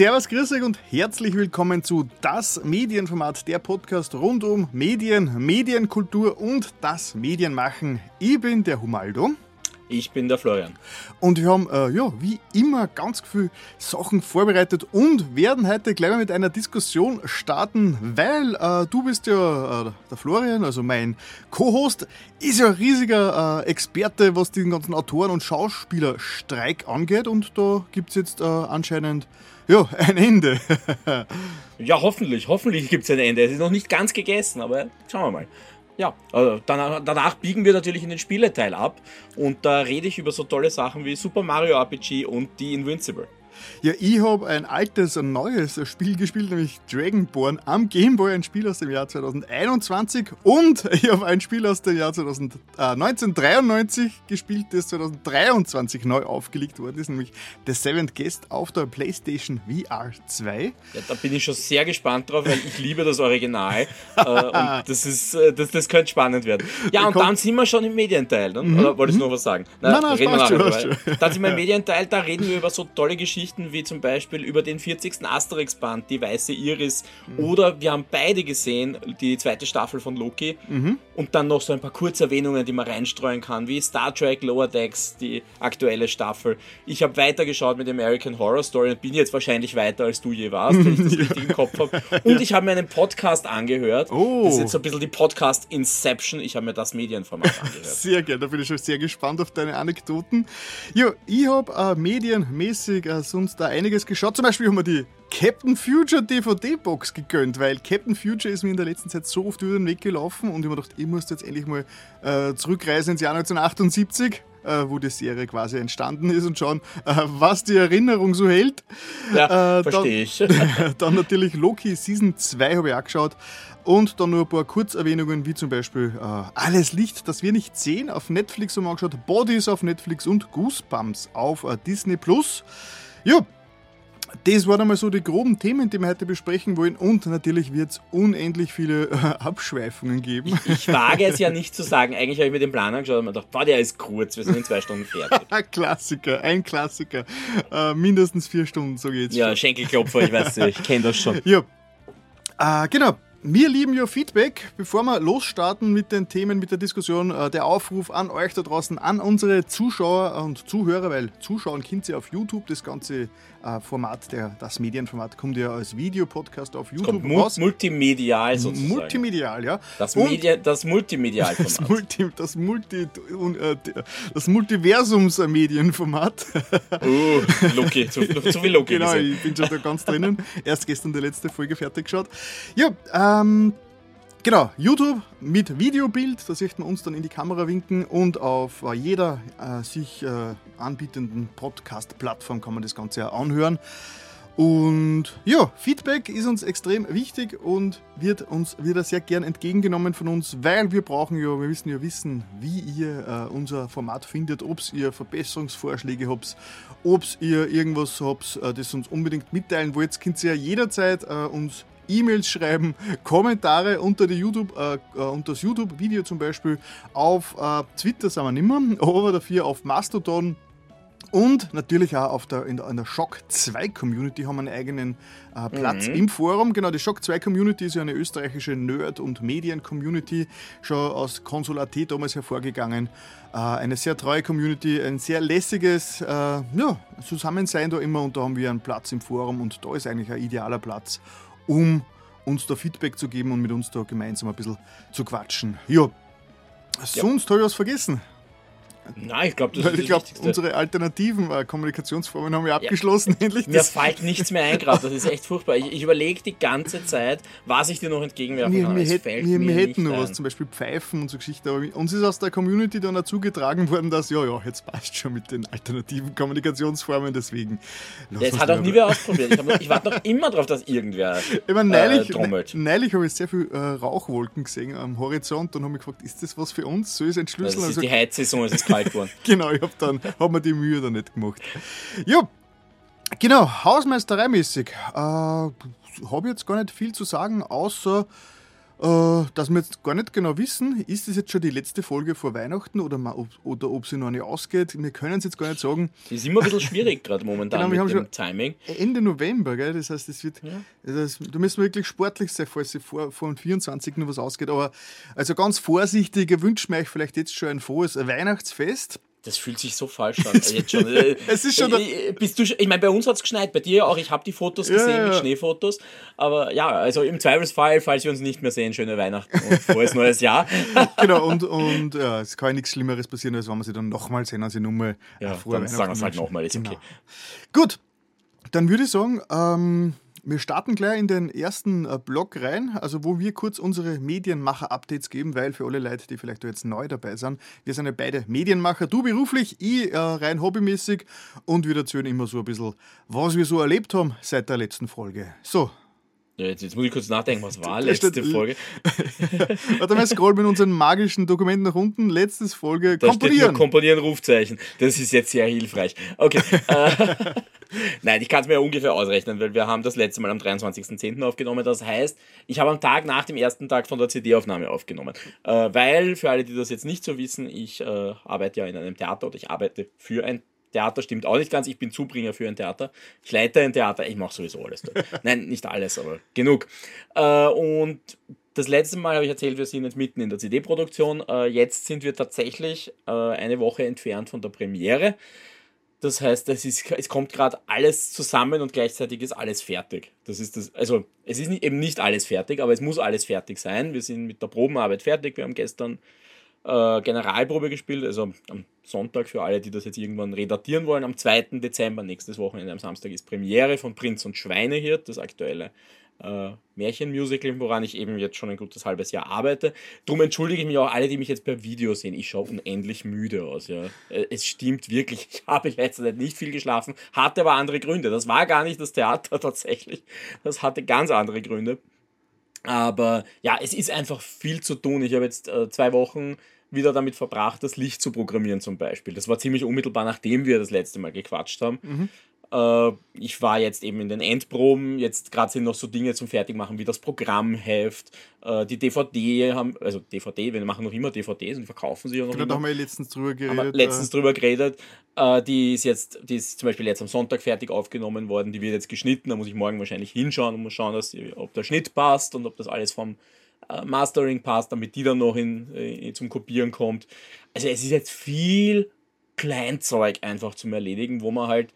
Servus, grüß euch und herzlich willkommen zu Das Medienformat, der Podcast rund um Medien, Medienkultur und das Medienmachen. Ich bin der Humaldo. Ich bin der Florian. Und wir haben, äh, ja, wie immer ganz viele Sachen vorbereitet und werden heute gleich mal mit einer Diskussion starten, weil äh, du bist ja äh, der Florian, also mein Co-Host, ist ja ein riesiger äh, Experte, was den ganzen Autoren- und Schauspielerstreik angeht und da gibt es jetzt äh, anscheinend ja, ein Ende. ja, hoffentlich, hoffentlich gibt es ein Ende. Es ist noch nicht ganz gegessen, aber schauen wir mal. Ja, also danach, danach, biegen wir natürlich in den Spieleteil ab und da rede ich über so tolle Sachen wie Super Mario RPG und die Invincible. Ja, ich habe ein altes, ein neues Spiel gespielt, nämlich Dragonborn am Gameboy, ein Spiel aus dem Jahr 2021. Und ich habe ein Spiel aus dem Jahr 2000, äh, 1993 gespielt, das 2023 neu aufgelegt worden ist, nämlich The Seventh Guest auf der PlayStation VR 2. Ja, da bin ich schon sehr gespannt drauf, weil ich liebe das Original. äh, und das ist, äh, das, das könnte spannend werden. Ja, und dann sind wir schon im Medienteil. Ne? Oder wolltest du noch was sagen? Na, nein, nein, reden wir nachher schon, Dann sind wir im Medienteil, da reden wir über so tolle Geschichten wie zum Beispiel über den 40. Asterix-Band, die Weiße Iris. Mhm. Oder wir haben beide gesehen, die zweite Staffel von Loki. Mhm. Und dann noch so ein paar Kurzerwähnungen, die man reinstreuen kann, wie Star Trek Lower Decks, die aktuelle Staffel. Ich habe weitergeschaut mit American Horror Story und bin jetzt wahrscheinlich weiter, als du je warst, wenn ich das richtig im Kopf habe. Und ich habe mir einen Podcast angehört. Oh. Das ist jetzt so ein bisschen die Podcast Inception. Ich habe mir das Medienformat angehört. Sehr gerne, da bin ich schon sehr gespannt auf deine Anekdoten. Ja, ich habe äh, medienmäßig äh, sonst da einiges geschaut. Zum Beispiel haben wir die Captain Future DVD-Box gegönnt, weil Captain Future ist mir in der letzten Zeit so oft über den Weg gelaufen und ich habe mir gedacht, ich muss jetzt endlich mal äh, zurückreisen ins Jahr 1978. Äh, wo die Serie quasi entstanden ist und schauen, äh, was die Erinnerung so hält. Ja, äh, verstehe ich. dann natürlich Loki Season 2 habe ich auch geschaut. Und dann nur ein paar Kurzerwähnungen, wie zum Beispiel äh, Alles Licht, das wir nicht sehen, auf Netflix haben wir angeschaut, Bodies auf Netflix und Goosebumps auf äh, Disney Plus. Ja, das waren einmal so die groben Themen, die wir heute besprechen wollen. Und natürlich wird es unendlich viele äh, Abschweifungen geben. Ich, ich, wage es ja nicht zu sagen. Eigentlich habe ich mir den Plan angeschaut und mir gedacht, boah, der ist kurz, wir sind in zwei Stunden fertig. Klassiker, ein Klassiker. Äh, mindestens vier Stunden, so geht's. Ja, schon. Schenkelklopfer, ich weiß nicht, ich kenne das schon. Ja. Äh, genau, wir lieben ja Feedback. Bevor wir losstarten mit den Themen, mit der Diskussion, äh, der Aufruf an euch da draußen, an unsere Zuschauer und Zuhörer, weil zuschauen könnt ihr auf YouTube. Das ganze äh, Format, der, das Medienformat, kommt ja als Videopodcast auf YouTube kommt raus. Multimedial sozusagen. Multimedial, ja. Das, Media, das Multimedialformat. Das, Multi, das, Multi, äh, das Multiversums-Medienformat. Uh, Loki, zu, zu viel Loki. Genau, ich bin schon da ganz drinnen. Erst gestern die letzte Folge fertig geschaut. Ja, ähm, Genau, YouTube mit Videobild, da sieht man uns dann in die Kamera winken und auf äh, jeder äh, sich äh, anbietenden Podcast-Plattform kann man das Ganze auch anhören. Und ja, Feedback ist uns extrem wichtig und wird uns wieder sehr gern entgegengenommen von uns, weil wir brauchen ja, wir müssen ja wissen, wie ihr äh, unser Format findet, ob ihr Verbesserungsvorschläge habt, ob ihr irgendwas habt, äh, das uns unbedingt mitteilen wollt, könnt ihr ja jederzeit äh, uns E-Mails schreiben, Kommentare unter, die YouTube, äh, äh, unter das YouTube-Video zum Beispiel. Auf äh, Twitter sind wir nicht mehr, aber dafür auf Mastodon. Und natürlich auch auf der, in, der, in der Shock 2 Community haben wir einen eigenen äh, Platz mhm. im Forum. Genau, die Shock 2 Community ist ja eine österreichische Nerd- und Medien-Community, schon aus Console.at damals hervorgegangen. Äh, eine sehr treue Community, ein sehr lässiges äh, ja, Zusammensein da immer und da haben wir einen Platz im Forum und da ist eigentlich ein idealer Platz, um uns da Feedback zu geben und mit uns da gemeinsam ein bisschen zu quatschen. Ja, sonst ja. habe ich was vergessen. Nein, ich glaube, das Weil ist ich glaube, unsere alternativen äh, Kommunikationsformen haben wir abgeschlossen. Ja. Endlich. Mir fällt nichts mehr ein gerade. Das ist echt furchtbar. Ich, ich überlege die ganze Zeit, was ich dir noch entgegenwerfen wir, kann. Wir, hätt, wir, wir hätten noch was, zum Beispiel Pfeifen und so Geschichten. Aber uns ist aus der Community dann dazu getragen worden, dass ja, ja, jetzt passt schon mit den alternativen Kommunikationsformen. Deswegen. Ja, jetzt hat auch nie wer ausprobiert. Ich, ich warte noch immer darauf, dass irgendwer ich meine, neulich, äh, neulich habe ich sehr viel äh, Rauchwolken gesehen am Horizont und habe mich gefragt, ist das was für uns? Ich es entschlüsseln? Das ist also, die Heizsaison, es ist kalt alt geworden. genau, ich habe hab mir die Mühe da nicht gemacht. Ja, genau, Hausmeistereimäßig. Äh, habe jetzt gar nicht viel zu sagen, außer äh, dass wir jetzt gar nicht genau wissen, ist das jetzt schon die letzte Folge vor Weihnachten oder, ob, oder ob sie noch nicht ausgeht. Wir können es jetzt gar nicht sagen. Ist immer ein bisschen schwierig gerade momentan genau, wir mit haben dem Timing. Ende November, gell? das heißt, es wird, ja. das, da müssen wir wirklich sportlich sein, falls sie vor, vor dem 24. noch was ausgeht. Aber also ganz vorsichtig, ich wünsche mir euch vielleicht jetzt schon ein frohes Weihnachtsfest. Das fühlt sich so falsch an. Jetzt schon. es ist schon. Äh, bist du, ich meine, bei uns hat es geschneit, bei dir auch. Ich habe die Fotos gesehen ja, ja. mit Schneefotos. Aber ja, also im Zweifelsfall, falls wir uns nicht mehr sehen, schöne Weihnachten und frohes neues Jahr. genau, und, und ja, es kann ja nichts Schlimmeres passieren, als wenn wir sie dann nochmal sehen, als sie nochmal ja, frohe dann sagen wir es halt nochmal, ist genau. okay. Gut, dann würde ich sagen, ähm, wir starten gleich in den ersten äh, Blog rein, also wo wir kurz unsere Medienmacher-Updates geben, weil für alle Leute, die vielleicht jetzt neu dabei sind, wir sind ja beide Medienmacher, du beruflich, ich äh, rein hobbymäßig und wir erzählen immer so ein bisschen, was wir so erlebt haben seit der letzten Folge. So, jetzt, jetzt, muss ich kurz nachdenken, was war letzte Folge? Warte mal, scroll mit unseren magischen Dokumenten nach unten. Letztes Folge, da komponieren. komponieren, Rufzeichen. Das ist jetzt sehr hilfreich. Okay. Äh, nein, ich kann es mir ungefähr ausrechnen, weil wir haben das letzte Mal am 23.10. aufgenommen. Das heißt, ich habe am Tag nach dem ersten Tag von der CD-Aufnahme aufgenommen. Äh, weil, für alle, die das jetzt nicht so wissen, ich äh, arbeite ja in einem Theater oder ich arbeite für ein Theater stimmt auch nicht ganz. Ich bin Zubringer für ein Theater. Ich leite ein Theater. Ich mache sowieso alles dort. Nein, nicht alles, aber genug. Äh, und das letzte Mal habe ich erzählt, wir sind jetzt mitten in der CD-Produktion. Äh, jetzt sind wir tatsächlich äh, eine Woche entfernt von der Premiere. Das heißt, es, ist, es kommt gerade alles zusammen und gleichzeitig ist alles fertig. Das ist das, also es ist nicht, eben nicht alles fertig, aber es muss alles fertig sein. Wir sind mit der Probenarbeit fertig. Wir haben gestern äh, Generalprobe gespielt, also am Sonntag für alle, die das jetzt irgendwann redatieren wollen. Am 2. Dezember, nächstes Wochenende am Samstag, ist Premiere von Prinz und Schweinehirt, das aktuelle äh, Märchenmusical, woran ich eben jetzt schon ein gutes halbes Jahr arbeite. Darum entschuldige ich mich auch alle, die mich jetzt per Video sehen. Ich schaue unendlich müde aus. Ja. Äh, es stimmt wirklich, ich habe letzte Zeit nicht viel geschlafen, hatte aber andere Gründe. Das war gar nicht das Theater tatsächlich. Das hatte ganz andere Gründe. Aber ja, es ist einfach viel zu tun. Ich habe jetzt äh, zwei Wochen wieder damit verbracht, das Licht zu programmieren zum Beispiel. Das war ziemlich unmittelbar, nachdem wir das letzte Mal gequatscht haben. Mhm. Äh, ich war jetzt eben in den Endproben, jetzt gerade sind noch so Dinge zum Fertigmachen wie das Programmheft, äh, die DVD haben, also DVD, wir machen noch immer DVDs und verkaufen sie ja noch genau. Da haben wir letztens drüber geredet. Letztens äh. drüber geredet. Die ist jetzt, die ist zum Beispiel jetzt am Sonntag fertig aufgenommen worden, die wird jetzt geschnitten, da muss ich morgen wahrscheinlich hinschauen und muss schauen, dass, ob der Schnitt passt und ob das alles vom Mastering passt, damit die dann noch in, in, zum Kopieren kommt. Also es ist jetzt viel Kleinzeug einfach zum Erledigen, wo man halt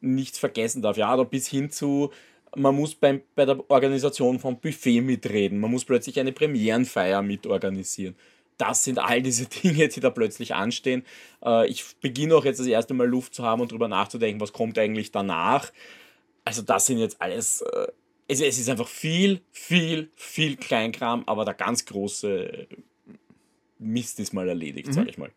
nichts vergessen darf. Ja, oder bis hin zu, man muss beim, bei der Organisation vom Buffet mitreden, man muss plötzlich eine Premierenfeier mitorganisieren. Das sind all diese Dinge, die da plötzlich anstehen. Äh, ich beginne auch jetzt das erste Mal Luft zu haben und darüber nachzudenken, was kommt eigentlich danach. Also das sind jetzt alles, äh, es, es ist einfach viel, viel, viel Kleinkram, aber der ganz große Mist ist mal erledigt, mhm. sage ich mal.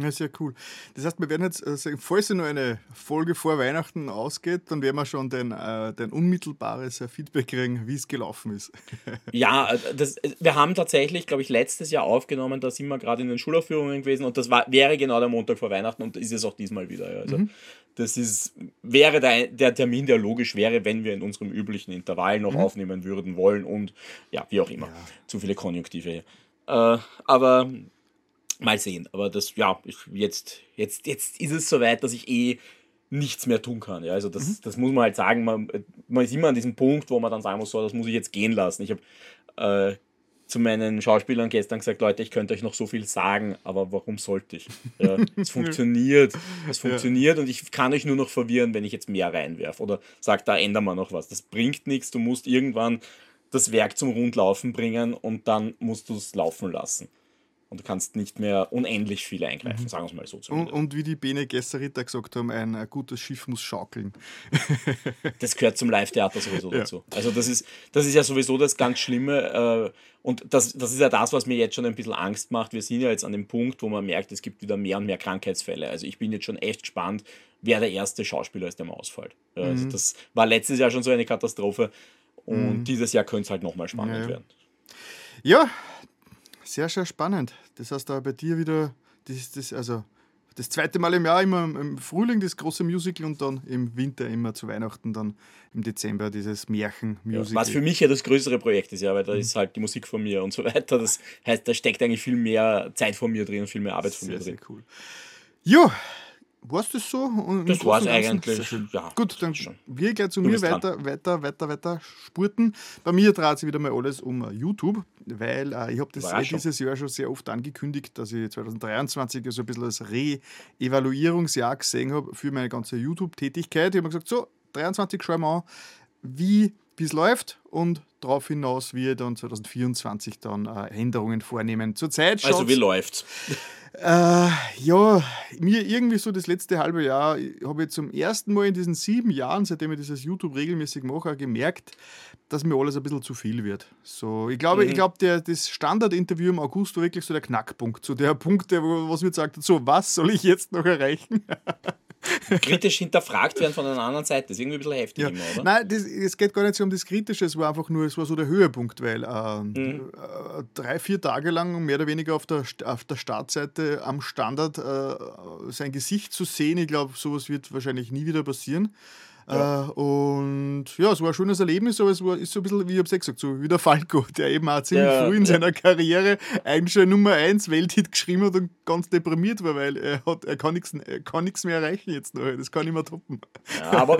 Ja, sehr cool. Das heißt, wir werden jetzt, also, falls es nur eine Folge vor Weihnachten ausgeht, dann werden wir schon den, äh, den unmittelbares Feedback kriegen, wie es gelaufen ist. ja, das, wir haben tatsächlich, glaube ich, letztes Jahr aufgenommen, da sind wir gerade in den Schulaufführungen gewesen und das war, wäre genau der Montag vor Weihnachten und ist es auch diesmal wieder. Ja. Also, mhm. Das ist, wäre der, der Termin, der logisch wäre, wenn wir in unserem üblichen Intervall noch mhm. aufnehmen würden wollen und ja, wie auch immer. Ja. Zu viele Konjunktive. Äh, aber Mal sehen. Aber das, ja, jetzt, jetzt, jetzt ist es soweit, dass ich eh nichts mehr tun kann. Ja, also das, mhm. das muss man halt sagen. Man, man ist immer an diesem Punkt, wo man dann sagen muss, so, das muss ich jetzt gehen lassen. Ich habe äh, zu meinen Schauspielern gestern gesagt, Leute, ich könnte euch noch so viel sagen, aber warum sollte ich? Ja, es funktioniert. Es funktioniert ja. und ich kann euch nur noch verwirren, wenn ich jetzt mehr reinwerfe oder sage, da ändern wir noch was. Das bringt nichts. Du musst irgendwann das Werk zum Rundlaufen bringen und dann musst du es laufen lassen. Und du kannst nicht mehr unendlich viel eingreifen, mhm. sagen wir es mal so. Und, und, wie die Bene Gesseriter gesagt haben, ein, ein, gutes Schiff muss schaukeln. das gehört zum Live-Theater sowieso ja. dazu. Also das ist, das ist ja sowieso das ganz Schlimme. Äh, und das, das ist ja das, was mir jetzt schon ein bisschen Angst macht. Wir sind ja jetzt an dem Punkt, wo man merkt, es gibt wieder mehr und mehr Krankheitsfälle. Also ich bin jetzt schon echt gespannt, wer der erste Schauspieler ist, der mal ausfällt. Also mhm. das war letztes Jahr schon so eine Katastrophe. Und mhm. dieses Jahr könnte es halt nochmal spannend ja. werden. Ja, sehr, sehr spannend. Das heißt, da bei dir wieder, das, das, also, das zweite Mal im Jahr immer im Frühling das große Musical und dann im Winter immer zu Weihnachten dann im Dezember dieses Märchen-Musical. Ja, was für mich ja das größere Projekt ist, ja, weil da mhm. ist halt die Musik von mir und so weiter. Das heißt, da steckt eigentlich viel mehr Zeit von mir drin und viel mehr Arbeit von sehr, mir drin. Sehr cool. Ja, war es das so? Und das war es eigentlich. Ja, Gut, dann schon. wir gleich zu du mir weiter, weiter, weiter, weiter spurten. Bei mir dreht sich wieder mal alles um YouTube, weil uh, ich habe das eh dieses Jahr schon sehr oft angekündigt, dass ich 2023 so ein bisschen als Re-Evaluierungsjahr gesehen habe für meine ganze YouTube-Tätigkeit. Ich habe mir gesagt, so, 23 schauen wir an, wie es läuft und darauf hinaus wir dann 2024 dann uh, Änderungen vornehmen. Zurzeit Also wie läuft's? Äh, ja, mir irgendwie so das letzte halbe Jahr habe ich zum ersten Mal in diesen sieben Jahren, seitdem ich dieses YouTube regelmäßig mache, gemerkt, dass mir alles ein bisschen zu viel wird. So, ich glaube, mhm. ich glaube, das Standardinterview im August war wirklich so der Knackpunkt, so der Punkt, der wo was mir sagt, so was soll ich jetzt noch erreichen? kritisch hinterfragt werden von einer anderen Seite. Das ist irgendwie ein bisschen heftig ja. immer, oder? Nein, das, es geht gar nicht so um das Kritische, es war einfach nur, es war so der Höhepunkt, weil äh, mhm. äh, drei, vier Tage lang mehr oder weniger auf der, auf der Startseite am Standard äh, sein Gesicht zu sehen, ich glaube, sowas wird wahrscheinlich nie wieder passieren. Ja. Äh, und ja, es war ein schönes Erlebnis, aber es war, ist so ein bisschen, wie ich habe gesagt, so wie der Falco, der eben auch ziemlich ja, früh in seiner Karriere eigentlich schon Nummer 1 Welthit geschrieben hat und ganz deprimiert war, weil er, hat, er kann nichts mehr erreichen jetzt noch. Das kann ich mehr toppen. Ja, aber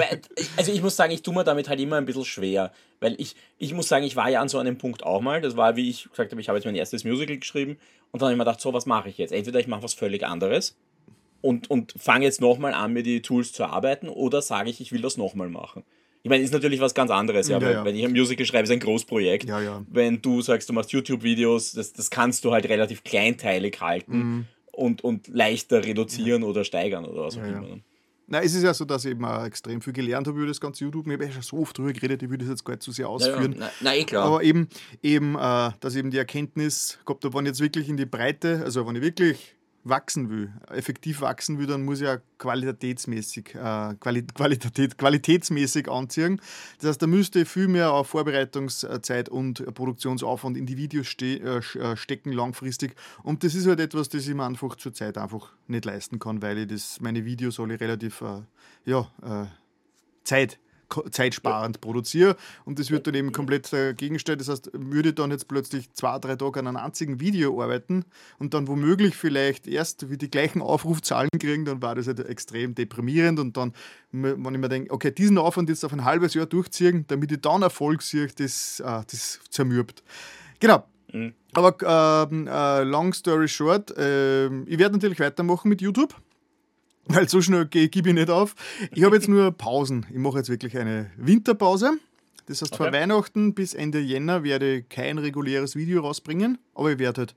also ich muss sagen, ich tue mir damit halt immer ein bisschen schwer, weil ich, ich muss sagen, ich war ja an so einem Punkt auch mal. Das war, wie ich gesagt habe, ich habe jetzt mein erstes Musical geschrieben und dann habe ich mir gedacht, so, was mache ich jetzt? Entweder ich mache was völlig anderes und, und fange jetzt nochmal an, mir die Tools zu arbeiten oder sage ich, ich will das nochmal machen. Ich meine, ist natürlich was ganz anderes, ja. ja, ja. Wenn ich ein Musical schreibe, ist ein Großprojekt. Ja. Wenn du sagst, du machst YouTube-Videos, das, das kannst du halt relativ kleinteilig halten mhm. und, und leichter reduzieren oder steigern oder was auch immer. Ne? Na, es ist ja so, dass ich eben auch extrem viel gelernt habe über das ganze YouTube. Ich habe ja schon so oft drüber geredet, ich würde das jetzt gar nicht zu sehr ausführen. Ja, ja. Na, na, eh klar. Aber eben, eben äh, dass eben die Erkenntnis gehabt habe, wenn ich jetzt wirklich in die Breite, also wenn ich wirklich wachsen will, effektiv wachsen will, dann muss ich ja qualitätsmäßig, äh, Qualität, qualitätsmäßig anziehen. Das heißt, da müsste viel mehr auf Vorbereitungszeit und Produktionsaufwand in die Videos ste äh, äh, stecken langfristig. Und das ist halt etwas, das ich mir einfach zurzeit einfach nicht leisten kann, weil ich das, meine Videos alle relativ äh, ja, äh, Zeit zeitsparend produziere und das wird dann eben komplett dagegen gestellt. Das heißt, würde ich dann jetzt plötzlich zwei, drei Tage an einem einzigen Video arbeiten und dann womöglich vielleicht erst wie die gleichen Aufrufzahlen kriegen, dann war das halt extrem deprimierend und dann, wenn ich mir denke, okay, diesen Aufwand jetzt auf ein halbes Jahr durchziehen, damit ich dann Erfolg sehe, das, äh, das zermürbt. Genau. Mhm. Aber ähm, äh, long story short, äh, ich werde natürlich weitermachen mit YouTube weil so schnell gebe ich nicht auf. Ich habe jetzt nur Pausen. Ich mache jetzt wirklich eine Winterpause. Das heißt, okay. von Weihnachten bis Ende Jänner werde ich kein reguläres Video rausbringen, aber ich werde halt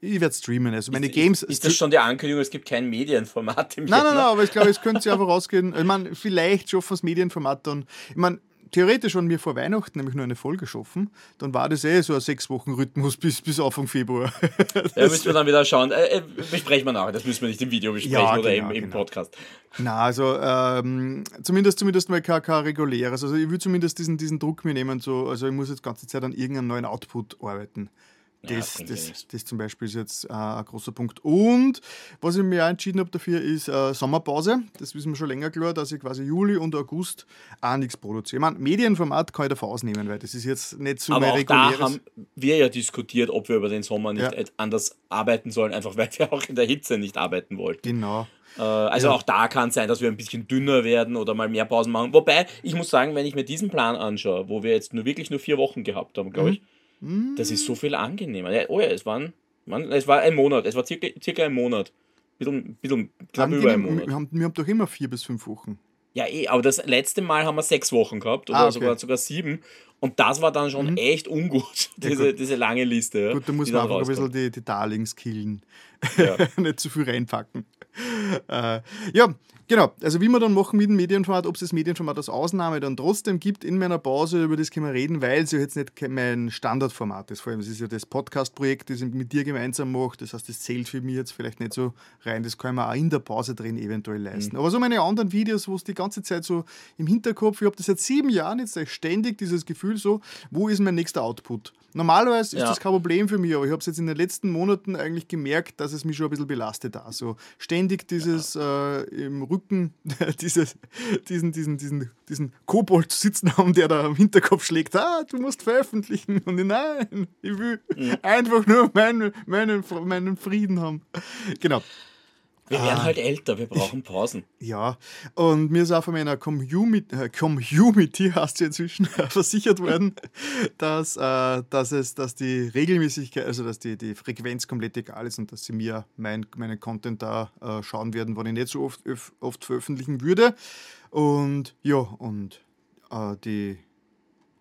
ich werde streamen. Also meine ist, Games. Ist, ist das schon die Ankündigung, es gibt kein Medienformat im Nein, nein, nein, aber ich glaube, es könnte sich einfach rausgehen. Ich meine, vielleicht schaffen das Medienformat dann. Ich meine, theoretisch, wenn wir vor Weihnachten nämlich nur eine Folge schaffen, dann war das eh so ein sechs Wochen Rhythmus bis, bis Anfang Februar. ja, müssen wir dann wieder schauen. Äh, äh, besprechen wir nachher, das müssen wir nicht im Video besprechen ja, oder genau, im, im genau. Podcast. Na, also ähm, zumindest, zumindest mal kein, kein reguläres. Also ich will zumindest diesen, diesen Druck mir nehmen, so, also ich muss jetzt die ganze Zeit an irgendeinem neuen Output arbeiten. Das, ja, das, das, zum Beispiel ist jetzt äh, ein großer Punkt. Und was ich mir auch entschieden habe dafür, ist äh, Sommerpause. Das wissen wir schon länger klar, dass ich quasi Juli und August auch nichts produziere. Ich meine, Medienformat kann ich davon ausnehmen, weil das ist jetzt nicht so Aber mein auch reguläres. Da haben wir ja diskutiert, ob wir über den Sommer nicht ja. anders arbeiten sollen, einfach weil wir auch in der Hitze nicht arbeiten wollten. Genau. Äh, also ja. auch da kann es sein, dass wir ein bisschen dünner werden oder mal mehr Pausen machen. Wobei, ich muss sagen, wenn ich mir diesen Plan anschaue, wo wir jetzt nur wirklich nur vier Wochen gehabt haben, glaube mhm. ich, das ist so viel angenehmer. Oh ja, es, waren, man, es war ein Monat, es war circa, circa ein Monat. Bisschen, bisschen knapp Angenehm, über ein Monat. Wir haben, wir haben doch immer vier bis fünf Wochen. Ja, eh, aber das letzte Mal haben wir sechs Wochen gehabt oder ah, okay. sogar, sogar sieben. Und das war dann schon mhm. echt ungut, diese, ja, diese lange Liste. Ja, gut, da muss man einfach rauskommt. ein bisschen die, die Darlings killen. Ja. Nicht zu viel reinpacken. Äh, ja, Genau, also wie wir dann machen mit dem Medienformat, ob es das Medienformat als Ausnahme dann trotzdem gibt in meiner Pause, über das können wir reden, weil es ja jetzt nicht mein Standardformat ist. Vor allem, es ist ja das Podcast-Projekt, das ich mit dir gemeinsam mache. Das heißt, das zählt für mich jetzt vielleicht nicht so rein. Das kann man auch in der Pause drin eventuell leisten. Mhm. Aber so meine anderen Videos, wo es die ganze Zeit so im Hinterkopf, ich habe das seit sieben Jahren jetzt ständig dieses Gefühl so, wo ist mein nächster Output? Normalerweise ist ja. das kein Problem für mich, aber ich habe es jetzt in den letzten Monaten eigentlich gemerkt, dass es mich schon ein bisschen belastet. Also ständig dieses äh, im Rücken dieses, diesen, diesen, diesen, diesen Kobold sitzen haben, der da am Hinterkopf schlägt, ah, du musst veröffentlichen. Und ich, nein, ich will mhm. einfach nur meinen, meinen, meinen Frieden haben. Genau. Wir werden ah. halt älter, wir brauchen Pausen. Ja, und mir ist auch von meiner Community, äh, Community hast du inzwischen versichert worden, dass, äh, dass, es, dass die Regelmäßigkeit, also dass die, die Frequenz komplett egal ist und dass sie mir mein, meinen Content da äh, schauen werden, wann ich nicht so oft, oft veröffentlichen würde. Und ja, und äh, die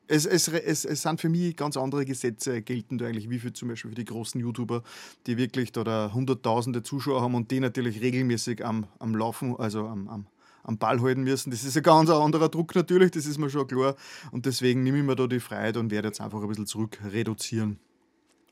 es, es, es, es sind für mich ganz andere Gesetze geltend eigentlich, wie für zum Beispiel für die großen YouTuber, die wirklich da hunderttausende Zuschauer haben und die natürlich regelmäßig am, am Laufen, also am, am, am Ball halten müssen. Das ist ein ganz anderer Druck natürlich, das ist mir schon klar. Und deswegen nehme ich mir da die Freiheit und werde jetzt einfach ein bisschen zurück reduzieren.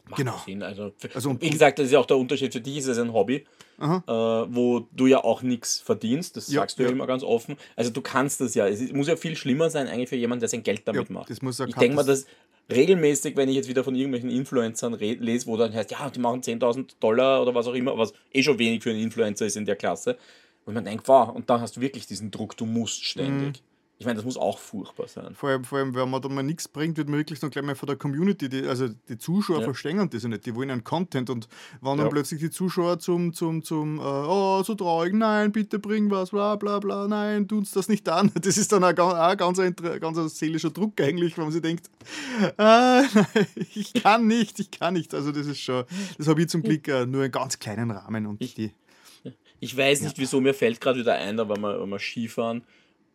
Macht genau. Sinn. Also, also wie gesagt, das ist ja auch der Unterschied. Für dich ist es ein Hobby, äh, wo du ja auch nichts verdienst. Das ja, sagst du ja, immer ganz offen. Also du kannst das ja. Es muss ja viel schlimmer sein eigentlich für jemanden, der sein Geld damit ja, macht. ich denke mal, dass regelmäßig, wenn ich jetzt wieder von irgendwelchen Influencern lese, wo dann heißt, ja, die machen 10.000 Dollar oder was auch immer, was eh schon wenig für einen Influencer ist in der Klasse. Und man denkt, wow, und dann hast du wirklich diesen Druck, du musst ständig. Mhm. Ich meine, das muss auch furchtbar sein. Vor allem, vor allem wenn man da mal nichts bringt, wird man wirklich dann gleich mal von der Community, die, also die Zuschauer ja. verstehen das ja nicht, die wollen einen Content und wenn dann plötzlich die Zuschauer zum, zum, zum, äh, oh, so traurig, nein, bitte bring was, bla bla bla, nein, tu uns das nicht an. Das ist dann auch, auch ganz, ein, ganz ein seelischer Druck eigentlich, wenn man sich denkt, ah, nein, ich kann nicht, ich kann nicht. Also das ist schon, das habe ich zum Glück äh, nur einen ganz kleinen Rahmen und ich, die. Ich weiß nicht, ja. wieso, mir fällt gerade wieder ein, da wenn wir, wenn wir Skifahren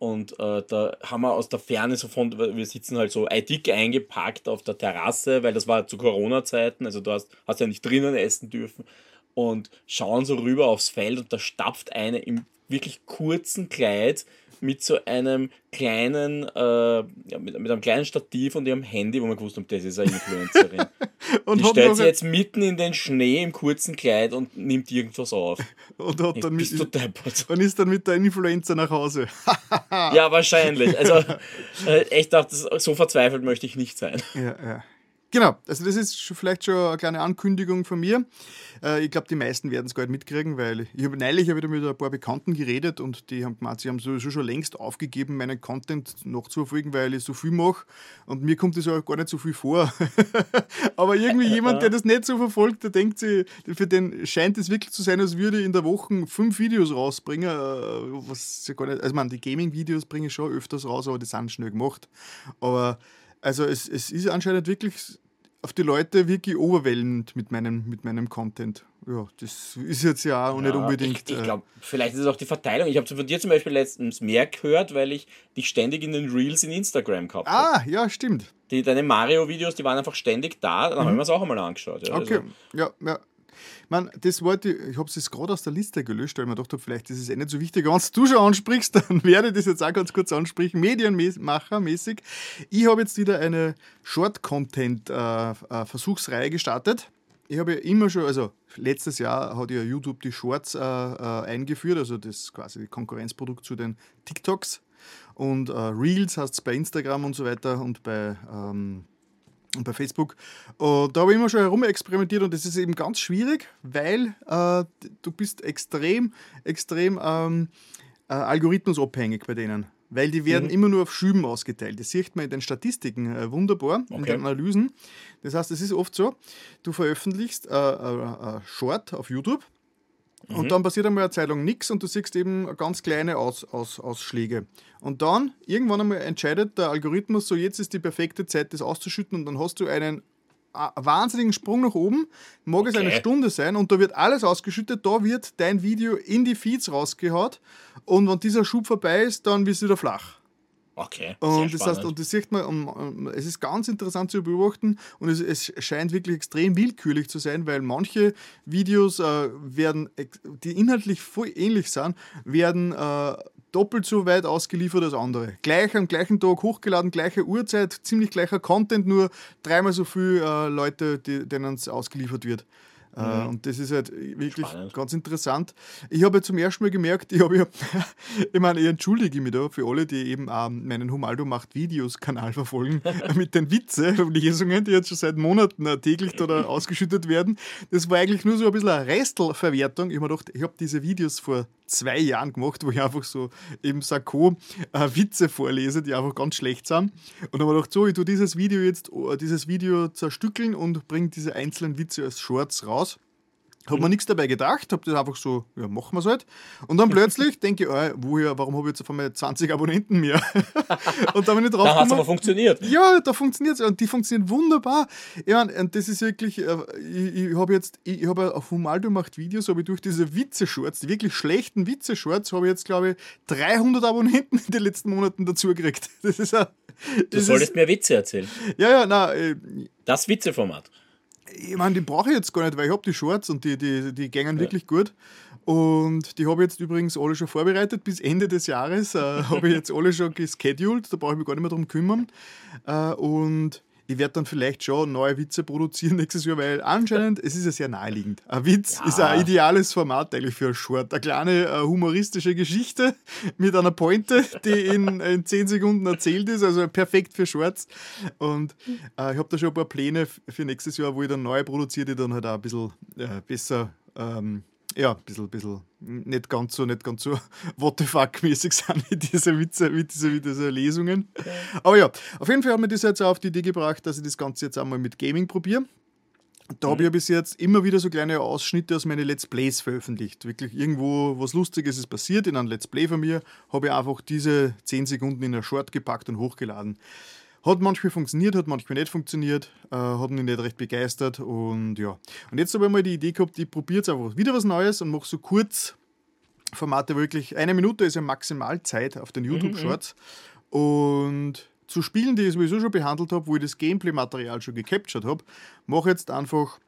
und äh, da haben wir aus der Ferne so von, wir sitzen halt so dick eingepackt auf der Terrasse, weil das war zu Corona-Zeiten, also du hast, hast ja nicht drinnen essen dürfen. Und schauen so rüber aufs Feld und da stapft eine im wirklich kurzen Kleid mit so einem kleinen, äh, mit, mit, einem kleinen Stativ und ihrem Handy, wo man gewusst hat, das ist eine Influencerin. und die stellt sich jetzt mitten in den Schnee im kurzen Kleid und nimmt irgendwas auf. Und, hat dann bist mit, und ist dann mit der Influencer nach Hause. ja, wahrscheinlich. Also äh, echt dachte, so verzweifelt möchte ich nicht sein. Ja, ja. Genau, also das ist vielleicht schon eine kleine Ankündigung von mir. Äh, ich glaube, die meisten werden es gar nicht mitkriegen, weil ich habe neulich wieder mit ein paar Bekannten geredet und die haben gemeint, sie haben sowieso schon längst aufgegeben, meinen Content noch zu verfolgen, weil ich so viel mache und mir kommt das auch gar nicht so viel vor. Aber irgendwie jemand, der das nicht so verfolgt, der denkt sich, für den scheint es wirklich zu sein, als würde ich in der Woche fünf Videos rausbringen, äh, was ja gar nicht, also man, die Gaming-Videos bringe ich schon öfters raus, aber die sind schnell gemacht. Aber also es, es ist anscheinend wirklich auf die Leute wirklich overwhelmend mit meinem, mit meinem Content. Ja, das ist jetzt ja auch ja, nicht unbedingt. Ich, ich glaube, äh, vielleicht ist es auch die Verteilung. Ich habe von dir zum Beispiel letztens mehr gehört, weil ich dich ständig in den Reels in Instagram gehabt habe. Ah, ja, stimmt. Die, deine Mario-Videos, die waren einfach ständig da, dann mhm. haben wir es auch einmal angeschaut. Ja, okay, also. ja, ja. Man, das Wort, ich habe es gerade aus der Liste gelöscht, weil ich mir gedacht habe, vielleicht ist es eh nicht so wichtig. Wenn du schon ansprichst, dann werde ich das jetzt auch ganz kurz ansprechen. Medienmacher-mäßig. Ich habe jetzt wieder eine Short-Content-Versuchsreihe äh, gestartet. Ich habe ja immer schon, also letztes Jahr hat ja YouTube die Shorts äh, äh, eingeführt, also das quasi Konkurrenzprodukt zu den TikToks. Und äh, Reels hast es bei Instagram und so weiter und bei ähm, und bei Facebook. Und da habe ich immer schon herumexperimentiert und das ist eben ganz schwierig, weil äh, du bist extrem, extrem ähm, äh, algorithmusabhängig bei denen. Weil die werden mhm. immer nur auf Schüben ausgeteilt. Das sieht man in den Statistiken äh, wunderbar, okay. in den Analysen. Das heißt, es ist oft so, du veröffentlichst äh, äh, äh Short auf YouTube und mhm. dann passiert einmal eine Zeit lang nichts und du siehst eben ganz kleine Aus, Aus, Ausschläge. Und dann, irgendwann einmal entscheidet der Algorithmus, so jetzt ist die perfekte Zeit, das auszuschütten und dann hast du einen wahnsinnigen Sprung nach oben, mag okay. es eine Stunde sein und da wird alles ausgeschüttet, da wird dein Video in die Feeds rausgehaut und wenn dieser Schub vorbei ist, dann wird es wieder flach. Okay. Und das heißt, und das sieht man, es ist ganz interessant zu beobachten und es, es scheint wirklich extrem willkürlich zu sein, weil manche Videos äh, werden, die inhaltlich voll ähnlich sind, werden äh, doppelt so weit ausgeliefert als andere. Gleich am gleichen Tag hochgeladen, gleiche Uhrzeit, ziemlich gleicher Content, nur dreimal so viele äh, Leute, denen es ausgeliefert wird. Äh, mhm. Und das ist halt wirklich Spannend. ganz interessant. Ich habe zum ersten Mal gemerkt, ich habe ja, ich meine, ich entschuldige mich da für alle, die eben auch meinen Humaldo macht Videos-Kanal verfolgen, mit den Witze-Lesungen, die jetzt schon seit Monaten täglich oder ausgeschüttet werden. Das war eigentlich nur so ein bisschen eine Restelverwertung. Ich habe mir gedacht, ich habe diese Videos vor zwei Jahren gemacht, wo ich einfach so im Sakko äh, Witze vorlese, die einfach ganz schlecht sind. Und dann habe ich gedacht, so, ich tue dieses Video jetzt, äh, dieses Video zerstückeln und bringe diese einzelnen Witze als Shorts raus. Habe mir nichts dabei gedacht, habe das einfach so, ja, machen wir es halt. Und dann plötzlich denke ich, oh, woher, warum habe ich jetzt auf einmal 20 Abonnenten mehr? und da bin ich drauf Da hat es aber funktioniert. Ja, da funktioniert es und die funktionieren wunderbar. Ja, und das ist wirklich, äh, ich, ich habe jetzt, ich habe auf Humaldo macht Videos, habe ich durch diese Witze-Shorts, die wirklich schlechten Witze-Shorts, habe ich jetzt, glaube ich, 300 Abonnenten in den letzten Monaten dazu gekriegt. Das ist ein, Du solltest mehr Witze erzählen. Ja, ja, nein. Das Witzeformat. Ich meine, die brauche ich jetzt gar nicht, weil ich habe die Shorts und die, die, die gängen ja. wirklich gut. Und die habe ich jetzt übrigens alle schon vorbereitet. Bis Ende des Jahres äh, habe ich jetzt alle schon gescheduled. Da brauche ich mich gar nicht mehr drum kümmern. Äh, und ich werde dann vielleicht schon neue Witze produzieren nächstes Jahr, weil anscheinend, es ist ja sehr naheliegend. Ein Witz ja. ist ein ideales Format eigentlich für ein Short. Eine kleine äh, humoristische Geschichte mit einer Pointe, die in, in 10 Sekunden erzählt ist, also perfekt für Shorts. Und äh, ich habe da schon ein paar Pläne für nächstes Jahr, wo ich dann neue produziere, die dann halt auch ein bisschen äh, besser ähm, ja, ein bisschen, bisschen nicht ganz so, nicht ganz so what the fuck mäßig sind wie diese Witze, wie diese, wie diese Lesungen. Aber ja, auf jeden Fall hat mir das jetzt auch auf die Idee gebracht, dass ich das Ganze jetzt einmal mit Gaming probiere. Da mhm. habe ich ja bis jetzt immer wieder so kleine Ausschnitte aus meinen Let's Plays veröffentlicht. Wirklich irgendwo was Lustiges ist passiert in einem Let's Play von mir, habe ich einfach diese 10 Sekunden in ein Short gepackt und hochgeladen. Hat manchmal funktioniert, hat manchmal nicht funktioniert, äh, hat mich nicht recht begeistert und ja. Und jetzt habe ich mal die Idee gehabt, ich probiere jetzt einfach wieder was Neues und mache so kurz Formate wirklich. Eine Minute ist ja Maximalzeit auf den mhm, YouTube-Shorts. Mhm. Und zu Spielen, die ich sowieso schon behandelt habe, wo ich das Gameplay-Material schon gecaptured habe, mache jetzt einfach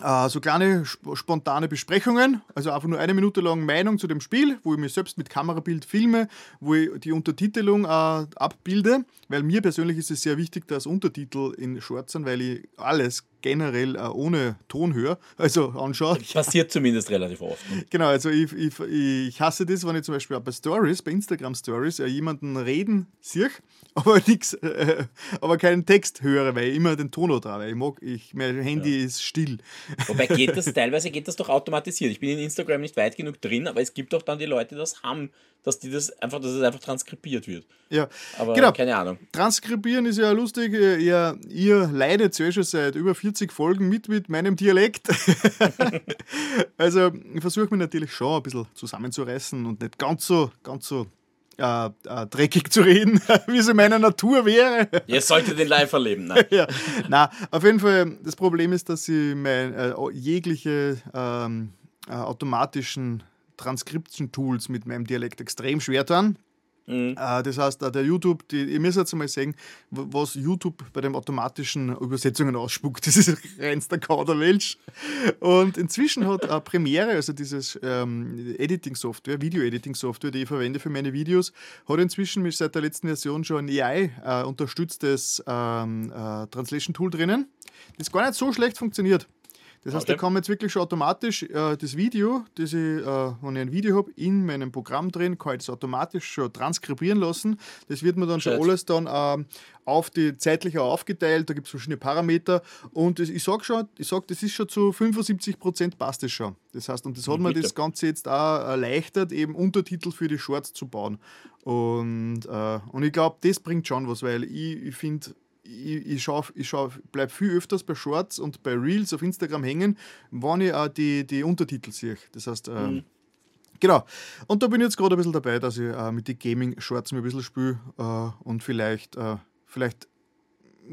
so kleine spontane Besprechungen, also einfach nur eine Minute lang Meinung zu dem Spiel, wo ich mich selbst mit Kamerabild filme, wo ich die Untertitelung äh, abbilde, weil mir persönlich ist es sehr wichtig, dass Untertitel in Shorts sind, weil ich alles generell äh, ohne Ton höre, also anschaue. Passiert zumindest relativ oft. Ne? Genau, also ich, ich, ich hasse das, wenn ich zum Beispiel auch bei Stories, bei Instagram Stories, äh, jemanden reden sehe, aber nix, äh, aber keinen Text höre, weil ich immer den Ton habe. Ich mag, ich, mein Handy ja. ist still. Wobei geht das teilweise geht das doch automatisiert. Ich bin in Instagram nicht weit genug drin, aber es gibt doch dann die Leute, die das haben, dass die das einfach, dass es einfach transkribiert wird. Ja, aber genau. keine Ahnung. Transkribieren ist ja lustig. Ihr, ihr leidet ja schon seit über 40 Folgen mit mit meinem Dialekt. also ich versuche mich natürlich schon ein bisschen zusammenzureißen und nicht ganz so, ganz so äh, äh, dreckig zu reden, wie es in meiner Natur wäre. Ihr solltet den live erleben. Nein. ja. Na, auf jeden Fall, das Problem ist, dass sie mein, äh, jegliche ähm, äh, automatischen Transcription-Tools mit meinem Dialekt extrem schwer tun. Mhm. Äh, das heißt, der YouTube, die, ihr müsst jetzt mal sehen, was YouTube bei den automatischen Übersetzungen ausspuckt. Das ist reinster Kauderwelsch. Und inzwischen hat äh, Premiere, also dieses ähm, Editing-Software, Video-Editing-Software, die ich verwende für meine Videos, hat inzwischen seit der letzten Version schon ein AI-unterstütztes äh, ähm, äh, Translation-Tool drinnen, das gar nicht so schlecht funktioniert. Das heißt, okay. da kann man jetzt wirklich schon automatisch äh, das Video, das ich, äh, wenn ich ein Video habe, in meinem Programm drin, kann ich das automatisch schon transkribieren lassen. Das wird mir dann Scheiß. schon alles dann äh, auf die zeitlich aufgeteilt, da gibt es verschiedene Parameter und das, ich sage schon, ich sage, das ist schon zu 75 Prozent passt es schon. Das heißt, und das hat mir das Ganze jetzt auch erleichtert, eben Untertitel für die Shorts zu bauen. Und, äh, und ich glaube, das bringt schon was, weil ich, ich finde, ich, ich, schau, ich schau, bleibe viel öfters bei Shorts und bei Reels auf Instagram hängen, wenn ich auch die, die Untertitel sehe. Das heißt, äh, mhm. genau. Und da bin ich jetzt gerade ein bisschen dabei, dass ich äh, mit den Gaming-Shorts mir ein bisschen spiele äh, und vielleicht, äh, vielleicht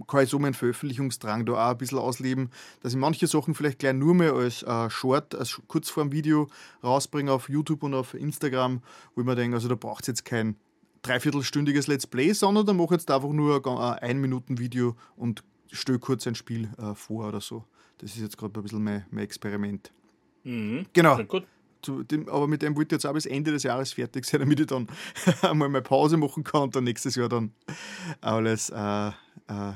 kann ich so meinen Veröffentlichungsdrang da auch ein bisschen ausleben, dass ich manche Sachen vielleicht gleich nur mehr als äh, Short, als Kurzform-Video rausbringe auf YouTube und auf Instagram, wo ich mir denke, also da braucht es jetzt kein dreiviertelstündiges Let's Play, sondern da mache ich jetzt einfach nur ein ein Minuten Video und stelle kurz ein Spiel äh, vor oder so. Das ist jetzt gerade ein bisschen mein, mein Experiment. Mhm. Genau. Gut. Dem, aber mit dem wollte ich jetzt auch bis Ende des Jahres fertig sein, damit ich dann einmal meine Pause machen kann und dann nächstes Jahr dann alles äh, äh,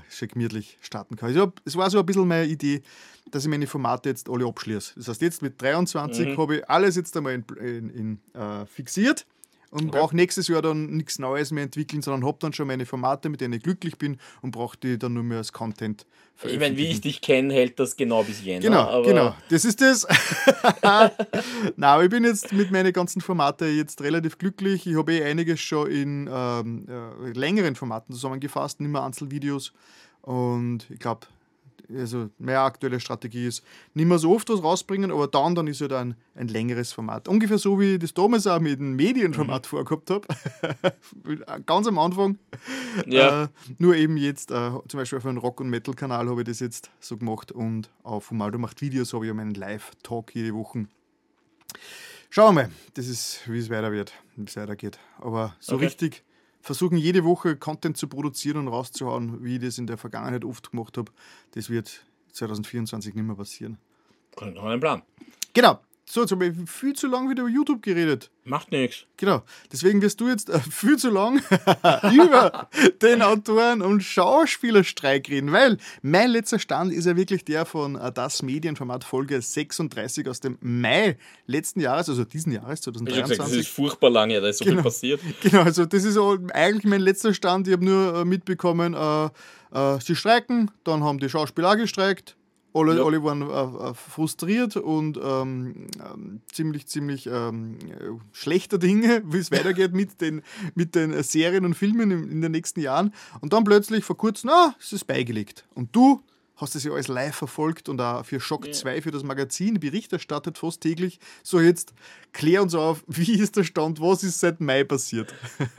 schön gemütlich starten kann. Also, es war so ein bisschen meine Idee, dass ich meine Formate jetzt alle abschließe. Das heißt, jetzt mit 23 mhm. habe ich alles jetzt einmal in, in, in, uh, fixiert und brauche nächstes Jahr dann nichts Neues mehr entwickeln, sondern habe dann schon meine Formate, mit denen ich glücklich bin und brauche die dann nur mehr als Content. Ich meine, wie ich dich kenne, hält das genau bis Jänner. Genau, genau. Das ist das. Aber ich bin jetzt mit meinen ganzen Formaten jetzt relativ glücklich. Ich habe eh einiges schon in ähm, äh, längeren Formaten zusammengefasst, nicht mehr Einzelvideos. Und ich glaube, also meine aktuelle Strategie ist, nicht mehr so oft was rausbringen, aber dann, dann ist halt ein, ein längeres Format. Ungefähr so, wie ich das damals auch mit dem Medienformat mhm. vorgehabt habe. Ganz am Anfang. Ja. Äh, nur eben jetzt, äh, zum Beispiel auf einem Rock- und Metal-Kanal habe ich das jetzt so gemacht und auf Humaldo macht Videos habe ich meinen Live-Talk jede Woche. Schauen wir mal, das ist, wie es weiter wird, wie es weitergeht. Aber so okay. richtig versuchen jede Woche Content zu produzieren und rauszuhauen, wie ich das in der Vergangenheit oft gemacht habe. Das wird 2024 nicht mehr passieren. Kommt noch ein Plan. Genau. So, jetzt habe ich viel zu lange wieder über YouTube geredet. Macht nichts. Genau. Deswegen wirst du jetzt äh, viel zu lang über den Autoren- und Schauspielerstreik reden, weil mein letzter Stand ist ja wirklich der von äh, Das Medienformat Folge 36 aus dem Mai letzten Jahres, also diesen Jahres, 2023. Gesagt, das ist furchtbar lange, da ist so genau. viel passiert. Genau, also das ist eigentlich mein letzter Stand. Ich habe nur äh, mitbekommen, äh, äh, sie streiken, dann haben die Schauspieler gestreikt, alle, ja. alle waren äh, äh, frustriert und ähm, ähm, ziemlich, ziemlich ähm, schlechter Dinge, wie es weitergeht mit den, mit den Serien und Filmen in, in, den nächsten Jahren. Und dann plötzlich vor kurzem, na, es ist beigelegt. Und du hast das ja alles live verfolgt und auch für Schock ja. 2 für das Magazin Bericht erstattet, fast täglich. So, jetzt klär uns auf, wie ist der Stand, was ist seit Mai passiert?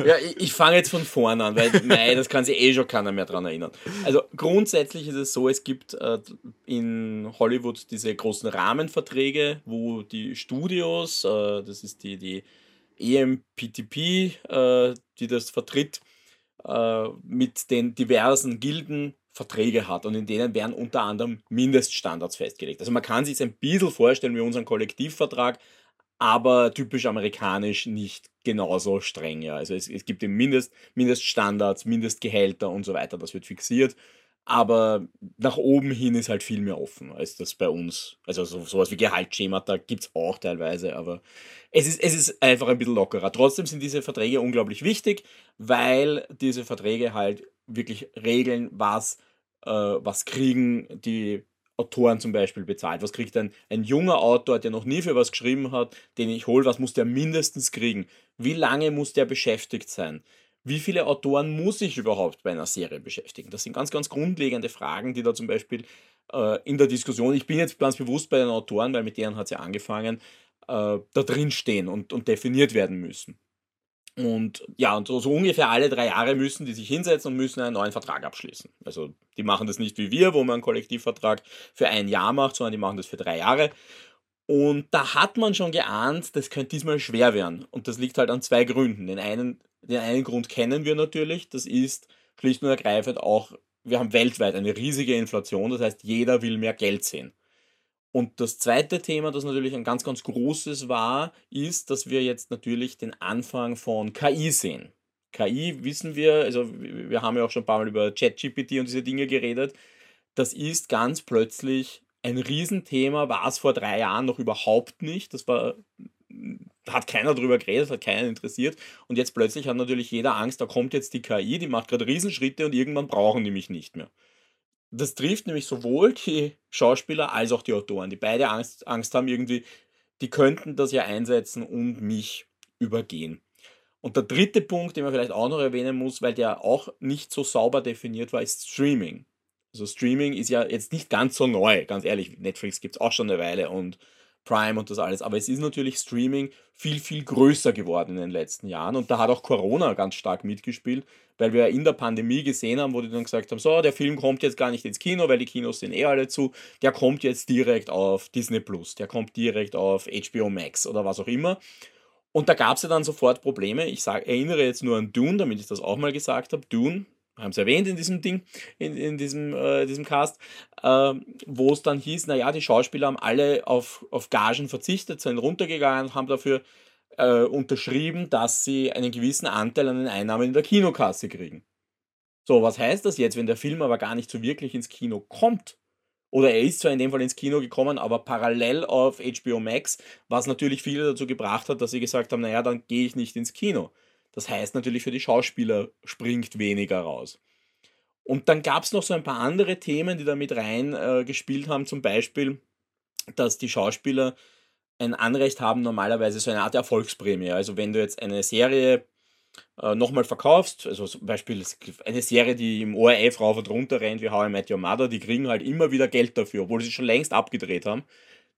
Ja, ich, ich fange jetzt von vorne an, weil Mai, das kann sich eh schon keiner mehr daran erinnern. Also grundsätzlich ist es so, es gibt äh, in Hollywood diese großen Rahmenverträge, wo die Studios, äh, das ist die, die EMPTP, äh, die das vertritt, äh, mit den diversen Gilden Verträge hat und in denen werden unter anderem Mindeststandards festgelegt. Also man kann sich es ein bisschen vorstellen wie unseren Kollektivvertrag, aber typisch amerikanisch nicht genauso streng. Ja. Also es, es gibt eben Mindest, Mindeststandards, Mindestgehälter und so weiter, das wird fixiert. Aber nach oben hin ist halt viel mehr offen als das bei uns. Also so, sowas wie Gehaltsschemata gibt es auch teilweise, aber es ist, es ist einfach ein bisschen lockerer. Trotzdem sind diese Verträge unglaublich wichtig, weil diese Verträge halt wirklich regeln, was, äh, was kriegen die Autoren zum Beispiel bezahlt. Was kriegt ein, ein junger Autor, der noch nie für was geschrieben hat, den ich hole, was muss der mindestens kriegen? Wie lange muss der beschäftigt sein? Wie viele Autoren muss ich überhaupt bei einer Serie beschäftigen? Das sind ganz, ganz grundlegende Fragen, die da zum Beispiel äh, in der Diskussion, ich bin jetzt ganz bewusst bei den Autoren, weil mit denen hat es ja angefangen, äh, da drin stehen und, und definiert werden müssen. Und ja, und so, so, ungefähr alle drei Jahre müssen die sich hinsetzen und müssen einen neuen Vertrag abschließen. Also die machen das nicht wie wir, wo man einen Kollektivvertrag für ein Jahr macht, sondern die machen das für drei Jahre. Und da hat man schon geahnt, das könnte diesmal schwer werden. Und das liegt halt an zwei Gründen. Den einen, den einen Grund kennen wir natürlich, das ist schlicht und ergreifend auch, wir haben weltweit eine riesige Inflation, das heißt, jeder will mehr Geld sehen. Und das zweite Thema, das natürlich ein ganz, ganz großes war, ist, dass wir jetzt natürlich den Anfang von KI sehen. KI wissen wir, also wir haben ja auch schon ein paar Mal über ChatGPT und diese Dinge geredet. Das ist ganz plötzlich ein Riesenthema, war es vor drei Jahren noch überhaupt nicht. Das war, hat keiner darüber geredet, hat keinen interessiert. Und jetzt plötzlich hat natürlich jeder Angst, da kommt jetzt die KI, die macht gerade Riesenschritte und irgendwann brauchen die mich nicht mehr. Das trifft nämlich sowohl die Schauspieler als auch die Autoren, die beide Angst, Angst haben irgendwie, die könnten das ja einsetzen und mich übergehen. Und der dritte Punkt, den man vielleicht auch noch erwähnen muss, weil der auch nicht so sauber definiert war, ist Streaming. Also Streaming ist ja jetzt nicht ganz so neu, ganz ehrlich. Netflix gibt es auch schon eine Weile und Prime und das alles. Aber es ist natürlich Streaming viel, viel größer geworden in den letzten Jahren. Und da hat auch Corona ganz stark mitgespielt, weil wir in der Pandemie gesehen haben, wo die dann gesagt haben, so, der Film kommt jetzt gar nicht ins Kino, weil die Kinos sind eh alle zu. Der kommt jetzt direkt auf Disney Plus, der kommt direkt auf HBO Max oder was auch immer. Und da gab es ja dann sofort Probleme. Ich sag, erinnere jetzt nur an Dune, damit ich das auch mal gesagt habe. Dune, haben es erwähnt in diesem Ding, in, in diesem, äh, diesem Cast, äh, wo es dann hieß, naja, die Schauspieler haben alle auf, auf Gagen verzichtet, sind runtergegangen, haben dafür äh, unterschrieben, dass sie einen gewissen Anteil an den Einnahmen in der Kinokasse kriegen. So, was heißt das jetzt, wenn der Film aber gar nicht so wirklich ins Kino kommt Oder er ist zwar in dem Fall ins Kino gekommen, aber parallel auf HBO Max, was natürlich viele dazu gebracht hat, dass sie gesagt haben, naja, dann gehe ich nicht ins Kino. Das heißt natürlich für die Schauspieler springt weniger raus. Und dann gab es noch so ein paar andere Themen, die da mit rein äh, gespielt haben, zum Beispiel, dass die Schauspieler ein Anrecht haben, normalerweise so eine Art Erfolgsprämie. Also wenn du jetzt eine Serie äh, nochmal verkaufst, also zum Beispiel eine Serie, die im ORF rauf und runter rennt, wie How I Met Your Mother, die kriegen halt immer wieder Geld dafür, obwohl sie schon längst abgedreht haben.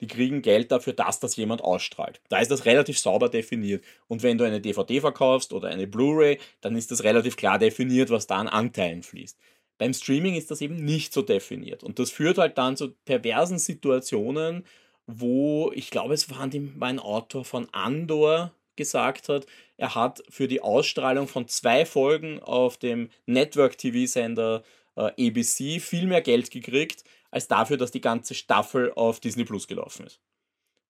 Die kriegen Geld dafür, dass das jemand ausstrahlt. Da ist das relativ sauber definiert. Und wenn du eine DVD verkaufst oder eine Blu-ray, dann ist das relativ klar definiert, was da an Anteilen fließt. Beim Streaming ist das eben nicht so definiert. Und das führt halt dann zu perversen Situationen, wo, ich glaube, es war ein Autor von Andor gesagt hat, er hat für die Ausstrahlung von zwei Folgen auf dem Network-TV-Sender äh, ABC viel mehr Geld gekriegt, als dafür, dass die ganze Staffel auf Disney Plus gelaufen ist.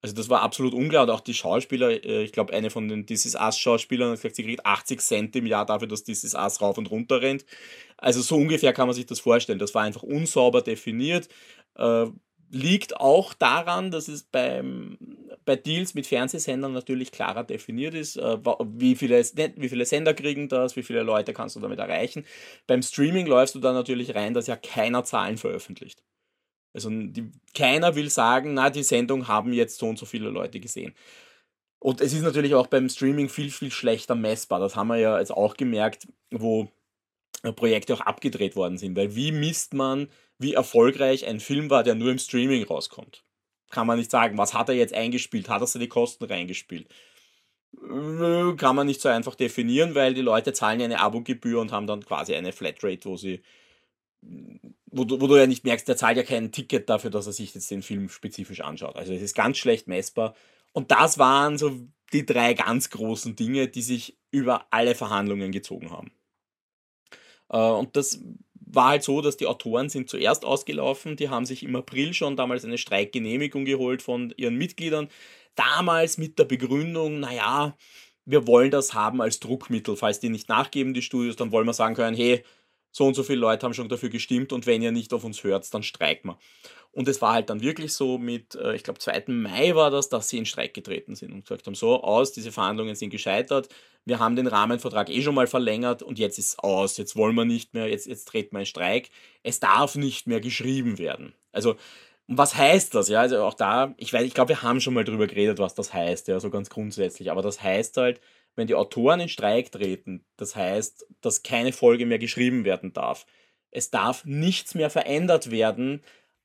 Also das war absolut unklar und auch die Schauspieler, äh, ich glaube eine von den This Is Us Schauspielern hat gesagt, sie kriegt 80 Cent im Jahr dafür, dass This Is Us rauf und runter rennt. Also so ungefähr kann man sich das vorstellen. Das war einfach unsauber definiert. Äh, liegt auch daran, dass es beim, bei Deals mit Fernsehsendern natürlich klarer definiert ist, äh, wie, viele, wie viele Sender kriegen das, wie viele Leute kannst du damit erreichen. Beim Streaming läufst du da natürlich rein, dass ja keiner Zahlen veröffentlicht. Also die, keiner will sagen, na, die Sendung haben jetzt so und so viele Leute gesehen. Und es ist natürlich auch beim Streaming viel, viel schlechter messbar. Das haben wir ja jetzt auch gemerkt, wo Projekte auch abgedreht worden sind. Weil wie misst man, wie erfolgreich ein Film war, der nur im Streaming rauskommt? Kann man nicht sagen. Was hat er jetzt eingespielt? Hat er seine Kosten reingespielt? Äh, kann man nicht so einfach definieren, weil die Leute zahlen ja eine Abogebühr und haben dann quasi eine Flatrate, wo sie wo du, wo du ja nicht merkst, der zahlt ja kein Ticket dafür, dass er sich jetzt den Film spezifisch anschaut. Also es ist ganz schlecht messbar. Und das waren so die drei ganz großen Dinge, die sich über alle Verhandlungen gezogen haben. Äh, und das war halt so, dass die Autoren sind zuerst ausgelaufen, die haben sich im April schon damals eine Streikgenehmigung geholt von ihren Mitgliedern. Damals mit der Begründung, naja, wir wollen das haben als Druckmittel. Falls die nicht nachgeben, die Studios, dann wollen wir sagen können, hey, so und so viele Leute haben schon dafür gestimmt und wenn ihr nicht auf uns hört, dann streiken wir. Und es war halt dann wirklich so mit, äh, ich glaube, 2. Mai war das, dass sie in Streik getreten sind und gesagt haben, so aus, diese Verhandlungen sind gescheitert, wir haben den Rahmenvertrag eh schon mal verlängert und jetzt ist aus, jetzt wollen wir nicht mehr, jetzt, jetzt treten wir in Streik. Es darf nicht mehr geschrieben werden. Also, was heißt das? Ja, also auch da, ich weiß, ich glaube, wir haben schon mal drüber geredet, was das heißt, ja, so ganz grundsätzlich, aber das heißt halt, wenn die Autoren in Streik treten, das heißt, dass keine Folge mehr geschrieben werden darf. Es darf nichts mehr verändert werden,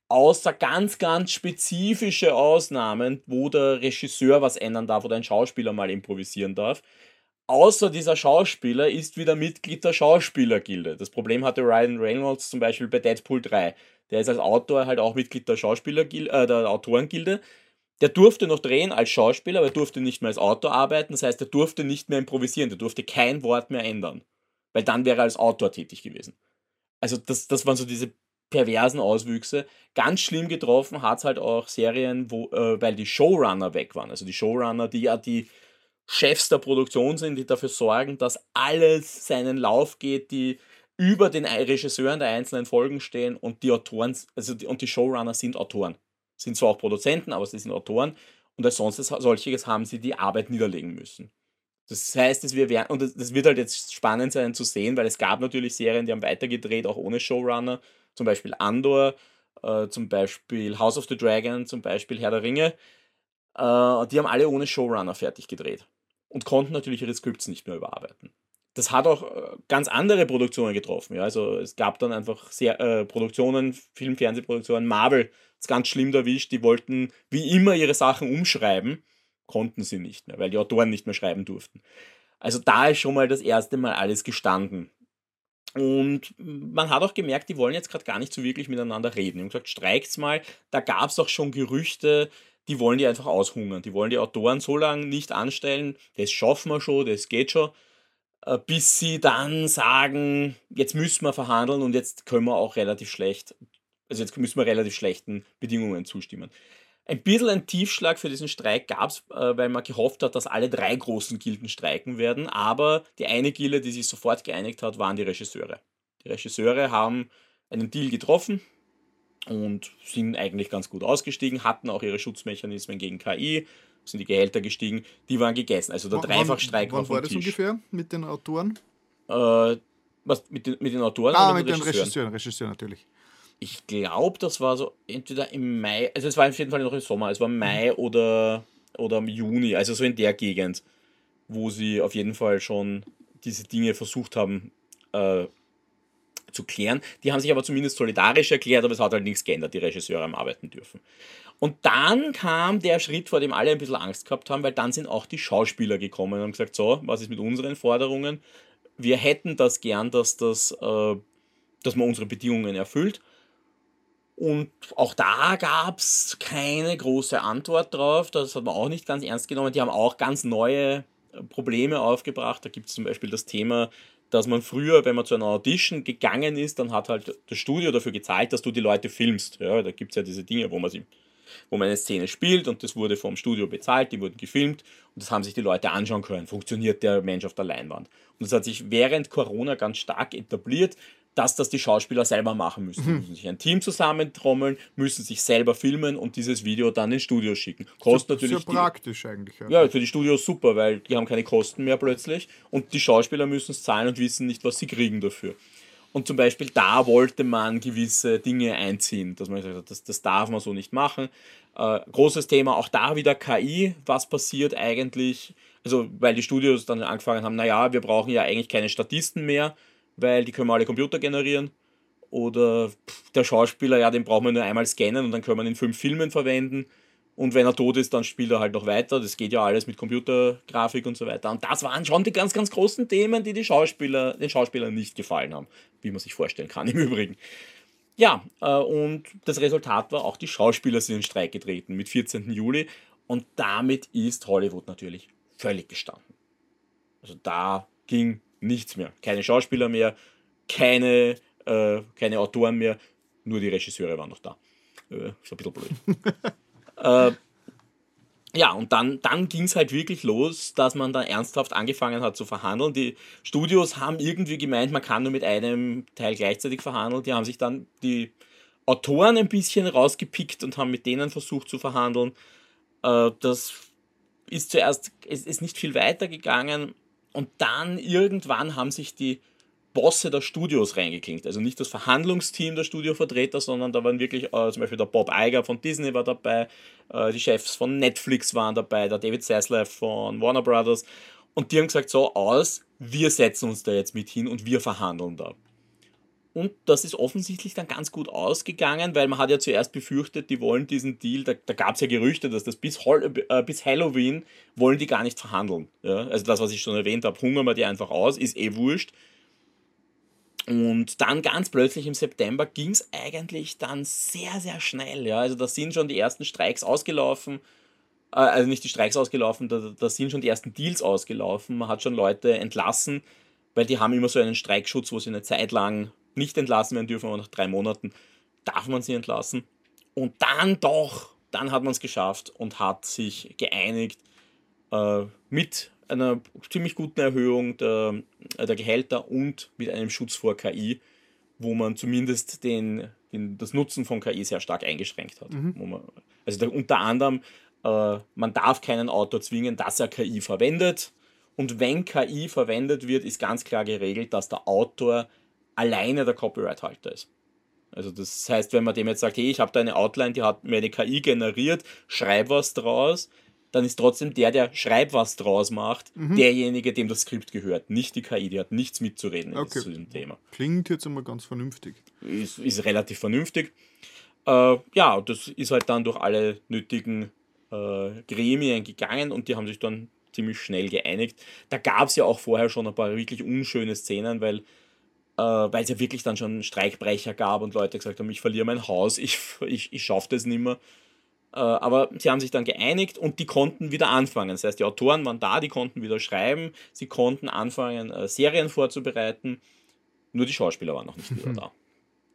außer ganz, ganz spezifische Ausnahmen, wo der Regisseur was ändern darf oder ein Schauspieler mal improvisieren darf. Außer dieser Schauspieler ist wieder Mitglied der Schauspielergilde. Das Problem hatte Ryan Reynolds zum Beispiel bei Deadpool 3. Der ist als Autor halt auch Mitglied der Schauspielergilde, äh, der Autorengilde. Der durfte noch drehen als Schauspieler, aber er durfte nicht mehr als Autor arbeiten. Das heißt, er durfte nicht mehr improvisieren, der durfte kein Wort mehr ändern. Weil dann wäre er als Autor tätig gewesen. Also das, das waren so diese perversen Auswüchse. Ganz schlimm getroffen hat es halt auch Serien, wo, äh, weil die Showrunner weg waren. Also die Showrunner, die ja die Chefs der Produktion sind, die dafür sorgen, dass alles seinen Lauf geht, die über den Regisseuren der einzelnen Folgen stehen und die Autoren, also die, und die Showrunner sind Autoren sind zwar auch Produzenten, aber sie sind Autoren und als sonst solches haben sie die Arbeit niederlegen müssen. Das heißt, dass wir werden, und das wird halt jetzt spannend sein zu sehen, weil es gab natürlich Serien, die haben weitergedreht, auch ohne Showrunner, zum Beispiel Andor, äh, zum Beispiel House of the Dragon, zum Beispiel Herr der Ringe. Äh, die haben alle ohne Showrunner fertig gedreht und konnten natürlich ihre Scripts nicht mehr überarbeiten das hat auch äh, ganz andere Produktionen getroffen. Ja? Also es gab dann einfach sehr, äh, Produktionen, Film, Fernsehproduktionen, Marvel ist ganz schlimm erwischt, die wollten wie immer ihre Sachen umschreiben, konnten sie nicht mehr, weil die Autoren nicht mehr schreiben durften. Also da ist schon mal das erste Mal alles gestanden. Und man hat auch gemerkt, die wollen jetzt gerade gar nicht so wirklich miteinander reden. Die haben gesagt, streikt's mal. Da gab es auch schon Gerüchte, die wollen die einfach aushungern. Die wollen die Autoren so lange nicht anstellen, das schaffen wir schon, das geht schon bis sie dann sagen, jetzt müssen wir verhandeln und jetzt können wir auch relativ schlecht, also jetzt müssen wir relativ schlechten Bedingungen zustimmen. Ein bisschen ein Tiefschlag für diesen Streik gab es, äh, weil man gehofft hat, dass alle drei großen Gilden streiken werden, aber die eine Gilde, die sich sofort geeinigt hat, waren die Regisseure. Die Regisseure haben einen Deal getroffen, und sind eigentlich ganz gut ausgestiegen, hatten auch ihre Schutzmechanismen gegen KI, sind die Gehälter gestiegen, die waren gegessen. Also der Dreifachstreik war vom war das Tisch. ungefähr mit den Autoren? Äh, was, mit, den, mit den Autoren? Ah, mit den Regisseuren? Regisseuren, Regisseur natürlich. Ich glaube, das war so entweder im Mai, also es war auf jeden Fall noch im Sommer, es war Mai mhm. oder, oder im Juni, also so in der Gegend, wo sie auf jeden Fall schon diese Dinge versucht haben äh, zu klären. Die haben sich aber zumindest solidarisch erklärt, aber es hat halt nichts geändert, die Regisseure haben arbeiten dürfen. Und dann kam der Schritt, vor dem alle ein bisschen Angst gehabt haben, weil dann sind auch die Schauspieler gekommen und haben gesagt, so, was ist mit unseren Forderungen? Wir hätten das gern, dass, das, äh, dass man unsere Bedingungen erfüllt. Und auch da gab es keine große Antwort drauf. Das hat man auch nicht ganz ernst genommen. Die haben auch ganz neue Probleme aufgebracht. Da gibt es zum Beispiel das Thema dass man früher, wenn man zu einer Audition gegangen ist, dann hat halt das Studio dafür gezahlt, dass du die Leute filmst. Ja, da gibt es ja diese Dinge, wo man sie wo man eine Szene spielt und das wurde vom Studio bezahlt, die wurden gefilmt und das haben sich die Leute anschauen können. Funktioniert der Mensch auf der Leinwand? Und das hat sich während Corona ganz stark etabliert, dass das die Schauspieler selber machen müssen. Mhm. müssen sich ein Team zusammentrommeln, müssen sich selber filmen und dieses Video dann ins Studio schicken. Kostet so, natürlich. Sehr praktisch eigentlich. Ja. ja, für die Studios super, weil die haben keine Kosten mehr plötzlich und die Schauspieler müssen es zahlen und wissen nicht, was sie kriegen dafür. Und zum Beispiel da wollte man gewisse Dinge einziehen, dass man gesagt hat, das, das darf man so nicht machen. Äh, großes Thema, auch da wieder KI, was passiert eigentlich? Also, weil die Studios dann angefangen haben, naja, wir brauchen ja eigentlich keine Statisten mehr, weil die können wir alle Computer generieren. Oder der Schauspieler, ja, den brauchen wir nur einmal scannen und dann können wir ihn in fünf Filmen verwenden. Und wenn er tot ist, dann spielt er halt noch weiter. Das geht ja alles mit Computergrafik und so weiter. Und das waren schon die ganz, ganz großen Themen, die, die Schauspieler, den Schauspielern nicht gefallen haben, wie man sich vorstellen kann im Übrigen. Ja, äh, und das Resultat war auch, die Schauspieler sind in Streik getreten mit 14. Juli. Und damit ist Hollywood natürlich völlig gestanden. Also da ging nichts mehr. Keine Schauspieler mehr, keine, äh, keine Autoren mehr, nur die Regisseure waren noch da. Äh, ist ein bisschen blöd. äh, ja, und dann, dann ging es halt wirklich los, dass man da ernsthaft angefangen hat zu verhandeln. Die Studios haben irgendwie gemeint, man kann nur mit einem Teil gleichzeitig verhandeln. Die haben sich dann die Autoren ein bisschen rausgepickt und haben mit denen versucht zu verhandeln. Äh, das ist zuerst, es ist nicht viel weiter gegangen. Und dann irgendwann haben sich die Bosse der Studios reingeklinkt. Also nicht das Verhandlungsteam der Studiovertreter, sondern da waren wirklich äh, zum Beispiel der Bob Iger von Disney war dabei, äh, die Chefs von Netflix waren dabei, der David Zaslav von Warner Brothers. Und die haben gesagt, so aus, wir setzen uns da jetzt mit hin und wir verhandeln da. Und das ist offensichtlich dann ganz gut ausgegangen, weil man hat ja zuerst befürchtet, die wollen diesen Deal, da, da gab es ja Gerüchte, dass das bis, äh, bis Halloween wollen die gar nicht verhandeln. Ja? Also das, was ich schon erwähnt habe, hungern wir die einfach aus, ist eh wurscht. Und dann ganz plötzlich im September ging es eigentlich dann sehr, sehr schnell. Ja? Also da sind schon die ersten Streiks ausgelaufen, äh, also nicht die Streiks ausgelaufen, da, da sind schon die ersten Deals ausgelaufen. Man hat schon Leute entlassen, weil die haben immer so einen Streikschutz, wo sie eine Zeit lang nicht entlassen werden dürfen, aber nach drei Monaten darf man sie entlassen. Und dann doch, dann hat man es geschafft und hat sich geeinigt äh, mit einer ziemlich guten Erhöhung der, äh, der Gehälter und mit einem Schutz vor KI, wo man zumindest den, den das Nutzen von KI sehr stark eingeschränkt hat. Mhm. Man, also da, unter anderem, äh, man darf keinen Autor zwingen, dass er KI verwendet. Und wenn KI verwendet wird, ist ganz klar geregelt, dass der Autor alleine der Copyright-Halter ist. Also das heißt, wenn man dem jetzt sagt, hey, ich habe da eine Outline, die hat mir eine KI generiert, schreib was draus, dann ist trotzdem der, der schreib was draus macht, mhm. derjenige, dem das Skript gehört. Nicht die KI, die hat nichts mitzureden okay. zu dem Thema. Klingt jetzt immer ganz vernünftig. Ist, ist relativ vernünftig. Äh, ja, das ist halt dann durch alle nötigen äh, Gremien gegangen und die haben sich dann ziemlich schnell geeinigt. Da gab es ja auch vorher schon ein paar wirklich unschöne Szenen, weil äh, weil es ja wirklich dann schon Streikbrecher gab und Leute gesagt haben, ich verliere mein Haus, ich, ich, ich schaffe das nicht mehr. Äh, aber sie haben sich dann geeinigt und die konnten wieder anfangen. Das heißt, die Autoren waren da, die konnten wieder schreiben, sie konnten anfangen, äh, Serien vorzubereiten, nur die Schauspieler waren noch nicht wieder da.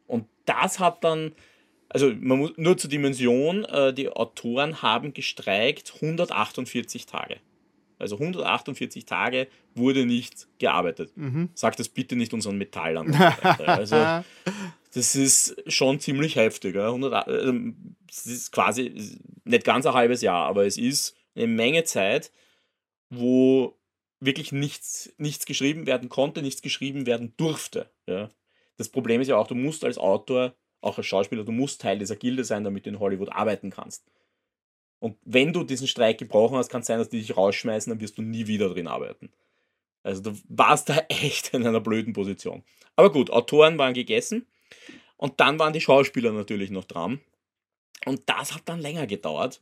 Und das hat dann, also man muss, nur zur Dimension, äh, die Autoren haben gestreikt 148 Tage. Also 148 Tage wurde nicht gearbeitet. Mhm. Sagt das bitte nicht unseren Metallern. also Das ist schon ziemlich heftig. Ja? 100, äh, das ist quasi nicht ganz ein halbes Jahr, aber es ist eine Menge Zeit, wo wirklich nichts, nichts geschrieben werden konnte, nichts geschrieben werden durfte. Ja? Das Problem ist ja auch, du musst als Autor, auch als Schauspieler, du musst Teil dieser Gilde sein, damit du in Hollywood arbeiten kannst. Und wenn du diesen Streik gebrochen hast, kann es sein, dass die dich rausschmeißen, dann wirst du nie wieder drin arbeiten. Also du warst da echt in einer blöden Position. Aber gut, Autoren waren gegessen und dann waren die Schauspieler natürlich noch dran. Und das hat dann länger gedauert.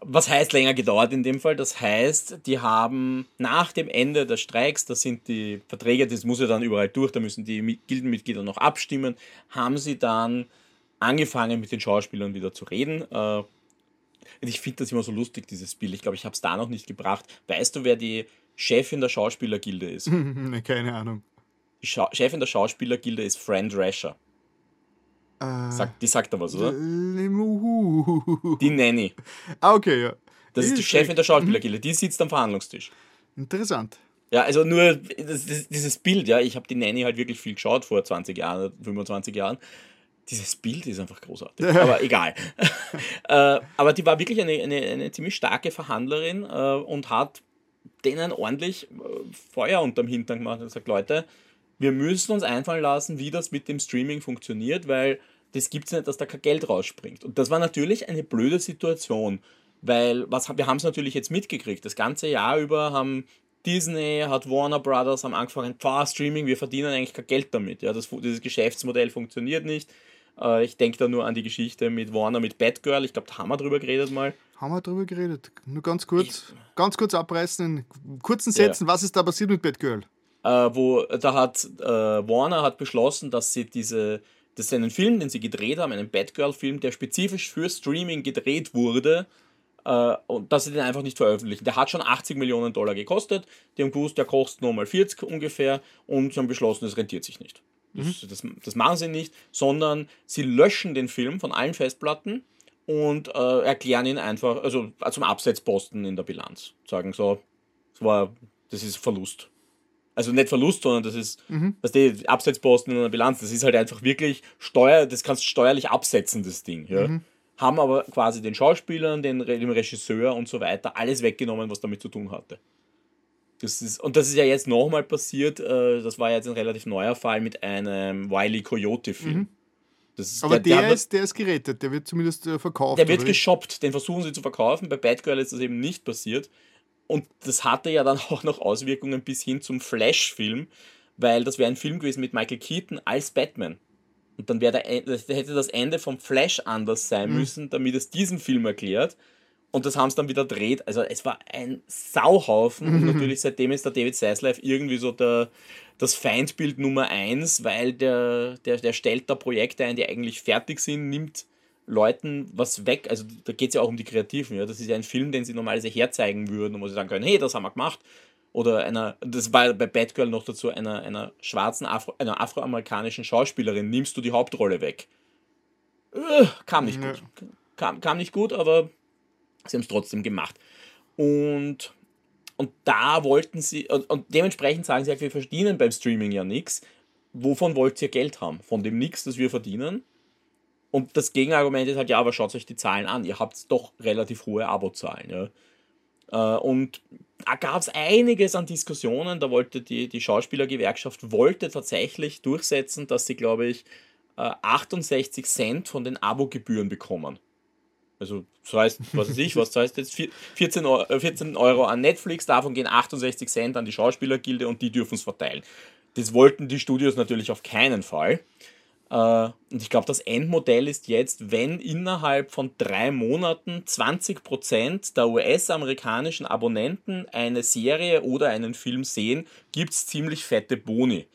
Was heißt länger gedauert in dem Fall? Das heißt, die haben nach dem Ende des Streiks, da sind die Verträge, das muss ja dann überall durch, da müssen die Gildenmitglieder noch abstimmen, haben sie dann angefangen mit den Schauspielern wieder zu reden. Äh, ich finde das immer so lustig, dieses Bild. Ich glaube, ich habe es da noch nicht gebracht. Weißt du, wer die Chefin der Schauspielergilde ist? Keine Ahnung. Die Scha Chefin der Schauspielergilde ist Fran Drescher. Äh, Sag, die sagt da was, oder? Die Nanny. Ah, okay, ja. Das ist die Chefin der Schauspielergilde. Die sitzt am Verhandlungstisch. Interessant. Ja, also nur das, das, dieses Bild, ja, ich habe die Nanny halt wirklich viel geschaut vor 20 Jahren, 25 Jahren dieses Bild ist einfach großartig. Aber egal. äh, aber die war wirklich eine, eine, eine ziemlich starke Verhandlerin äh, und hat denen ordentlich Feuer unterm Hintern gemacht und gesagt, Leute, wir müssen uns einfallen lassen, wie das mit dem Streaming funktioniert, weil das gibt es nicht, dass da kein Geld rausspringt. Und das war natürlich eine blöde Situation, weil was, wir haben es natürlich jetzt mitgekriegt. Das ganze Jahr über haben Disney, hat Warner Brothers haben angefangen, Pfah, Streaming, wir verdienen eigentlich kein Geld damit. Ja, das, dieses Geschäftsmodell funktioniert nicht. Äh, ich denke da nur an die Geschichte mit Warner, mit Batgirl. Ich glaube, da haben wir drüber geredet mal. Haben wir drüber geredet? Nur ganz kurz, ich, ganz kurz abreißen in kurzen Sätzen. Ja. Was ist da passiert mit Batgirl? Äh, wo da hat äh, Warner hat beschlossen, dass sie diese das ist einen Film, den sie gedreht haben, einen Batgirl-Film, der spezifisch für Streaming gedreht wurde, äh, und dass sie den einfach nicht veröffentlichen. Der hat schon 80 Millionen Dollar gekostet. Die haben gewusst, der kostet nochmal 40 ungefähr und sie haben beschlossen, es rentiert sich nicht. Das, mhm. das, das, machen sie nicht, sondern sie löschen den Film von allen Festplatten und äh, erklären ihn einfach, also zum Absetzposten in der Bilanz. Sagen so, das, war, das ist Verlust. Also nicht Verlust, sondern das ist, mhm. was die Absetzposten in einer Bilanz, das ist halt einfach wirklich Steuer, das kannst du steuerlich absetzen, das Ding. Ja. Mhm. Haben aber quasi den Schauspielern, den, dem Regisseur und so weiter alles weggenommen, was damit zu tun hatte. Das ist, und das ist ja jetzt nochmal passiert, äh, das war jetzt ein relativ neuer Fall mit einem Wiley Coyote-Film. Mhm. Ist, Aber der, der, der, ist, der ist gerettet, der wird zumindest äh, verkauft. Der wird geshoppt, den versuchen sie zu verkaufen. Bei Batgirl ist das eben nicht passiert. Und das hatte ja dann auch noch Auswirkungen bis hin zum Flash-Film, weil das wäre ein Film gewesen mit Michael Keaton als Batman. Und dann wäre hätte das Ende vom Flash anders sein mhm. müssen, damit es diesen Film erklärt. Und das haben sie dann wieder dreht. Also es war ein Sauhaufen. Und natürlich seitdem ist der David Zaslav irgendwie so der, das Feindbild Nummer eins, weil der, der, der stellt da Projekte ein, die eigentlich fertig sind, nimmt Leuten was weg. Also da geht es ja auch um die Kreativen. Ja? Das ist ja ein Film, den sie normalerweise herzeigen würden und wo sie sagen können, hey, das haben wir gemacht. Oder einer, das war bei Batgirl noch dazu, einer, einer schwarzen, Afro, einer afroamerikanischen Schauspielerin, nimmst du die Hauptrolle weg. Äh, kam nicht ja. gut. Kam, kam nicht gut, aber Sie haben es trotzdem gemacht. Und, und da wollten sie, und, und dementsprechend sagen sie, wir verdienen beim Streaming ja nichts. Wovon wollt ihr Geld haben? Von dem nichts, das wir verdienen? Und das Gegenargument ist halt, ja, aber schaut euch die Zahlen an. Ihr habt doch relativ hohe Abozahlen. Ja? Äh, und da gab es einiges an Diskussionen. Da wollte die, die Schauspielergewerkschaft wollte tatsächlich durchsetzen, dass sie, glaube ich, 68 äh, Cent von den Abogebühren bekommen. Also das heißt, was weiß ich, was heißt jetzt 14 Euro, 14 äh, Euro an Netflix, davon gehen 68 Cent an die Schauspielergilde und die dürfen es verteilen. Das wollten die Studios natürlich auf keinen Fall. Äh, und ich glaube, das Endmodell ist jetzt, wenn innerhalb von drei Monaten 20% der US-amerikanischen Abonnenten eine Serie oder einen Film sehen, gibt es ziemlich fette Boni.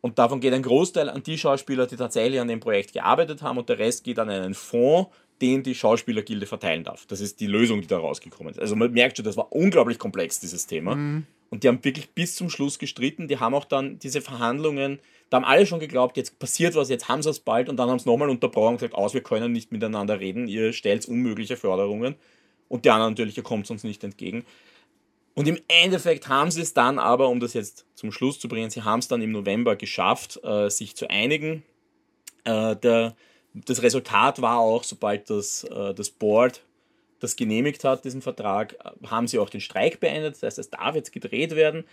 Und davon geht ein Großteil an die Schauspieler, die tatsächlich an dem Projekt gearbeitet haben und der Rest geht an einen Fonds, den die Schauspielergilde verteilen darf. Das ist die Lösung, die da rausgekommen ist. Also man merkt schon, das war unglaublich komplex, dieses Thema. Mhm. Und die haben wirklich bis zum Schluss gestritten. Die haben auch dann diese Verhandlungen, da haben alle schon geglaubt, jetzt passiert was, jetzt haben sie es bald. Und dann haben sie nochmal unterbrochen und gesagt, aus, wir können nicht miteinander reden, ihr stellt unmögliche Förderungen. Und die anderen natürlich, ihr kommt uns nicht entgegen. Und im Endeffekt haben sie es dann aber, um das jetzt zum Schluss zu bringen, sie haben es dann im November geschafft, äh, sich zu einigen Äh, der, das Resultat war auch, sobald das, äh, das Board das genehmigt hat, diesen Vertrag, haben sie auch den Streik beendet. Das heißt, es darf jetzt gedreht werden.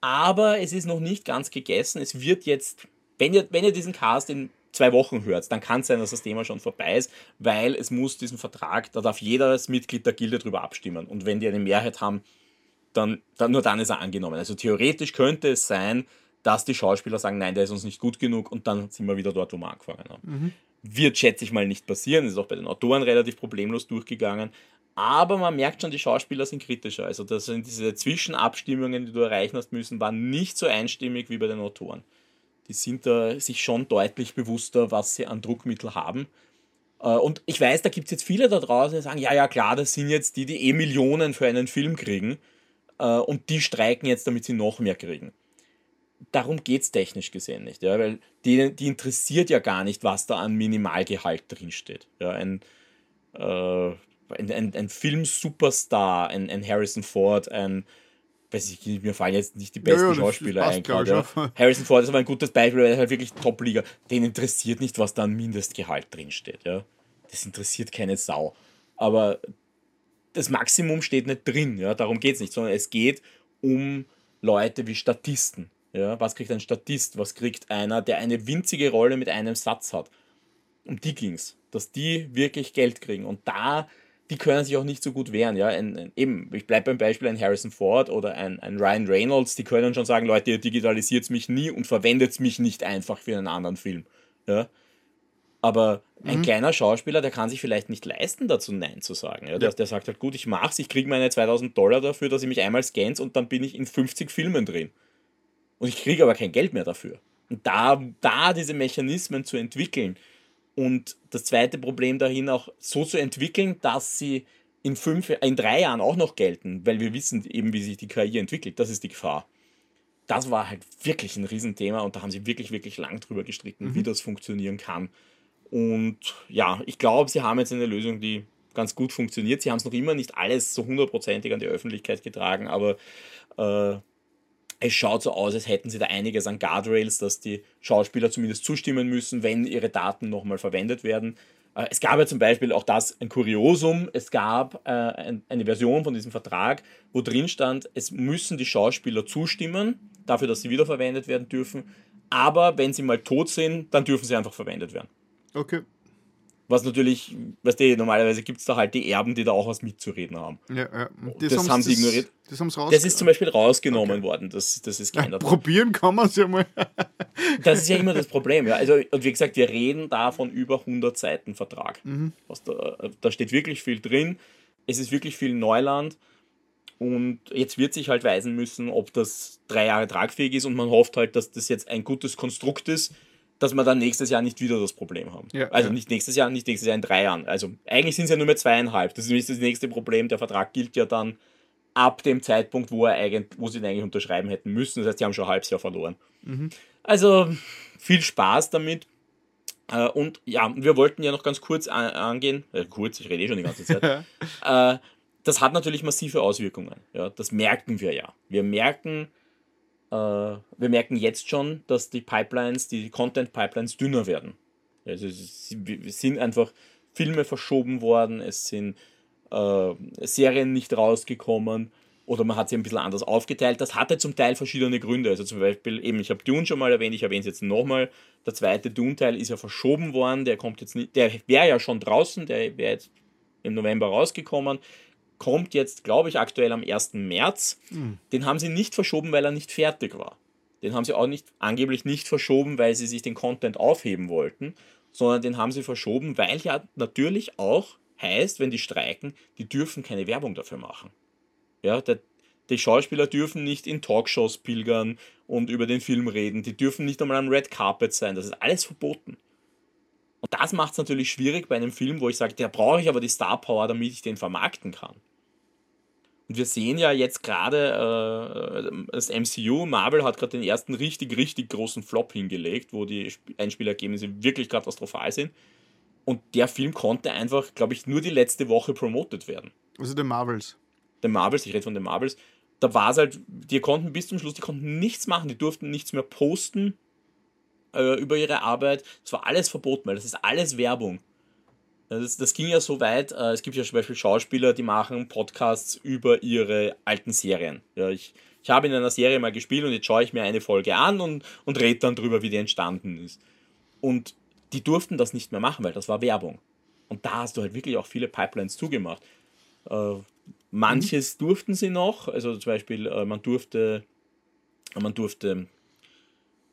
Aber es ist noch nicht ganz gegessen. Es wird jetzt, wenn ihr, wenn ihr diesen Cast in zwei Wochen hört, dann kann es sein, dass das Thema schon vorbei ist, weil es muss diesen Vertrag, da darf jedes Mitglied der Gilde drüber abstimmen. Und wenn die eine Mehrheit haben, dann, dann nur dann ist er angenommen. Also theoretisch könnte es sein, dass die Schauspieler sagen, nein, der ist uns nicht gut genug und dann sind wir wieder dort, wo wir angefangen haben. Mhm. Wird, schätze ich mal, nicht passieren. Das ist auch bei den Autoren relativ problemlos durchgegangen. Aber man merkt schon, die Schauspieler sind kritischer. Also das sind diese Zwischenabstimmungen, die du erreichen hast müssen, waren nicht so einstimmig wie bei den Autoren. Die sind da sich schon deutlich bewusster, was sie an Druckmittel haben. Äh, und ich weiß, da gibt es jetzt viele da draußen, die sagen, ja, ja, klar, das sind jetzt die, die eh Millionen für einen Film kriegen. Äh, und die streiken jetzt, damit sie noch mehr kriegen darum geht es technisch gesehen nicht, ja, weil die, die interessiert ja gar nicht, was da an Minimalgehalt drinsteht. Ja, ein, äh, ein, ein, ein Film-Superstar, ein, ein Harrison Ford, ein, weiß ich, mir fallen jetzt nicht die besten ja, ja, Schauspieler ein. Ja. Harrison Ford ist aber ein gutes Beispiel, weil er halt wirklich Top-Liga. Den interessiert nicht, was da an Mindestgehalt drinsteht. Ja. Das interessiert keine Sau. Aber das Maximum steht nicht drin, ja, darum geht es nicht, sondern es geht um Leute wie Statisten. Ja, was kriegt ein Statist? Was kriegt einer, der eine winzige Rolle mit einem Satz hat? Um die ging es, dass die wirklich Geld kriegen. Und da, die können sich auch nicht so gut wehren. Ja? Ein, ein, eben, ich bleibe beim Beispiel ein Harrison Ford oder ein, ein Ryan Reynolds, die können schon sagen, Leute, ihr digitalisiert mich nie und verwendet mich nicht einfach für einen anderen Film. Ja? Aber ein mhm. kleiner Schauspieler, der kann sich vielleicht nicht leisten, dazu Nein zu sagen. Ja? Der, der sagt halt, gut, ich mach's, ich kriege meine 2000 Dollar dafür, dass ich mich einmal scannt und dann bin ich in 50 Filmen drin. Und ich kriege aber kein Geld mehr dafür. Und da, da diese Mechanismen zu entwickeln und das zweite Problem dahin auch so zu entwickeln, dass sie in, fünf, in drei Jahren auch noch gelten, weil wir wissen eben, wie sich die KI entwickelt. Das ist die Gefahr. Das war halt wirklich ein Riesenthema und da haben sie wirklich, wirklich lang drüber gestritten, mhm. wie das funktionieren kann. Und ja, ich glaube, sie haben jetzt eine Lösung, die ganz gut funktioniert. Sie haben es noch immer nicht alles so hundertprozentig an die Öffentlichkeit getragen, aber äh, es schaut so aus, als hätten sie da einiges an Guardrails, dass die Schauspieler zumindest zustimmen müssen, wenn ihre Daten nochmal verwendet werden. Äh, es gab ja zum Beispiel auch das ein Kuriosum. Es gab äh, eine Version von diesem Vertrag, wo drin stand, es müssen die Schauspieler zustimmen, dafür, dass sie wiederverwendet werden dürfen. Aber wenn sie mal tot sind, dann dürfen sie einfach verwendet werden. Okay. Was natürlich, weißt du, normalerweise gibt es da halt die Erben, die da auch was mitzureden haben. Ja, ja. Das, das haben sie das, ignoriert. Das, das, ist zum Beispiel rausgenommen okay. worden. Das, das ist geändert. Ja, probieren kann man es ja mal. das ist ja immer das Problem. Ja. Also, und wie gesagt, wir reden da von über 100 Seiten Vertrag. Mhm. Da, da steht wirklich viel drin. Es ist wirklich viel Neuland. Und jetzt wird sich halt weisen müssen, ob das drei Jahre tragfähig ist. Und man hofft halt, dass das jetzt ein gutes Konstrukt ist dass wir dann nächstes Jahr nicht wieder das Problem haben. Ja, also ja. nicht nächstes Jahr, nicht nächstes Jahr in drei Jahren. Also eigentlich sind es ja nur mehr zweieinhalb. Das ist das nächste Problem. Der Vertrag gilt ja dann ab dem Zeitpunkt, wo, er eigentlich, wo sie ihn eigentlich unterschreiben hätten müssen. Das heißt, sie haben schon ein halbes Jahr verloren. Mhm. Also viel Spaß damit. Äh, und ja, wir wollten ja noch ganz kurz angehen, äh, kurz, ich rede eh schon die ganze Zeit. äh, das hat natürlich massive Auswirkungen. Ja, das merken wir ja. Wir merken, wir merken jetzt schon, dass die Pipelines, die Content-Pipelines dünner werden. Also es sind einfach Filme verschoben worden, es sind äh, Serien nicht rausgekommen oder man hat sie ein bisschen anders aufgeteilt. Das hatte zum Teil verschiedene Gründe. Also zum Beispiel, eben, ich habe Dune schon mal erwähnt, ich erwähne es jetzt nochmal. Der zweite Dune-Teil ist ja verschoben worden, der kommt jetzt nicht, der wäre ja schon draußen, der wäre jetzt im November rausgekommen kommt jetzt, glaube ich, aktuell am 1. März. Mhm. Den haben sie nicht verschoben, weil er nicht fertig war. Den haben sie auch nicht, angeblich nicht verschoben, weil sie sich den Content aufheben wollten, sondern den haben sie verschoben, weil ja natürlich auch heißt, wenn die streiken, die dürfen keine Werbung dafür machen. Ja, der, die Schauspieler dürfen nicht in Talkshows pilgern und über den Film reden, die dürfen nicht einmal am Red Carpet sein, das ist alles verboten. Und das macht es natürlich schwierig bei einem Film, wo ich sage, der brauche ich aber die Star Power, damit ich den vermarkten kann. Und wir sehen ja jetzt gerade, äh, das MCU, Marvel hat gerade den ersten richtig, richtig großen Flop hingelegt, wo die Einspielergebnisse wirklich katastrophal sind. Und der Film konnte einfach, glaube ich, nur die letzte Woche promotet werden. Also der Marvels. Der Marvels, ich rede von den Marvels. Da war es halt, die konnten bis zum Schluss, die konnten nichts machen, die durften nichts mehr posten. Äh, über ihre Arbeit. Es war alles verboten, weil das ist alles Werbung. Das, das ging ja so weit, äh, es gibt ja zum Beispiel Schauspieler, die machen Podcasts über ihre alten Serien. Ja, ich, ich habe in einer Serie mal gespielt und jetzt schaue ich mir eine Folge an und, und rede dann drüber, wie die entstanden ist. Und die durften das nicht mehr machen, weil das war Werbung. Und da hast du halt wirklich auch viele Pipelines zugemacht. Äh, manches mhm. durften sie noch, also zum Beispiel, äh, man durfte, man durfte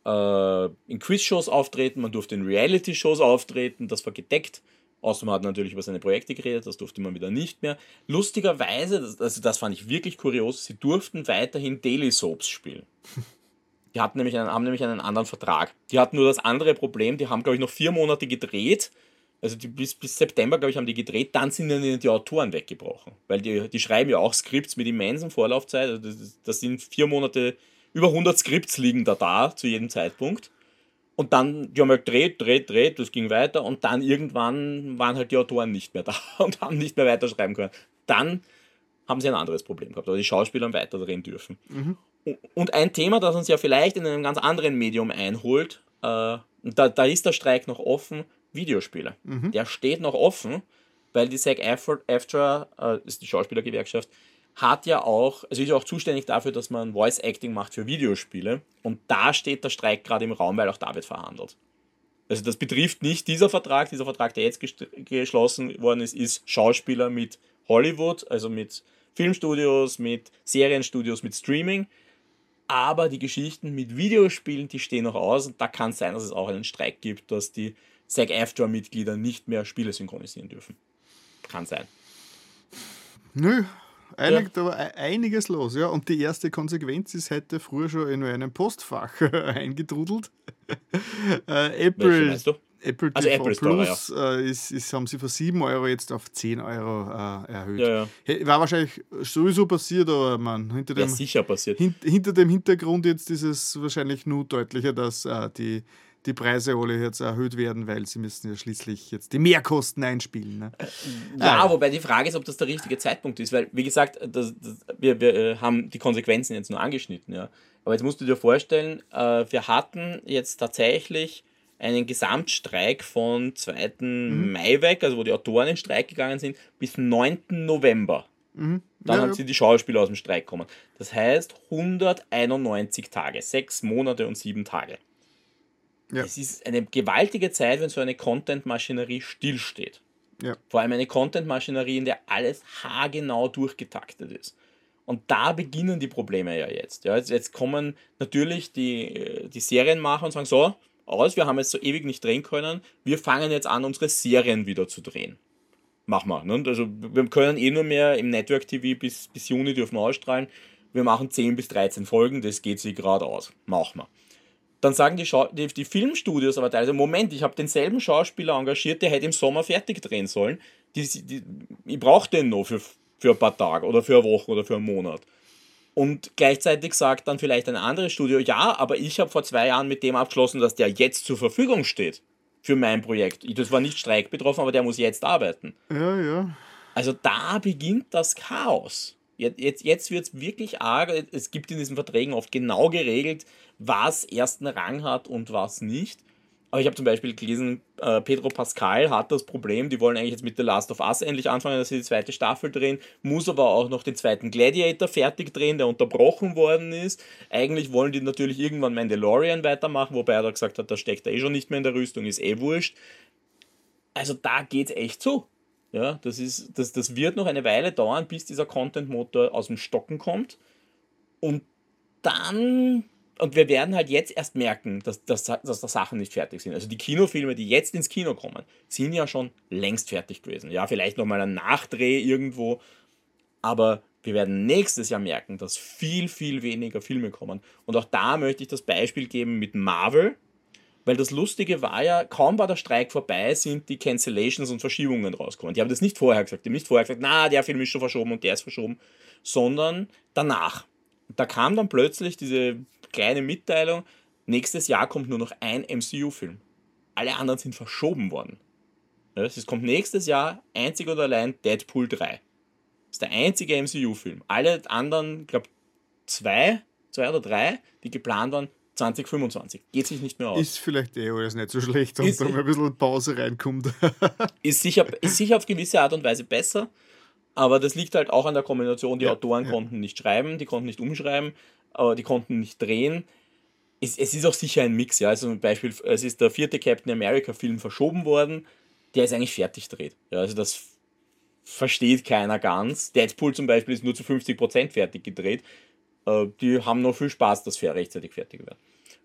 äh, in Quiz-Shows auftreten, man durfte in Reality-Shows auftreten, das war gedeckt. Außer man hat natürlich über seine Projekte geredet, das durfte man wieder nicht mehr. Lustigerweise, das, also das fand ich wirklich kurios, sie durften weiterhin Daily Soaps spielen. Die hatten nämlich einen, haben nämlich einen anderen Vertrag. Die hatten nur das andere Problem, die haben, glaube ich, noch vier Monate gedreht also die, bis, bis September, glaube ich, haben die gedreht, dann sind ihnen die Autoren weggebrochen. Weil die, die schreiben ja auch Skripts mit immensen Vorlaufzeit. Also das, das sind vier Monate, über 100 Skripts liegen da da zu jedem Zeitpunkt. Und dann, die haben halt dreht, dreht, dreht, das ging weiter und dann irgendwann waren halt die Autoren nicht mehr da und haben nicht mehr weiterschreiben können. Dann haben sie ein anderes Problem gehabt, also die Schauspieler haben weiter drehen dürfen. Mhm. Und ein Thema, das uns ja vielleicht in einem ganz anderen Medium einholt, äh, da, da ist der Streik noch offen, Videospiele. Mhm. Der steht noch offen, weil die SAG-AFTRA, äh, ist die Schauspielergewerkschaft, hat ja auch, also ist ja auch zuständig dafür, dass man Voice Acting macht für Videospiele. Und da steht der Streik gerade im Raum, weil auch da wird verhandelt. Also das betrifft nicht dieser Vertrag. Dieser Vertrag, der jetzt geschlossen worden ist, ist Schauspieler mit Hollywood, also mit Filmstudios, mit Serienstudios, mit Streaming. Aber die Geschichten mit Videospielen, die stehen noch aus. Und da kann es sein, dass es auch einen Streik gibt, dass die SAG-AFTRA-Mitglieder nicht mehr Spiele synchronisieren dürfen. Kann sein. Nö, einig, ja. aber einiges los, ja. Und die erste Konsequenz ist heute früher schon in einem Postfach eingetrudelt. äh, Apple, Apple also TV Apple Plus Store, ja. äh, ist, ist, haben sie von 7 Euro jetzt auf 10 Euro äh, erhöht. Ja, ja. War wahrscheinlich sowieso passiert, aber man, hinter dem, sicher passiert. Hin, hinter dem Hintergrund jetzt ist es wahrscheinlich nur deutlicher, dass äh, die die Preise alle jetzt erhöht werden, weil sie müssen ja schließlich jetzt die Mehrkosten einspielen. Ne? Ja, wobei die Frage ist, ob das der richtige Zeitpunkt ist, weil, wie gesagt, das, das, wir, wir äh, haben die Konsequenzen jetzt nur angeschnitten. Ja. Aber jetzt musst du dir vorstellen, äh, wir hatten jetzt tatsächlich einen Gesamtstreik von 2. Mhm. Mai weg, also wo die Autoren in Streik gegangen sind, bis 9. November. Mhm. Dann ja, haben ja. sie die Schauspieler aus dem Streik gekommen. Das heißt 191 Tage, sechs Monate und sieben Tage. Ja. Es ist eine gewaltige Zeit, wenn so eine Content-Maschinerie stillsteht. Ja. Vor allem eine Content-Maschinerie, in der alles haargenau durchgetaktet ist. Und da beginnen die Probleme ja jetzt. Ja, jetzt, jetzt kommen natürlich die, die Serienmacher und sagen: So, aus, wir haben jetzt so ewig nicht drehen können, wir fangen jetzt an, unsere Serien wieder zu drehen. Mach mal. Ne? Also, wir können eh nur mehr im Network TV bis, bis Juni dürfen wir ausstrahlen. Wir machen 10 bis 13 Folgen, das geht sich gerade aus. Machen wir. Dann sagen die, Schau die, die Filmstudios aber teilweise, Moment, ich habe denselben Schauspieler engagiert, der hätte im Sommer fertig drehen sollen. Die, die, ich brauche den noch für, für ein paar Tage oder für eine Woche oder für einen Monat. Und gleichzeitig sagt dann vielleicht ein anderes Studio, ja, aber ich habe vor zwei Jahren mit dem abgeschlossen, dass der jetzt zur Verfügung steht für mein Projekt. Das war nicht streikbetroffen, aber der muss jetzt arbeiten. Ja, ja. Also da beginnt das Chaos. Jetzt, jetzt, jetzt wird es wirklich arg. Es gibt in diesen Verträgen oft genau geregelt, was ersten Rang hat und was nicht. Aber ich habe zum Beispiel gelesen, äh, Pedro Pascal hat das Problem, die wollen eigentlich jetzt mit The Last of Us endlich anfangen, dass sie die zweite Staffel drehen, muss aber auch noch den zweiten Gladiator fertig drehen, der unterbrochen worden ist. Eigentlich wollen die natürlich irgendwann Mandalorian weitermachen, wobei er da gesagt hat, da steckt er eh schon nicht mehr in der Rüstung, ist eh wurscht. Also da geht's echt zu. Ja, das, ist, das, das wird noch eine Weile dauern, bis dieser Content-Motor aus dem Stocken kommt. Und dann und wir werden halt jetzt erst merken, dass, dass, dass da Sachen nicht fertig sind. Also die Kinofilme, die jetzt ins Kino kommen, sind ja schon längst fertig gewesen. Ja, vielleicht nochmal ein Nachdreh irgendwo, aber wir werden nächstes Jahr merken, dass viel, viel weniger Filme kommen. Und auch da möchte ich das Beispiel geben mit Marvel, weil das Lustige war ja, kaum war der Streik vorbei, sind die Cancellations und Verschiebungen rausgekommen. Die haben das nicht vorher gesagt. Die haben nicht vorher gesagt, na, der Film ist schon verschoben und der ist verschoben, sondern danach. Da kam dann plötzlich diese kleine Mitteilung, nächstes Jahr kommt nur noch ein MCU-Film. Alle anderen sind verschoben worden. Es kommt nächstes Jahr einzig und allein Deadpool 3. Das ist der einzige MCU-Film. Alle anderen, ich glaube, zwei, zwei oder drei, die geplant waren, 2025. Geht sich nicht mehr aus. Ist vielleicht eh alles nicht so schlecht, und da mal ein bisschen Pause reinkommt. ist, sicher, ist sicher auf gewisse Art und Weise besser, aber das liegt halt auch an der Kombination. Die ja, Autoren ja. konnten nicht schreiben, die konnten nicht umschreiben, aber die konnten nicht drehen. Es, es ist auch sicher ein Mix, ja. Also zum Beispiel, es ist der vierte Captain America-Film verschoben worden, der ist eigentlich fertig gedreht. Ja, also das versteht keiner ganz. Deadpool zum Beispiel ist nur zu 50% fertig gedreht. Äh, die haben noch viel Spaß, dass fair rechtzeitig fertig wird.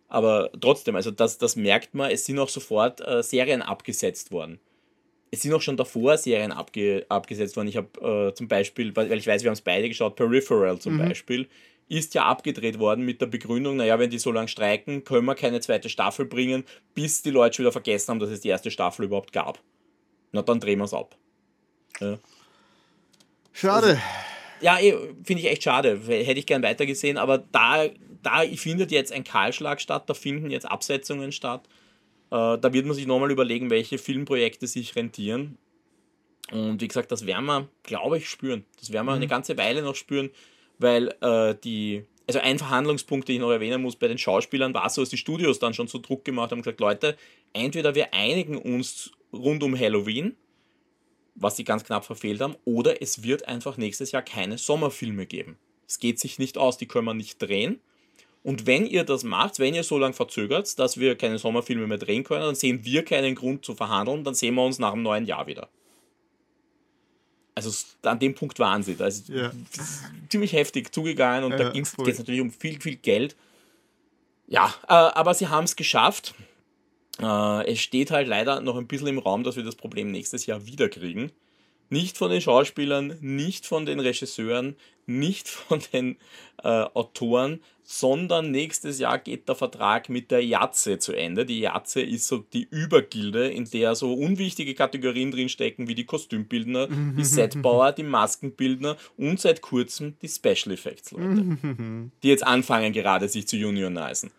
Aber trotzdem, also das, das merkt man, es sind auch sofort äh, Serien abgesetzt worden. Es sind auch schon davor Serien abge, abgesetzt worden. Ich habe äh, zum Beispiel, weil ich weiß, wir haben es beide geschaut, Peripheral zum mhm. Beispiel, ist ja abgedreht worden mit der Begründung, naja, wenn die so lange streiken, können wir keine zweite Staffel bringen, bis die Leute schon wieder vergessen haben, dass es die erste Staffel überhaupt gab. Na, dann drehen wir es ab. Ja. Schade. Also, ja, eh, finde ich echt schade. Hätte ich gern weitergesehen, aber da, da findet jetzt ein Kahlschlag statt, da finden jetzt Absetzungen statt. Äh, da wird man sich nochmal überlegen, welche Filmprojekte sich rentieren. Und wie gesagt, das werden wir, glaube ich, spüren. Das werden wir mhm. eine ganze Weile noch spüren, weil äh, die, also ein Verhandlungspunkt, den ich noch erwähnen muss bei den Schauspielern, war so, dass die Studios dann schon so Druck gemacht haben und gesagt, Leute, entweder wir einigen uns rund um Halloween, was sie ganz knapp verfehlt haben, oder es wird einfach nächstes Jahr keine Sommerfilme geben. Es geht sich nicht aus, die können wir nicht drehen. Und wenn ihr das macht, wenn ihr so lange verzögert, dass wir keine Sommerfilme mehr drehen können, dann sehen wir keinen Grund zu verhandeln, dann sehen wir uns nach dem neuen Jahr wieder. Also an dem Punkt waren sie. Da ist ja. ziemlich heftig zugegangen und ja, da geht es natürlich um viel, viel Geld. Ja, äh, aber sie haben es geschafft. Äh, es steht halt leider noch ein bisschen im Raum, dass wir das Problem nächstes Jahr wieder kriegen. Nicht von den Schauspielern, nicht von den Regisseuren, nicht von den äh, Autoren, sondern nächstes Jahr geht der Vertrag mit der Jatze zu Ende. Die Jatze ist so die Übergilde, in der so unwichtige Kategorien drinstecken wie die Kostümbildner, die Setbauer, die Maskenbildner und seit kurzem die Special Effects Leute, die jetzt anfangen gerade sich zu unionisen.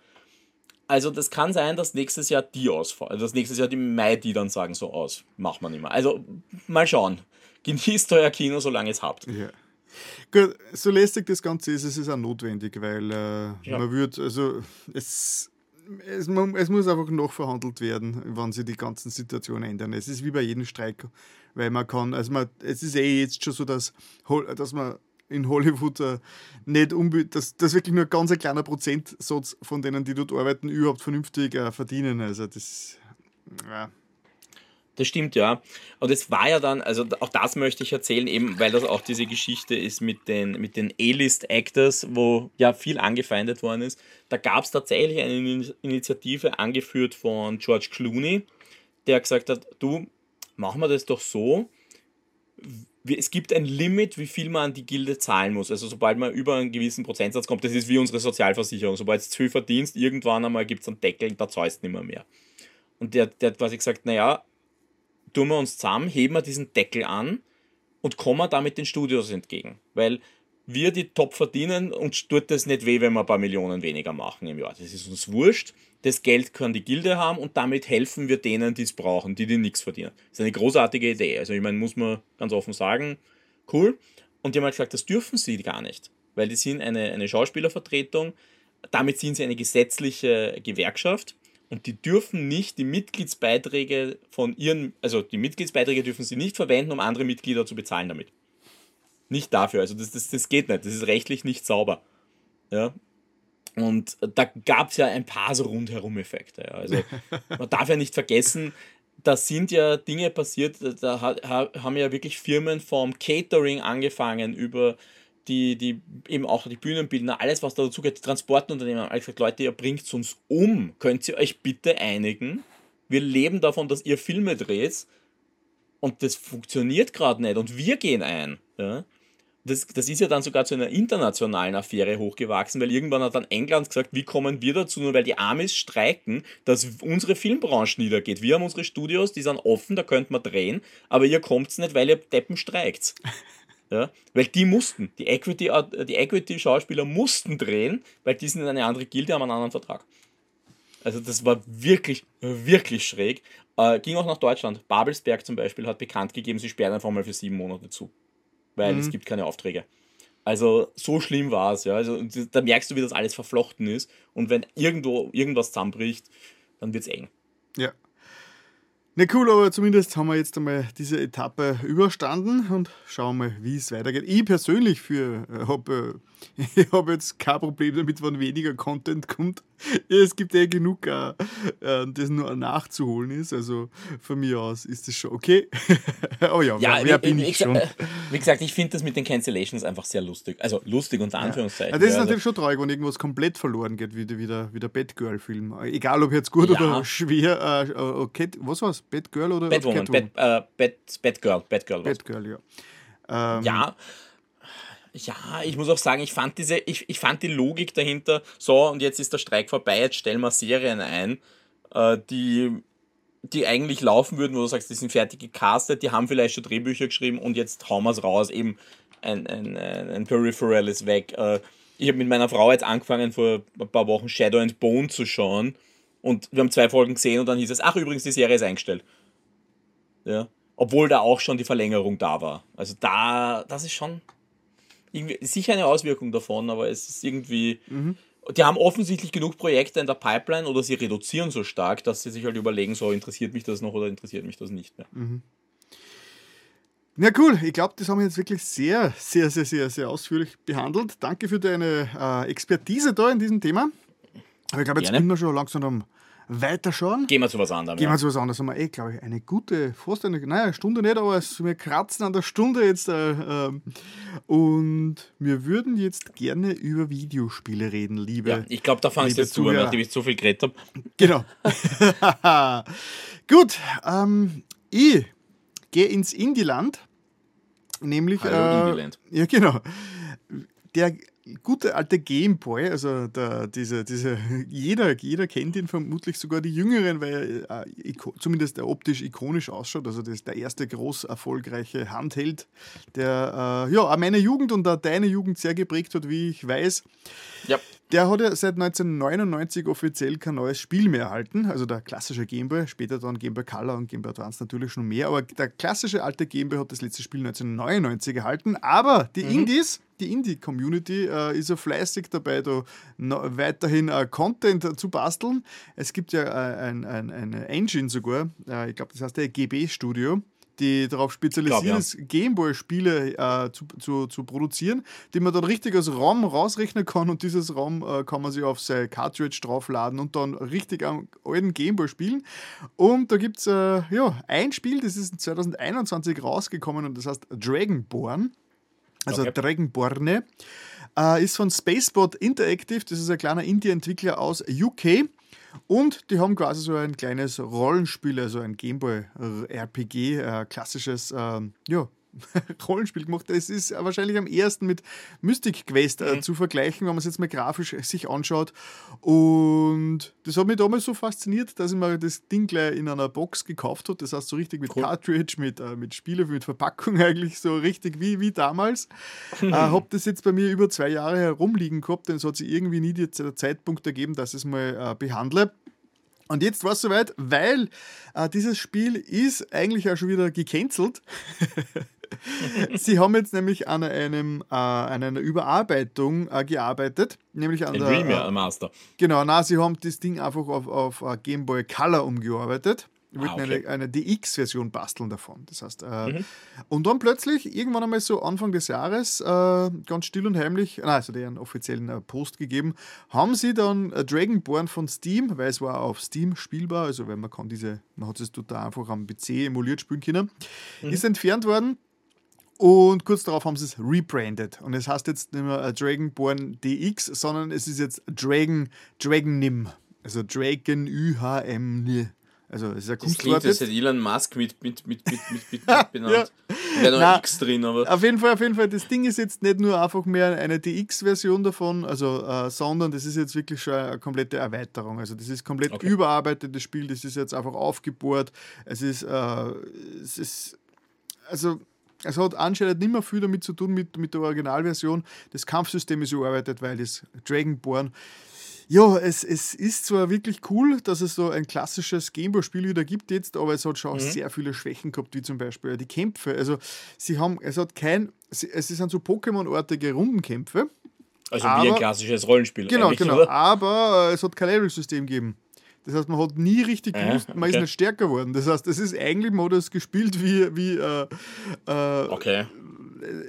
Also das kann sein, dass nächstes Jahr die ausfallen. Also dass nächstes Jahr die Mai die dann sagen so aus. Macht man nicht mehr. Also mal schauen. Genießt euer Kino, solange ihr es habt. Ja. Gut, so lästig das Ganze ist, es ist auch notwendig, weil äh, ja. man wird, also es, es, man, es muss einfach noch verhandelt werden, wann sich die ganzen Situationen ändern. Es ist wie bei jedem Streik, weil man kann, also man, es ist eh jetzt schon so, dass, dass man in Hollywood äh, nicht unbedingt, dass, dass wirklich nur ein ganz kleiner Prozentsatz von denen, die dort arbeiten, überhaupt vernünftig äh, verdienen. Also das, ja. Das stimmt, ja. Und es war ja dann, also auch das möchte ich erzählen, eben weil das auch diese Geschichte ist mit den, mit den A-List-Actors, wo ja viel angefeindet worden ist. Da gab es tatsächlich eine Initiative angeführt von George Clooney, der gesagt hat, du, machen wir das doch so, es gibt ein Limit, wie viel man an die Gilde zahlen muss. Also sobald man über einen gewissen Prozentsatz kommt, das ist wie unsere Sozialversicherung. Sobald du zu viel verdienst, irgendwann einmal gibt es einen Deckel, da zahlst du nicht mehr, mehr. Und der, der hat quasi gesagt, naja, tun wir uns zusammen, heben wir diesen Deckel an und kommen damit den Studios entgegen. Weil wir die top verdienen und tut das nicht weh, wenn wir ein paar Millionen weniger machen im Jahr. Das ist uns wurscht. Das Geld kann die Gilde haben und damit helfen wir denen, die es brauchen, die, die nichts verdienen. Das ist eine großartige Idee. Also, ich meine, muss man ganz offen sagen, cool. Und die haben halt gesagt, das dürfen sie gar nicht, weil die sind eine, eine Schauspielervertretung. Damit sind sie eine gesetzliche Gewerkschaft und die dürfen nicht die Mitgliedsbeiträge von ihren, also die Mitgliedsbeiträge dürfen sie nicht verwenden, um andere Mitglieder zu bezahlen damit. Nicht dafür, also das, das, das geht nicht, das ist rechtlich nicht sauber. Ja, und da gab es ja ein paar so rundherum-Effekte. Ja. Also man darf ja nicht vergessen, da sind ja Dinge passiert, da haben ja wirklich Firmen vom Catering angefangen über die, die eben auch die Bühnenbildner, alles was da dazu geht, die Transportunternehmen, haben gesagt, Leute, ihr bringt uns um, könnt ihr euch bitte einigen? Wir leben davon, dass ihr Filme dreht und das funktioniert gerade nicht und wir gehen ein. Ja? Das, das ist ja dann sogar zu einer internationalen Affäre hochgewachsen, weil irgendwann hat dann England gesagt, wie kommen wir dazu, nur weil die Amis streiken, dass unsere Filmbranche niedergeht. Wir haben unsere Studios, die sind offen, da könnte man drehen, aber ihr kommt nicht, weil ihr Deppen streikt. Ja, weil die mussten, die Equity, die Equity-Schauspieler mussten drehen, weil die sind in eine andere Gilde, haben einen anderen Vertrag. Also das war wirklich, wirklich schräg. Äh, ging auch nach Deutschland. Babelsberg zum Beispiel hat bekannt gegeben, sie sperren einfach mal für sieben Monate zu weil mhm. es gibt keine Aufträge. Also so schlimm war es, ja. Also da merkst du, wie das alles verflochten ist. Und wenn irgendwo irgendwas zusammenbricht, dann wird es eng. Ja. Na cool, aber zumindest haben wir jetzt einmal diese Etappe überstanden und schauen mal, wie es weitergeht. Ich persönlich äh, habe äh, hab jetzt kein Problem damit, wenn weniger Content kommt. Es gibt ja genug, äh, äh, das nur nachzuholen ist. Also von mir aus ist das schon okay. oh ja, ja wer, wer bin ich, ich schon? Wie gesagt, ich finde das mit den Cancellations einfach sehr lustig. Also lustig unter Anführungszeichen. Ja. das ist also natürlich schon traurig, wenn irgendwas komplett verloren geht, wie, wie der, wie der Batgirl-Film. Egal ob jetzt gut ja. oder schwer. Äh, okay, was war es? Batgirl oder Batwoman? Bat, äh, Bat, Batgirl. Batgirl, Batgirl ja. Ähm, ja. Ja, ich muss auch sagen, ich fand diese, ich, ich fand die Logik dahinter, so und jetzt ist der Streik vorbei, jetzt stellen wir Serien ein, äh, die, die eigentlich laufen würden, wo du sagst, die sind fertig gecastet, die haben vielleicht schon Drehbücher geschrieben und jetzt hauen wir es raus, eben ein, ein, ein Peripheral ist weg. Äh, ich habe mit meiner Frau jetzt angefangen, vor ein paar Wochen Shadow and Bone zu schauen und wir haben zwei Folgen gesehen und dann hieß es, ach übrigens, die Serie ist eingestellt. Ja. Obwohl da auch schon die Verlängerung da war. Also da, das ist schon sicher eine Auswirkung davon, aber es ist irgendwie. Mhm. Die haben offensichtlich genug Projekte in der Pipeline oder sie reduzieren so stark, dass sie sich halt überlegen, so interessiert mich das noch oder interessiert mich das nicht mehr. Mhm. Ja, cool. Ich glaube, das haben wir jetzt wirklich sehr, sehr, sehr, sehr, sehr ausführlich behandelt. Danke für deine äh, Expertise da in diesem Thema. Aber ich glaube, jetzt Gerne. sind wir schon langsam am weiterschauen. Gehen wir zu was anderem. Gehen wir ja. zu was anderem. Haben wir eh, glaube ich, eine gute, fast eine, naja, Stunde nicht, aber wir kratzen an der Stunde jetzt. Äh, äh, und wir würden jetzt gerne über Videospiele reden, liebe. Ja, ich glaube, da fangst du jetzt zu, nachdem ich so viel geredet habe. Genau. Gut, ähm, ich gehe ins Indie-Land. Nämlich. Hallo, äh, Indie-Land. Ja, genau. Der gute alte Gameboy, also der, diese, diese, jeder, jeder kennt ihn vermutlich, sogar die Jüngeren, weil er äh, zumindest der optisch ikonisch ausschaut. Also das ist der erste groß erfolgreiche Handheld, der äh, ja meine Jugend und auch deine Jugend sehr geprägt hat, wie ich weiß. Ja. Der hat ja seit 1999 offiziell kein neues Spiel mehr erhalten, also der klassische Gameboy, später dann Gameboy Color und Gameboy Advance natürlich schon mehr, aber der klassische alte Gameboy hat das letzte Spiel 1999 erhalten, aber die mhm. Indies die Indie-Community äh, ist ja fleißig dabei, da weiterhin äh, Content zu basteln. Es gibt ja äh, ein, ein, eine Engine sogar, äh, ich glaube, das heißt der GB Studio die darauf spezialisiert ist, ja. Gameboy-Spiele äh, zu, zu, zu produzieren, die man dann richtig als ROM rausrechnen kann und dieses ROM äh, kann man sich auf sein Cartridge draufladen und dann richtig am alten Gameboy spielen. Und da gibt es äh, ja, ein Spiel, das ist 2021 rausgekommen und das heißt Dragonborn also okay. Dragonborne, äh, ist von Spacebot Interactive, das ist ein kleiner Indie-Entwickler aus UK. Und die haben quasi so ein kleines Rollenspiel, also ein Gameboy-RPG, äh, klassisches äh, ja, Rollenspiel gemacht. Es ist wahrscheinlich am ersten mit Mystic Quest äh, mhm. zu vergleichen, wenn man es jetzt mal grafisch sich anschaut. Und das hat mich damals so fasziniert, dass ich mir das Ding gleich in einer Box gekauft habe. Das heißt, so richtig mit cool. Cartridge, mit, äh, mit Spiele, mit Verpackung eigentlich, so richtig wie, wie damals. äh, habe das jetzt bei mir über zwei Jahre herumliegen gehabt, denn es hat sich irgendwie nie der Zeitpunkt ergeben, dass ich es mal äh, behandle. Und jetzt war es soweit, weil äh, dieses Spiel ist eigentlich auch schon wieder gecancelt. Sie haben jetzt nämlich an, einem, äh, an einer Überarbeitung äh, gearbeitet, nämlich an Ein der. Äh, genau, na, sie haben das Ding einfach auf, auf uh, Game Boy Color umgearbeitet. Wir ah, okay. eine, eine DX-Version basteln davon. Das heißt, äh, mhm. und dann plötzlich, irgendwann einmal so Anfang des Jahres, äh, ganz still und heimlich, nein, also deren offiziellen äh, Post gegeben, haben sie dann äh, Dragonborn von Steam, weil es war auf Steam spielbar, also wenn man kann diese, man hat es total einfach am PC emuliert spielen können, mhm. ist entfernt worden. Und kurz darauf haben sie es rebrandet. Und es heißt jetzt nicht mehr Dragonborn DX, sondern es ist jetzt Dragon, Dragon Nim. Also Dragon UHM. Also es ist ein das klingt, als hätte Elon Musk mit, mit, mit, mit, mit, mit, mit benannt. ja. Wäre noch Nein, X drin, aber. Auf jeden Fall, auf jeden Fall, das Ding ist jetzt nicht nur einfach mehr eine DX-Version davon, also, äh, sondern das ist jetzt wirklich schon eine komplette Erweiterung. Also das ist komplett okay. überarbeitetes Spiel, das ist jetzt einfach aufgebohrt. Es ist, äh, es ist, also es hat anscheinend nicht mehr viel damit zu tun mit, mit der Originalversion. Das Kampfsystem ist überarbeitet, weil das Dragonborn Ja, es, es ist zwar wirklich cool, dass es so ein klassisches Gameboy-Spiel wieder gibt jetzt, aber es hat schon mhm. sehr viele Schwächen gehabt, wie zum Beispiel die Kämpfe. Also sie haben, es hat kein, es sind so Pokémon-artige Rundenkämpfe. Also aber, wie ein klassisches Rollenspiel. Genau, genau. Oder? Aber äh, es hat kein Level-System gegeben. Das heißt, man hat nie richtig gewusst, äh, okay. man ist nicht stärker geworden. Das heißt, es ist eigentlich, man hat das gespielt wie, wie äh, äh, okay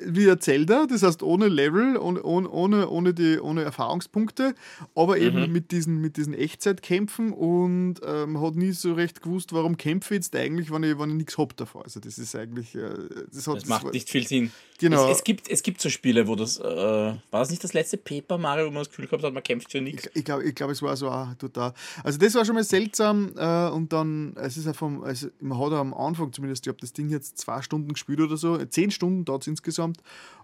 wie ein Zelda, das heißt ohne Level, ohne, ohne, ohne, die, ohne Erfahrungspunkte, aber eben mhm. mit, diesen, mit diesen Echtzeitkämpfen und ähm, hat nie so recht gewusst, warum kämpfe ich jetzt eigentlich, wenn ich, wenn ich nichts habe davor. Also das ist eigentlich... Äh, das, hat, das macht das nicht viel Sinn. Genau. Es, es, gibt, es gibt so Spiele, wo das... Äh, war das nicht das letzte Paper Mario, wo man das Gefühl gehabt hat, man kämpft für nichts? Ich, ich glaube, ich glaub, es war so auch total... Also das war schon mal seltsam äh, und dann, es ist ja vom... Also man hat am Anfang zumindest, ich habe das Ding jetzt zwei Stunden gespielt oder so, zehn Stunden dauert es insgesamt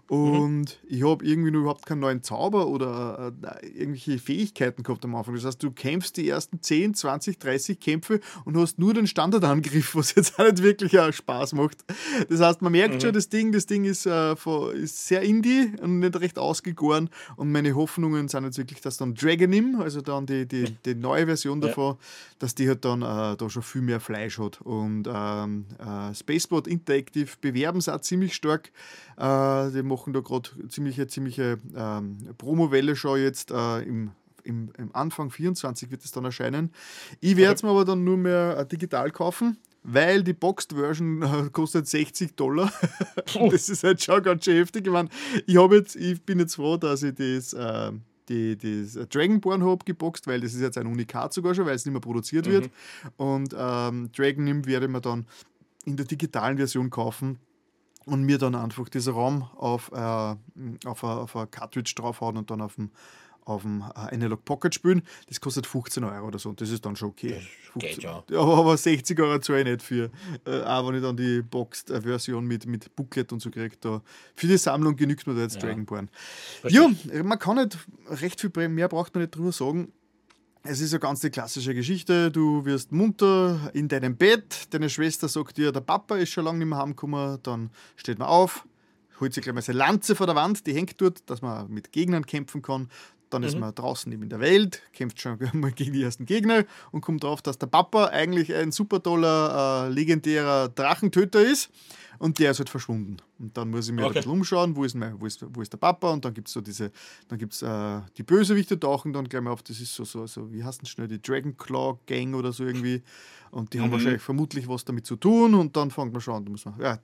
und mhm. ich habe irgendwie noch überhaupt keinen neuen Zauber oder äh, irgendwelche Fähigkeiten gehabt am Anfang. Das heißt, du kämpfst die ersten 10, 20, 30 Kämpfe und hast nur den Standardangriff, was jetzt auch nicht wirklich auch Spaß macht. Das heißt, man merkt mhm. schon, das Ding, das Ding ist, äh, ist sehr indie und nicht recht ausgegoren. Und meine Hoffnungen sind jetzt wirklich, dass dann Dragonim, also dann die, die, die neue Version davon, ja. dass die halt dann äh, da schon viel mehr Fleisch hat. Und ähm, äh, Spaceport Interactive bewerben es auch ziemlich stark. Äh, die machen da gerade ziemliche, ziemliche ähm, Promowelle schon jetzt äh, im im, im, Anfang 24 wird es dann erscheinen. Ich werde es mir aber dann nur mehr äh, digital kaufen, weil die Boxed Version äh, kostet 60 Dollar. das ist halt schon ganz schön heftig. Ich, mein, ich, jetzt, ich bin jetzt froh, dass ich das, äh, die, das Dragonborn habe geboxt, weil das ist jetzt ein Unikat sogar schon, weil es nicht mehr produziert mhm. wird. Und ähm, Dragon werde ich mir dann in der digitalen Version kaufen und mir dann einfach dieser Raum auf, äh, auf, a, auf a Cartridge draufhauen und dann auf dem auf dem äh, Analog Pocket spielen. Das kostet 15 Euro oder so und das ist dann schon okay. 15, geht ja. Aber, aber 60 Euro zahle ich nicht für, äh, auch wenn ich dann die Boxed-Version mit, mit Booklet und so kriege. Da. Für die Sammlung genügt mir da jetzt ja. Dragonborn. Ja, man kann nicht recht viel mehr braucht man nicht drüber sagen. Es ist eine ganz die klassische Geschichte. Du wirst munter in deinem Bett. Deine Schwester sagt dir, der Papa ist schon lange nicht mehr heimgekommen. Dann steht man auf, holt sich gleich mal seine Lanze vor der Wand, die hängt dort, dass man mit Gegnern kämpfen kann. Dann mhm. ist man draußen eben in der Welt, kämpft schon mal gegen die ersten Gegner und kommt darauf, dass der Papa eigentlich ein super toller, äh, legendärer Drachentöter ist und der ist halt verschwunden. Und dann muss ich mir okay. ein bisschen umschauen, wo ist, mein, wo, ist, wo ist der Papa und dann gibt es so diese, dann gibt es äh, die Bösewichte tauchen dann gleich mal auf, das ist so, so, so wie heißt denn schnell, die Dragon Claw Gang oder so irgendwie und die mhm. haben wahrscheinlich vermutlich was damit zu tun und dann fängt man schon an, da muss man, ja,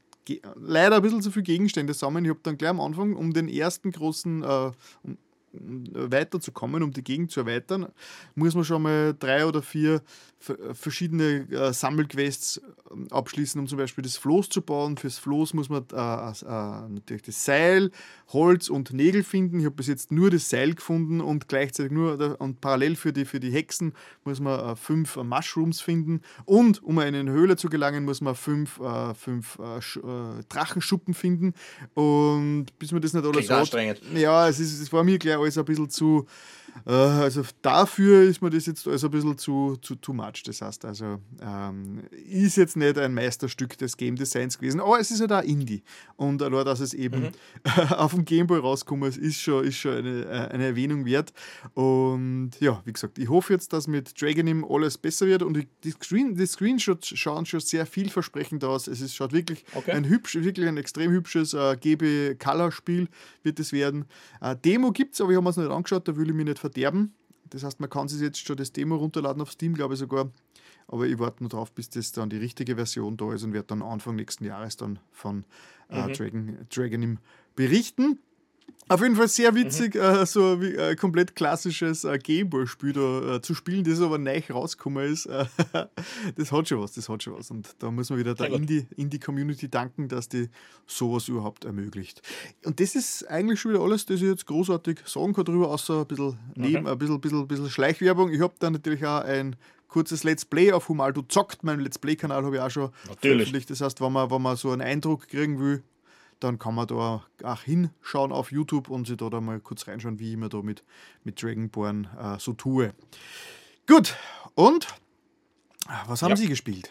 leider ein bisschen zu viele Gegenstände sammeln. Ich habe dann gleich am Anfang, um den ersten großen, äh, um, weiterzukommen, um die Gegend zu erweitern, muss man schon mal drei oder vier verschiedene äh, Sammelquests ähm, abschließen, um zum Beispiel das Floß zu bauen. Fürs Floß muss man äh, äh, natürlich das Seil, Holz und Nägel finden. Ich habe bis jetzt nur das Seil gefunden und gleichzeitig nur und parallel für die, für die Hexen muss man äh, fünf äh, Mushrooms finden. Und um in eine Höhle zu gelangen, muss man fünf, äh, fünf Drachenschuppen finden. Und bis man das nicht alles hat. Ja, es, ist, es war mir gleich alles ein bisschen zu äh, also dafür ist mir das jetzt also ein bisschen zu, zu too much. Das heißt also, ähm, ist jetzt nicht ein Meisterstück des Game Designs gewesen, aber es ist ja halt da Indie. Und allein, dass es eben mhm. auf dem Gameboy rauskommt, ist schon, ist schon eine, äh, eine Erwähnung wert. Und ja, wie gesagt, ich hoffe jetzt, dass mit Dragonim alles besser wird und die, Screen, die Screenshots schauen schon sehr vielversprechend aus. Es ist, schaut wirklich okay. ein hübsch, wirklich ein extrem hübsches äh, GB-Color-Spiel wird es werden. Äh, Demo gibt es, aber ich habe mir es nicht angeschaut, da will ich mich nicht verderben. Das heißt, man kann sich jetzt schon das Demo runterladen auf Steam, glaube ich sogar. Aber ich warte nur drauf, bis das dann die richtige Version da ist und werde dann Anfang nächsten Jahres dann von äh, mhm. Dragon, Dragonim berichten. Auf jeden Fall sehr witzig, mhm. äh, so wie äh, komplett klassisches äh, Gameboy-Spiel da äh, zu spielen, das aber neu rausgekommen ist. Äh, das hat schon was, das hat schon was. Und da muss man wieder der Indie-Community danken, dass die sowas überhaupt ermöglicht. Und das ist eigentlich schon wieder alles, das ich jetzt großartig sagen kann darüber, außer ein bisschen, neben, okay. ein bisschen, bisschen, bisschen Schleichwerbung. Ich habe da natürlich auch ein kurzes Let's Play auf Humaldo zockt. Meinen Let's Play-Kanal habe ich auch schon Natürlich. veröffentlicht. Das heißt, wenn man, wenn man so einen Eindruck kriegen will, dann kann man da auch hinschauen auf YouTube und sich da, da mal kurz reinschauen, wie ich mir da mit, mit Dragonborn äh, so tue. Gut, und was haben ja. Sie gespielt?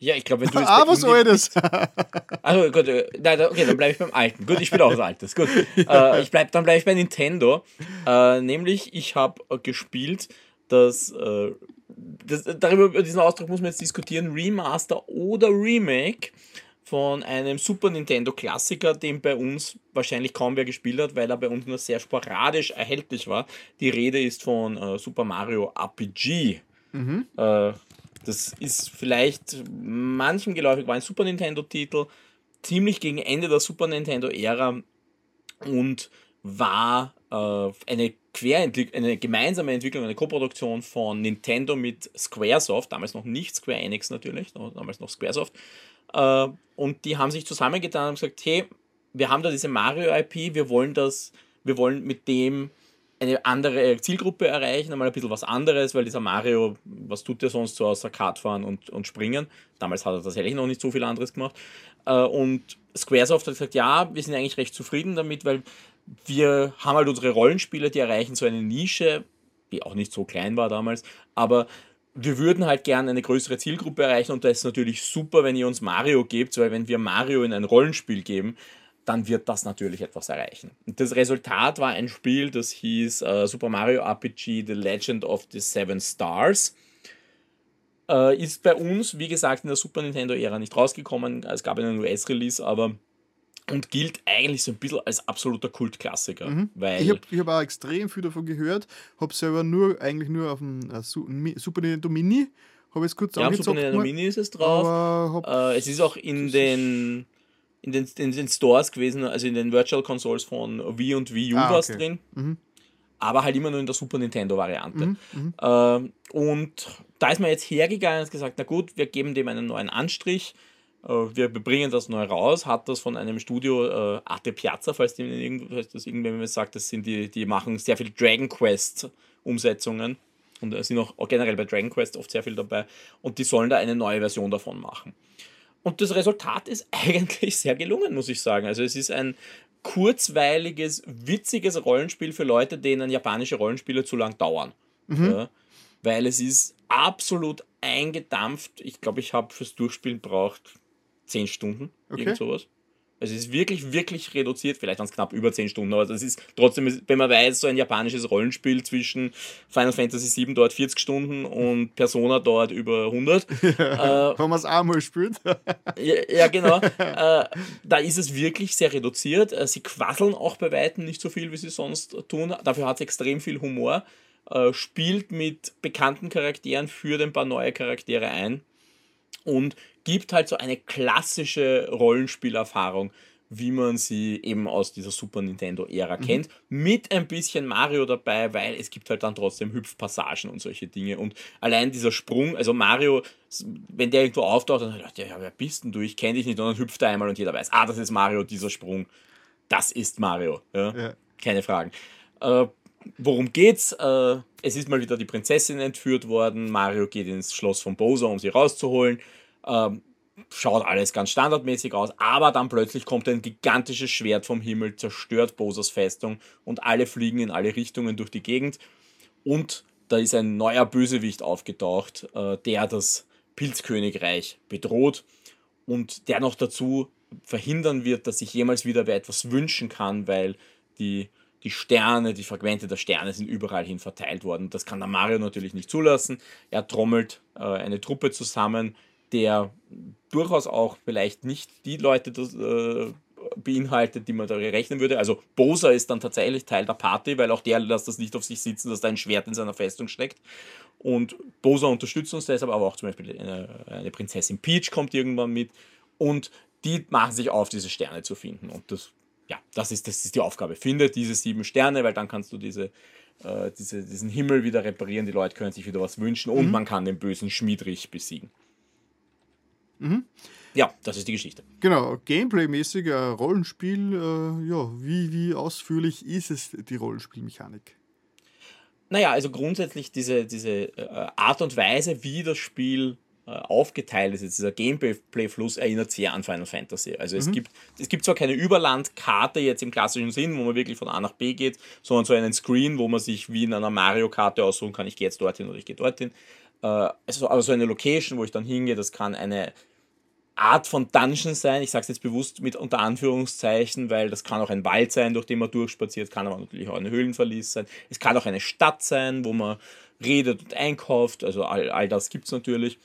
Ja, ich glaube, wenn du jetzt. Ah, was das? Also gut, äh, nein, okay, dann bleibe ich beim Alten. Gut, ich spiele auch das Altes. Gut. Äh, ich bleib, dann bleibe ich bei Nintendo. Äh, nämlich, ich habe gespielt das, äh, das, darüber über diesen Ausdruck muss man jetzt diskutieren, Remaster oder Remake von einem Super Nintendo Klassiker, den bei uns wahrscheinlich kaum wer gespielt hat, weil er bei uns nur sehr sporadisch erhältlich war. Die Rede ist von äh, Super Mario RPG. Mhm. Äh, das ist vielleicht manchen geläufig, war ein Super Nintendo-Titel, ziemlich gegen Ende der Super Nintendo-Ära und war äh, eine, eine gemeinsame Entwicklung, eine Koproduktion von Nintendo mit Squaresoft, damals noch nicht Square Enix natürlich, damals noch Squaresoft. Äh, und die haben sich zusammengetan und gesagt, hey, wir haben da diese Mario-IP, wir wollen das, wir wollen mit dem eine andere Zielgruppe erreichen, einmal ein bisschen was anderes, weil dieser Mario, was tut der sonst so außer Kart fahren und, und springen? Damals hat er tatsächlich noch nicht so viel anderes gemacht. Äh, und Squaresoft hat gesagt, ja, wir sind eigentlich recht zufrieden damit, weil wir haben halt unsere Rollenspiele, die erreichen so eine Nische, die auch nicht so klein war damals, aber wir würden halt gerne eine größere Zielgruppe erreichen und das ist natürlich super, wenn ihr uns Mario gebt, weil wenn wir Mario in ein Rollenspiel geben, dann wird das natürlich etwas erreichen. Das Resultat war ein Spiel, das hieß uh, Super Mario RPG The Legend of the Seven Stars. Uh, ist bei uns, wie gesagt, in der Super Nintendo-Ära nicht rausgekommen. Es gab einen US-Release, aber und gilt eigentlich so ein bisschen als absoluter Kultklassiker. Mhm. Weil ich habe ich hab auch extrem viel davon gehört, habe selber nur eigentlich nur auf dem uh, Super Nintendo Mini, habe es kurz Ja, Super Nintendo Mini ist es drauf. Uh, es ist auch in den in den, in den Stores gewesen, also in den Virtual Consoles von Wii und Wii U ah, was okay. drin. Mhm. Aber halt immer nur in der Super Nintendo-Variante. Mhm, ähm, und da ist man jetzt hergegangen und gesagt, na gut, wir geben dem einen neuen Anstrich. Äh, wir bringen das neu raus, hat das von einem Studio äh, Arte Piazza, falls, die, falls das irgendwer sagt, das sind die, die machen sehr viel Dragon Quest Umsetzungen und sind auch generell bei Dragon Quest oft sehr viel dabei und die sollen da eine neue Version davon machen. Und das Resultat ist eigentlich sehr gelungen, muss ich sagen. Also es ist ein kurzweiliges, witziges Rollenspiel für Leute, denen japanische Rollenspiele zu lang dauern. Mhm. Ja, weil es ist absolut eingedampft. Ich glaube, ich habe fürs Durchspielen braucht 10 Stunden, okay. irgend sowas. Also es ist wirklich, wirklich reduziert, vielleicht ganz knapp über 10 Stunden, aber das ist trotzdem, wenn man weiß, so ein japanisches Rollenspiel zwischen Final Fantasy VII dauert 40 Stunden und Persona dauert über 100. Ja, äh, wenn man es einmal spielt. ja, ja, genau. Äh, da ist es wirklich sehr reduziert. Äh, sie quasseln auch bei Weitem nicht so viel, wie sie sonst tun. Dafür hat es extrem viel Humor. Äh, spielt mit bekannten Charakteren, führt ein paar neue Charaktere ein und gibt halt so eine klassische Rollenspielerfahrung, wie man sie eben aus dieser Super Nintendo-Ära mhm. kennt, mit ein bisschen Mario dabei, weil es gibt halt dann trotzdem Hüpfpassagen und solche Dinge. Und allein dieser Sprung, also Mario, wenn der irgendwo auftaucht, dann sagt er, ja, wer bist denn du? Ich kenne dich nicht. Und dann hüpft er einmal und jeder weiß, ah, das ist Mario, dieser Sprung. Das ist Mario. Ja? ja. Keine Fragen. Äh, worum geht's? Äh, es ist mal wieder die Prinzessin entführt worden. Mario geht ins Schloss von Bowser, um sie rauszuholen. Ähm, schaut alles ganz standardmäßig aus, aber dann plötzlich kommt ein gigantisches Schwert vom Himmel, zerstört Bosers Festung und alle fliegen in alle Richtungen durch die Gegend. Und da ist ein neuer Bösewicht aufgetaucht, äh, der das Pilzkönigreich bedroht und der noch dazu verhindern wird, dass sich jemals wieder wer etwas wünschen kann, weil die, die Sterne, die Fragmente der Sterne sind überall hin verteilt worden. Das kann der Mario natürlich nicht zulassen. Er trommelt äh, eine Truppe zusammen, der durchaus auch vielleicht nicht die Leute das, äh, beinhaltet, die man da rechnen würde. Also Bosa ist dann tatsächlich Teil der Party, weil auch der lässt das nicht auf sich sitzen, dass da ein Schwert in seiner Festung steckt. Und Bosa unterstützt uns deshalb, aber auch zum Beispiel eine, eine Prinzessin Peach kommt irgendwann mit. Und die machen sich auf, diese Sterne zu finden. Und das, ja, das ist, das ist die Aufgabe. Finde diese sieben Sterne, weil dann kannst du diese, äh, diese, diesen Himmel wieder reparieren. Die Leute können sich wieder was wünschen und mhm. man kann den bösen Schmiedrich besiegen. Mhm. Ja, das ist die Geschichte. Genau, Gameplay-mäßig ein Rollenspiel, äh, ja, wie, wie ausführlich ist es, die Rollenspielmechanik? Naja, also grundsätzlich diese, diese äh, Art und Weise, wie das Spiel äh, aufgeteilt ist, dieser Gameplay-Fluss erinnert sehr an Final Fantasy. Also mhm. es, gibt, es gibt zwar keine Überlandkarte jetzt im klassischen Sinn, wo man wirklich von A nach B geht, sondern so einen Screen, wo man sich wie in einer Mario-Karte aussuchen kann, ich gehe jetzt dorthin oder ich gehe dorthin. Äh, also, also eine Location, wo ich dann hingehe, das kann eine Art von Dungeon sein. Ich sage es jetzt bewusst mit unter Anführungszeichen, weil das kann auch ein Wald sein, durch den man durchspaziert, kann aber natürlich auch ein Höhlenverlies sein. Es kann auch eine Stadt sein, wo man redet und einkauft. Also all, all das gibt es natürlich.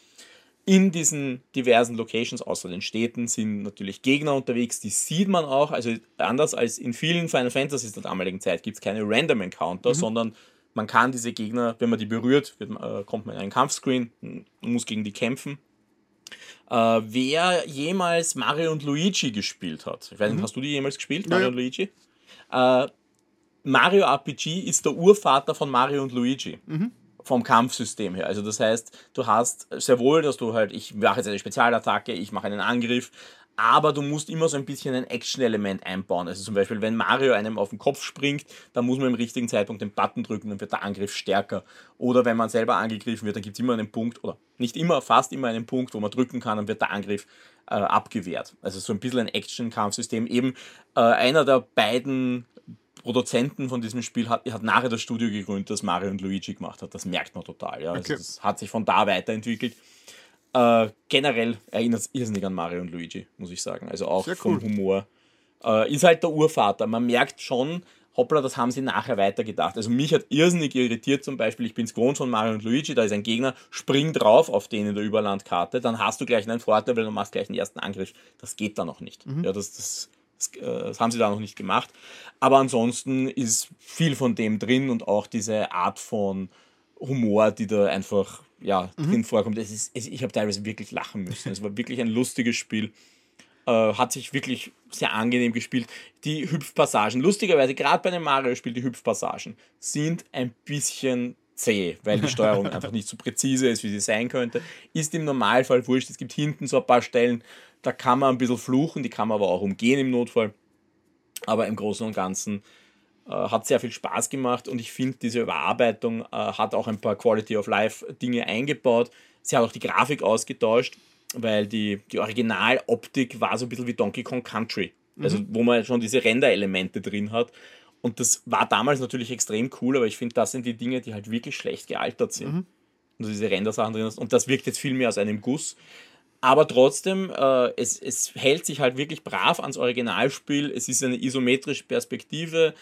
In diesen diversen Locations, außer den Städten, sind natürlich Gegner unterwegs, die sieht man auch. Also anders als in vielen Final Fantasies der damaligen Zeit gibt es keine Random Encounter, mhm. sondern man kann diese Gegner, wenn man die berührt, wird, äh, kommt man in einen Kampfscreen, muss gegen die kämpfen. Äh, wer jemals Mario und Luigi gespielt hat, ich weiß nicht, mhm. hast du die jemals gespielt, Mario ja. und Luigi? Äh, Mario RPG ist der Urvater von Mario und Luigi. Mhm. Vom Kampfsystem her. Also das heißt, du hast sehr wohl, dass du halt, ich mache jetzt eine Spezialattacke, ich mache einen Angriff, aber du musst immer so ein bisschen ein Action-Element einbauen. Also zum Beispiel, wenn Mario einem auf den Kopf springt, dann muss man im richtigen Zeitpunkt den Button drücken, dann wird der Angriff stärker. Oder wenn man selber angegriffen wird, dann gibt es immer einen Punkt, oder nicht immer, fast immer einen Punkt, wo man drücken kann, dann wird der Angriff äh, abgewehrt. Also so ein bisschen ein Action-Kampfsystem. Eben äh, einer der beiden Produzenten von diesem Spiel hat, hat nachher das Studio gegründet, das Mario und Luigi gemacht hat. Das merkt man total. Ja. Also okay. das hat sich von da weiterentwickelt. Äh, generell erinnert es irrsinnig an Mario und Luigi, muss ich sagen. Also auch Sehr vom Humor. Äh, ist halt der Urvater. Man merkt schon, hoppla, das haben sie nachher weitergedacht. Also mich hat irrsinnig irritiert zum Beispiel, ich bin es gewohnt von Mario und Luigi, da ist ein Gegner, spring drauf auf den in der Überlandkarte, dann hast du gleich einen Vorteil, weil du machst gleich einen ersten Angriff. Das geht da noch nicht. Mhm. Ja, das, das, das, äh, das, haben sie da noch nicht gemacht. Aber ansonsten ist viel von dem drin und auch diese Art von Humor, die da einfach ja, mhm. drin vorkommt. Es ist, es, ich habe teilweise wirklich lachen müssen. Es war wirklich ein lustiges Spiel. Äh, hat sich wirklich sehr angenehm gespielt. Die Hüpfpassagen, lustigerweise, gerade bei einem Mario-Spiel, die Hüpfpassagen sind ein bisschen zäh, weil die Steuerung einfach nicht so präzise ist, wie sie sein könnte. Ist im Normalfall wurscht. Es gibt hinten so ein paar Stellen, da kann man ein bisschen fluchen, die kann man aber auch umgehen im Notfall. Aber im Großen und Ganzen hat sehr viel Spaß gemacht und ich finde, diese Überarbeitung äh, hat auch ein paar Quality of Life Dinge eingebaut. Sie hat auch die Grafik ausgetauscht, weil die, die Originaloptik war so ein bisschen wie Donkey Kong Country. Also, mhm. wo man schon diese Render-Elemente drin hat. Und das war damals natürlich extrem cool, aber ich finde, das sind die Dinge, die halt wirklich schlecht gealtert sind. Mhm. Und diese Render-Sachen drin hast. Und das wirkt jetzt viel mehr aus einem Guss. Aber trotzdem, äh, es, es hält sich halt wirklich brav ans Originalspiel. Es ist eine isometrische Perspektive.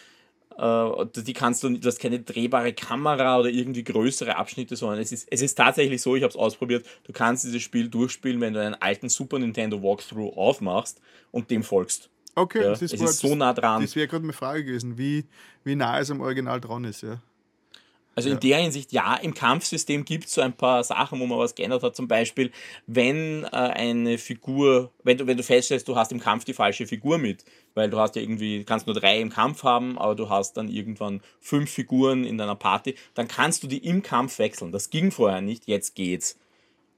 Äh, die kannst du, du hast keine drehbare Kamera oder irgendwie größere Abschnitte, sondern es ist, es ist tatsächlich so, ich habe es ausprobiert, du kannst dieses Spiel durchspielen, wenn du einen alten Super Nintendo Walkthrough aufmachst und dem folgst. Okay, ja, das ist, es ist so nah dran. Das wäre gerade eine Frage gewesen, wie, wie nah es am Original dran ist, ja. Also ja. in der Hinsicht, ja, im Kampfsystem gibt es so ein paar Sachen, wo man was geändert hat. Zum Beispiel, wenn äh, eine Figur, wenn du, wenn du feststellst, du hast im Kampf die falsche Figur mit, weil du hast ja irgendwie, kannst nur drei im Kampf haben, aber du hast dann irgendwann fünf Figuren in deiner Party, dann kannst du die im Kampf wechseln. Das ging vorher nicht, jetzt geht's.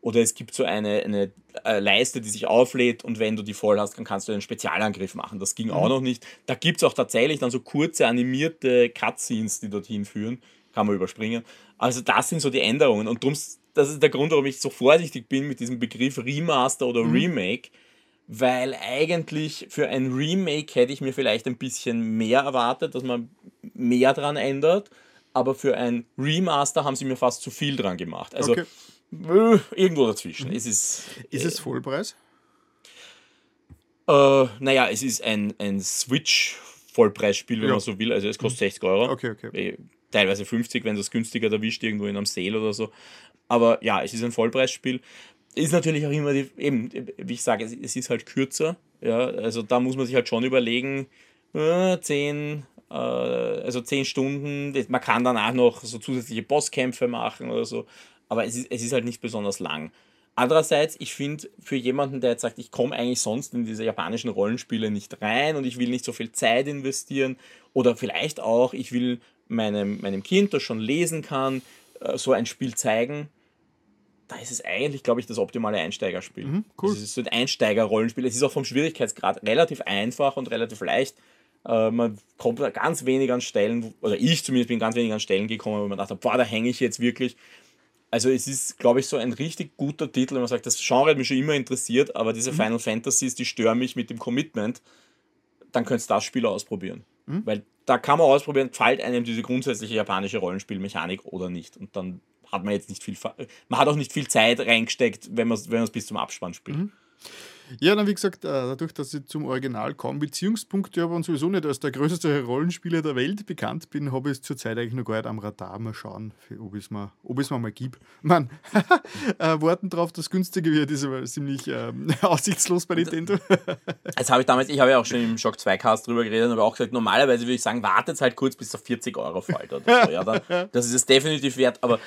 Oder es gibt so eine, eine äh, Leiste, die sich auflädt und wenn du die voll hast, dann kannst du einen Spezialangriff machen. Das ging mhm. auch noch nicht. Da gibt es auch tatsächlich dann so kurze animierte Cutscenes, die dorthin führen kann man überspringen. Also das sind so die Änderungen und drum, das ist der Grund, warum ich so vorsichtig bin mit diesem Begriff Remaster oder mhm. Remake, weil eigentlich für ein Remake hätte ich mir vielleicht ein bisschen mehr erwartet, dass man mehr dran ändert, aber für ein Remaster haben sie mir fast zu viel dran gemacht. Also okay. äh, irgendwo dazwischen. Mhm. Es ist, ist es Vollpreis? Äh, naja, es ist ein, ein Switch-Vollpreisspiel, wenn ja. man so will. Also es kostet 60 mhm. Euro. Okay, okay. Äh, teilweise 50, wenn das günstiger erwischt, irgendwo in einem Sale oder so. Aber ja, es ist ein Vollpreisspiel. Ist natürlich auch immer, die, eben, wie ich sage, es ist halt kürzer. Ja, also da muss man sich halt schon überlegen, äh, 10, äh, also 10 Stunden, man kann danach noch so zusätzliche Bosskämpfe machen oder so, aber es ist, es ist halt nicht besonders lang. Andererseits, ich finde, für jemanden, der jetzt sagt, ich komme eigentlich sonst in diese japanischen Rollenspiele nicht rein und ich will nicht so viel Zeit investieren oder vielleicht auch, ich will meinem, meinem Kind, das schon lesen kann, äh, so ein Spiel zeigen, da ist es eigentlich, glaube ich, das optimale Einsteigerspiel. Mhm, cool. Es ist so ein Einsteiger-Rollenspiel. Es ist auch vom Schwierigkeitsgrad relativ einfach und relativ leicht. Äh, man kommt ganz wenig an Stellen, oder ich zumindest bin ganz wenig an Stellen gekommen, wo man dachte, boah, da hänge ich jetzt wirklich. Also es ist, glaube ich, so ein richtig guter Titel, wenn man sagt, das Genre hat mich schon immer interessiert, aber diese mhm. Final Fantasies, die stören mich mit dem Commitment, dann könntest du das Spiel ausprobieren. Mhm. Weil da kann man ausprobieren, gefällt einem diese grundsätzliche japanische Rollenspielmechanik oder nicht. Und dann hat man jetzt nicht viel, man hat auch nicht viel Zeit reingesteckt, wenn man es wenn bis zum Abspann spielt. Mhm. Ja, dann wie gesagt, äh, dadurch, dass ich zum Original kaum Bezügungspunkte habe und sowieso nicht als der größte Rollenspieler der Welt bekannt bin, habe ich es zurzeit eigentlich noch gar nicht am Radar. Mal schauen, ob ich es mir, mir mal gibt. Man, äh, warten darauf, dass es günstiger wird, ist aber ziemlich ähm, aussichtslos bei Nintendo. Das habe ich damals, ich habe ja auch schon im Shock 2 Cast drüber geredet, aber auch gesagt, normalerweise würde ich sagen, wartet halt kurz, bis es auf 40 Euro fällt oder so. Ja, dann, das ist es definitiv wert, aber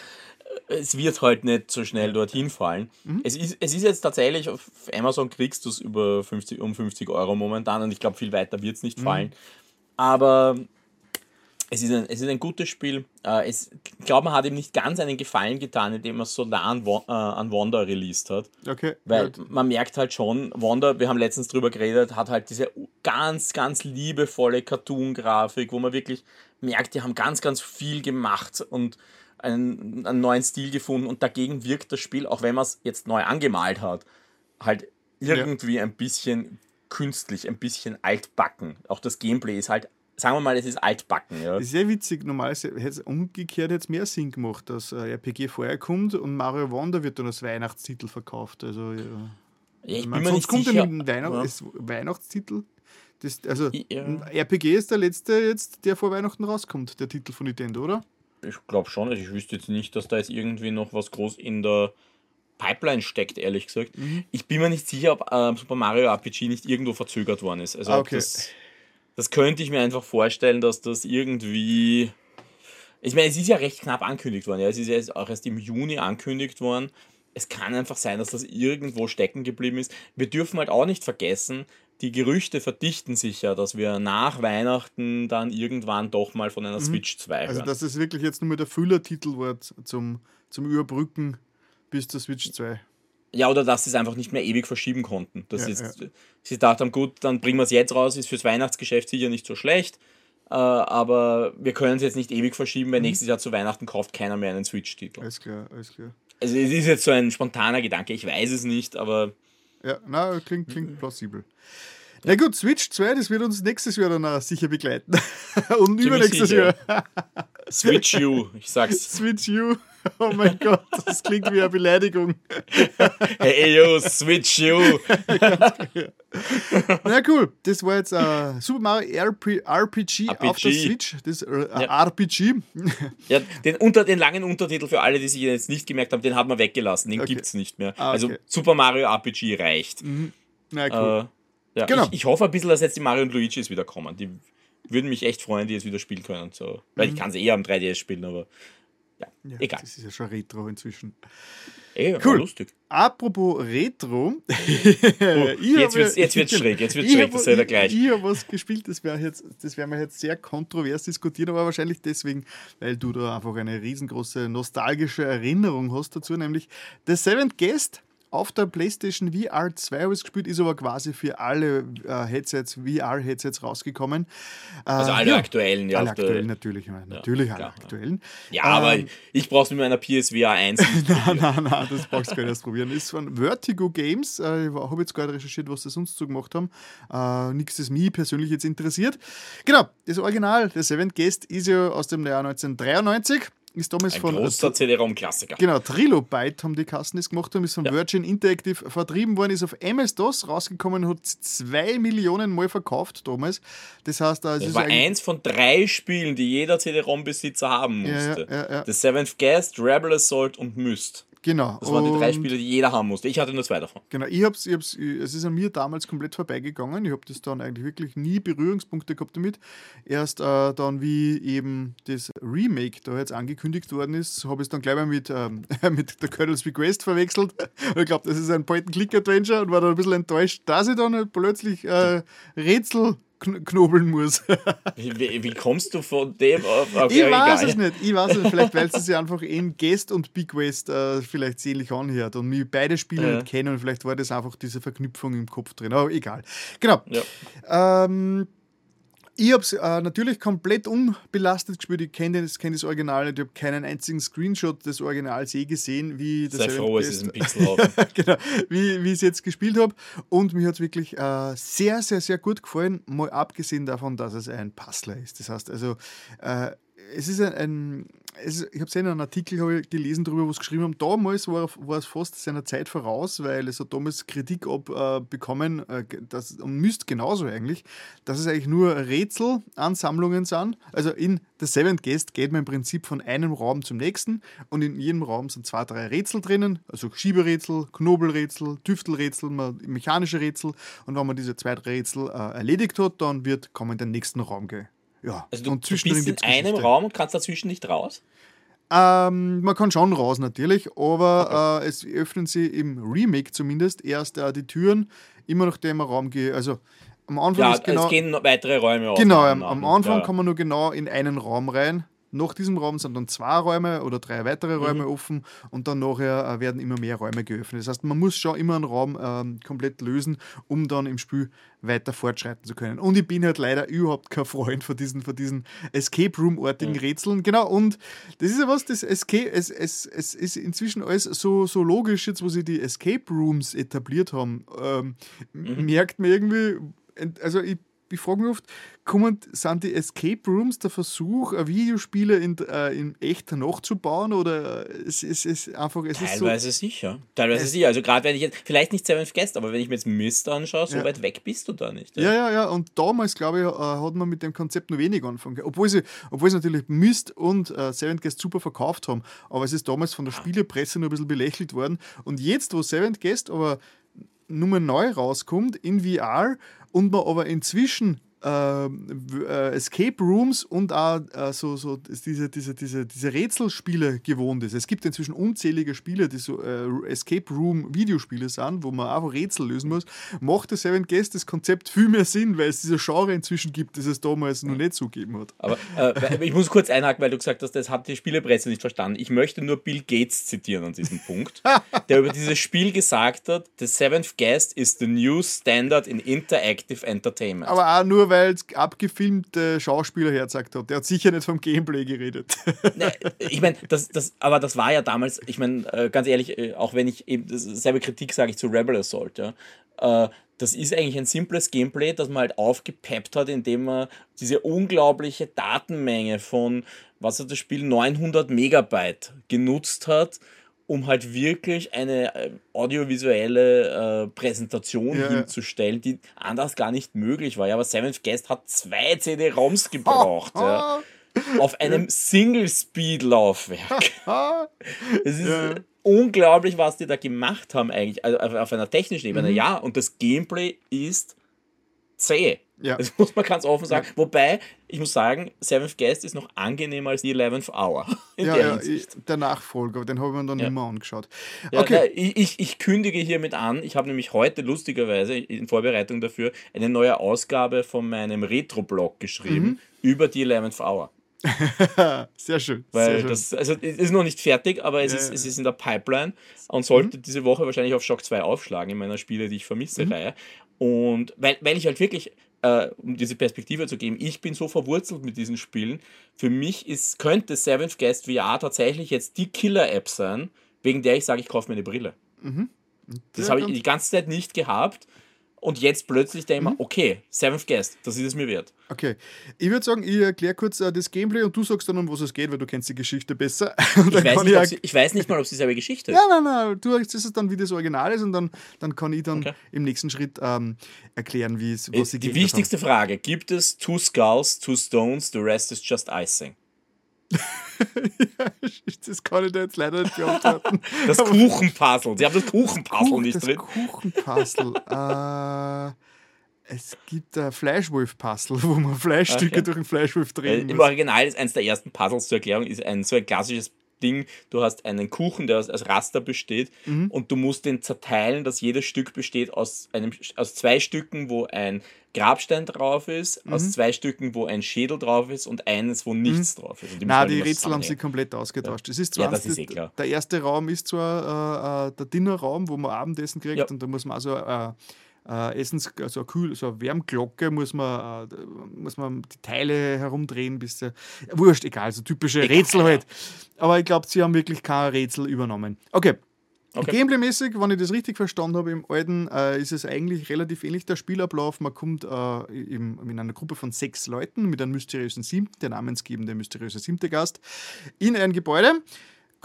es wird halt nicht so schnell dorthin fallen. Mhm. Es, ist, es ist jetzt tatsächlich, auf Amazon kriegst du es über 50, um 50 Euro momentan und ich glaube, viel weiter wird es nicht mhm. fallen. Aber es ist, ein, es ist ein gutes Spiel. Äh, es, ich glaube, man hat ihm nicht ganz einen Gefallen getan, indem er so nah an, äh, an Wanda released hat. Okay. Weil right. man merkt halt schon, Wanda, wir haben letztens drüber geredet, hat halt diese ganz, ganz liebevolle Cartoon-Grafik, wo man wirklich merkt, die haben ganz, ganz viel gemacht und einen, einen neuen Stil gefunden und dagegen wirkt das Spiel, auch wenn man es jetzt neu angemalt hat, halt irgendwie ja. ein bisschen künstlich, ein bisschen altbacken. Auch das Gameplay ist halt, sagen wir mal, es ist altbacken. Ja. Das ist sehr witzig. Normalerweise hätte es umgekehrt jetzt mehr Sinn gemacht, dass RPG vorher kommt und Mario Wonder wird dann als Weihnachtstitel verkauft. Also, ja. Ja, ich meine, nicht kommt sicher. Ein Weihnacht ja. Weihnachtstitel. Das, also ja. RPG ist der letzte jetzt, der vor Weihnachten rauskommt, der Titel von Nintendo, oder? Ich glaube schon. Ich wüsste jetzt nicht, dass da jetzt irgendwie noch was groß in der Pipeline steckt, ehrlich gesagt. Mhm. Ich bin mir nicht sicher, ob äh, Super Mario RPG nicht irgendwo verzögert worden ist. Also ah, okay. das, das könnte ich mir einfach vorstellen, dass das irgendwie. Ich meine, es ist ja recht knapp ankündigt worden. Ja. Es ist ja auch erst im Juni ankündigt worden. Es kann einfach sein, dass das irgendwo stecken geblieben ist. Wir dürfen halt auch nicht vergessen, die Gerüchte verdichten sich ja, dass wir nach Weihnachten dann irgendwann doch mal von einer mhm. Switch 2 hören. Also, dass es wirklich jetzt nur der Füllertitel wird zum, zum Überbrücken bis zur Switch 2. Ja, oder dass sie es einfach nicht mehr ewig verschieben konnten. Dass ja, jetzt, ja. sie dachten gut, dann bringen wir es jetzt raus, ist fürs Weihnachtsgeschäft sicher nicht so schlecht. Äh, aber wir können es jetzt nicht ewig verschieben, weil mhm. nächstes Jahr zu Weihnachten kauft keiner mehr einen Switch-Titel. Alles klar, alles klar. Also es ist jetzt so ein spontaner Gedanke, ich weiß es nicht, aber ja, na, klingt, klingt plausibel. Na gut, Switch 2, das wird uns nächstes Jahr dann auch sicher begleiten. Und übernächstes Jahr. Switch U, ich sag's. Switch U. Oh mein Gott, das klingt wie eine Beleidigung. Hey yo, Switch U. Na cool, das war jetzt uh, Super Mario RP, RPG, RPG, auf der Switch. Das uh, ja. RPG. ja, den, unter, den langen Untertitel für alle, die sich jetzt nicht gemerkt haben, den hat man weggelassen. Den okay. gibt's nicht mehr. Ah, also okay. Also Super Mario RPG reicht. Mhm. Na cool. Uh, ja, genau. ich, ich, hoffe ein bisschen, dass jetzt die Mario und Luigi's wieder kommen. Die würden mich echt freuen, die jetzt wieder spielen können. So. Weil mhm. ich kann sie eh am 3DS spielen, aber ja, ja, egal. Das ist ja schon Retro inzwischen. Ey, cool. lustig. Apropos Retro. oh, jetzt wird es jetzt wird's schräg, jetzt wird's schräg, das ist ja gleich. Ich, ich habe was gespielt, das wäre wär wir jetzt sehr kontrovers diskutieren, aber wahrscheinlich deswegen, weil du da einfach eine riesengroße nostalgische Erinnerung hast dazu, nämlich The Seventh Guest auf der PlayStation VR 2 habe ich gespielt, ist aber quasi für alle äh, Headsets, VR-Headsets rausgekommen. Äh, also alle ja, aktuellen, ja. Alle aktuellen, natürlich. Ja, natürlich alle aktuellen. Ja, aber ähm, ich brauche es mit meiner PSVR 1 nicht. nein, nein, nein, das brauchst du gar nicht erst probieren. Ist von Vertigo Games. Äh, ich habe jetzt gerade recherchiert, was sie sonst so gemacht haben. Äh, Nichts, das mich persönlich jetzt interessiert. Genau, das Original, der Seventh Guest, ist ja aus dem Jahr 1993 ist damals Ein von. Großer CD-ROM-Klassiker. Genau, Trilobyte haben die Kassen das gemacht haben, ist von ja. Virgin Interactive vertrieben worden, ist auf MS-DOS rausgekommen, hat zwei Millionen Mal verkauft damals. Das heißt, das ist war eins von drei Spielen, die jeder CD-ROM-Besitzer haben musste. Ja, ja, The Seventh Guest, Rebel Assault und Myst. Genau. Das waren die drei Spiele, die jeder haben musste. Ich hatte nur zwei davon. Genau, ich hab's, ich hab's, es ist an mir damals komplett vorbeigegangen. Ich habe das dann eigentlich wirklich nie Berührungspunkte gehabt damit. Erst äh, dann, wie eben das Remake da jetzt angekündigt worden ist, habe ich es dann gleich mal mit, ähm, mit der Colonel's Request verwechselt. ich glaube, das ist ein Point-and-Click-Adventure und war dann ein bisschen enttäuscht, dass ich dann plötzlich äh, Rätsel knobeln muss. wie, wie, kommst du von dem auf, auf Ich weiß es nicht. Ich weiß es nicht. Vielleicht, weil es sich einfach in Guest und Big West äh, vielleicht ähnlich anhört und mich beide Spiele ja. nicht kennen und vielleicht war das einfach diese Verknüpfung im Kopf drin. Aber egal. Genau. Ja. Ähm, ich habe es äh, natürlich komplett unbelastet gespielt. Ich kenne das, kenn das Original nicht. Ich habe keinen einzigen Screenshot des Originals je gesehen, wie das Sei froh, es ist ein Pixel genau, wie, wie ich es jetzt gespielt habe. Und mir hat es wirklich äh, sehr, sehr, sehr gut gefallen. Mal abgesehen davon, dass es ein Puzzler ist. Das heißt also, äh, es ist ein, ein, also ich habe es in einem Artikel gelesen darüber, wo es geschrieben haben, damals war, war es fast seiner Zeit voraus, weil es hat damals Kritik abbekommen, äh, das, und müsst genauso eigentlich, dass es eigentlich nur Rätselansammlungen sind. Also in The Seventh Guest geht man im Prinzip von einem Raum zum nächsten und in jedem Raum sind zwei, drei Rätsel drinnen, also Schieberätsel, Knobelrätsel, Tüftelrätsel, mechanische Rätsel und wenn man diese zwei, drei Rätsel äh, erledigt hat, dann wird, kann man in den nächsten Raum gehen. Ja, also du, und du bist in einem Raum und kannst dazwischen nicht raus? Ähm, man kann schon raus natürlich, aber okay. äh, es öffnen sie im Remake zumindest erst äh, die Türen, immer nachdem man Raum geht. Also am Anfang ja, ist genau. Es gehen weitere Räume auf. Genau, am, am Anfang ja. kann man nur genau in einen Raum rein. Nach diesem Raum sind dann zwei Räume oder drei weitere Räume mhm. offen und dann nachher äh, werden immer mehr Räume geöffnet. Das heißt, man muss schon immer einen Raum ähm, komplett lösen, um dann im Spiel weiter fortschreiten zu können. Und ich bin halt leider überhaupt kein Freund von diesen, von diesen Escape Room-artigen mhm. Rätseln. Genau, und das ist ja was, das Escape, es, es, es ist inzwischen alles so, so logisch, jetzt wo sie die Escape Rooms etabliert haben, ähm, mhm. merkt man irgendwie, also ich ich frage mich oft, kommen, sind die Escape Rooms der Versuch, Videospiele in, äh, in echt nachzubauen oder es, es, es einfach es Teilweise ist so, sicher. Teilweise sicher. Also gerade wenn ich jetzt, vielleicht nicht Seventh Guest, aber wenn ich mir jetzt Mist anschaue, so ja. weit weg bist du da nicht. Ja, ja, ja. ja. Und damals, glaube ich, äh, hat man mit dem Konzept nur wenig angefangen. Obwohl sie, obwohl sie natürlich Mist und äh, Seventh Guest super verkauft haben. Aber es ist damals von der Spielepresse nur ein bisschen belächelt worden. Und jetzt, wo Seventh Guest aber Nummer neu rauskommt in VR und man aber inzwischen Escape Rooms und auch äh, so, so diese, diese, diese, diese Rätselspiele gewohnt ist. Es gibt inzwischen unzählige Spiele, die so äh, Escape Room Videospiele sind, wo man einfach Rätsel lösen muss. Macht das Seven Guest das Konzept viel mehr Sinn, weil es diese Genre inzwischen gibt, das es damals noch nicht zugegeben hat. Aber äh, ich muss kurz einhaken, weil du gesagt hast, das hat die Spielepresse nicht verstanden. Ich möchte nur Bill Gates zitieren an diesem Punkt, der über dieses Spiel gesagt hat: The Seventh Guest is the new standard in interactive entertainment. Aber auch nur, weil weil es abgefilmte Schauspieler herzeigt hat. Der hat sicher nicht vom Gameplay geredet. Ne, ich meine, das, das, aber das war ja damals, ich meine, äh, ganz ehrlich, äh, auch wenn ich eben selbe Kritik sage ich zu Rebel Assault, ja, äh, das ist eigentlich ein simples Gameplay, das man halt aufgepeppt hat, indem man diese unglaubliche Datenmenge von, was hat das Spiel, 900 Megabyte genutzt hat um halt wirklich eine äh, audiovisuelle äh, Präsentation ja, hinzustellen, die anders gar nicht möglich war. Ja, aber Seventh Guest hat zwei CD-ROMs gebraucht. ja, auf einem Single-Speed-Laufwerk. es ist ja. unglaublich, was die da gemacht haben eigentlich, also auf einer technischen Ebene. Mhm. Ja, und das Gameplay ist zäh. Ja. Das muss man ganz offen sagen. Ja. Wobei, ich muss sagen, Seventh Guest ist noch angenehmer als die Eleventh Hour. ja, der, ja der Nachfolger, den habe ich mir dann ja. immer angeschaut. Ja, okay. Na, ich, ich kündige hiermit an, ich habe nämlich heute lustigerweise in Vorbereitung dafür eine neue Ausgabe von meinem Retro-Blog geschrieben mhm. über die Eleventh Hour. sehr schön. Weil sehr schön. das, also es ist noch nicht fertig, aber es, ja, ist, es ist in der Pipeline und sollte mhm. diese Woche wahrscheinlich auf Shock 2 aufschlagen in meiner Spiele, die ich vermisse, mhm. Reihe. Und weil, weil ich halt wirklich, äh, um diese Perspektive zu geben, ich bin so verwurzelt mit diesen Spielen. Für mich ist, könnte Seventh Guest VR tatsächlich jetzt die Killer-App sein, wegen der ich sage, ich kaufe mir eine Brille. Mhm. Das habe ich die ganze Zeit nicht gehabt. Und jetzt plötzlich denke ich mhm. mir, okay, Seventh Guest, das ist es mir wert. Okay. Ich würde sagen, ich erkläre kurz uh, das Gameplay und du sagst dann, um was es geht, weil du kennst die Geschichte besser. ich, weiß nicht, ich, sie, ich, weiß nicht, mal, ob es dieselbe Geschichte ist. Nein, nein, nein. Du sagst es dann, wie das Original ist und dann, dann kann ich dann okay. im nächsten Schritt ähm, erklären, wie es, was sie Die wichtigste haben. Frage: Gibt es two skulls, two stones, the rest is just icing? das kann ich dir jetzt leider nicht beantworten. Das Kuchenpuzzle. Sie haben das Kuchenpuzzle Kuch, nicht das drin. Kuchenpuzzle. äh, es gibt ein Fleischwolf-Puzzle, wo man Fleischstücke okay. durch einen Fleischwolf drehen äh, Im Original ist eines der ersten Puzzles zur Erklärung ist ein so ein klassisches Ding, du hast einen Kuchen, der aus, aus Raster besteht mhm. und du musst den zerteilen, dass jedes Stück besteht aus, einem, aus zwei Stücken, wo ein Grabstein drauf ist, mhm. aus zwei Stücken, wo ein Schädel drauf ist und eines, wo nichts mhm. drauf ist. Nein, die Rätsel haben sie komplett ausgetauscht. Ja. Das ist zwar ja, das ist eh klar. Der erste Raum ist zwar äh, äh, der Dinnerraum, wo man Abendessen kriegt ja. und da muss man also äh, äh, Essens, also eine, Kühl, so eine Wärmglocke muss man, äh, muss man die Teile herumdrehen, bis der, wurscht, egal, so typische egal, Rätsel halt. Aber ich glaube, sie haben wirklich kein Rätsel übernommen. Okay. Okay. Gameplay-mäßig, wenn ich das richtig verstanden habe, im alten äh, ist es eigentlich relativ ähnlich der Spielablauf. Man kommt äh, im, in einer Gruppe von sechs Leuten mit einem mysteriösen siebten, der namensgebende mysteriöse siebte Gast, in ein Gebäude.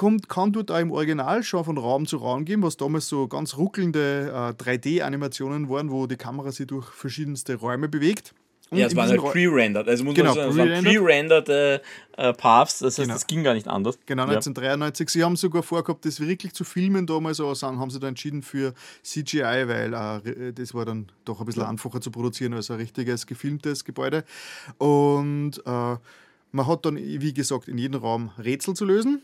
Kommt, kann dort auch im Original schon von Raum zu Raum gehen, was damals so ganz ruckelnde äh, 3D-Animationen waren, wo die Kamera sich durch verschiedenste Räume bewegt. Und ja, es waren halt pre-rendered. Also muss genau, man sagen, pre-rendered äh, Paths, das heißt, genau. das ging gar nicht anders. Genau, 1993. Ja. Sie haben sogar vorgehabt, das wirklich zu filmen damals, aber haben sie dann entschieden für CGI, weil äh, das war dann doch ein bisschen ja. einfacher zu produzieren als ein richtiges gefilmtes Gebäude. Und äh, man hat dann, wie gesagt, in jedem Raum Rätsel zu lösen.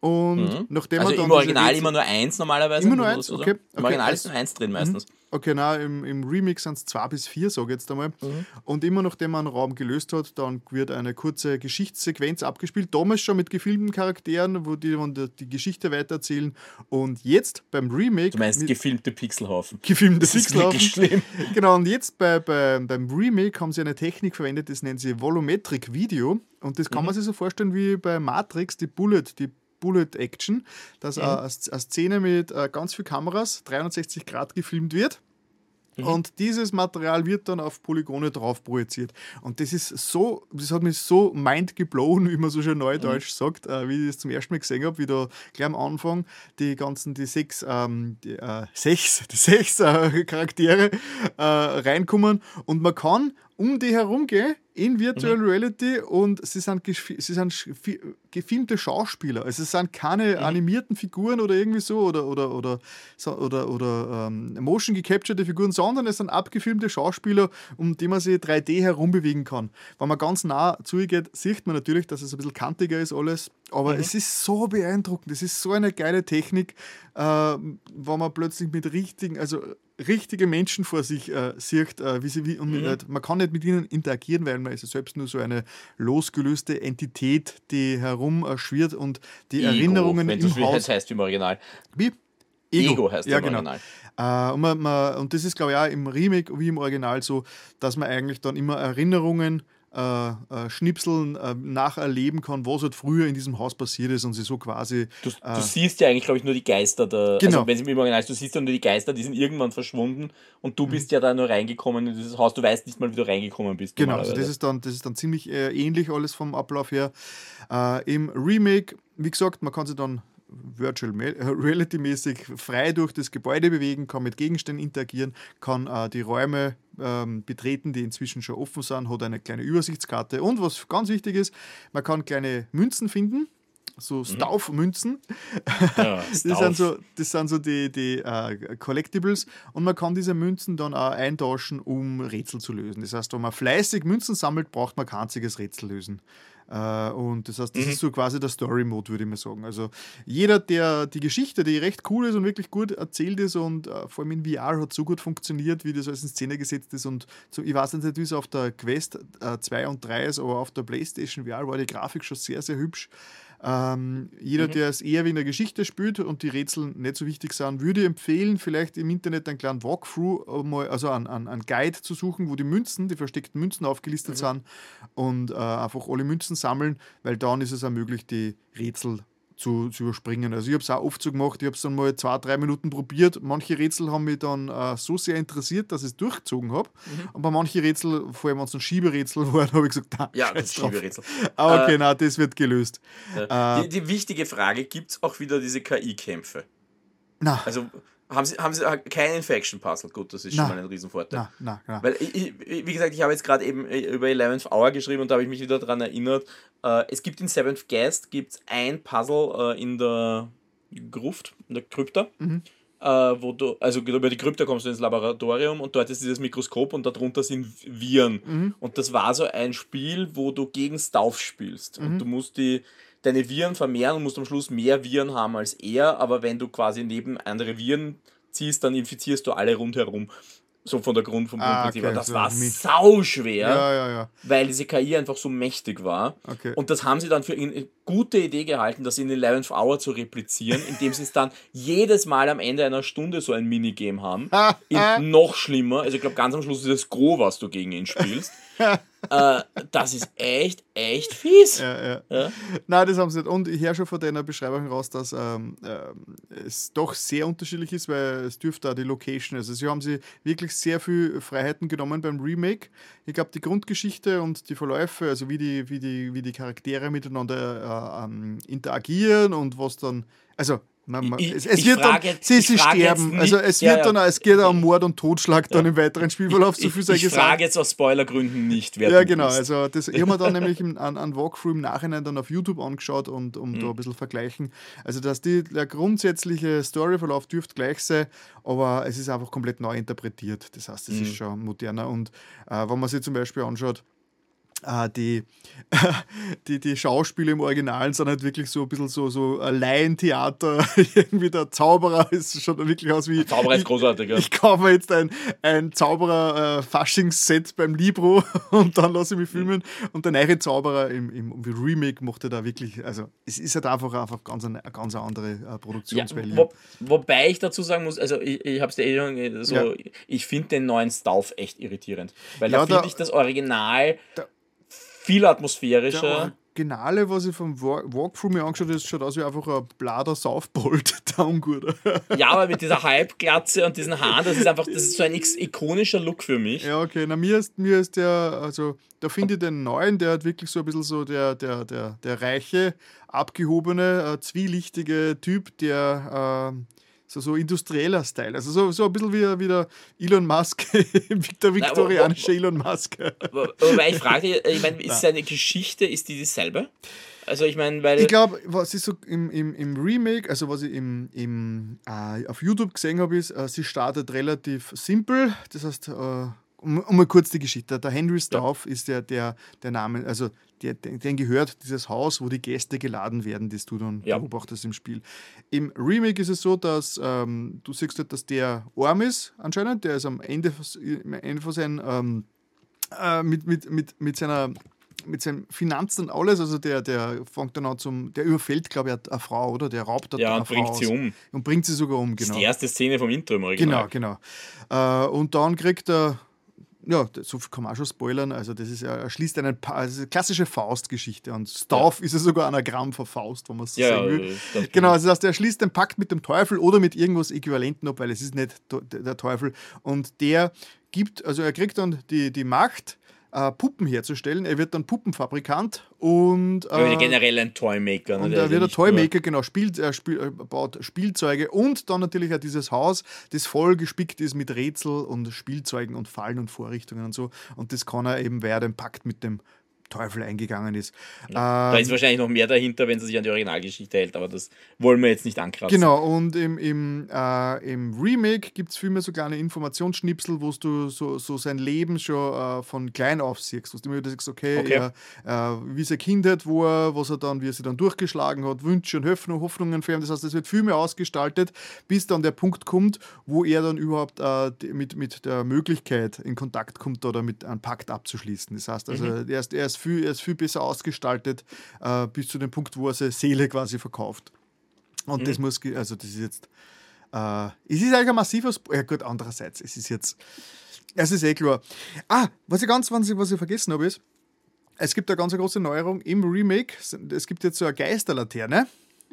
Und mhm. nachdem also man im Original immer nur eins normalerweise? Immer nur eins, okay. Im okay. Original ist nur eins drin meistens. Mhm. Okay, nein, im, im Remix sind es zwei bis vier, sage ich jetzt einmal. Mhm. Und immer nachdem man einen Raum gelöst hat, dann wird eine kurze Geschichtssequenz abgespielt. Damals schon mit gefilmten Charakteren, wo die die, die Geschichte weitererzählen. Und jetzt beim Remake. Du meinst gefilmte Pixelhaufen. Gefilmte das Pixelhaufen. Ist schlimm. Genau, und jetzt bei, bei, beim Remake haben sie eine Technik verwendet, das nennen sie Volumetric Video. Und das kann mhm. man sich so vorstellen wie bei Matrix, die Bullet, die Bullet Action, dass mhm. eine, eine Szene mit äh, ganz vielen Kameras 360 Grad gefilmt wird. Mhm. Und dieses Material wird dann auf Polygone drauf projiziert. Und das ist so, das hat mich so mind geblown, wie man so schön neudeutsch mhm. sagt, äh, wie ich das zum ersten Mal gesehen habe, wie da gleich am Anfang die ganzen, die sechs, ähm, die, äh, sechs, die sechs äh, Charaktere äh, reinkommen und man kann um die herumgehen in Virtual mhm. Reality und sie sind, sie sind gefilmte Schauspieler. Also es sind keine mhm. animierten Figuren oder irgendwie so oder, oder, oder, oder, oder ähm, motion gecapturete Figuren, sondern es sind abgefilmte Schauspieler, um die man sich 3D herumbewegen kann. Wenn man ganz nah zugeht, sieht man natürlich, dass es ein bisschen kantiger ist alles, aber mhm. es ist so beeindruckend, es ist so eine geile Technik, äh, wenn man plötzlich mit richtigen, also richtige Menschen vor sich äh, sieht, äh, wie sie wie, und mhm. nicht, man kann nicht mit ihnen interagieren, weil man ist ja selbst nur so eine losgelöste Entität, die herumschwirrt und die Ego, Erinnerungen wenn im Haus. Das heißt im Original. Wie? Ego, Ego heißt ja, im genau. Original. Äh, und, man, man, und das ist, glaube ich, auch im Remake wie im Original so, dass man eigentlich dann immer Erinnerungen äh, äh, Schnipseln äh, nacherleben kann, was halt früher in diesem Haus passiert ist und sie so quasi. Du, du äh, siehst ja eigentlich, glaube ich, nur die Geister da. Genau. Also, wenn sie im Original ist, du siehst ja nur die Geister, die sind irgendwann verschwunden und du mhm. bist ja da nur reingekommen in dieses Haus, du weißt nicht mal, wie du reingekommen bist. Genau, also das ist dann, das ist dann ziemlich äh, ähnlich alles vom Ablauf her. Im Remake, wie gesagt, man kann sie dann Virtual Reality mäßig frei durch das Gebäude bewegen, kann mit Gegenständen interagieren, kann äh, die Räume ähm, betreten, die inzwischen schon offen sind, hat eine kleine Übersichtskarte und was ganz wichtig ist, man kann kleine Münzen finden, so mhm. Stauf-Münzen. Ja, das, sind so, das sind so die, die uh, Collectibles und man kann diese Münzen dann auch eintauschen, um Rätsel zu lösen. Das heißt, wenn man fleißig Münzen sammelt, braucht man kein einziges Rätsel lösen. Uh, und das heißt, das mhm. ist so quasi der Story-Mode, würde ich mal sagen. Also jeder, der die Geschichte, die recht cool ist und wirklich gut erzählt ist und uh, vor allem in VR hat so gut funktioniert, wie das alles in Szene gesetzt ist und so, ich weiß nicht, wie es auf der Quest 2 und 3 ist, aber auf der PlayStation VR war die Grafik schon sehr, sehr hübsch. Ähm, jeder, mhm. der es eher wie in der Geschichte spielt und die Rätsel nicht so wichtig sind, würde empfehlen, vielleicht im Internet einen kleinen Walkthrough, mal, also einen, einen, Guide zu suchen, wo die Münzen, die versteckten Münzen aufgelistet mhm. sind und äh, einfach alle Münzen sammeln, weil dann ist es auch möglich, die Rätsel zu, zu überspringen. Also ich habe es auch oft so gemacht, ich habe es dann mal zwei, drei Minuten probiert. Manche Rätsel haben mich dann äh, so sehr interessiert, dass ich es durchgezogen habe. Mhm. Und bei manchen Rätsel, vor allem wenn es ein Schieberätsel waren, habe ich gesagt, na, ja, das Schieberätsel. Aber okay, äh, nein, das wird gelöst. Äh, die, die, wichtige Frage, gibt es auch wieder diese KI-Kämpfe? Na. Also haben sie, haben sie äh, kein Infection-Puzzle? Gut, das ist na, schon mal ein Riesenvorteil. Na, na, Weil, ich, wie gesagt, ich habe jetzt gerade eben äh, über 11th Hour geschrieben und da habe ich mich wieder daran erinnert. Äh, es gibt in Seventh Guest gibt's ein Puzzle äh, in der Gruft, in der Krypta. Mhm. Äh, wo du, also über die Krypta kommst du ins Laboratorium und dort ist dieses Mikroskop und darunter sind Viren. Mhm. Und das war so ein Spiel, wo du gegen Stauf spielst. Mhm. Und du musst die deine Viren vermehren und musst am Schluss mehr Viren haben als er, aber wenn du quasi neben andere Viren ziehst, dann infizierst du alle rundherum. So von der Grund vom ah, Grundprinzip. Okay, das so war mit. sau schwer, ja, ja, ja. weil diese KI einfach so mächtig war. Okay. Und das haben sie dann für ihn gute Idee gehalten, das in den 11th Hour zu replizieren, indem sie es dann jedes Mal am Ende einer Stunde so ein Minigame haben. In noch schlimmer, also ich glaube ganz am Schluss ist es Gro, was du gegen ihn spielst. äh, das ist echt, echt fies. Ja, ja. ja? Nein, das haben sie nicht. Und ich höre schon von deiner Beschreibung raus, dass ähm, äh, es doch sehr unterschiedlich ist, weil es dürfte auch die Location, also sie haben sie wirklich sehr viel Freiheiten genommen beim Remake. Ich glaube, die Grundgeschichte und die Verläufe, also wie die, wie die, wie die Charaktere miteinander äh, ähm, interagieren und was dann, also man, man, ich, es, es wird frage, dann, sie, sie sterben. Also es wird ja, dann, es geht um Mord und Totschlag dann im weiteren Spielverlauf. So viel ich, ich frage jetzt aus Spoilergründen nicht, wer Ja, genau. Ist. Also das, ich habe mir dann nämlich einen, einen Walkthrough im Nachhinein dann auf YouTube angeschaut und um mhm. da ein bisschen vergleichen. Also dass die, der grundsätzliche Storyverlauf dürfte gleich sein, aber es ist einfach komplett neu interpretiert. Das heißt, es mhm. ist schon moderner. Und äh, wenn man sich zum Beispiel anschaut, die, die, die Schauspiele im Original sind halt wirklich so ein bisschen so, so Laientheater. Irgendwie der Zauberer ist schon wirklich aus wie. Der Zauberer ist großartig, ja. Ich, ich kaufe mir jetzt ein, ein Zauberer-Faschingsset äh, beim Libro und dann lasse ich mich filmen. Und der neue Zauberer im, im Remake mochte da wirklich. Also, es ist halt einfach, einfach ganz eine, eine ganz andere äh, Produktionswelle. Ja, wo, wobei ich dazu sagen muss, also ich, ich habe es dir eh schon so, ja. ich finde den neuen Stauf echt irritierend. Weil ja, da finde ich das Original. Da, viel atmosphärischer. Der Originale, was ich vom Walkthrough mir angeschaut habe, schaut aus wie einfach ein blader Saufbolt, der Unguter. Ja, aber mit dieser Halbglatze und diesen Haaren, das ist einfach, das ist so ein ikonischer Look für mich. Ja, okay. Na, mir ist, mir ist der, also da finde ich den neuen, der hat wirklich so ein bisschen so der, der, der, der reiche, abgehobene, äh, zwielichtige Typ, der äh, so, so industrieller Style. Also so, so ein bisschen wie, wie der Elon Musk, der viktorianische Elon Musk. Wobei ich frage, ich meine, ist seine Geschichte, ist die dieselbe? Also ich meine, weil. Ich glaube, was ich so im, im, im Remake, also was ich im, im, äh, auf YouTube gesehen habe, ist, äh, sie startet relativ simpel. Das heißt, äh, um, um, mal kurz die Geschichte. Der Henry Stauf ja. ist der, der, der Name, also der, den gehört dieses Haus, wo die Gäste geladen werden, das du dann ja. beobachtest im Spiel. Im Remake ist es so, dass ähm, du siehst, halt, dass der arm ist, anscheinend. Der ist am Ende, am Ende von seinem, ähm, äh, mit, mit, mit, mit seiner mit seinen Finanzen und alles, also der, der fängt dann an zum, der überfällt, glaube ich, eine Frau, oder? Der raubt ja, eine und bringt sie um. Und bringt sie sogar um, genau. Das ist die erste Szene vom Intro im Original. Genau, genau. Äh, und dann kriegt er ja, so viel kann man auch schon spoilern. Also, das ist er schließt einen also eine klassische Faust-Geschichte. Und Stauf ja. ist ja sogar Anagramm von Faust, wenn man es so ja, sagen will. Ja, genau, also das heißt, er schließt den Pakt mit dem Teufel oder mit irgendwas Äquivalenten ab, weil es ist nicht der Teufel. Und der gibt, also er kriegt dann die, die Macht, äh, Puppen herzustellen. Er wird dann Puppenfabrikant und. Äh, generell ein Toymaker. Ne? Und er wird ein Toymaker, genau, spielt, er spiel, er baut Spielzeuge und dann natürlich auch dieses Haus, das voll gespickt ist mit Rätsel und Spielzeugen und Fallen und Vorrichtungen und so. Und das kann er eben, weil er den Pakt mit dem Teufel eingegangen ist. Ja, ähm, da ist wahrscheinlich noch mehr dahinter, wenn sie sich an die Originalgeschichte hält, aber das wollen wir jetzt nicht ankratzen. Genau, und im, im, äh, im Remake gibt es vielmehr so kleine Informationsschnipsel, wo du so, so sein Leben schon äh, von klein auf siehst. Wo du immer sagst, okay, okay. Er, äh, wie seine Kindheit war, was er dann, wie er sie dann durchgeschlagen hat, Wünsche und Hoffnung, Hoffnungen für ihn. Das heißt, es wird viel mehr ausgestaltet, bis dann der Punkt kommt, wo er dann überhaupt äh, mit, mit der Möglichkeit in Kontakt kommt oder mit einem Pakt abzuschließen. Das heißt, also mhm. er, ist, er ist viel, er ist viel besser ausgestaltet, äh, bis zu dem Punkt, wo er seine Seele quasi verkauft. Und mhm. das muss, also das ist jetzt, äh, es ist eigentlich ein massiver, Sp ja gut, andererseits, es ist jetzt, es ist eh klar. Ah, was ich ganz, was ich, was ich vergessen habe, ist, es gibt eine ganz große Neuerung im Remake. Es gibt jetzt so eine Geisterlaterne.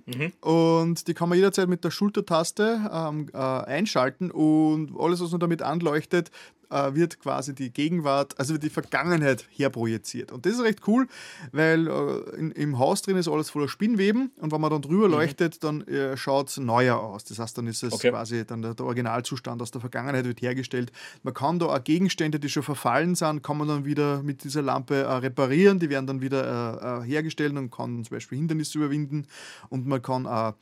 Mhm. Und die kann man jederzeit mit der Schultertaste ähm, äh, einschalten und alles, was man damit anleuchtet, äh, wird quasi die Gegenwart, also die Vergangenheit herprojiziert. Und das ist recht cool, weil äh, in, im Haus drin ist alles voller Spinnweben und wenn man dann drüber mhm. leuchtet, dann äh, schaut es neuer aus. Das heißt, dann ist es okay. quasi dann der, der, Originalzustand aus der Vergangenheit wird hergestellt. Man kann da auch Gegenstände, die schon verfallen sind, kann man dann wieder mit dieser Lampe äh, reparieren, die werden dann wieder äh, äh, hergestellt und kann zum Beispiel Hindernisse überwinden und man kann auch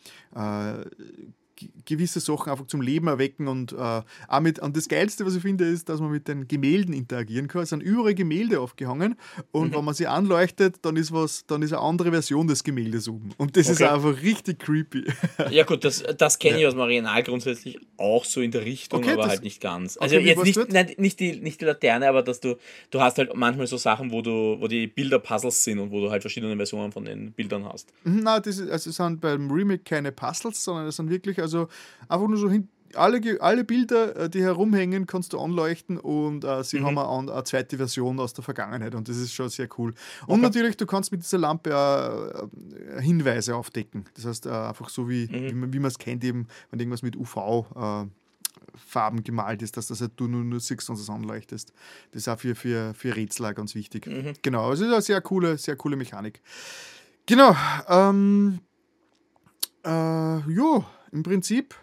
gewisse Sachen einfach zum Leben erwecken und äh, auch mit, und das Geilste, was ich finde, ist, dass man mit den Gemälden interagieren kann. Es sind überall Gemälde aufgehangen und mhm. wenn man sie anleuchtet, dann ist was, dann ist eine andere Version des Gemäldes oben. Und das okay. ist einfach richtig creepy. Ja gut, das, das kenne ich ja. aus dem Original grundsätzlich auch so in der Richtung, okay, aber halt nicht ganz. Also okay, jetzt nicht, nein, nicht, die, nicht die Laterne, aber dass du, du hast halt manchmal so Sachen, wo du, wo die Bilder Puzzles sind und wo du halt verschiedene Versionen von den Bildern hast. Mhm, nein, das ist, also es sind beim Remake keine Puzzles, sondern es sind wirklich also einfach nur so hin, alle, alle Bilder, äh, die herumhängen, kannst du anleuchten und äh, sie mhm. haben eine, eine, zweite Version aus der Vergangenheit und das ist schon sehr cool. Und okay. natürlich, du kannst mit dieser Lampe äh, Hinweise aufdecken. Das heißt, äh, einfach so wie, mhm. wie, man es kennt, eben, wenn irgendwas mit UV äh, Farben gemalt ist, dass das halt du nur, nur siehst und es anleuchtest. Das ist auch für, für, für Rätsel ganz wichtig. Mhm. Genau, also es ist eine sehr coole, sehr coole Mechanik. Genau, ähm, äh, ja, im Prinzip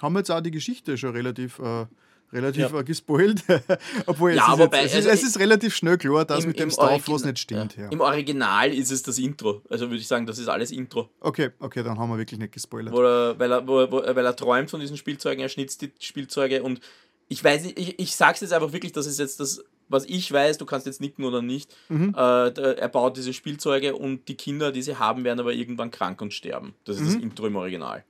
haben wir jetzt auch die Geschichte schon relativ, äh, relativ ja. Äh, gespoilt. Obwohl ja, es, ist wobei, jetzt, es, also ist, es ist relativ schnell klar, dass im, mit dem Stuff was nicht stimmt. Ja. Im Original ist es das Intro. Also würde ich sagen, das ist alles Intro. Okay, okay, dann haben wir wirklich nicht gespoilert. Wo er, weil, er, wo, wo, weil er träumt von diesen Spielzeugen, er schnitzt die Spielzeuge und ich weiß nicht, ich, ich sag's jetzt einfach wirklich, das ist jetzt das, was ich weiß, du kannst jetzt nicken oder nicht. Mhm. Äh, er baut diese Spielzeuge und die Kinder, die sie haben, werden aber irgendwann krank und sterben. Das ist mhm. das Intro im Original.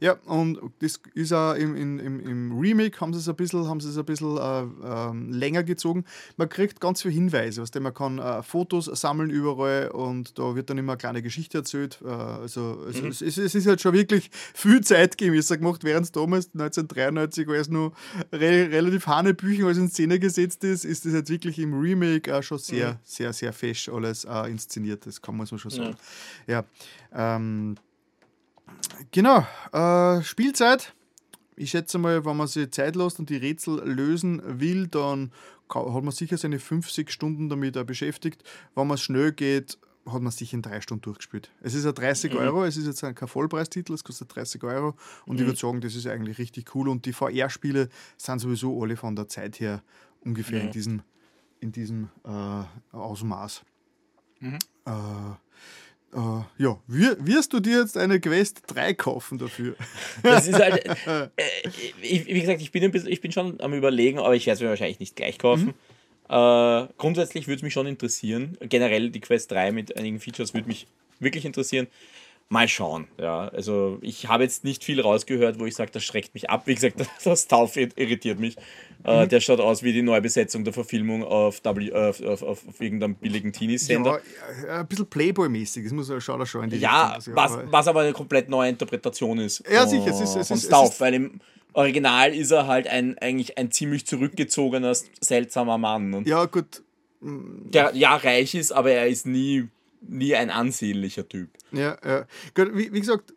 Ja, und das ist auch im, im, im Remake haben sie es ein bisschen, haben sie es ein bisschen äh, äh, länger gezogen. Man kriegt ganz viele Hinweise, was man kann äh, Fotos sammeln überall und da wird dann immer eine kleine Geschichte erzählt. Äh, also, also mhm. es, es, ist halt schon wirklich viel zeitgemäß gemacht, während es damals 1993 alles nur re relativ Hanebüchen alles in Szene gesetzt ist, ist das jetzt wirklich im Remake auch schon sehr, mhm. sehr, sehr fesch alles äh, inszeniert. Das kann man so schon sagen. Ja. ja ähm, Genau, äh, Spielzeit. Ich schätze mal, wenn man sich Zeit lässt und die Rätsel lösen will, dann hat man sicher seine 50 Stunden damit beschäftigt. Wenn man es schnell geht, hat man sich in drei Stunden durchgespielt. Es ist ja 30 mhm. Euro, es ist jetzt kein Vollpreistitel, es kostet 30 Euro und mhm. ich würde sagen, das ist eigentlich richtig cool und die VR-Spiele sind sowieso alle von der Zeit her ungefähr mhm. in diesem, in diesem äh, Ausmaß. Mhm. Äh, Uh, ja, wirst du dir jetzt eine Quest 3 kaufen dafür? Das ist halt, äh, ich, wie gesagt, ich bin, ein bisschen, ich bin schon am Überlegen, aber ich werde es mir wahrscheinlich nicht gleich kaufen. Mhm. Uh, grundsätzlich würde es mich schon interessieren. Generell die Quest 3 mit einigen Features würde mich wirklich interessieren. Mal schauen, ja. Also ich habe jetzt nicht viel rausgehört, wo ich sage, das schreckt mich ab. Wie gesagt, das Tauf irritiert mich. Äh, mhm. der schaut aus wie die Neubesetzung der Verfilmung auf, w, auf, auf, auf irgendeinem billigen Teenie-Sender. Ja, ein bisschen Playboy-mäßig, das muss schaut er schon in die Ja, Richtung, was, aber was aber eine komplett neue Interpretation ist. Ja, sicher, es ist, es ist, Stauf, es ist, weil im Original ist er halt ein, eigentlich ein ziemlich zurückgezogener, seltsamer Mann. Und ja, gut. Der ja reich ist, aber er ist nie nie ein ansehnlicher Typ. Ja, ja. Wie, wie gesagt,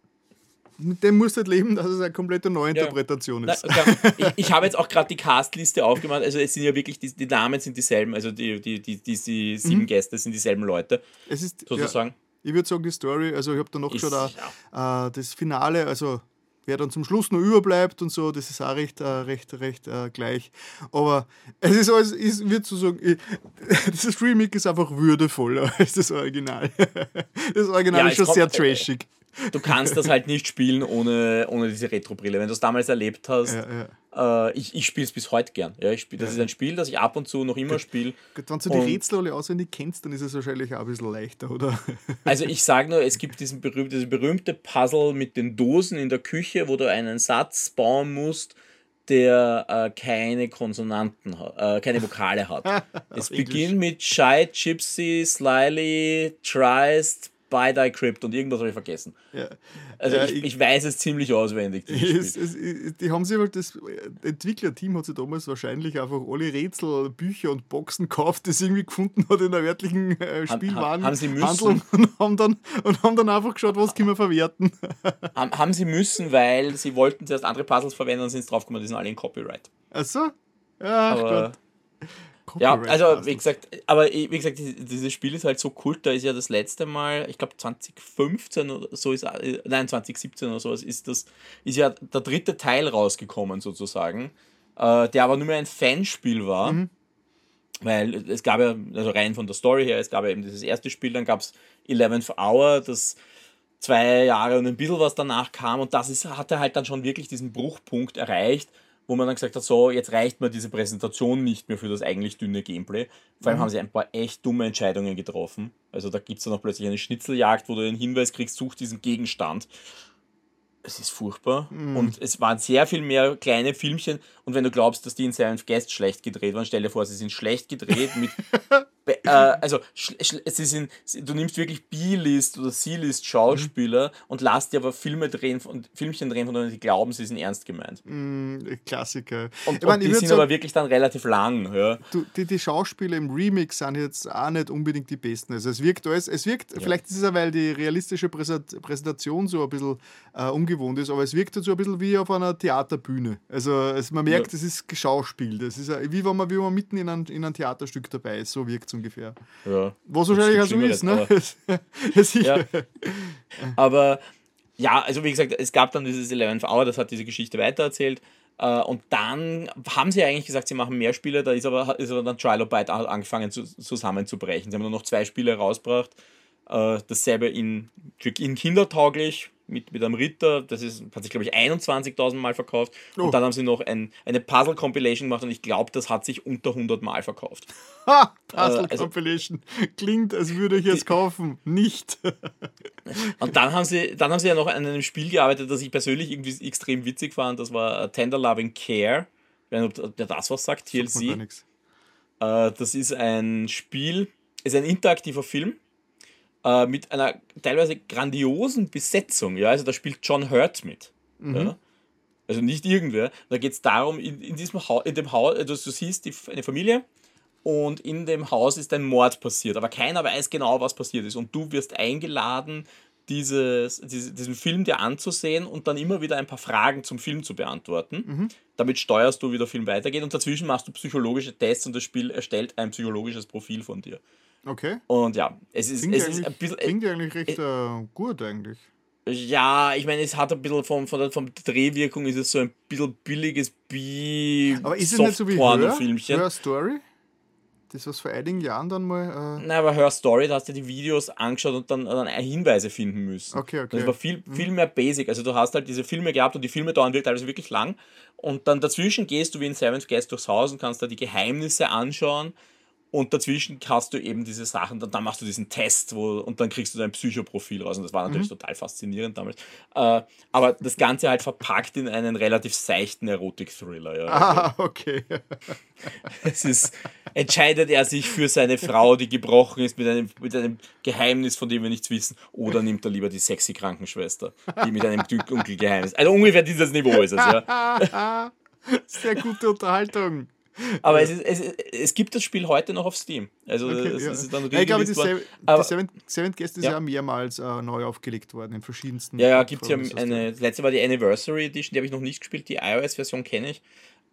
mit dem musst du halt leben, dass es eine komplette Neuinterpretation ja. ist. Na, ich, ich habe jetzt auch gerade die Castliste aufgemacht, also es sind ja wirklich, die, die Namen sind dieselben, also die, die, die, die, die sieben mhm. Gäste sind dieselben Leute. Es ist, sozusagen. Ja, ich würde sagen, die Story, also ich habe da noch schon da, äh, das Finale, also wer dann zum Schluss noch überbleibt und so, das ist auch recht, äh, recht, recht äh, gleich. Aber es ist alles, ich würde so sagen, ich, das Remake ist einfach würdevoller als das Original. Das Original ja, ist schon sehr trashig. Du kannst das halt nicht spielen ohne, ohne diese Retro-Brille. Wenn du es damals erlebt hast, ja, ja. Äh, ich, ich spiele es bis heute gern. Ja, ich spiel, das ja. ist ein Spiel, das ich ab und zu noch immer spiele. Wenn du die Rätsel alle auswendig kennst, dann ist es wahrscheinlich auch ein bisschen leichter, oder? Also ich sage nur, es gibt diesen berühmte, diese berühmte Puzzle mit den Dosen in der Küche, wo du einen Satz bauen musst, der äh, keine Konsonanten hat, äh, keine Vokale hat. es beginnt mit Shy, Gypsy, Slyly, Trist, By Thy Crypt und irgendwas habe ich vergessen. Ja. Also ja, ich, ich, weiß es ziemlich auswendig. Es, es, die haben sich halt das Entwicklerteam hat sich damals wahrscheinlich einfach alle Rätsel, Bücher und Boxen gekauft, das irgendwie gefunden hat in der örtlichen äh, Spielwaren. Haben, sie müssen. Und haben, dann, und haben dann einfach geschaut, was können wir verwerten. Haben, haben sie müssen, weil sie wollten zuerst andere Puzzles verwenden und sind drauf gekommen, die sind alle in Copyright. Ach so? Ja, Aber, Gott. Ja, also wie gesagt, aber wie gesagt, dieses Spiel ist halt so kult, da ist ja das letzte Mal, ich glaube 2015 oder so ist, äh, nein 2017 oder sowas ist das, ist ja der dritte Teil rausgekommen sozusagen, äh, der aber nur mehr ein Fanspiel war. Mhm. Weil es gab ja, also rein von der Story her, es gab ja eben dieses erste Spiel, dann gab es 11th Hour, das zwei Jahre und ein bisschen was danach kam und das ist, hatte halt dann schon wirklich diesen Bruchpunkt erreicht, wo man dann gesagt hat, so, jetzt reicht mir diese Präsentation nicht mehr für das eigentlich dünne Gameplay. Vor allem mhm. haben sie ein paar echt dumme Entscheidungen getroffen. Also da gibt es dann auch plötzlich eine Schnitzeljagd, wo du den Hinweis kriegst, such diesen Gegenstand. Es ist furchtbar. Mhm. Und es waren sehr viel mehr kleine Filmchen. Und wenn du glaubst, dass die in Seventh Guest schlecht gedreht waren, stell dir vor, sie sind schlecht gedreht mit äh, also sie sind, du nimmst wirklich B-List oder C-List Schauspieler mhm. und lass dir aber Filme drehen und Filmchen drehen, von denen die glauben, sie sind ernst gemeint. Mhm, Klassiker. Und, ich und die sind sagen, aber wirklich dann relativ lang. Ja. Du, die, die Schauspieler im Remix sind jetzt auch nicht unbedingt die besten. Also es wirkt alles, es wirkt, ja. vielleicht ist es ja, weil die realistische Präsentation so ein bisschen äh, ungewohnt ist, aber es wirkt halt so ein bisschen wie auf einer Theaterbühne. Also es, man merkt, es ist geschauspielt. Es ist wie wenn man, wie man mitten in ein, in ein Theaterstück dabei ist. So wirkt es ungefähr. Ja. Was wahrscheinlich auch so ist, ne? ja. Aber ja, also wie gesagt, es gab dann dieses 11th Hour, das hat diese Geschichte weitererzählt. Äh, und dann haben sie eigentlich gesagt, sie machen mehr Spiele, da ist aber, ist aber dann Trilobite angefangen zu, zusammenzubrechen. Sie haben nur noch zwei Spiele rausgebracht. Äh, dasselbe in, in kindertauglich, mit, mit einem Ritter. Das ist, hat sich, glaube ich, 21.000 Mal verkauft. Oh. Und dann haben sie noch ein, eine Puzzle-Compilation gemacht und ich glaube, das hat sich unter 100 Mal verkauft. Ha! Puzzle-Compilation. Äh, also, Klingt, als würde ich es kaufen. Nicht. und dann haben, sie, dann haben sie ja noch an einem Spiel gearbeitet, das ich persönlich irgendwie extrem witzig fand. Das war Tender Loving Care. Wenn der das was sagt, TLC. Äh, das ist ein Spiel, ist ein interaktiver Film äh, mit einer teilweise grandiosen Besetzung. Ja? Also da spielt John Hurt mit. Mhm. Ja? Also nicht irgendwer. Da geht es darum, in, in diesem Haus, in dem Haus, also du siehst die, eine Familie und in dem Haus ist ein Mord passiert, aber keiner weiß genau, was passiert ist. Und du wirst eingeladen, dieses, diese, diesen Film dir anzusehen und dann immer wieder ein paar Fragen zum Film zu beantworten. Mhm. Damit steuerst du, wie der Film weitergeht und dazwischen machst du psychologische Tests und das Spiel erstellt ein psychologisches Profil von dir. Okay. Und ja, es ist, klingt es ist ein bisschen. Klingt eigentlich recht äh, gut eigentlich. Ja, ich meine, es hat ein bisschen von, von der, der Drehwirkung ist es so ein bisschen billiges B. Aber ist es nicht so wie Hör, Hör Story? Das was vor einigen Jahren dann mal. Äh Nein, aber Hör Story, da hast du die Videos angeschaut und dann, dann Hinweise finden müssen. Okay, okay. Das war viel, mhm. viel mehr basic. Also du hast halt diese Filme gehabt und die Filme dauern teilweise wirklich lang. Und dann dazwischen gehst du wie in Seventh Guest durchs Haus und kannst da die Geheimnisse anschauen und dazwischen hast du eben diese Sachen, dann, dann machst du diesen Test wo, und dann kriegst du dein Psychoprofil raus. Und das war natürlich mhm. total faszinierend damals. Äh, aber das Ganze halt verpackt in einen relativ seichten Erotik-Thriller. Ja. Ah, okay. es ist, entscheidet er sich für seine Frau, die gebrochen ist, mit einem, mit einem Geheimnis, von dem wir nichts wissen, oder nimmt er lieber die sexy Krankenschwester, die mit einem dunklen Geheimnis. Also ungefähr dieses Niveau ist es, ja. Sehr gute Unterhaltung. Aber ja. es, ist, es, es gibt das Spiel heute noch auf Steam. Also okay, es, ja. ist dann ja, ich glaube, die, Seven, die Seventh, Seventh Guest ist ja, mehrmals äh, neu aufgelegt worden, in verschiedensten. Ja, ja, gibt es ja eine. Das letzte war die Anniversary Edition, die habe ich noch nicht gespielt. Die iOS-Version kenne ich.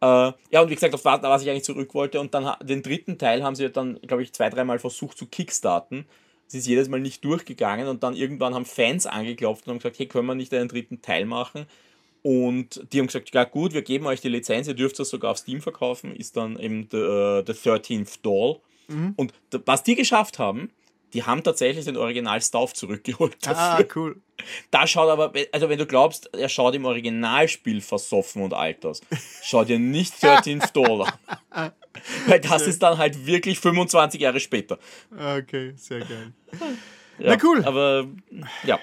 Äh, ja, und wie gesagt, auf da, was ich eigentlich zurück wollte. Und dann den dritten Teil haben sie dann, glaube ich, zwei, dreimal versucht zu kickstarten. Es ist jedes Mal nicht durchgegangen und dann irgendwann haben Fans angeklopft und haben gesagt, hey, können wir nicht einen dritten Teil machen? Und die haben gesagt, ja gut, wir geben euch die Lizenz, ihr dürft das sogar auf Steam verkaufen, ist dann eben der, der 13th Doll. Mhm. Und was die geschafft haben, die haben tatsächlich den Original Stauf zurückgeholt. Dafür. Ah, cool. Da schaut aber, also wenn du glaubst, er schaut im Originalspiel versoffen und alt aus, schau dir nicht 13th Doll an. Weil das ist dann halt wirklich 25 Jahre später. Okay, sehr geil. Ja, Na cool. Aber ja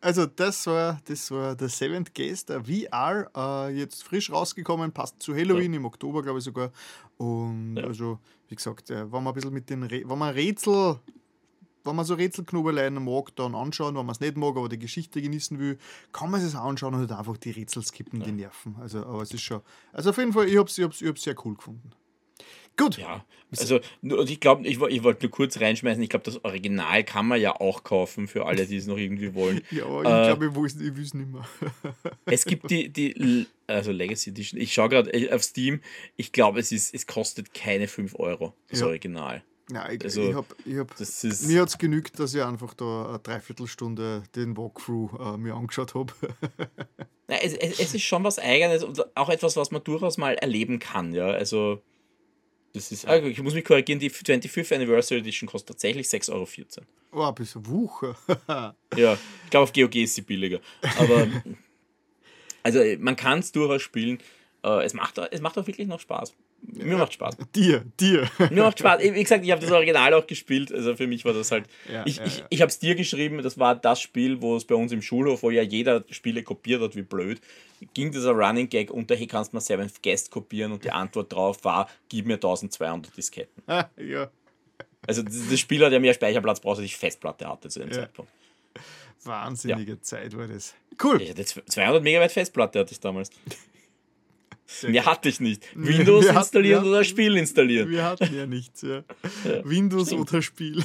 also das war, das war der Seventh Guest, der VR, äh, jetzt frisch rausgekommen, passt zu Halloween ja. im Oktober, glaube ich sogar. Und ja. also, wie gesagt, äh, wenn man ein bisschen mit den, Re wenn man Rätsel, wenn man so Rätselknobeleien mag, dann anschauen, wenn man es nicht mag, aber die Geschichte genießen will, kann man es anschauen und halt einfach die Rätsel skippen, ja. die nerven. Also, aber es ist schon, also auf jeden Fall, ich habe es ich hab's, ich hab's sehr cool gefunden. Gut. Ja, also und ich glaube, ich, ich wollte nur kurz reinschmeißen, ich glaube, das Original kann man ja auch kaufen für alle, die es noch irgendwie wollen. ja, ich äh, glaube, ich weiß es nicht mehr. es gibt die, die also Legacy Edition, ich schaue gerade äh, auf Steam, ich glaube, es, es kostet keine 5 Euro, das ja. Original. Ja, ich, also, ich hab, ich hab, mir hat es genügt, dass ich einfach da eine Dreiviertelstunde den Walkthrough äh, mir angeschaut habe. es, es, es, ist schon was Eigenes und auch etwas, was man durchaus mal erleben kann. Ja? Also Das ist, ah, ich muss mich korrigieren, die 25th Anniversary Edition kostet tatsächlich 6,14 Euro. Oh, ein bisschen Wucher. ja, ich glaube auf GOG ist sie billiger. Aber also man kann es durchaus spielen. Äh, es, macht, es macht auch wirklich noch Spaß. Mir macht Spaß. Dir, dir. Mir macht Spaß. Wie gesagt, ich habe das Original auch gespielt. Also für mich war das halt. Ja, ich ja, ich, ich habe es dir geschrieben, das war das Spiel, wo es bei uns im Schulhof, wo ja jeder Spiele kopiert hat, wie blöd, ging dieser Running Gag unter, hey, kannst du mal Seventh Guest kopieren? Und die Antwort drauf war, gib mir 1200 Disketten. ja. Also das Spiel hat ja mehr Speicherplatz braucht, als ich Festplatte hatte zu dem Zeitpunkt. Wahnsinnige Zeit war das. Cool. Ich hatte 200 Megabyte Festplatte hatte ich damals. Sehr Mehr hatte ich nicht. Windows wir installieren hatten, oder Spiel installieren. Wir hatten ja nichts, ja. ja Windows stimmt. oder Spiel.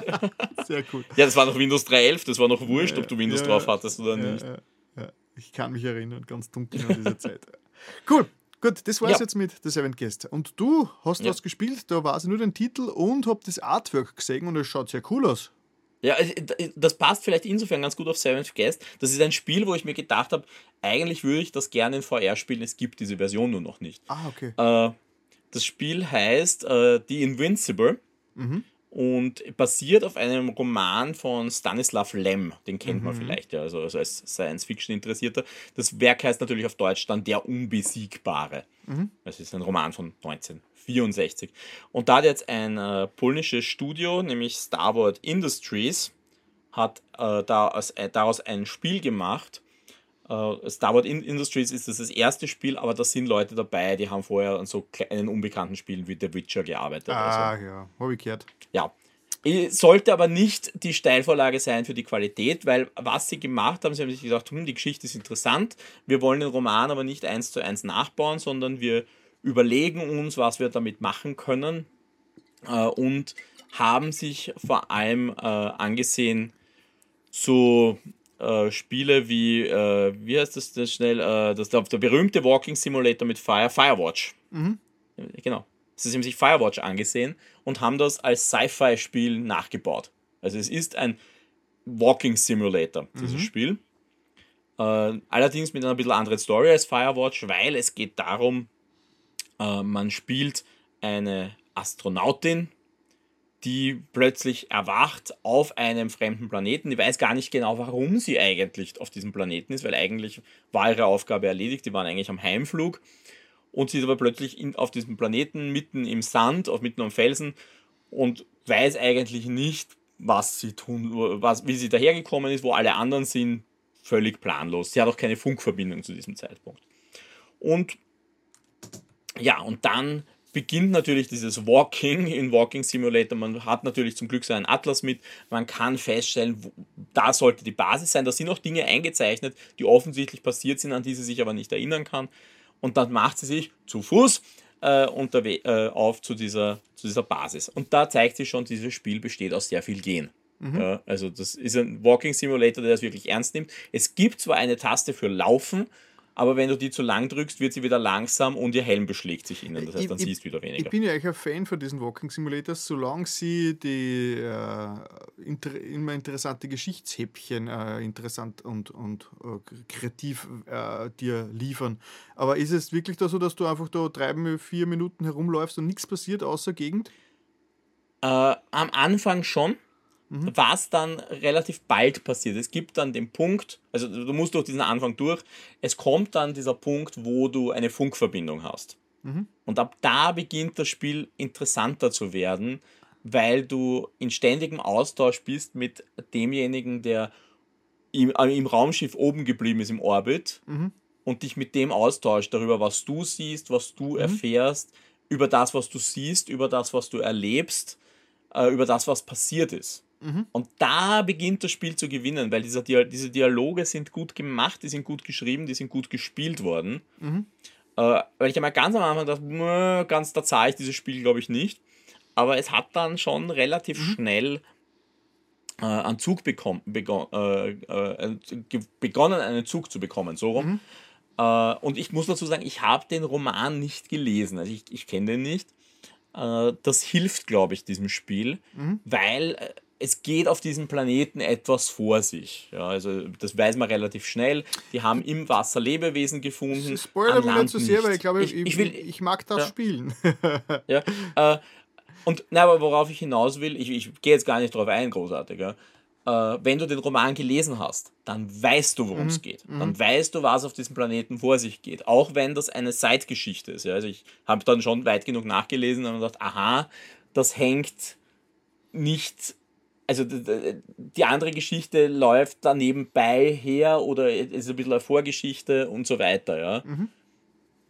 Sehr cool. Ja, das war noch Windows 3.11, das war noch wurscht, ja, ob du Windows ja, drauf hattest oder nicht. Ich kann mich erinnern, ganz dunkel an diese Zeit. Cool. Gut, das war's jetzt mit The Seven Guest. Und du hast was gespielt, da war es nur den Titel und hab das Artwork gesehen und es schaut sehr cool aus. Ja, das passt vielleicht insofern ganz gut auf Seventh Guest. Das ist ein Spiel, wo ich mir gedacht habe, eigentlich würde ich das gerne in VR spielen. Es gibt diese Version nur noch nicht. Ah, okay. Äh, das Spiel heißt äh, The Invincible mhm. Und basiert auf einem Roman von Stanislav Lem. Den kennt mhm. man vielleicht, ja, also, also als Science-Fiction-Interessierter. Das Werk heißt natürlich auf Deutsch dann Der Unbesiegbare. Mhm. Das ist ein Roman von 19 64. Und da hat jetzt ein äh, polnisches Studio, nämlich Starboard Industries, hat äh, daraus, äh, daraus ein Spiel gemacht. Äh, Starboard Industries ist das, das erste Spiel, aber da sind Leute dabei, die haben vorher an so kleinen unbekannten Spielen wie The Witcher gearbeitet. Ah, also. ja, habe ich gehört. Ja. Sollte aber nicht die Steilvorlage sein für die Qualität, weil was sie gemacht haben, sie haben sich gedacht, hm, die Geschichte ist interessant, wir wollen den Roman aber nicht eins zu eins nachbauen, sondern wir überlegen uns, was wir damit machen können äh, und haben sich vor allem äh, angesehen, so äh, Spiele wie, äh, wie heißt das, das schnell, äh, das, der, der, berühmte Walking Simulator mit Fire, Firewatch. Mhm. Genau. Sie haben sich Firewatch angesehen und haben das als Sci-Fi-Spiel nachgebaut. Also es ist ein Walking Simulator, dieses mhm. Spiel. Äh, allerdings mit einer bisschen anderen Story als Firewatch, weil es geht darum, äh, man spielt eine Astronautin, die plötzlich erwacht auf einem fremden Planeten. Die weiß gar nicht genau, warum sie eigentlich auf diesem Planeten ist, weil eigentlich war ihre Aufgabe erledigt. Die waren eigentlich am Heimflug. Und sie ist aber plötzlich in, auf diesem Planeten mitten im Sand, auf mitten am Felsen und weiß eigentlich nicht, was sie tun, was, wie sie dahergekommen ist, wo alle anderen sind, völlig planlos. Sie hat auch keine Funkverbindung zu diesem Zeitpunkt. Und ja, und dann beginnt natürlich dieses Walking in Walking Simulator. Man hat natürlich zum Glück seinen Atlas mit. Man kann feststellen, wo, da sollte die Basis sein. Da sind auch Dinge eingezeichnet, die offensichtlich passiert sind, an die sie sich aber nicht erinnern kann. Und dann macht sie sich zu Fuß äh, äh, auf zu dieser, zu dieser Basis. Und da zeigt sich schon, dieses Spiel besteht aus sehr viel Gehen. Mhm. Ja, also das ist ein Walking Simulator, der das wirklich ernst nimmt. Es gibt zwar eine Taste für Laufen, aber wenn du die zu lang drückst, wird sie wieder langsam und ihr Helm beschlägt sich innen. Das heißt, dann ich, siehst du wieder weniger. Ich bin ja eigentlich ein Fan von diesen Walking Simulators, solange sie die äh, inter, immer interessante Geschichtshäppchen äh, interessant und, und äh, kreativ äh, dir liefern. Aber ist es wirklich da so, dass du einfach da drei, vier Minuten herumläufst und nichts passiert außer Gegend? Äh, am Anfang schon mhm. was dann relativ bald passiert. Es gibt dann den Punkt, also du musst durch diesen Anfang durch, es kommt dann dieser Punkt, wo du eine Funkverbindung hast. Mhm. Und ab da beginnt das Spiel interessanter zu werden, weil du in ständigem Austausch bist mit demjenigen, der im, äh, im Raumschiff oben geblieben ist im Orbit mhm. und dich mit dem austauscht darüber, was du siehst, was du mhm. erfährst, über das, was du siehst, über das, was du erlebst, äh, über das, was passiert ist. Mhm. Und da beginnt das Spiel zu gewinnen, weil dieser Dia diese Dialoge sind gut gemacht, die sind gut geschrieben, die sind gut gespielt worden. Mhm. Äh, weil ich einmal ganz am Anfang dachte, ganz da zahle ich dieses Spiel, glaube ich, nicht. Aber es hat dann schon relativ mhm. schnell äh, einen Zug bekommen, begon, äh, äh begonnen, einen Zug zu bekommen, so rum. Mhm. Äh, und ich muss dazu sagen, ich habe den Roman nicht gelesen, also ich, ich kenne den nicht. Äh, das hilft, glaube ich, diesem Spiel, mhm. weil es geht auf diesem Planeten etwas vor sich. Ja, also das weiß man relativ schnell. Die haben im Wasser Lebewesen gefunden. Spoiler mir nicht so sehr, weil ich glaube, ich, ich, will, ich mag das ja. spielen. ja, äh, und na, aber worauf ich hinaus will, ich, ich gehe jetzt gar nicht drauf ein, großartig. Ja. Äh, wenn du den Roman gelesen hast, dann weißt du, worum es mhm. geht. Dann mhm. weißt du, was auf diesem Planeten vor sich geht. Auch wenn das eine Zeitgeschichte ist. Ja. Also ich habe dann schon weit genug nachgelesen und gedacht, aha, das hängt nicht also die andere Geschichte läuft da nebenbei her oder ist ein bisschen eine Vorgeschichte und so weiter, ja. Mhm.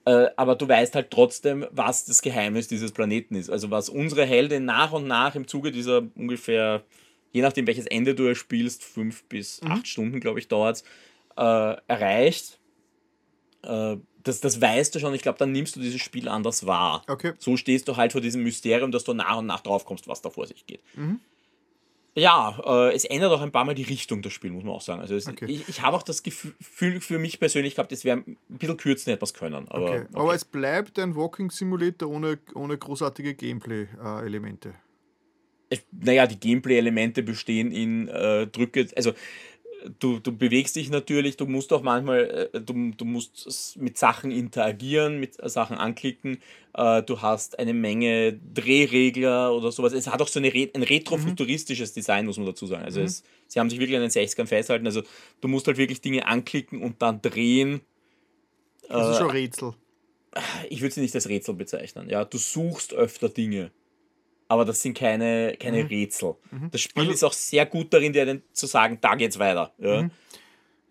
Äh, aber du weißt halt trotzdem, was das Geheimnis dieses Planeten ist. Also was unsere Heldin nach und nach im Zuge dieser ungefähr, je nachdem welches Ende du spielst, fünf bis mhm. acht Stunden, glaube ich, dauert äh, erreicht. Äh, das, das weißt du schon, ich glaube, dann nimmst du dieses Spiel anders wahr. Okay. So stehst du halt vor diesem Mysterium, dass du nach und nach drauf kommst, was da vor sich geht. Mhm. Ja, äh, es ändert auch ein paar Mal die Richtung des Spiels, muss man auch sagen. Also es, okay. ich, ich habe auch das Gefühl für mich persönlich gehabt, es wäre ein bisschen kürzer etwas können. Aber, okay. okay. aber es bleibt ein Walking Simulator ohne, ohne großartige Gameplay-Elemente. Naja, die Gameplay-Elemente bestehen in äh, Drücke, also du, du bewegst dich natürlich, du musst auch manchmal, äh, du, du musst mit Sachen interagieren, mit Sachen anklicken, äh, du hast eine Menge Drehregler oder sowas. Es hat auch so eine, ein retrofuturistisches mhm. Design, muss man dazu sagen. Also mhm. es, sie haben sich wirklich an den 60ern festgehalten. Also du musst halt wirklich Dinge anklicken und dann drehen. Das ist schon Rätsel. Ich würde sie nicht als Rätsel bezeichnen. Ja, du suchst öfter Dinge aber das sind keine, keine mhm. Rätsel. Mhm. Das Spiel also, ist auch sehr gut darin, dir zu sagen, da geht's weiter. Ja. Mhm.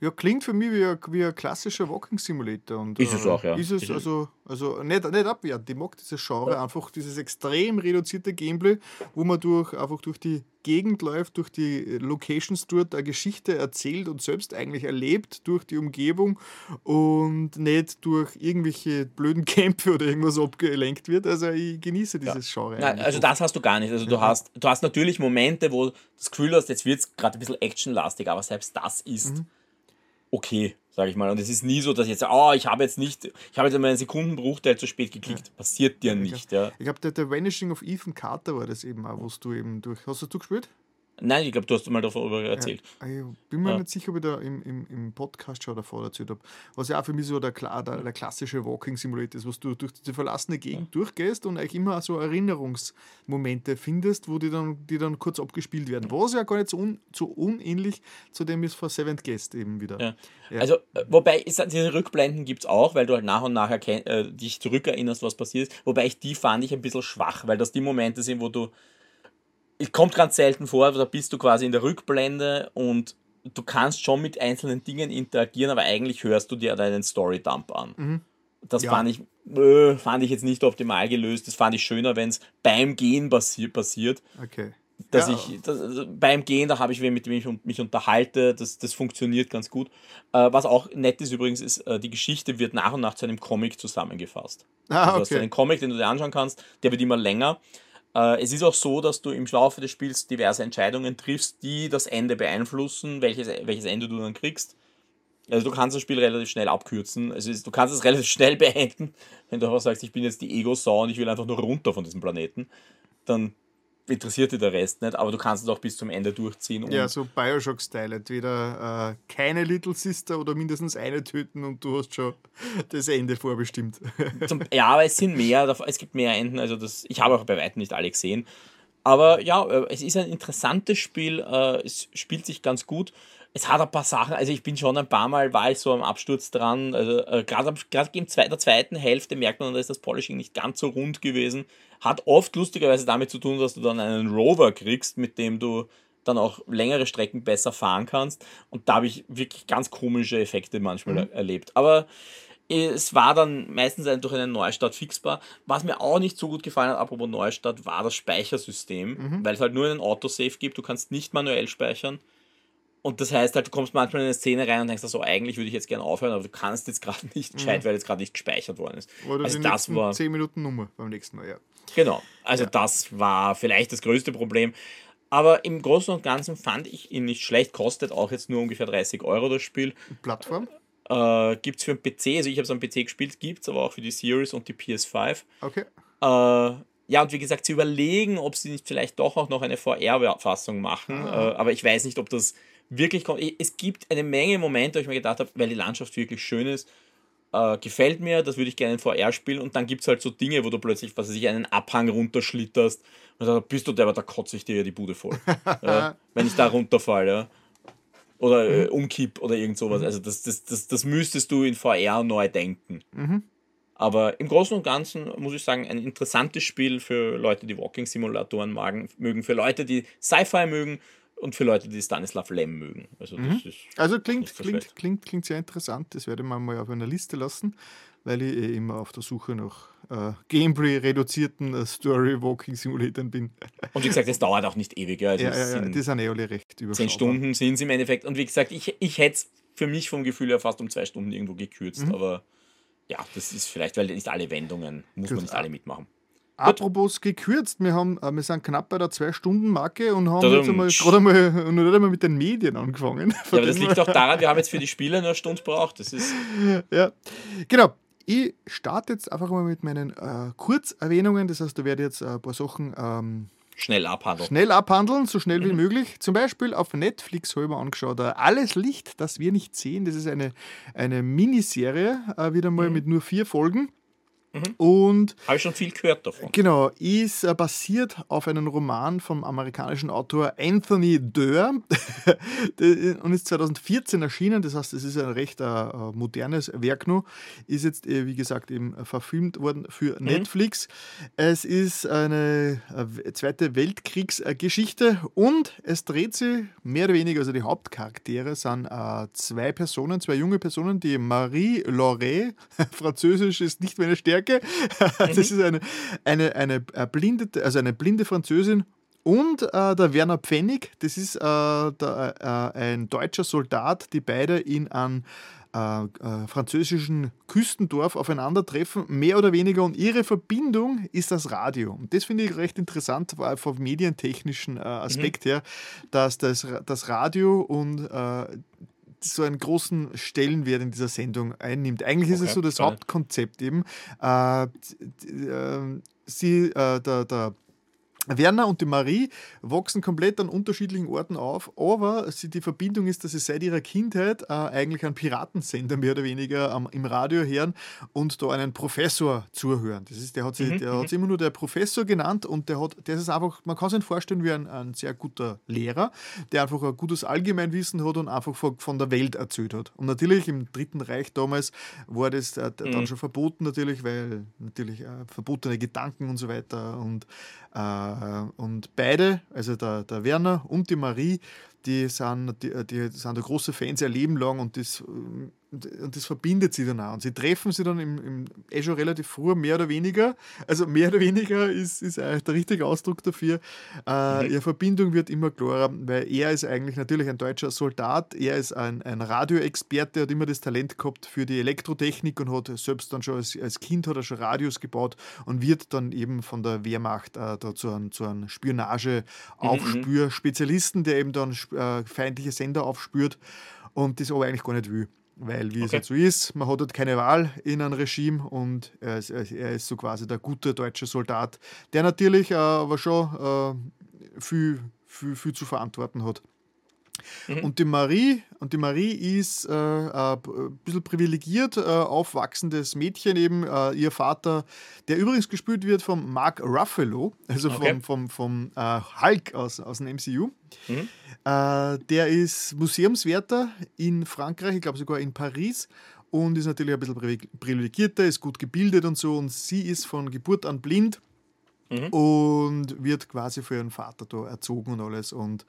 Ja, klingt für mich wie ein, wie ein klassischer Walking Simulator. Und, ist es äh, auch, ja. Ist es, ist also, also nicht, nicht abwertend. Ich mag dieses Genre, ja. einfach dieses extrem reduzierte Gameplay, wo man durch, einfach durch die Gegend läuft, durch die Locations dort eine Geschichte erzählt und selbst eigentlich erlebt durch die Umgebung und nicht durch irgendwelche blöden Kämpfe oder irgendwas abgelenkt wird. Also ich genieße dieses ja. Genre. Nein, also das hast du gar nicht. Also du, hast, du hast natürlich Momente, wo das Gefühl hast, jetzt wird es gerade ein bisschen actionlastig, aber selbst das ist. Mhm okay, sage ich mal. Und es ist nie so, dass ich jetzt, oh, ich habe jetzt nicht, ich habe jetzt mal einen Sekundenbruchteil zu spät geklickt. Ja. Passiert dir nicht, ja. Ich glaube, der, der Vanishing of Ethan Carter war das eben auch, was du eben durch. Hast du gespielt? Nein, ich glaube, du hast mal darüber erzählt. Ja, ich bin mir ja. nicht sicher, ob ich da im, im, im Podcast schon davor erzählt habe. Was ja auch für mich so der, der, der klassische Walking Simulator ist, was du durch diese verlassene Gegend ja. durchgehst und eigentlich immer so Erinnerungsmomente findest, wo die dann, die dann kurz abgespielt werden. Was ja gar nicht so, un, so unähnlich zu dem ist vor Seventh Guest eben wieder. Also, äh, wobei, diese Rückblenden gibt es auch, weil du halt nach und nach erkenn, äh, dich zurückerinnerst, was passiert ist. Wobei ich die fand ich ein bisschen schwach, weil das die Momente sind, wo du kommt ganz selten vor, da bist du quasi in der Rückblende und du kannst schon mit einzelnen Dingen interagieren, aber eigentlich hörst du dir deinen Story-Dump an. Mhm. Das ja. fand, ich, äh, fand ich jetzt nicht optimal gelöst. Das fand ich schöner, wenn es beim Gehen passi passiert. Okay. Dass ja. ich das, also beim Gehen, da habe ich wen, mit dem ich mich unterhalte, das, das funktioniert ganz gut. Äh, was auch nett ist übrigens, ist, äh, die Geschichte wird nach und nach zu einem Comic zusammengefasst. Ah, also okay. Du hast einen Comic, den du dir anschauen kannst, der wird immer länger. Äh, es ist auch so, dass du im Laufe des Spiels diverse Entscheidungen triffst, die das Ende beeinflussen, welches, welches Ende du dann kriegst. Also du kannst das Spiel relativ schnell abkürzen. Also du kannst es relativ schnell beenden, wenn du einfach sagst, ich bin jetzt die Ego-Sau und ich will einfach nur runter von diesem Planeten. Dann interessiert dir der Rest nicht, aber du kannst es auch bis zum Ende durchziehen. ja, so Bioshock-Style. Entweder äh, keine Little Sister oder mindestens eine töten und du hast schon das Ende vorbestimmt. Zum, ja, aber es sind mehr, es gibt mehr Enden. Also das, ich habe auch bei weitem nicht alle gesehen. Aber ja, äh, es ist ein interessantes Spiel. Äh, es spielt sich ganz gut es hat ein paar Sachen, also ich bin schon ein paar Mal, war ich so am Absturz dran, also äh, gerade in der zweiten Hälfte merkt man, da ist das Polishing nicht ganz so rund gewesen. Hat oft lustigerweise damit zu tun, dass du dann einen Rover kriegst, mit dem du dann auch längere Strecken besser fahren kannst. Und da habe ich wirklich ganz komische Effekte manchmal mhm. erlebt. Aber es war dann meistens durch einen Neustart fixbar. Was mir auch nicht so gut gefallen hat, apropos Neustart, war das Speichersystem, mhm. weil es halt nur einen Autosave gibt. Du kannst nicht manuell speichern. Und das heißt halt, du kommst manchmal in eine Szene rein und denkst so, eigentlich würde ich jetzt gerne aufhören, aber du kannst jetzt gerade nicht gescheit, mhm. weil jetzt gerade nicht gespeichert worden ist. Oder also das war 10 Minuten Nummer beim nächsten Mal, ja. Genau. Also ja. das war vielleicht das größte Problem. Aber im Großen und Ganzen fand ich ihn nicht schlecht. Kostet auch jetzt nur ungefähr 30 Euro das Spiel. Plattform? Äh, gibt es für den PC, also ich habe es am PC gespielt, gibt es aber auch für die Series und die PS5. Okay. Äh, ja, und wie gesagt, sie überlegen, ob sie nicht vielleicht doch auch noch eine VR-Fassung machen. Ah. Äh, aber ich weiß nicht, ob das wirklich kommt. Es gibt eine Menge Momente, wo ich mir gedacht habe, weil die Landschaft wirklich schön ist, äh, gefällt mir, das würde ich gerne in VR spielen. Und dann gibt es halt so Dinge, wo du plötzlich, was weiß ich, einen Abhang runterschlitterst. Und dann bist du der, aber da kotze ich dir ja die Bude voll. ja, wenn ich da runterfalle, ja. Oder äh, mhm. umkipp oder irgend sowas. Mhm. Also das, das, das, das müsstest du in VR neu denken. Mhm. Aber im Großen und Ganzen muss ich sagen, ein interessantes Spiel für Leute, die Walking-Simulatoren mögen, für Leute, die Sci-Fi mögen und für Leute, die Stanislav Lem mögen. Also, mhm. also klingt, klingt, klingt, klingt sehr interessant. Das werde man mal auf einer Liste lassen, weil ich eh immer auf der Suche nach äh, Gameplay-reduzierten äh, Story-Walking-Simulatoren bin. Und wie gesagt, es dauert auch nicht ewig. Also ja, ja, ja, die sind eh alle recht überschaubar. Zehn Stunden sind es im Endeffekt. Und wie gesagt, ich, ich hätte es für mich vom Gefühl her fast um zwei Stunden irgendwo gekürzt, mhm. aber ja, das ist vielleicht, weil nicht alle Wendungen, muss Gut. man nicht alle mitmachen. Apropos gekürzt, wir, haben, äh, wir sind knapp bei der Zwei-Stunden-Marke und haben Dadum. jetzt einmal, gerade einmal, noch einmal mit den Medien angefangen. Ja, aber das liegt auch daran, wir haben jetzt für die Spiele nur eine Stunde braucht. Das ist ja, genau. Ich starte jetzt einfach mal mit meinen äh, Kurzerwähnungen. Das heißt, da werde jetzt ein paar Sachen ähm, Schnell abhandeln. Schnell abhandeln, so schnell wie mhm. möglich. Zum Beispiel auf Netflix habe ich mir angeschaut, uh, Alles Licht, das wir nicht sehen. Das ist eine, eine Miniserie, uh, wieder mal mhm. mit nur vier Folgen. Mhm. Und habe ich schon viel gehört davon. Genau, ist äh, basiert auf einem Roman vom amerikanischen Autor Anthony Doerr und ist 2014 erschienen. Das heißt, es ist ein recht äh, modernes Werk noch. Ist jetzt, wie gesagt, eben verfilmt worden für mhm. Netflix. Es ist eine Zweite Weltkriegsgeschichte und es dreht sich mehr oder weniger, also die Hauptcharaktere sind äh, zwei Personen, zwei junge Personen, die Marie Lauré, Französisch ist nicht meine Stärke, Stärke. Das ist eine, eine, eine, blinde, also eine blinde Französin und äh, der Werner Pfennig, das ist äh, der, äh, ein deutscher Soldat, die beide in einem äh, äh, französischen Küstendorf aufeinandertreffen, mehr oder weniger. Und ihre Verbindung ist das Radio. Und das finde ich recht interessant, vom medientechnischen äh, Aspekt mhm. her, dass das, das Radio und so einen großen Stellenwert in dieser Sendung einnimmt. Eigentlich okay, ist es so das Hauptkonzept eben. Äh, äh, sie, äh, der, der Werner und die Marie wachsen komplett an unterschiedlichen Orten auf, aber sie, die Verbindung ist, dass sie seit ihrer Kindheit äh, eigentlich einen Piratensender mehr oder weniger ähm, im Radio hören und da einen Professor zuhören. Das ist, der hat sich, mhm. der mhm. immer nur der Professor genannt und der hat, der ist einfach, man kann sich vorstellen wie ein, ein sehr guter Lehrer, der einfach ein gutes Allgemeinwissen hat und einfach von, von der Welt erzählt hat. Und natürlich im Dritten Reich damals war das äh, dann mhm. schon verboten natürlich, weil natürlich äh, verbotene Gedanken und so weiter und äh, und beide, also der, der Werner und die Marie, die sind, die, die sind große Fans ihr Leben lang und das und das verbindet sie dann auch. Und sie treffen sie dann im, im, eh schon relativ früh, mehr oder weniger. Also mehr oder weniger ist, ist eigentlich der richtige Ausdruck dafür. Äh, mhm. Ihre Verbindung wird immer klarer, weil er ist eigentlich natürlich ein deutscher Soldat, er ist ein, ein Radioexperte, hat immer das Talent gehabt für die Elektrotechnik und hat selbst dann schon als, als Kind hat er schon Radios gebaut und wird dann eben von der Wehrmacht äh, da zu einem, zu einem Spionage-Aufspür-Spezialisten, der eben dann äh, feindliche Sender aufspürt und das aber eigentlich gar nicht will. Weil, wie okay. es halt so ist, man hat halt keine Wahl in einem Regime und er ist, er ist so quasi der gute deutsche Soldat, der natürlich äh, aber schon äh, viel, viel, viel zu verantworten hat. Mhm. Und die Marie, und die Marie ist äh, ein bisschen privilegiert, äh, aufwachsendes Mädchen eben. Äh, ihr Vater, der übrigens gespielt wird von Mark Ruffalo, also okay. vom, vom, vom äh, Hulk aus, aus dem MCU. Mhm. Äh, der ist Museumswärter in Frankreich, ich glaube sogar in Paris und ist natürlich ein bisschen privilegierter, ist gut gebildet und so. Und sie ist von Geburt an blind mhm. und wird quasi für ihren Vater da erzogen und alles. Und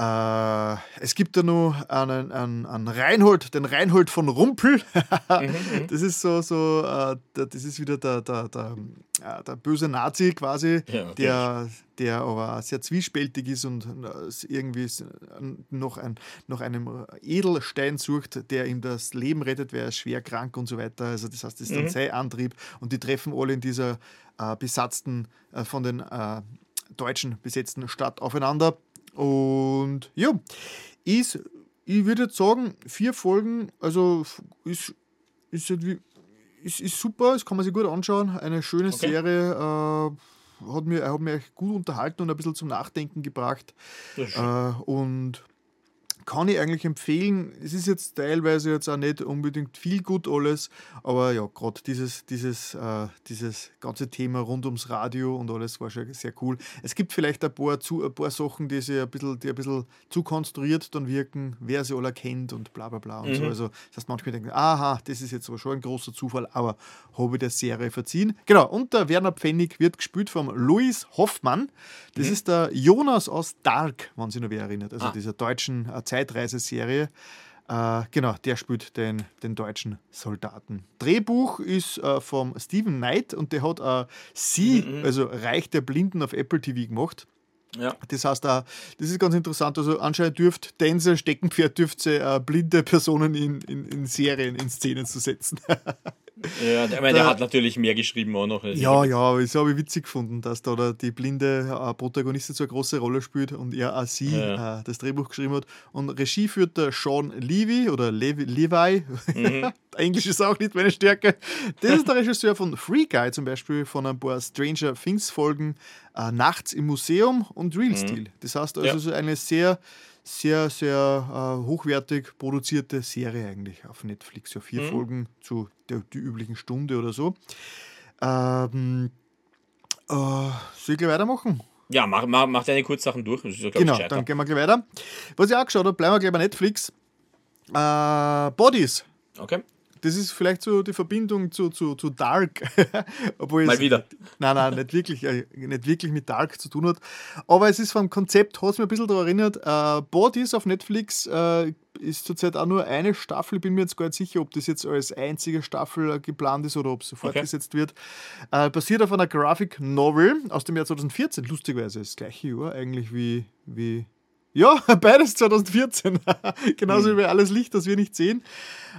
äh, es gibt da noch einen, einen, einen, Reinhold, den Reinhold von Rumpel. Mhm, mhm, das ist so, so äh, das ist wieder der, der, der, äh, der böse Nazi quasi, ja, der, der aber sehr zwiespältig ist und irgendwie noch, ein, nach einem Edelstein sucht, der ihm das Leben rettet, weil er ist schwer krank und so weiter. Also das heißt, das ist dann mhm. sein Antrieb und die treffen alle in dieser äh, besatzten, äh, von den äh, Deutschen besetzten Stadt aufeinander und ja, ist, ich würde jetzt sagen, vier Folgen, also ist, ist, ist, ist super, das kann man sich gut anschauen. Eine schöne okay. Serie, äh, hat mir, hat mir gut unterhalten und ein bisschen zum Nachdenken gebracht. Äh, und kann ich eigentlich empfehlen. Es ist jetzt teilweise jetzt auch nicht unbedingt viel gut alles, aber ja, gerade dieses, dieses, äh, dieses ganze Thema rund ums Radio und alles war schon sehr cool. Es gibt vielleicht ein paar, zu, ein paar Sachen, die, sich ein bisschen, die ein bisschen zu konstruiert dann wirken, wer sie alle kennt und bla bla bla und mhm. so. Also das heißt, manchmal denken, aha, das ist jetzt aber schon ein großer Zufall, aber habe ich der Serie verziehen. Genau, und der Werner Pfennig wird gespielt vom Louis Hoffmann. Das mhm. ist der Jonas aus Dark, wenn sich noch wer erinnert, also ah. dieser deutschen äh, Zeit Zeitreiseserie. Äh, genau, der spielt den, den deutschen Soldaten. Drehbuch ist äh, vom Stephen Knight und der hat äh, Sie, mhm. also Reich der Blinden auf Apple TV gemacht. Ja. Das heißt, äh, das ist ganz interessant. Also anscheinend dürft Tänzer, Steckenpferd dürft sie äh, blinde Personen in, in, in Serien, in Szenen zu setzen. Ja, ich meine, der hat natürlich mehr geschrieben auch noch. Ja, ja, aber das habe ich witzig gefunden, dass da die blinde äh, Protagonistin so eine große Rolle spielt und er auch sie ja. äh, das Drehbuch geschrieben hat. Und Regie führt der Sean Levy oder Levi. Levi. Mhm. Englisch ist auch nicht meine Stärke. Das ist der Regisseur von Free Guy zum Beispiel, von ein paar Stranger Things Folgen, äh, Nachts im Museum und Real mhm. Steel. Das heißt also ja. so eine sehr sehr, sehr äh, hochwertig produzierte Serie eigentlich auf Netflix. Ja, vier mhm. Folgen zu der die üblichen Stunde oder so. Ähm, äh, soll ich gleich weitermachen? Ja, mach, mach, mach deine Kurzsachen durch. Ja, genau, dann gehen wir gleich weiter. Was ich auch geschaut habe, bleiben wir gleich bei Netflix. Äh, Bodies. Okay. Das ist vielleicht so die Verbindung zu, zu, zu Dark. Obwohl Mal wieder. Nein, nein, nicht wirklich, äh, nicht wirklich mit Dark zu tun hat. Aber es ist vom Konzept, hat es mir ein bisschen daran erinnert. Äh, Bodies auf Netflix äh, ist zurzeit auch nur eine Staffel. Ich bin mir jetzt gar nicht sicher, ob das jetzt als einzige Staffel äh, geplant ist oder ob es fortgesetzt okay. wird. Äh, basiert auf einer Graphic Novel aus dem Jahr 2014. Lustigerweise das gleiche Jahr eigentlich wie. wie ja, beides 2014. Genauso mhm. wie alles Licht, das wir nicht sehen.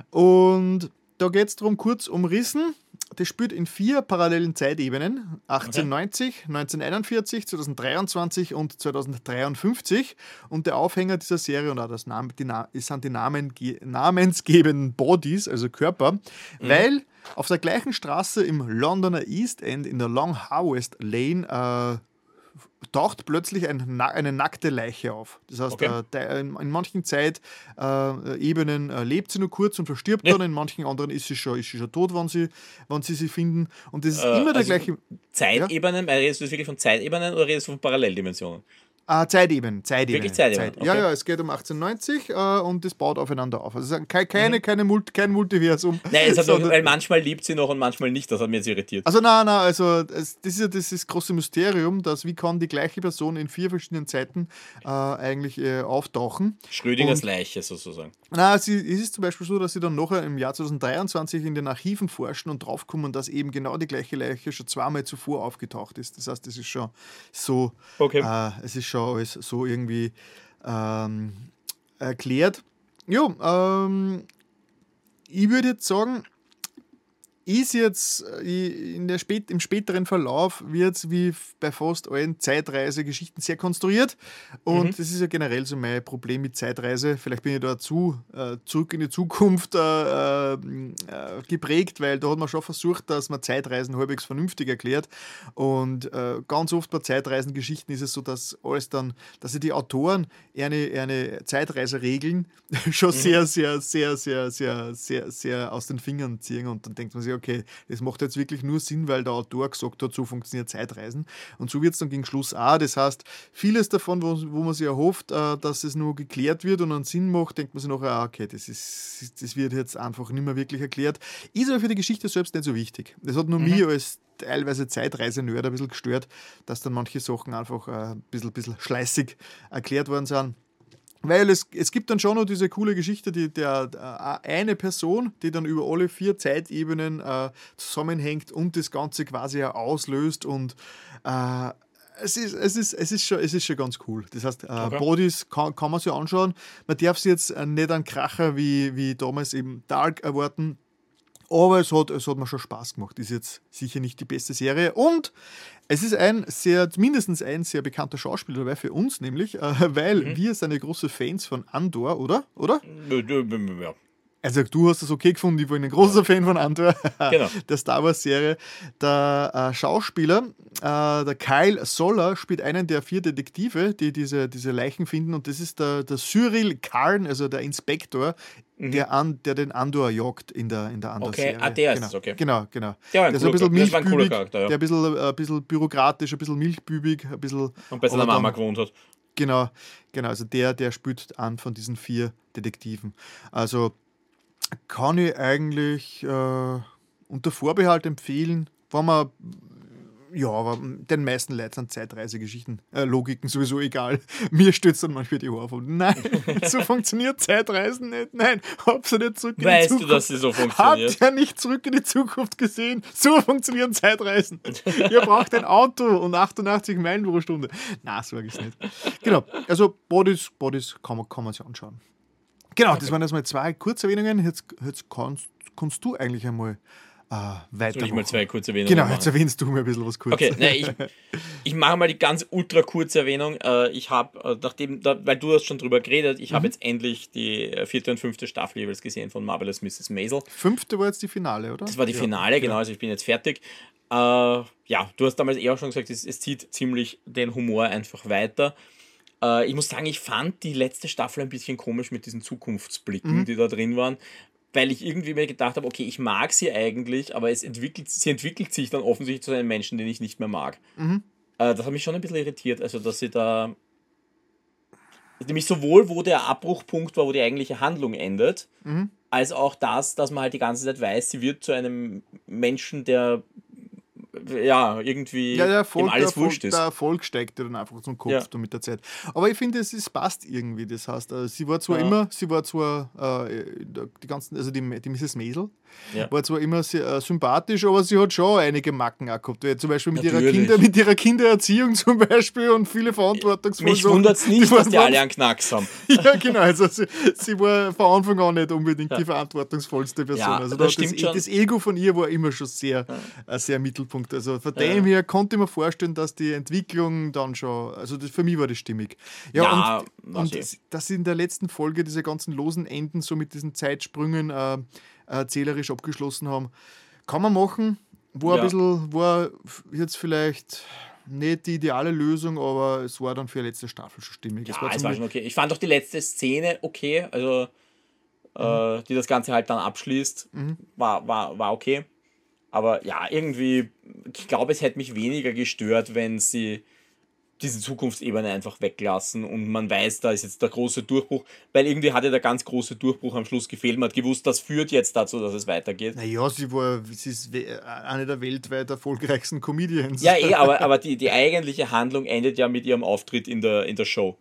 Und da geht es darum, kurz umrissen. Das spielt in vier parallelen Zeitebenen: 1890, okay. 1941, 2023 und 2053. Und der Aufhänger dieser Serie und auch das Name, die, sind die Namen, namensgebenden Bodies, also Körper, mhm. weil auf der gleichen Straße im Londoner East End in der Long Harvest Lane äh, taucht plötzlich ein, eine nackte Leiche auf. Das heißt, okay. äh, der, in, in, manchen Zeitebenen äh, äh, lebt sie nur kurz und verstirbt ja. dann, in manchen anderen ist sie schon, ist sie schon tot, wenn sie, wenn sie sie finden. Und das ist äh, immer der also gleiche. Zeitebenen, ja? redest du wirklich von Zeitebenen oder redest du von Paralleldimensionen? Ah, Zeitebenen, Zeitebenen. Wirklich Zeitebenen? Zeit. Okay. Ja, ja, es geht um 1890 äh, und das baut aufeinander auf. Also keine, keine, mhm. keine Mult kein Multiversum. Nein, es hat weil manchmal liebt sie noch und manchmal nicht, das hat mir jetzt irritiert. Also nein, nein, also es, das ist ja das, ist große Mysterium, dass wie kann die gleiche Person in vier verschiedenen Zeiten äh, eigentlich äh, auftauchen. Schrödingers und, Leiche sozusagen. Na, es ist zum Beispiel so, dass sie dann nachher im Jahr 2023 in den Archiven forschen und draufkommen, dass eben genau die gleiche Leiche schon zweimal zuvor aufgetaucht ist. Das heißt, es ist schon so, okay. Äh, es ist schon alles so irgendwie ähm, erklärt. Ja, ähm, ich würde jetzt sagen, ist jetzt äh, in der spät, im späteren Verlauf wird es wie bei fast allen Zeitreisegeschichten sehr konstruiert. Und mhm. das ist ja generell so mein Problem mit Zeitreise. Vielleicht bin ich da zu äh, zurück in die Zukunft äh, äh, geprägt, weil da hat man schon versucht, dass man Zeitreisen halbwegs vernünftig erklärt. Und äh, ganz oft bei Zeitreisengeschichten ist es so, dass alles dann, dass die Autoren eine, eine Zeitreiseregeln schon mhm. sehr, sehr, sehr, sehr, sehr, sehr, sehr aus den Fingern ziehen. Und dann denkt man sich, sich, okay, das macht jetzt wirklich nur Sinn, weil der Autor gesagt hat, so funktioniert Zeitreisen. Und so wird es dann gegen Schluss auch. Das heißt, vieles davon, wo, wo man sich erhofft, äh, dass es nur geklärt wird und einen Sinn macht, denkt man sich nachher, ah, okay, das, ist, das wird jetzt einfach nicht mehr wirklich erklärt. Ist aber für die Geschichte selbst nicht so wichtig. Das hat nur mhm. mich als teilweise Zeitreise-Nerd ein bisschen gestört, dass dann manche Sachen einfach äh, ein bisschen, bisschen schleißig erklärt worden sind. Weil es, es gibt dann schon noch diese coole Geschichte, die der, äh, eine Person, die dann über alle vier Zeitebenen äh, zusammenhängt und das Ganze quasi auslöst und äh, es ist, es, ist, es, ist schon, es ist schon ganz cool. Das heißt, äh, okay. Bodies kann, kann man sich anschauen. Man darf sich jetzt äh, nicht einen Kracher wie, wie damals eben Dark erwarten. Aber es hat, es hat mir schon Spaß gemacht. Ist jetzt sicher nicht die beste Serie. Und es ist ein sehr, mindestens ein sehr bekannter Schauspieler dabei für uns, nämlich, äh, weil mhm. wir sind ja große Fans von Andor, oder? Oder? Ja. Also du hast es okay gefunden, ich bin ein großer Fan von Andor, Genau. der Star Wars-Serie. Der äh, Schauspieler, äh, der Kyle Soller, spielt einen der vier Detektive, die diese, diese Leichen finden. Und das ist der, der Cyril Karn, also der Inspektor, der, an, der den Andor jagt in der, in der Andor-Serie. Mhm. ah, der ist genau. es, okay. Genau, genau. Der der ist ein bisschen. Das milchbübig, Charakter, ja. der ein bisschen, äh, ein bisschen bürokratisch, ein bisschen milchbübig, ein bisschen... Und bei seiner Mama gewohnt hat. Genau, genau. Also der, der spielt an von diesen vier Detektiven. Also kann ich eigentlich äh, unter Vorbehalt empfehlen, wenn man ja, aber den meisten Leuten sind Zeitreisegeschichten, äh, Logiken sowieso egal. Mir stützt dann manchmal die Haare von. Nein, so funktioniert Zeitreisen nicht. Nein, hab's ja nicht zurück in Weißt die du, Zukunft. dass sie so funktioniert? Habt ihr nicht zurück in die Zukunft gesehen? So funktionieren Zeitreisen. ihr braucht ein Auto und 88 Meilen pro Stunde. Na, so ist nicht. Genau, also Bodies, Bodies kann man, kann man sich anschauen. Genau, das waren jetzt mal zwei Kurzerwähnungen. Jetzt, jetzt kannst, kannst du eigentlich einmal äh, weiter. Soll ich mal zwei kurze Erwähnungen Genau, machen? jetzt erwähnst du mir ein bisschen was Kurzes. Okay, ne, ich, ich mache mal die ganz ultra kurze Erwähnung. Äh, Ich habe, äh, nachdem, weil du hast schon drüber geredet, ich Mhm. habe jetzt endlich die äh, vierte und fünfte Staffel jeweils gesehen von Marvelous Mrs. Maisel. Fünfte war jetzt die Finale, oder? Das war die Finale, genau, also ich bin jetzt fertig. Äh, ja, du hast damals eh auch schon gesagt, es, es zieht ziemlich den Humor einfach weiter. Äh, ich muss sagen, ich fand die letzte Staffel ein bisschen komisch mit diesen Zukunftsblicken, die da drin waren, weil ich irgendwie mir gedacht habe, okay, ich mag sie eigentlich, aber es entwickelt, sie entwickelt sich dann offensichtlich zu einem Menschen, den ich nicht mehr mag. Äh, das hat mich schon ein bisschen irritiert, also dass sie da nämlich sowohl, wo der Abbruchpunkt war, wo die eigentliche Handlung endet, als auch das, dass man halt die ganze Zeit weiß, sie wird zu einem Menschen, der ja irgendwie Ja, der Erfolg, der, alles Erfolg, wurscht ist. der Erfolg steigt dir dann einfach zum Kopf Ja. da mit der Zeit. Aber ich finde, es, es passt irgendwie. Das heißt, äh, sie war zwar Ja. immer, sie war zwar äh, die ganzen, also die, die Mrs. Maisel, Ja. war zwar immer sehr äh, sympathisch, aber sie hat schon einige Macken auch gehabt. Zum Beispiel mit ihrer. Kinder, mit ihrer Kindererziehung zum Beispiel und viele verantwortungsvolle Mich wundert es nicht, waren- dass die alle einen Knacks haben. Ja, genau. Also sie, sie war von Anfang an nicht unbedingt die verantwortungsvollste Person. Ja, also das das, das Ego von ihr war immer schon sehr, äh, sehr Mittelpunkt. Also von dem her konnte ich mir vorstellen, dass die Entwicklung dann schon, also das, für mich war das stimmig. Ja, Ja, und, und dass sie in der letzten Folge diese ganzen losen Enden so mit diesen Zeitsprüngen äh, äh, zählerisch abgeschlossen haben, kann man machen. War Ja. ein bisschen, war jetzt vielleicht nicht die ideale Lösung, aber es war dann für die letzte Staffel schon stimmig. Ja, es war es war schon okay. Ich fand auch die letzte Szene okay, also äh, die das Ganze halt dann abschließt, war, war, war okay. Aber ja, irgendwie, ich glaube, es hätte mich weniger gestört, wenn sie diese Zukunftsebene einfach weglassen und man weiß, da ist jetzt der große Durchbruch, weil irgendwie hatte der ganz große Durchbruch am Schluss gefehlt. Man hat gewusst, das führt jetzt dazu, dass es weitergeht. Naja, sie war, sie ist we- eine der weltweit erfolgreichsten Comedians. Ja, eh, aber, aber die, die eigentliche Handlung endet ja mit ihrem Auftritt in der, in der Show.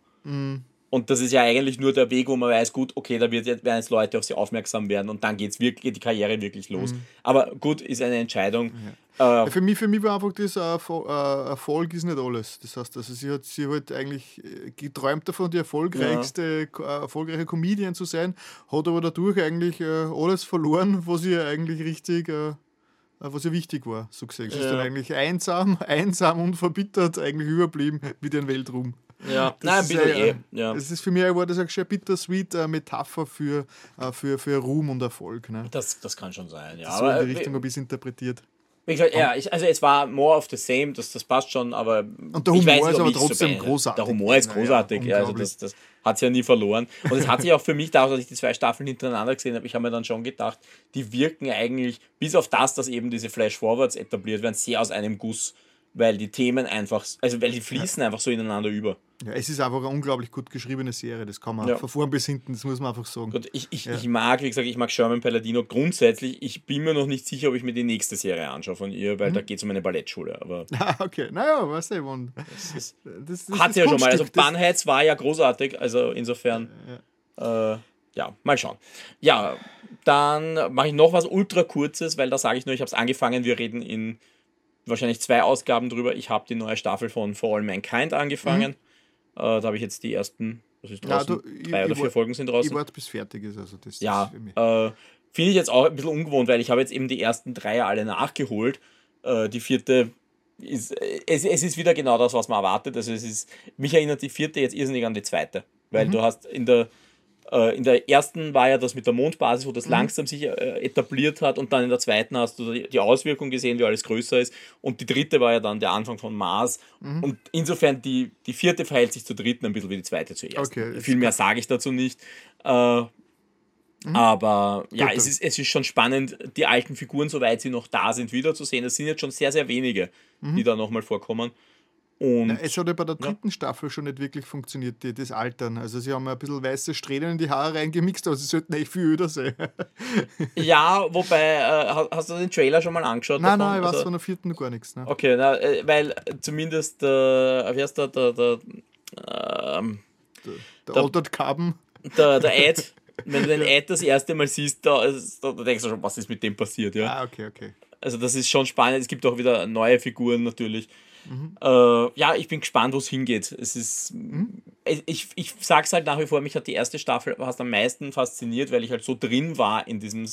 Und das ist ja eigentlich nur der Weg, wo man weiß, gut, okay, da wird werden jetzt Leute auf sie aufmerksam werden und dann geht's wirklich, geht die Karriere wirklich los. Aber gut, ist eine Entscheidung. Äh, Für mich, für mich war einfach das, äh, äh, Erfolg ist nicht alles. Das heißt, also sie hat, sie hat eigentlich äh, geträumt davon, die erfolgreichste, äh, erfolgreiche Comedian zu sein, hat aber dadurch eigentlich äh, alles verloren, was ihr eigentlich richtig, was ihr wichtig war, so gesehen. Sie ist Ja. dann eigentlich einsam, einsam und verbittert eigentlich überblieben mit ihrem Weltruhm. Ja, Das nein, ein ist bisschen ja, eh. Ja. Das ist für mich war das eine bittersweet äh, Metapher für, äh, für, für Ruhm und Erfolg. Ne? Das, das kann schon sein, ja. So in Aber die Richtung wie, ein bisschen interpretiert. wie gesagt, ja, ich, also es war more of the same, das, das passt schon, aber Und der ich Humor weiß nicht, ist aber so trotzdem beende. großartig. Der Humor ist großartig, ja, also unglaublich. das, das hat es ja nie verloren. Und es hat sich auch für mich, dadurch, dass ich die zwei Staffeln hintereinander gesehen habe, ich habe mir dann schon gedacht, die wirken eigentlich, bis auf das, dass eben diese Flash-Forwards etabliert werden, sehr aus einem Guss, weil die Themen einfach, also weil die fließen einfach so ineinander über. Ja, es ist einfach eine unglaublich gut geschriebene Serie, das kann man Ja. von vorn bis hinten, das muss man einfach sagen. Gut, ich, ich, ich mag, wie gesagt, ich mag Sherman Palladino grundsätzlich. Ich bin mir noch nicht sicher, ob ich mir die nächste Serie anschaue von ihr, Mhm. weil da geht es um eine Ballettschule. Aber Ah, okay, naja, weißt du, man, das ist, das, das hat sie ja schon mal. Also Bunheads war ja großartig, also insofern. Äh, ja, mal schauen. Ja, dann mache ich noch was ultra kurzes, weil da sage ich nur, ich habe es angefangen. Wir reden in wahrscheinlich zwei Ausgaben drüber. Ich habe die neue Staffel von For All Mankind angefangen. Äh, da habe ich jetzt die ersten, was ist Mhm. Ja, draußen? du, ich- Drei ich oder vier wart- Folgen sind Ich draußen. warte bis fertig ist, also das Ja, äh, finde ich jetzt auch ein bisschen ungewohnt, weil ich habe jetzt eben die ersten drei alle nachgeholt. Äh, die vierte ist, äh, es, es ist wieder genau das, was man erwartet. Also es ist, mich erinnert die vierte jetzt irrsinnig an die zweite. Weil Mhm. du hast in der, in der ersten war ja das mit der Mondbasis, wo das mhm. langsam sich äh, etabliert hat und dann in der zweiten hast du die Auswirkung gesehen, wie alles größer ist und die dritte war ja dann der Anfang von Mars mhm. und insofern die, die vierte verhält sich zur dritten ein bisschen wie die zweite zur ersten. Okay, Viel mehr sage ich dazu nicht. Äh, Mhm. Aber ja, es ist, es ist schon spannend, die alten Figuren, soweit sie noch da sind, wiederzusehen. Es sind jetzt schon sehr, sehr wenige, mhm. die da nochmal vorkommen. Und, ja, es hat ja bei der dritten ja. Staffel schon nicht wirklich funktioniert, die, das Altern. Also sie haben ein bisschen weiße Strähnen in die Haare reingemixt, aber sie sollten echt viel öder sein. ja, wobei, äh, hast du den Trailer schon mal angeschaut? Nein, davon? nein, ich also, weiß von der vierten gar nichts. Ne? Okay, na, äh, weil zumindest, äh, wie heißt der, der, der, ähm, der, der, der Altered Carbon. Der, der Ad, wenn du den Ad das erste Mal siehst, da, da, da denkst du schon, was ist mit dem passiert, ja? Ah, okay, okay. Also das ist schon spannend. Es gibt auch wieder neue Figuren natürlich. Mhm. Äh, ja, ich bin gespannt, wo es hingeht. Es ist, mhm. ich, ich sag's halt nach wie vor, mich hat die erste Staffel fast am meisten fasziniert, weil ich halt so drin war in diesem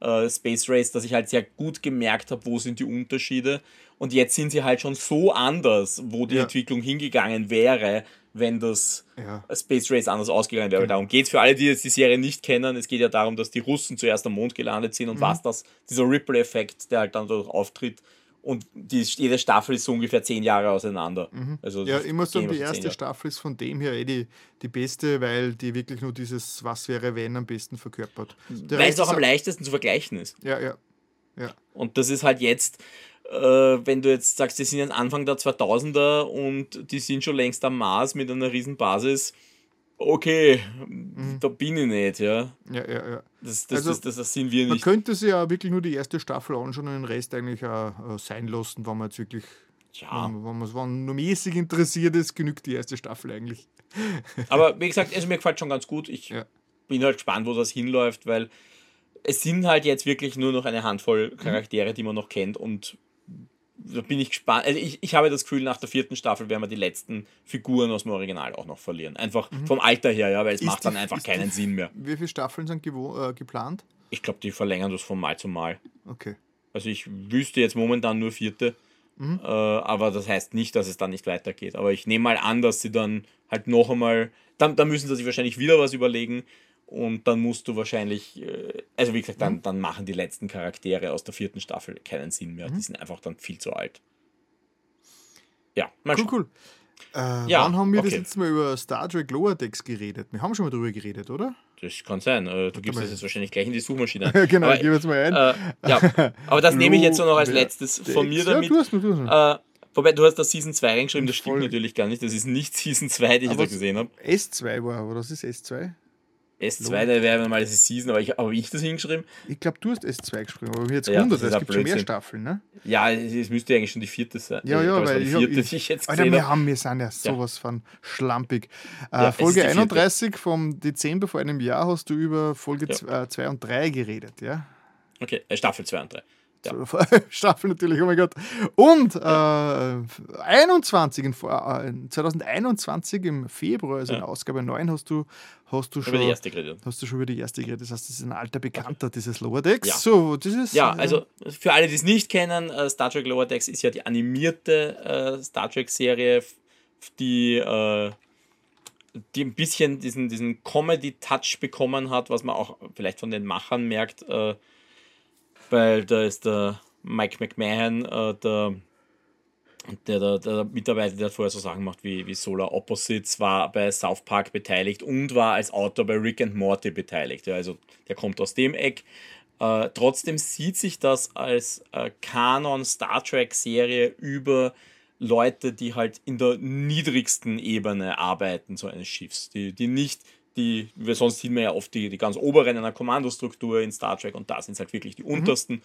äh, Space Race, dass ich halt sehr gut gemerkt habe, wo sind die Unterschiede. Und jetzt sind sie halt schon so anders, wo die ja. Entwicklung hingegangen wäre, wenn das ja. Space Race anders ausgegangen wäre. Genau. Darum geht es für alle, die jetzt die Serie nicht kennen. Es geht ja darum, dass die Russen zuerst am Mond gelandet sind und mhm. was das, dieser Ripple-Effekt, der halt dann dadurch auftritt, und die, jede Staffel ist so ungefähr zehn Jahre auseinander. Mhm. Also ja, ich muss sagen, die erste Staffel ist von dem her eh die, die beste, weil die wirklich nur dieses Was wäre wenn am besten verkörpert. weil es auch am leichtesten zu vergleichen ist. Ja, ja. ja. Und das ist halt jetzt, äh, wenn du jetzt sagst, die sind jetzt Anfang der 2000er und die sind schon längst am Mars mit einer riesen Basis okay, mhm. da bin ich nicht, ja. Ja, ja, ja. Das, das, also, das, das, sind wir nicht. Man könnte sich ja wirklich nur die erste Staffel anschauen und den Rest eigentlich auch sein lassen, wenn man jetzt wirklich, ja. wenn, wenn man wenn nur mäßig interessiert ist, genügt die erste Staffel eigentlich. Aber wie gesagt, also mir gefällt schon ganz gut. Ich ja. bin halt gespannt, wo das hinläuft, weil es sind halt jetzt wirklich nur noch eine Handvoll Charaktere, mhm. die man noch kennt und da bin ich gespannt. Also ich, ich habe das Gefühl, nach der vierten Staffel werden wir die letzten Figuren aus dem Original auch noch verlieren. Einfach mhm. vom Alter her, ja, weil es ist macht die, dann einfach keinen die, Sinn mehr. Wie viele Staffeln sind äh, geplant? Ich glaube, die verlängern das von Mal zu Mal. Okay. Also ich wüsste jetzt momentan nur vierte. Mhm. Äh, aber das heißt nicht, dass es dann nicht weitergeht. Aber ich nehme mal an, dass sie dann halt noch einmal, dann, dann müssen sie sich wahrscheinlich wieder was überlegen und dann musst du wahrscheinlich, äh, also wie gesagt, dann, mhm. dann machen die letzten Charaktere aus der vierten Staffel keinen Sinn mehr. Mhm. Die sind einfach dann viel zu alt. Ja, mal Cool, cool. Äh, ja, wann haben wir okay. das letzte Mal über Star Trek Lower Decks geredet? Wir haben schon mal drüber geredet, oder? Das kann sein. Äh, du gibst das jetzt wahrscheinlich gleich in die Suchmaschine. genau, aber, ich gebe jetzt mal ein. Äh, ja, aber das nehme ich jetzt noch als letztes von mir damit. Ja, du hast du hast. Äh, wobei, du hast da Season 2 reingeschrieben, das stimmt Voll. natürlich gar nicht. Das ist nicht Season 2, die aber ich da gesehen habe. S2 war, aber das ist S2? S2, da wäre mal diese Season, aber ich, habe ich das hingeschrieben? Ich glaube, du hast S2 geschrieben, aber jetzt ja, wundert, es gibt schon mehr Staffeln, ne? Ja, es müsste eigentlich schon die vierte sein. Ja, ja, weil die vierte, ich, ich jetzt Alter, wir, haben, wir sind ja sowas ja. von schlampig. Äh, ja, Folge 31 vom Dezember vor einem Jahr hast du über Folge 2 ja. und 3 geredet, ja? Okay, äh, Staffel 2 und 3. Ja. Staffel natürlich, oh mein Gott. Und äh, 21, in, äh, 2021 im Februar, also ja. in Ausgabe 9, hast du, hast du schon über die erste geredet. Hast du schon über die erste geredet. Das heißt, das ist ein alter Bekannter, dieses Lower Decks. Ja, so, dieses, ja äh, also für alle, die es nicht kennen, äh, Star Trek Lower Decks ist ja die animierte äh, Star Trek-Serie, die äh, die ein bisschen diesen, diesen Comedy-Touch bekommen hat, was man auch vielleicht von den Machern merkt. Äh, weil da ist der Mike McMahon, äh, der, der, der, der, Mitarbeiter, der vorher so Sachen macht wie, wie Solar Opposites, war bei South Park beteiligt und war als Autor bei Rick and Morty beteiligt. Ja, also der kommt aus dem Eck. Äh, trotzdem sieht sich das als äh, Kanon Star Trek Serie über Leute, die halt in der niedrigsten Ebene arbeiten, so eines Schiffs, die, die nicht die, wir sonst sehen wir ja oft die, die ganz oberen in einer Kommandostruktur in Star Trek und da sind es halt wirklich die mhm. untersten.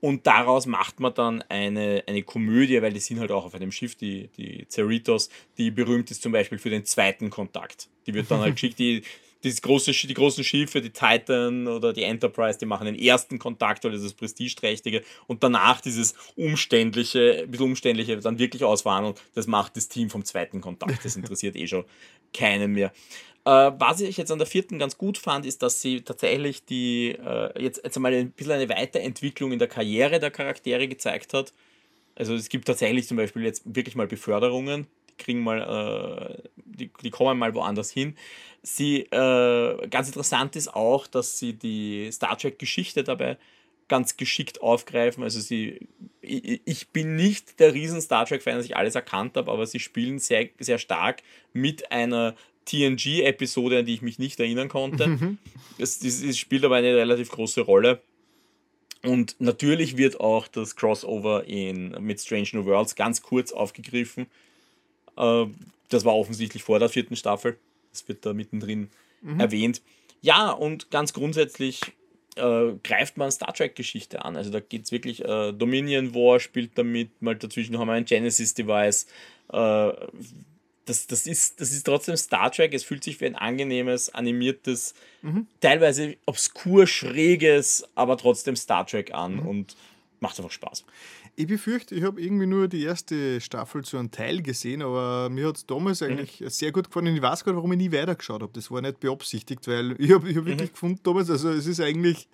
Und daraus macht man dann eine, eine Komödie, weil die sind halt auch auf einem Schiff, die, die Cerritos, die berühmt ist zum Beispiel für den zweiten Kontakt. Die wird dann halt geschickt, die, die, große, die großen Schiffe, die Titan oder die Enterprise, die machen den ersten Kontakt, weil das ist das Prestigeträchtige. Und danach dieses umständliche, ein bisschen umständliche, dann wirklich Auswarnung, das macht das Team vom zweiten Kontakt. Das interessiert eh schon keinen mehr. Äh, was ich jetzt an der vierten ganz gut fand, ist, dass sie tatsächlich die, äh, jetzt, jetzt einmal ein bisschen eine Weiterentwicklung in der Karriere der Charaktere gezeigt hat. Also es gibt tatsächlich zum Beispiel jetzt wirklich mal Beförderungen. kriegen mal, äh, die, die kommen mal woanders hin. Sie, äh, ganz interessant ist auch, dass sie die Star Trek-Geschichte dabei ganz geschickt aufgreifen. Also sie, ich, ich bin nicht der riesen Star Trek-Fan, dass ich alles erkannt habe, aber sie spielen sehr, sehr stark mit einer TNG-Episode, an die ich mich nicht erinnern konnte. Mhm. Es, es, es spielt aber eine relativ große Rolle. Und natürlich wird auch das Crossover in, mit Strange New Worlds ganz kurz aufgegriffen. Äh, das war offensichtlich vor der vierten Staffel. Das wird da mittendrin mhm. erwähnt. Ja, und ganz grundsätzlich äh, greift man Star Trek-Geschichte an. Also da geht es wirklich, äh, Dominion War spielt damit, mal dazwischen haben wir ein Genesis-Device. Das, das, ist, das ist trotzdem Star Trek. Es fühlt sich wie ein angenehmes, animiertes, mhm. teilweise obskur schräges, aber trotzdem Star Trek an mhm. und macht einfach Spaß. Ich befürchte, ich habe irgendwie nur die erste Staffel zu einem Teil gesehen, aber mir hat es damals mhm. eigentlich sehr gut gefallen. Ich weiß gar nicht, warum ich nie weitergeschaut habe. Das war nicht beabsichtigt, weil ich habe hab wirklich mhm. gefunden damals, also es ist eigentlich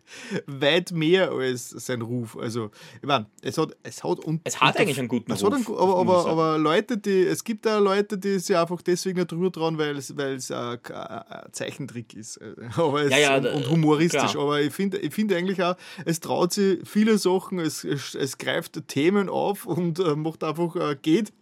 weit mehr als sein Ruf. Also, ich meine, es hat, es hat, und, es hat eigentlich einen guten Ruf. Einen, aber, aber, aber Leute, die, es gibt da Leute, die sich einfach deswegen nicht drüber trauen, weil es, weil es ein, ein Zeichentrick ist. Aber es, ja, ja, und, und humoristisch. Klar. Aber ich finde ich find eigentlich auch, es traut sich viele Sachen, es, es, es greift Themen auf und äh, macht einfach, äh, geht,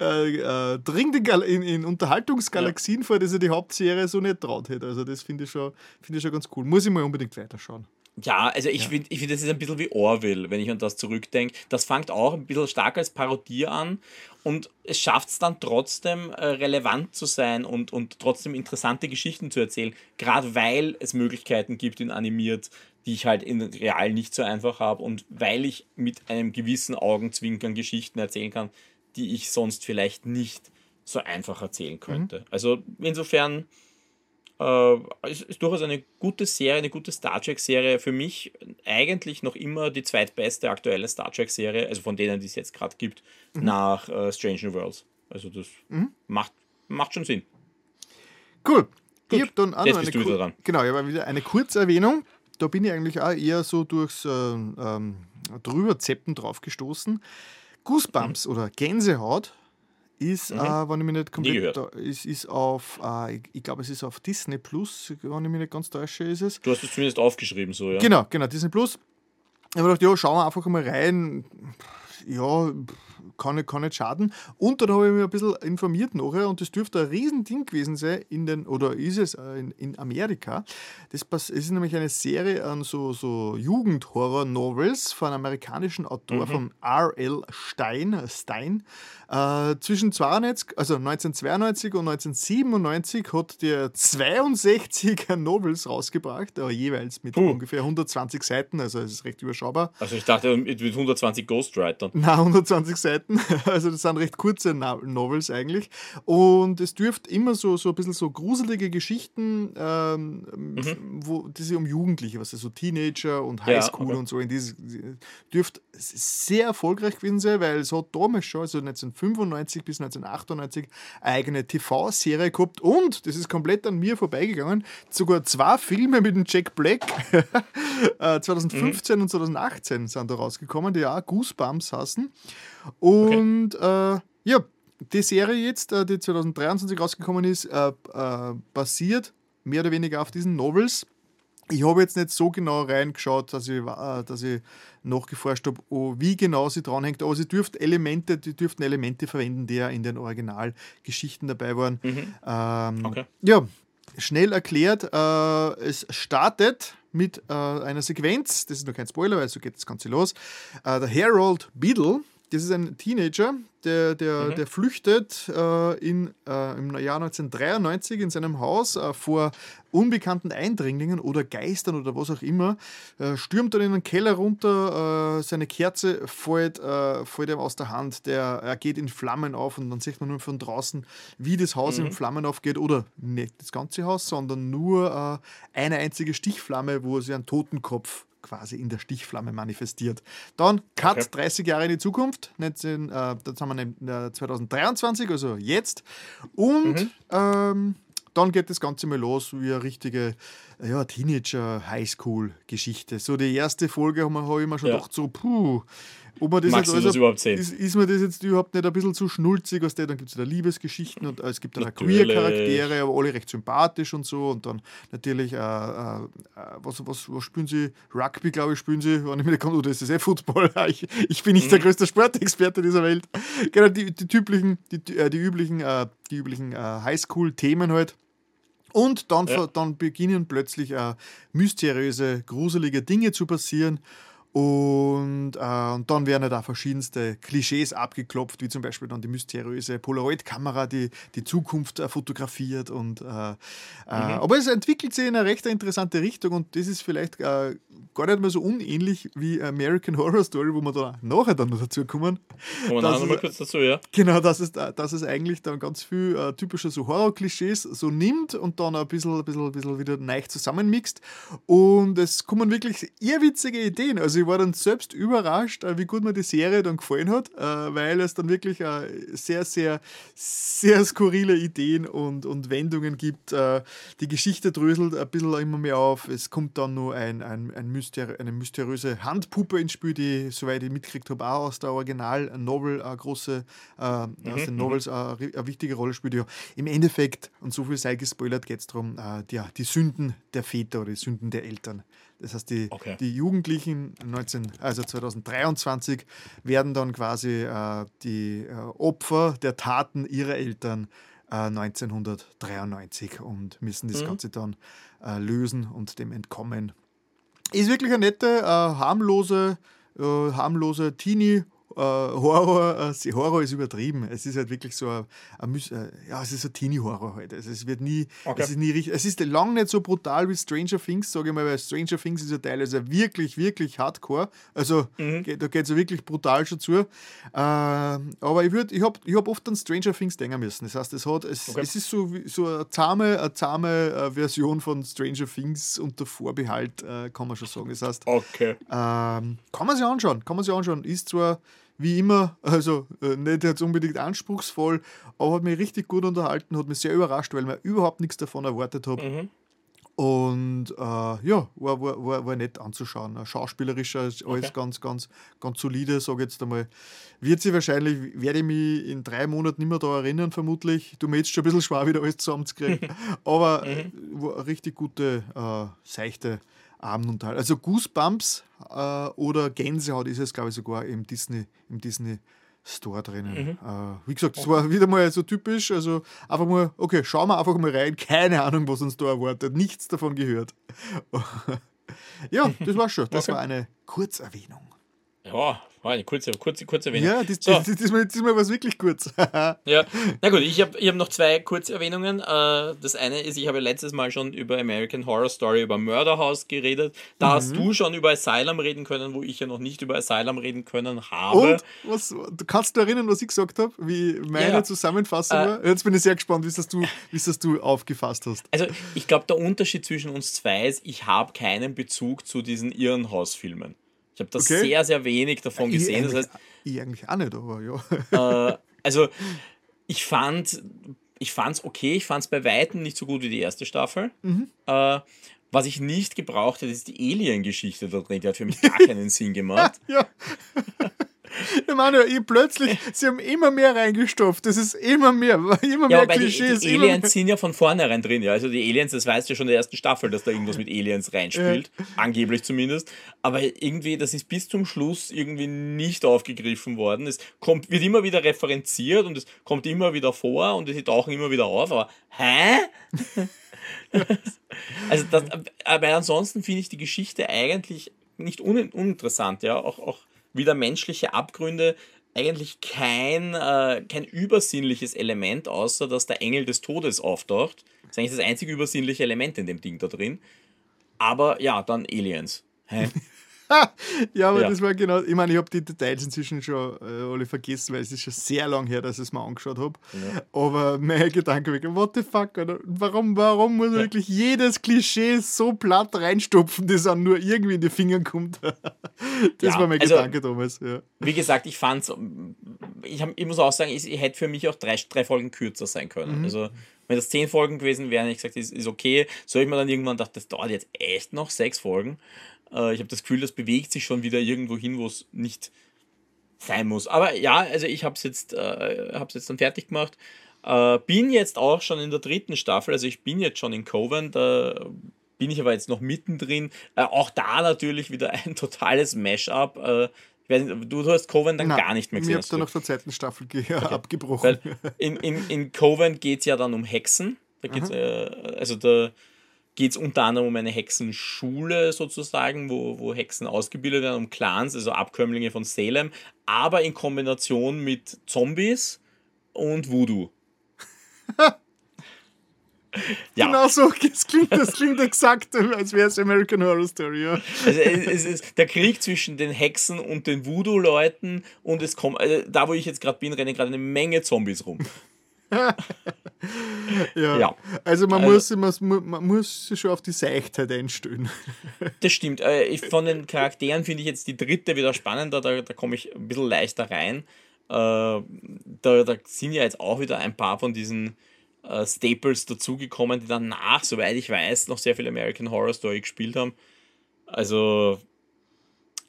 äh, äh dringt in, in, Unterhaltungsgalaxien ja. vor, dass er die Hauptserie so nicht traut hätte. Also das finde ich, schon, find ich schon ganz cool. Muss ich mal unbedingt weiterschauen. Ja, also ich ja. finde, ich find, das ist ein bisschen wie Orville, wenn ich an das zurückdenke. Das fängt auch ein bisschen stark als Parodie an und es schafft es dann trotzdem äh, relevant zu sein und, und trotzdem interessante Geschichten zu erzählen, gerade weil es Möglichkeiten gibt in animiert, die ich halt in real nicht so einfach habe und weil ich mit einem gewissen Augenzwinkern Geschichten erzählen kann, die ich sonst vielleicht nicht so einfach erzählen mhm. könnte. Mhm. Also insofern äh, ist, ist durchaus eine gute Serie, eine gute Star Trek-Serie. Für mich eigentlich noch immer die zweitbeste aktuelle Star Trek-Serie, also von denen, die es jetzt gerade gibt, mhm. nach äh, Strange New Worlds. Also das mhm. macht, macht schon Sinn. Cool. Gut, ich habe dann auch noch eine, Kur genau, ich wieder eine Kurzerwähnung da bin ich eigentlich auch eher so durchs äh, ähm, Drüberzeppen drauf gestoßen. Goosebumps mhm. oder Gänsehaut ist, mhm. äh, wenn ich mich nicht komplett, da, ist, ist auf, äh, ich, ich glaube, es ist auf Disney Plus, wenn ich mich nicht ganz täusche, ist es. Du hast es zumindest aufgeschrieben, so, ja. Genau, genau, Disney Plus. Ich habe gedacht, ja, schauen wir einfach mal rein. Ja, kann nicht, kann nicht schaden. Und dann habe ich mich ein bisschen informiert nachher und das dürfte ein Riesending gewesen sein in den, oder ist es äh, in, in Amerika. Das ist nämlich eine Serie an so, so Jugendhorror-Novels von einem amerikanischen Autor, mhm. von R.L. Stein. Stein. Äh, zwischen 92, also 1992 und 1997 hat der 62 Novels rausgebracht, aber jeweils mit uh. ungefähr 120 Seiten, also es ist recht überschaubar. Also ich dachte mit 120 Ghostwriter. Nein, 120 Seiten, also das sind recht kurze Novels eigentlich und es dürfte immer so, so ein bisschen so gruselige Geschichten, ähm, mhm. wo, die sich um Jugendliche, was also so Teenager und Highschool ja, okay. und so, in diese, dürfte sehr erfolgreich gewesen sein, weil es hat damals schon, also 19 1995 bis 1998 eine eigene TV-Serie gehabt und, das ist komplett an mir vorbeigegangen, sogar zwei Filme mit dem Jack Black 2015 mhm. und 2018 sind da rausgekommen, die auch Goosebumps heißen. Und okay. äh, ja, die Serie jetzt, äh, die 2023 rausgekommen ist, äh, äh, basiert mehr oder weniger auf diesen Novels ich habe jetzt nicht so genau reingeschaut, dass ich, äh, dass ich nachgeforscht habe, oh, wie genau sie dranhängt, aber sie dürften Elemente, die dürften Elemente verwenden, die ja in den Originalgeschichten dabei waren. Mhm. Ähm, okay. Ja, schnell erklärt, äh, es startet mit äh, einer Sequenz, das ist noch kein Spoiler, weil so geht das Ganze los. Äh, der Harold Beadle, das ist ein Teenager, der, der, mhm. der flüchtet äh, in, äh, im Jahr 1993 in seinem Haus äh, vor unbekannten Eindringlingen oder Geistern oder was auch immer, äh, stürmt dann in den Keller runter, äh, seine Kerze fällt, äh, fällt ihm aus der Hand, der, er geht in Flammen auf und dann sieht man nur von draußen, wie das Haus mhm. in Flammen aufgeht oder nicht das ganze Haus, sondern nur eine einzige Stichflamme, wo sie einen Totenkopf quasi in der Stichflamme manifestiert. Dann Cut okay. 30 Jahre in die Zukunft, 19, äh, das haben wir 2023, äh, also jetzt. Und mhm. ähm, dann geht das Ganze mal los wie eine richtige ja, Teenager-Highschool-Geschichte. So die erste Folge habe hab ich mir schon ja. gedacht, so, puh, ob man das Magst jetzt also, überhaupt sehen? Ist, ist mir das jetzt überhaupt nicht ein bisschen zu schnulzig, was der, dann gibt es da Liebesgeschichten und äh, es gibt dann auch. Queer-Charaktere, aber alle recht sympathisch und so und dann natürlich, äh, äh, was, was, was spielen sie? Rugby, glaube ich, spielen sie, wenn ich mir kann, oder ist das eh Football? Ich, ich bin nicht der größte Sportexperte dieser Welt. Genau, die, die, typischen, die, die üblichen, äh, die üblichen äh, Highschool-Themen halt. Und dann, Ja. dann beginnen plötzlich mysteriöse, gruselige Dinge zu passieren. Und, äh, und dann werden halt auch verschiedenste Klischees abgeklopft, wie zum Beispiel dann die mysteriöse Polaroid-Kamera, die die Zukunft äh, fotografiert. Und, äh, äh, aber es entwickelt sich in eine recht interessante Richtung und das ist vielleicht äh, gar nicht mehr so unähnlich wie American Horror Story, wo wir da nachher dann noch dazu kommen. Kommen wir nochmal kurz dazu, ja? Genau, dass es, dass es eigentlich dann ganz viel äh, typische so Horror-Klischees so nimmt und dann ein bisschen, ein bisschen, ein bisschen wieder neu zusammenmixt. Und es kommen wirklich irrwitzige Ideen. Also ich war dann selbst überrascht, äh, wie gut mir die Serie dann gefallen hat, äh, weil es dann wirklich äh, sehr, sehr, sehr skurrile Ideen und, und Wendungen gibt. Die Geschichte dröselt ein bisschen immer mehr auf. Es kommt dann nur ein, ein, ein Mysteri eine mysteriöse Handpuppe ins Spiel, die, soweit ich mitgekriegt habe, auch aus der Original-Novel eine große, äh, aus den Novels äh, eine, wichtige Rolle spielt. Ja. Im Endeffekt, und so viel sei gespoilert, geht es darum, die, die Sünden der Väter oder die Sünden der Eltern. Das heißt, die, Okay. die Jugendlichen 19, also 2023 werden dann quasi äh, die äh, Opfer der Taten ihrer Eltern äh, 1993 und müssen das Ganze dann äh, lösen und dem entkommen. Ist wirklich eine nette, äh, harmlose, äh, harmlose Teenie. Äh, Horror, äh, Horror ist übertrieben. Es ist halt wirklich so ein, ein äh, ja, es ist ein Teenie-Horror halt. Also es wird nie, Okay. es ist nie richtig, es ist lang nicht so brutal wie Stranger Things, sage ich mal, weil Stranger Things ist ja teilweise wirklich, wirklich hardcore. Also geht, da geht es ja wirklich brutal schon zu. Äh, aber ich würde, ich habe ich hab oft an Stranger Things denken müssen. Das heißt, es hat, es, Okay. es ist so, so eine zahme, eine zahme Version von Stranger Things unter Vorbehalt, äh, kann man schon sagen. Das heißt, Okay. ähm, kann man sich anschauen, kann man sich anschauen. Ist zwar wie immer, also äh, nicht jetzt unbedingt anspruchsvoll, aber hat mich richtig gut unterhalten, hat mich sehr überrascht, weil man überhaupt nichts davon erwartet habe. Mhm. Und äh, ja, war, war, war, war nett anzuschauen. Schauspielerischer ist alles Okay. ganz, ganz, ganz solide, sage ich jetzt einmal. Wird sie wahrscheinlich, werde ich mich in drei Monaten nicht mehr da erinnern, vermutlich. Du jetzt schon ein bisschen schwer, wieder alles zusammenzukriegen. Aber äh, war eine richtig gute, äh, seichte Abendunterhaltung. Also Goosebumps äh, oder Gänsehaut ist es, glaube ich, sogar im Disney, im Disney Store drinnen. Äh, wie gesagt, das war wieder mal so typisch. Also einfach mal, okay, schauen wir einfach mal rein. Keine Ahnung, was uns da erwartet. Nichts davon gehört. ja, das war schon. Das Okay. war eine Kurzerwähnung. Ja, war eine kurze, kurze, kurze Erwähnung. Ja, das, so, das, diesmal, diesmal war es wirklich kurz. ja. Na gut, ich habe ich hab noch zwei Kurzerwähnungen. Äh, Das eine ist, ich habe letztes Mal schon über American Horror Story, über Murder House geredet. Da Mhm. hast du schon über Asylum reden können, wo ich ja noch nicht über Asylum reden können habe. Und was, kannst du erinnern, was ich gesagt habe, wie meine Ja, ja. Zusammenfassung Äh, war? Jetzt bin ich sehr gespannt, wie das du, wie das du aufgefasst hast. Also, ich glaube, der Unterschied zwischen uns zwei ist, ich habe keinen Bezug zu diesen Irrenhaus-Filmen. Ich habe da Okay. sehr, sehr wenig davon Ich gesehen. Das eigentlich, heißt, ich eigentlich auch nicht, aber ja. äh, also, ich fand ich fand's okay, ich fand es bei Weitem nicht so gut wie die erste Staffel. Äh, was ich nicht gebraucht hätte, ist die Alien-Geschichte da drin. Die hat für mich gar keinen Sinn gemacht. Ja. Ich meine, ich plötzlich, sie haben immer mehr reingestopft. Das ist immer mehr, immer Ja, mehr aber die, Klischees. die immer mehr. Aliens sind ja von vornherein drin, ja. Also die Aliens, das weißt du ja schon in der ersten Staffel, dass da irgendwas mit Aliens reinspielt. Angeblich zumindest. Aber irgendwie, das ist bis zum Schluss irgendwie nicht aufgegriffen worden. Es kommt, wird immer wieder referenziert und es kommt immer wieder vor und sie tauchen immer wieder auf, aber hä? also das, aber ansonsten finde ich die Geschichte eigentlich nicht un, uninteressant, ja. Auch, auch wieder menschliche Abgründe eigentlich kein, äh, kein übersinnliches Element, außer dass der Engel des Todes auftaucht. Das ist eigentlich das einzige übersinnliche Element in dem Ding da drin. Aber ja, dann Aliens. Hä? Ja, aber Ja. das war genau. Ich meine, ich habe die Details inzwischen schon äh, alle vergessen, weil es ist schon sehr lang her, dass ich es mir angeschaut habe. Aber mein Gedanke war, what the fuck, Alter? Warum, warum muss man wirklich jedes Klischee so platt reinstopfen, das dann nur irgendwie in die Finger kommt? das Ja, war mein also- Gedanke damals. Ja. Wie gesagt, ich fand's, ich, hab, ich muss auch sagen, es hätte für mich auch drei, drei Folgen kürzer sein können. Also, wenn das zehn Folgen gewesen wären, ich gesagt, ist, ist okay. So habe ich mir dann irgendwann gedacht, das dauert jetzt echt noch sechs Folgen. Äh, ich habe das Gefühl, das bewegt sich schon wieder irgendwo hin, wo es nicht sein muss. Aber ja, also ich habe es jetzt, äh, jetzt dann fertig gemacht. Äh, bin jetzt auch schon in der dritten Staffel, also ich bin jetzt schon in Coven, da bin ich aber jetzt noch mittendrin. Äh, auch da natürlich wieder ein totales Mash-up. Äh, du, du hast Coven dann Nein, gar nicht mehr gesehen. Ich habe dann nach der zweiten Staffel okay. abgebrochen. Weil in, in, in Coven geht es ja dann um Hexen. Da geht's, äh, also da geht es unter anderem um eine Hexenschule sozusagen, wo, wo Hexen ausgebildet werden, um Clans, also Abkömmlinge von Salem, aber in Kombination mit Zombies und Voodoo. ja. Genau so, das klingt, das klingt exakt, als wäre es American Horror Story. Ja. Also es ist der Krieg zwischen den Hexen und den Voodoo-Leuten und es kommt, also da wo ich jetzt gerade bin, rennen gerade eine Menge Zombies rum. ja. ja. Also man, also, muss, man, man muss schon auf die Seichtheit einstellen. das stimmt. Äh, von den Charakteren finde ich jetzt die dritte wieder spannender, da, da komme ich ein bisschen leichter rein. Äh, da, da sind ja jetzt auch wieder ein paar von diesen äh, Staples dazugekommen, die danach, soweit ich weiß, noch sehr viel American Horror Story gespielt haben. Also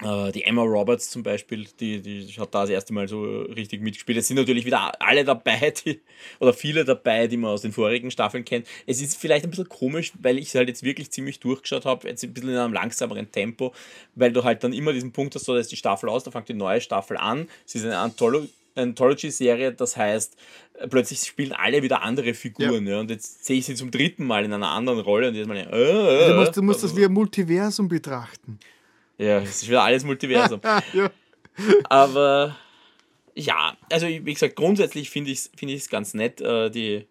äh, die Emma Roberts zum Beispiel, die, die hat da das erste Mal so richtig mitgespielt. Es sind natürlich wieder alle dabei, die, oder viele dabei, die man aus den vorigen Staffeln kennt. Es ist vielleicht ein bisschen komisch, weil ich es halt jetzt wirklich ziemlich durchgeschaut habe, jetzt ein bisschen in einem langsameren Tempo, weil du halt dann immer diesen Punkt hast, so, da ist die Staffel aus, da fängt die neue Staffel an. Es ist eine Antholo Anthology-Serie, das heißt, äh, plötzlich spielen alle wieder andere Figuren. Ja. ja. und jetzt sehe ich sie zum dritten Mal in einer anderen Rolle und jetzt mal, äh, äh, du musst, du musst das wie ein Multiversum betrachten. Ja, es ist wieder alles Multiversum. ja. Aber ja, also wie gesagt, grundsätzlich finde ich es find ganz nett. Äh, die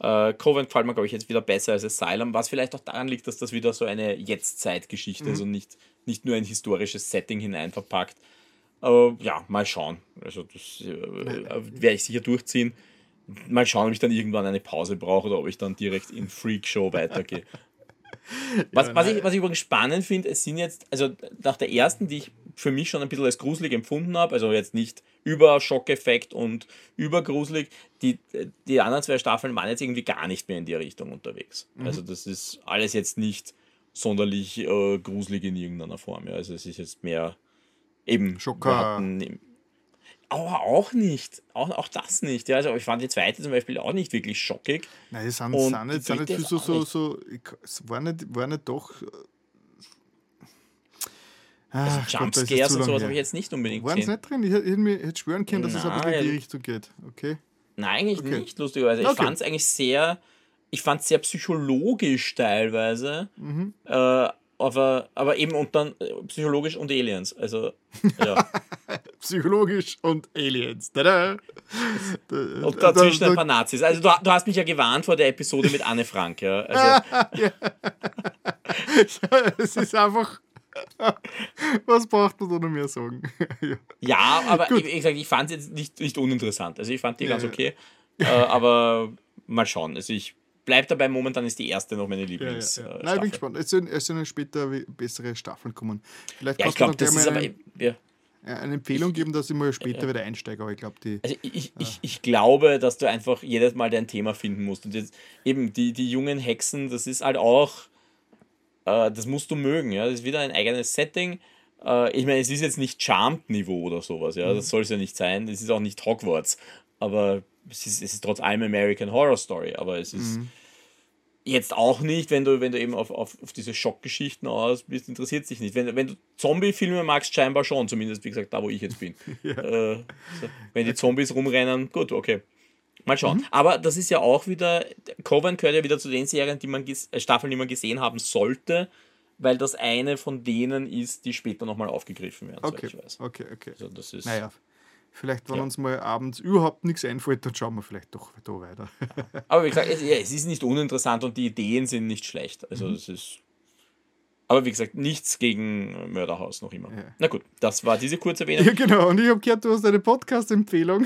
äh, Covenant gefällt mir, glaube ich, jetzt wieder besser als Asylum, was vielleicht auch daran liegt, dass das wieder so eine Jetzt-Zeitgeschichte mhm. ist und nicht, nicht nur ein historisches Setting hineinverpackt. Aber ja, mal schauen. Also das äh, werde ich sicher durchziehen. Mal schauen, ob ich dann irgendwann eine Pause brauche oder ob ich dann direkt in Freak Show weitergehe. Was, ja, was, ich, was ich übrigens spannend finde, es sind jetzt, also nach der ersten, die ich für mich schon ein bisschen als gruselig empfunden habe, also jetzt nicht über Schockeffekt und übergruselig, die, die anderen zwei Staffeln waren jetzt irgendwie gar nicht mehr in die Richtung unterwegs. Mhm. Also das ist alles jetzt nicht sonderlich äh, gruselig in irgendeiner Form. Ja. Also es ist jetzt mehr eben. Schocker. Aber auch nicht. Auch, auch das nicht. Ja, also ich fand die zweite zum Beispiel auch nicht wirklich schockig. Nein, die sind, und sind, nicht, sind nicht so, so, so, es war nicht, war nicht doch. Äh, also ah, Jumpscares und sowas habe ich jetzt nicht unbedingt Waren es nicht drin? Ich hätte, mir, hätte schwören können, dass Nein, es bisschen in die Richtung geht. Okay. Nein, eigentlich okay. nicht, lustigerweise. Ich okay. fand es eigentlich sehr, ich fand sehr psychologisch teilweise. Mhm. Äh, aber, aber eben und dann äh, psychologisch und Aliens. Also, ja. psychologisch und Aliens. Tada! Und dazwischen ein paar Nazis. Also, du, du hast mich ja gewarnt vor der Episode mit Anne Frank. Ja. Also, ja. es ist einfach. Was braucht man da noch mehr sagen? ja. ja, aber Gut. ich, ich, ich fand es jetzt nicht, nicht uninteressant. Also ich fand die ja, ganz okay. Äh, aber mal schauen. Also ich bleibt dabei, momentan ist die erste noch meine Lieblings. Ja, ja. Äh, Nein, ich bin gespannt. Es sind, es sind später bessere Staffeln kommen. Vielleicht ja, ich glaube, das ist aber. Ja. Eine Empfehlung geben, dass ich mal später ja. wieder einsteige, aber ich glaube, die. Also ich, ich, äh. ich glaube, dass du einfach jedes Mal dein Thema finden musst. Und jetzt eben die, die jungen Hexen, das ist halt auch. Äh, das musst du mögen, ja. Das ist wieder ein eigenes Setting. Äh, ich meine, es ist jetzt nicht Charmed-Niveau oder sowas, ja. Mhm. Das soll es ja nicht sein. Es ist auch nicht Hogwarts. Aber es ist, es ist trotz allem American Horror Story, aber es ist mhm. jetzt auch nicht, wenn du, wenn du eben auf, auf, auf diese Schockgeschichten aus bist, interessiert sich nicht. Wenn, wenn du Zombie-Filme magst, scheinbar schon, zumindest wie gesagt, da wo ich jetzt bin. ja. äh, so. Wenn die Zombies rumrennen, gut, okay. Mal schauen. Mhm. Aber das ist ja auch wieder, Coven gehört ja wieder zu den Serien, die man äh, Staffeln, die man gesehen haben sollte, weil das eine von denen ist, die später nochmal aufgegriffen werden. Okay, okay, okay. Also das ist naja, Vielleicht, wenn ja. uns mal abends überhaupt nichts einfällt, dann schauen wir vielleicht doch da weiter. Aber wie gesagt, es, ja, es ist nicht uninteressant und die Ideen sind nicht schlecht. Also mhm. das ist. Aber wie gesagt, nichts gegen Mörderhaus noch immer. Ja. Na gut, das war diese kurze Erwähnung. Ja, genau. Und ich habe gehört, du hast eine Podcast-Empfehlung.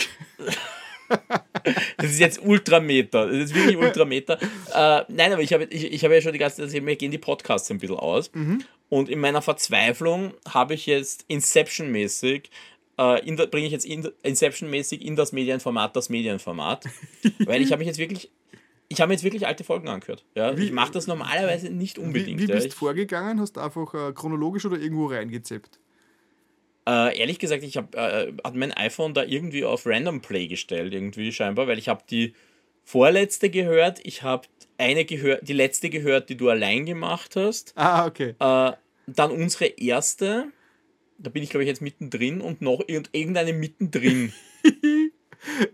das ist jetzt Ultrameter. Das ist wirklich Ultrameter. äh, nein, aber ich habe ich, ich hab ja schon die ganze Zeit, mir gehen die Podcasts ein bisschen aus. Mhm. Und in meiner Verzweiflung habe ich jetzt Inception-mäßig äh, bringe ich jetzt in, Inception-mäßig in das Medienformat das Medienformat. weil ich habe mich jetzt wirklich. Ich habe jetzt wirklich alte Folgen angehört. Ja? Wie, ich mache das normalerweise nicht unbedingt. Wie, wie bist du ja. vorgegangen? Hast du einfach äh, chronologisch oder irgendwo reingezeppt? Äh, ehrlich gesagt, ich habe äh, hat mein iPhone da irgendwie auf Random Play gestellt, irgendwie scheinbar, weil ich habe die vorletzte gehört, ich habe eine gehört, die letzte gehört, die du allein gemacht hast. Ah, okay. Äh, dann unsere erste, da bin ich glaube ich jetzt mittendrin und noch irgendeine mittendrin.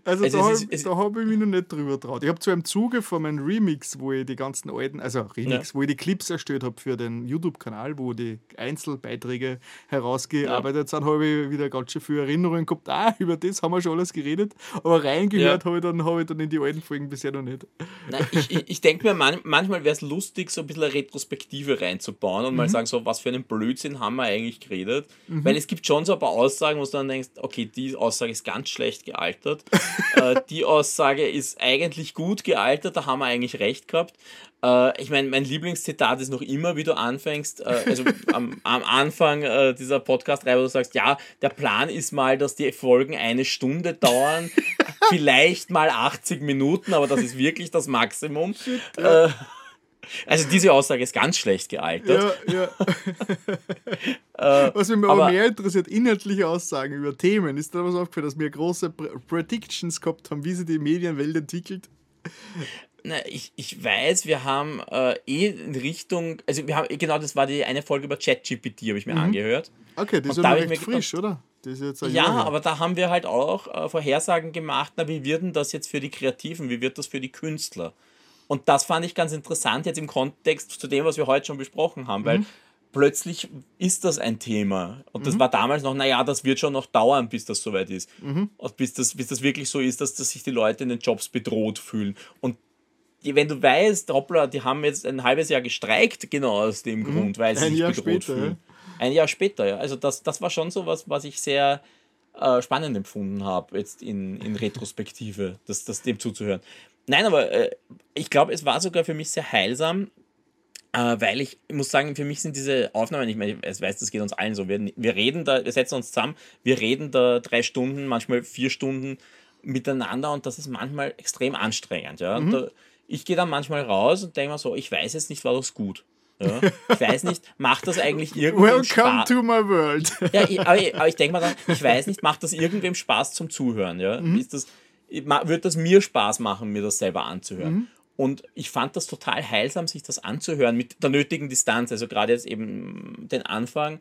Also, also da habe hab ich mich noch nicht drüber traut. Ich habe zwar im Zuge von meinem Remix, wo ich die ganzen alten, also Remix, ja. wo ich die Clips erstellt habe für den YouTube-Kanal, wo die Einzelbeiträge herausgearbeitet ja. sind, habe ich wieder ganz schön viele Erinnerungen gehabt. Ah, über das haben wir schon alles geredet, aber reingehört ja. habe ich, dann, hab ich dann in die alten Folgen bisher noch nicht. Nein, ich ich, ich denke mir, man, manchmal wäre es lustig, so ein bisschen eine Retrospektive reinzubauen und mhm. mal sagen, so, was für einen Blödsinn haben wir eigentlich geredet. Mhm. Weil es gibt schon so ein paar Aussagen, wo du dann denkst, okay, die Aussage ist ganz schlecht gealtert äh, die Aussage ist eigentlich gut gealtert, da haben wir eigentlich recht gehabt. Äh, ich meine, mein Lieblingszitat ist noch immer, wie du anfängst, äh, also am, am Anfang äh, dieser Podcast-Reihe, wo du sagst, ja, der Plan ist mal, dass die Folgen eine Stunde dauern, vielleicht mal 80 Minuten, aber das ist wirklich das Maximum. Shit, ja. Äh, also diese Aussage ist ganz schlecht gealtert. Ja, ja. äh, was mich aber, mehr interessiert, inhaltliche Aussagen über Themen. Ist da was aufgefallen, dass wir große Predictions gehabt haben, wie sich die Medienwelt entwickelt? Na, ich, ich weiß, wir haben äh, eh in Richtung, also wir haben, genau, das war die eine Folge über ChatGPT, habe ich mir mhm. angehört. Okay, das ist ja recht frisch, oder? ja, aber da haben wir halt auch äh, Vorhersagen gemacht, na, wie wird denn das jetzt für die Kreativen, wie wird das für die Künstler? Und das fand ich ganz interessant jetzt im Kontext zu dem, was wir heute schon besprochen haben, weil mhm. plötzlich ist das ein Thema. Und das mhm. war damals noch, naja, das wird schon noch dauern, bis das soweit ist. Mhm. Und bis das, bis das wirklich so ist, dass, dass sich die Leute in den Jobs bedroht fühlen. Und wenn du weißt, hoppla, die haben jetzt ein halbes Jahr gestreikt, genau aus dem mhm. Grund, weil sie ein sich Jahr bedroht später, fühlen. Ja. Ein Jahr später, ja. Also das, das war schon so was, was ich sehr äh, spannend empfunden habe, jetzt in, in Retrospektive, das, das dem zuzuhören. Nein, aber äh, ich glaube, es war sogar für mich sehr heilsam, äh, weil ich, ich, muss sagen, für mich sind diese Aufnahmen, ich meine, ich weiß, das geht uns allen so. Wir, wir reden da, wir setzen uns zusammen, wir reden da drei Stunden, manchmal vier Stunden miteinander und das ist manchmal extrem anstrengend. Ja? Mhm. Da, ich gehe dann manchmal raus und denke mir so, ich weiß jetzt nicht, war das gut. Ja? Ich weiß nicht, macht das eigentlich irgendwem Spaß? Welcome to my world. ja, ich, aber, ich, ich denke mir dann, ich weiß nicht, macht das irgendwem Spaß zum Zuhören? Ja? Mhm. Ist das, würde das mir Spaß machen, mir das selber anzuhören. Mhm. Und ich fand das total heilsam, sich das anzuhören mit der nötigen Distanz. Also gerade jetzt eben den Anfang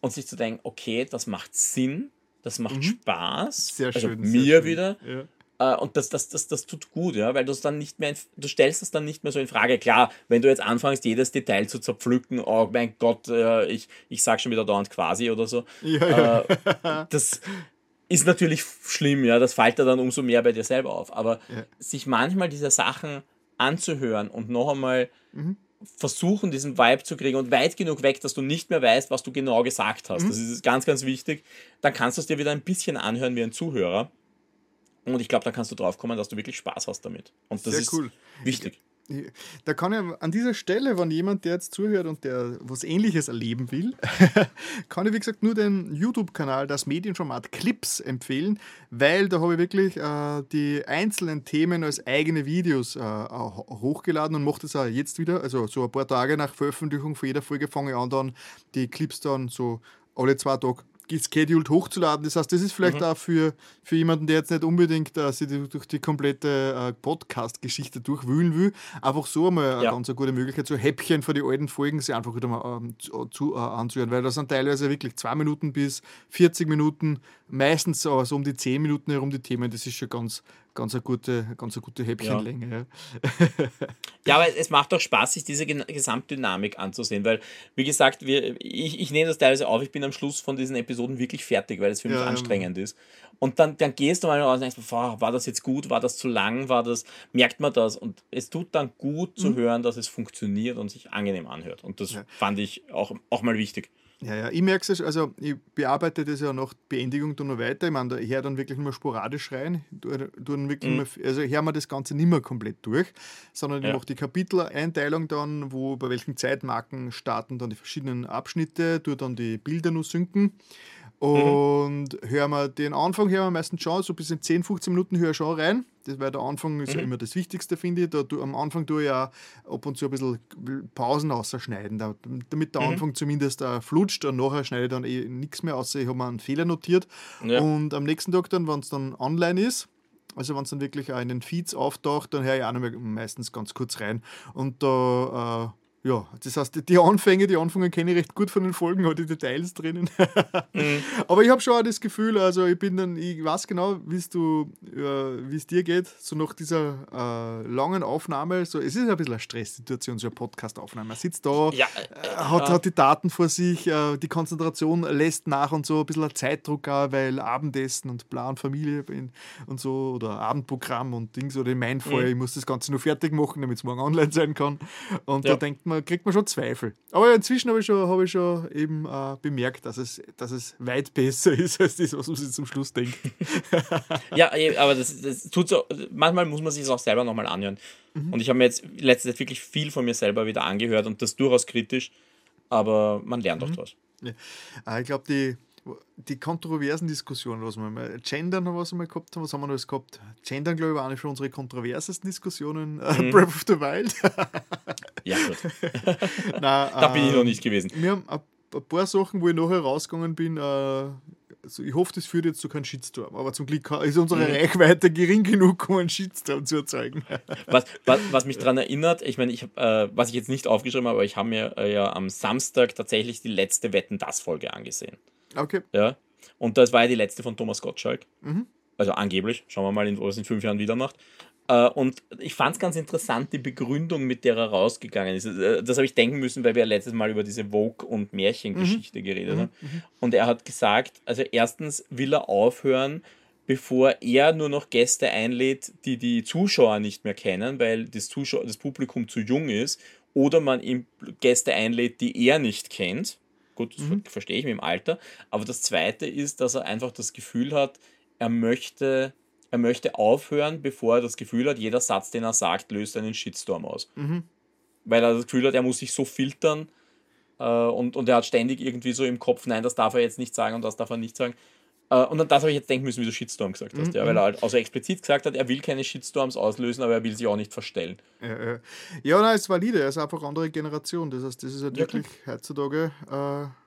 und sich zu denken, okay, das macht Sinn, das macht mhm. Spaß. Sehr also schön. Also mir schön. wieder. Ja. Äh, und das, das, das, das tut gut, ja, weil du es dann nicht mehr, in, du stellst es dann nicht mehr so in Frage. Klar, wenn du jetzt anfängst, jedes Detail zu zerpflücken, oh mein Gott, äh, ich, ich sag schon wieder dauernd quasi oder so. Ja, äh, das, ist natürlich schlimm, ja, das fällt dann umso mehr bei dir selber auf. Aber ja. sich manchmal diese Sachen anzuhören und noch einmal mhm. versuchen, diesen Vibe zu kriegen und weit genug weg, dass du nicht mehr weißt, was du genau gesagt hast. Mhm. Das ist ganz, ganz wichtig. Dann kannst du es dir wieder ein bisschen anhören wie ein Zuhörer. Und ich glaube, da kannst du drauf kommen, dass du wirklich Spaß hast damit. Und das Sehr ist cool. wichtig. Da kann ich an dieser Stelle, wenn jemand, der jetzt zuhört und der was Ähnliches erleben will, kann ich wie gesagt nur den YouTube-Kanal, das Medienformat Clips empfehlen, weil da habe ich wirklich äh, die einzelnen Themen als eigene Videos äh, hochgeladen und mache das auch jetzt wieder. Also so ein paar Tage nach Veröffentlichung von jeder Folge fange ich an, dann die Clips dann so alle zwei Tage gescheduled hochzuladen. Das heißt, das ist vielleicht mhm. auch für, für jemanden, der jetzt nicht unbedingt äh, sich durch die komplette äh, Podcast-Geschichte durchwühlen will, einfach so einmal ja. eine ganz eine gute Möglichkeit, so Häppchen von den alten Folgen sich einfach wieder mal ähm, zu, zu, äh, anzuhören, weil das sind teilweise wirklich zwei Minuten bis 40 Minuten, meistens so, so um die 10 Minuten herum die Themen. Das ist schon ganz, ganz eine gute, ganz eine gute Häppchenlänge. Ja. ja, aber es macht auch Spaß, sich diese Gesamtdynamik anzusehen, weil, wie gesagt, wir, ich, ich nehme das teilweise auf, ich bin am Schluss von diesen Episoden wirklich fertig, weil es für mich ja, anstrengend ist. Und dann, dann gehst du mal raus und denkst, boah, war das jetzt gut, war das zu lang, war das, merkt man das? Und es tut dann gut zu mhm. hören, dass es funktioniert und sich angenehm anhört. Und das ja. fand ich auch, auch mal wichtig. Ja, ja, ich merke es, also ich bearbeite das ja nach Beendigung dann noch weiter. Ich meine, da her dann wirklich nur sporadisch rein. Dann wirklich mhm. mehr, also hören wir das Ganze nicht mehr komplett durch, sondern ja. ich mache die Kapiteleinteilung dann, wo bei welchen Zeitmarken starten dann die verschiedenen Abschnitte, tue dann die Bilder nur synken Und mhm. hören wir den Anfang hören wir meistens schon, so bis in 10, 15 Minuten höre ich schon rein. Das, weil der Anfang ist mhm. ja immer das Wichtigste, finde ich. Da, du, am Anfang tue ich ja ab und zu ein bisschen Pausen ausschneiden, damit der mhm. Anfang zumindest uh, flutscht und nachher schneide ich dann eh nichts mehr, außer ich habe mir einen Fehler notiert. Ja. Und am nächsten Tag dann, wenn es dann online ist, also wenn es dann wirklich auch in den Feeds auftaucht, dann höre ich auch noch meistens ganz kurz rein. Und da... Uh, ja, das heißt, die Anfänge, die Anfänge kenne ich recht gut von den Folgen, habe die Details drinnen. mhm. Aber ich habe schon auch das Gefühl, also ich bin dann, ich weiß genau, wie äh, es dir geht, so nach dieser äh, langen Aufnahme, so, es ist ein bisschen eine Stresssituation, so eine Podcast-Aufnahme. Man sitzt da, ja, äh, hat, hat die Daten vor sich, äh, die Konzentration lässt nach und so, ein bisschen ein Zeitdruck auch, weil Abendessen und Plan Familie und so, oder Abendprogramm und Dings, oder in meinem Fall, mhm. ich muss das Ganze nur fertig machen, damit es morgen online sein kann. Und ja. da denkt man, man, kriegt man schon Zweifel. Aber inzwischen habe ich schon, hab ich schon eben äh, bemerkt, dass es, dass es weit besser ist als das, was man sich zum Schluss denkt. ja, aber das, das tut so, manchmal muss man sich das auch selber nochmal anhören. Mhm. Und ich habe mir jetzt letzte Zeit wirklich viel von mir selber wieder angehört und das durchaus kritisch, aber man lernt auch mhm. daraus. Ja. Äh, ich glaube, die die kontroversen Diskussionen, was wir mal, Gendern, was wir mal gehabt haben, was haben wir noch alles gehabt? Gendern, glaube ich, war eine von unseren kontroversesten Diskussionen. Äh, mhm. Breath of the Wild. Ja, gut. Nein, da bin ich noch nicht gewesen. Wir haben ein paar Sachen, wo ich nachher rausgegangen bin, äh, also ich hoffe, das führt jetzt zu keinem Shitstorm, aber zum Glück ist unsere mhm. Reichweite gering genug, um einen Shitstorm zu erzeugen. Was, was, was mich daran erinnert, ich meine, ich hab, äh, was ich jetzt nicht aufgeschrieben habe, aber ich habe mir äh, ja am Samstag tatsächlich die letzte Wetten das Folge angesehen. Okay. Ja. Und das war ja die letzte von Thomas Gottschalk. Mhm. Also angeblich. Schauen wir mal, was in fünf Jahren wieder macht. Äh, und ich fand es ganz interessant, die Begründung, mit der er rausgegangen ist. Äh, das habe ich denken müssen, weil wir ja letztes Mal über diese Vogue- und Märchengeschichte mhm. geredet haben. Mhm. mhm. Und er hat gesagt, also erstens will er aufhören, bevor er nur noch Gäste einlädt, die die Zuschauer nicht mehr kennen, weil das, Zuschauer, das Publikum zu jung ist, oder man ihm Gäste einlädt, die er nicht kennt. Gut, das mhm. verstehe ich mit dem Alter. Aber das Zweite ist, dass er einfach das Gefühl hat, er möchte, er möchte aufhören, bevor er das Gefühl hat, jeder Satz, den er sagt, löst einen Shitstorm aus. Mhm. Weil er das Gefühl hat, er muss sich so filtern äh, und, und er hat ständig irgendwie so im Kopf, nein, das darf er jetzt nicht sagen und das darf er nicht sagen. Äh, und das habe ich jetzt denken müssen, wie du Shitstorm gesagt hast, mhm. ja, weil er halt also explizit gesagt hat, er will keine Shitstorms auslösen, aber er will sie auch nicht verstellen. Ja, ja nein, ist valide, er ist einfach eine andere Generation. Das heißt, das ist halt ja, wirklich klar. heutzutage. Äh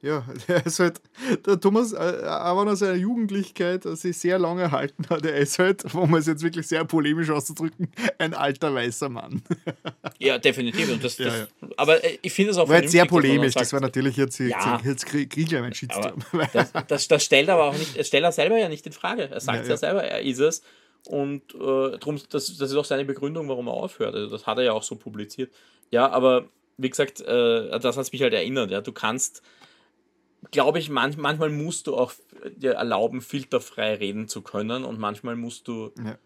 ja, der ist halt, der Thomas, äh, auch wenn er seine Jugendlichkeit sich sehr lange erhalten hat, er ist halt, um es jetzt wirklich sehr polemisch auszudrücken, ein alter weißer Mann. Ja, definitiv. Und das, das, ja, ja. Aber äh, ich finde es auch war jetzt sehr polemisch, sagt, das war natürlich jetzt, ja, jetzt kriege ich ja meinen Shitstorm. Das, das, das, stellt aber auch nicht, das stellt er selber ja nicht in Frage. Er sagt ja, ja selber, er ist es. Und äh, drum, das, das ist auch seine Begründung, warum er aufhört. Also das hat er ja auch so publiziert. Ja, aber wie gesagt, äh, das hat mich halt erinnert. Ja, du kannst glaube ich, manch, manchmal musst du auch dir erlauben, filterfrei reden zu können und manchmal musst du ja.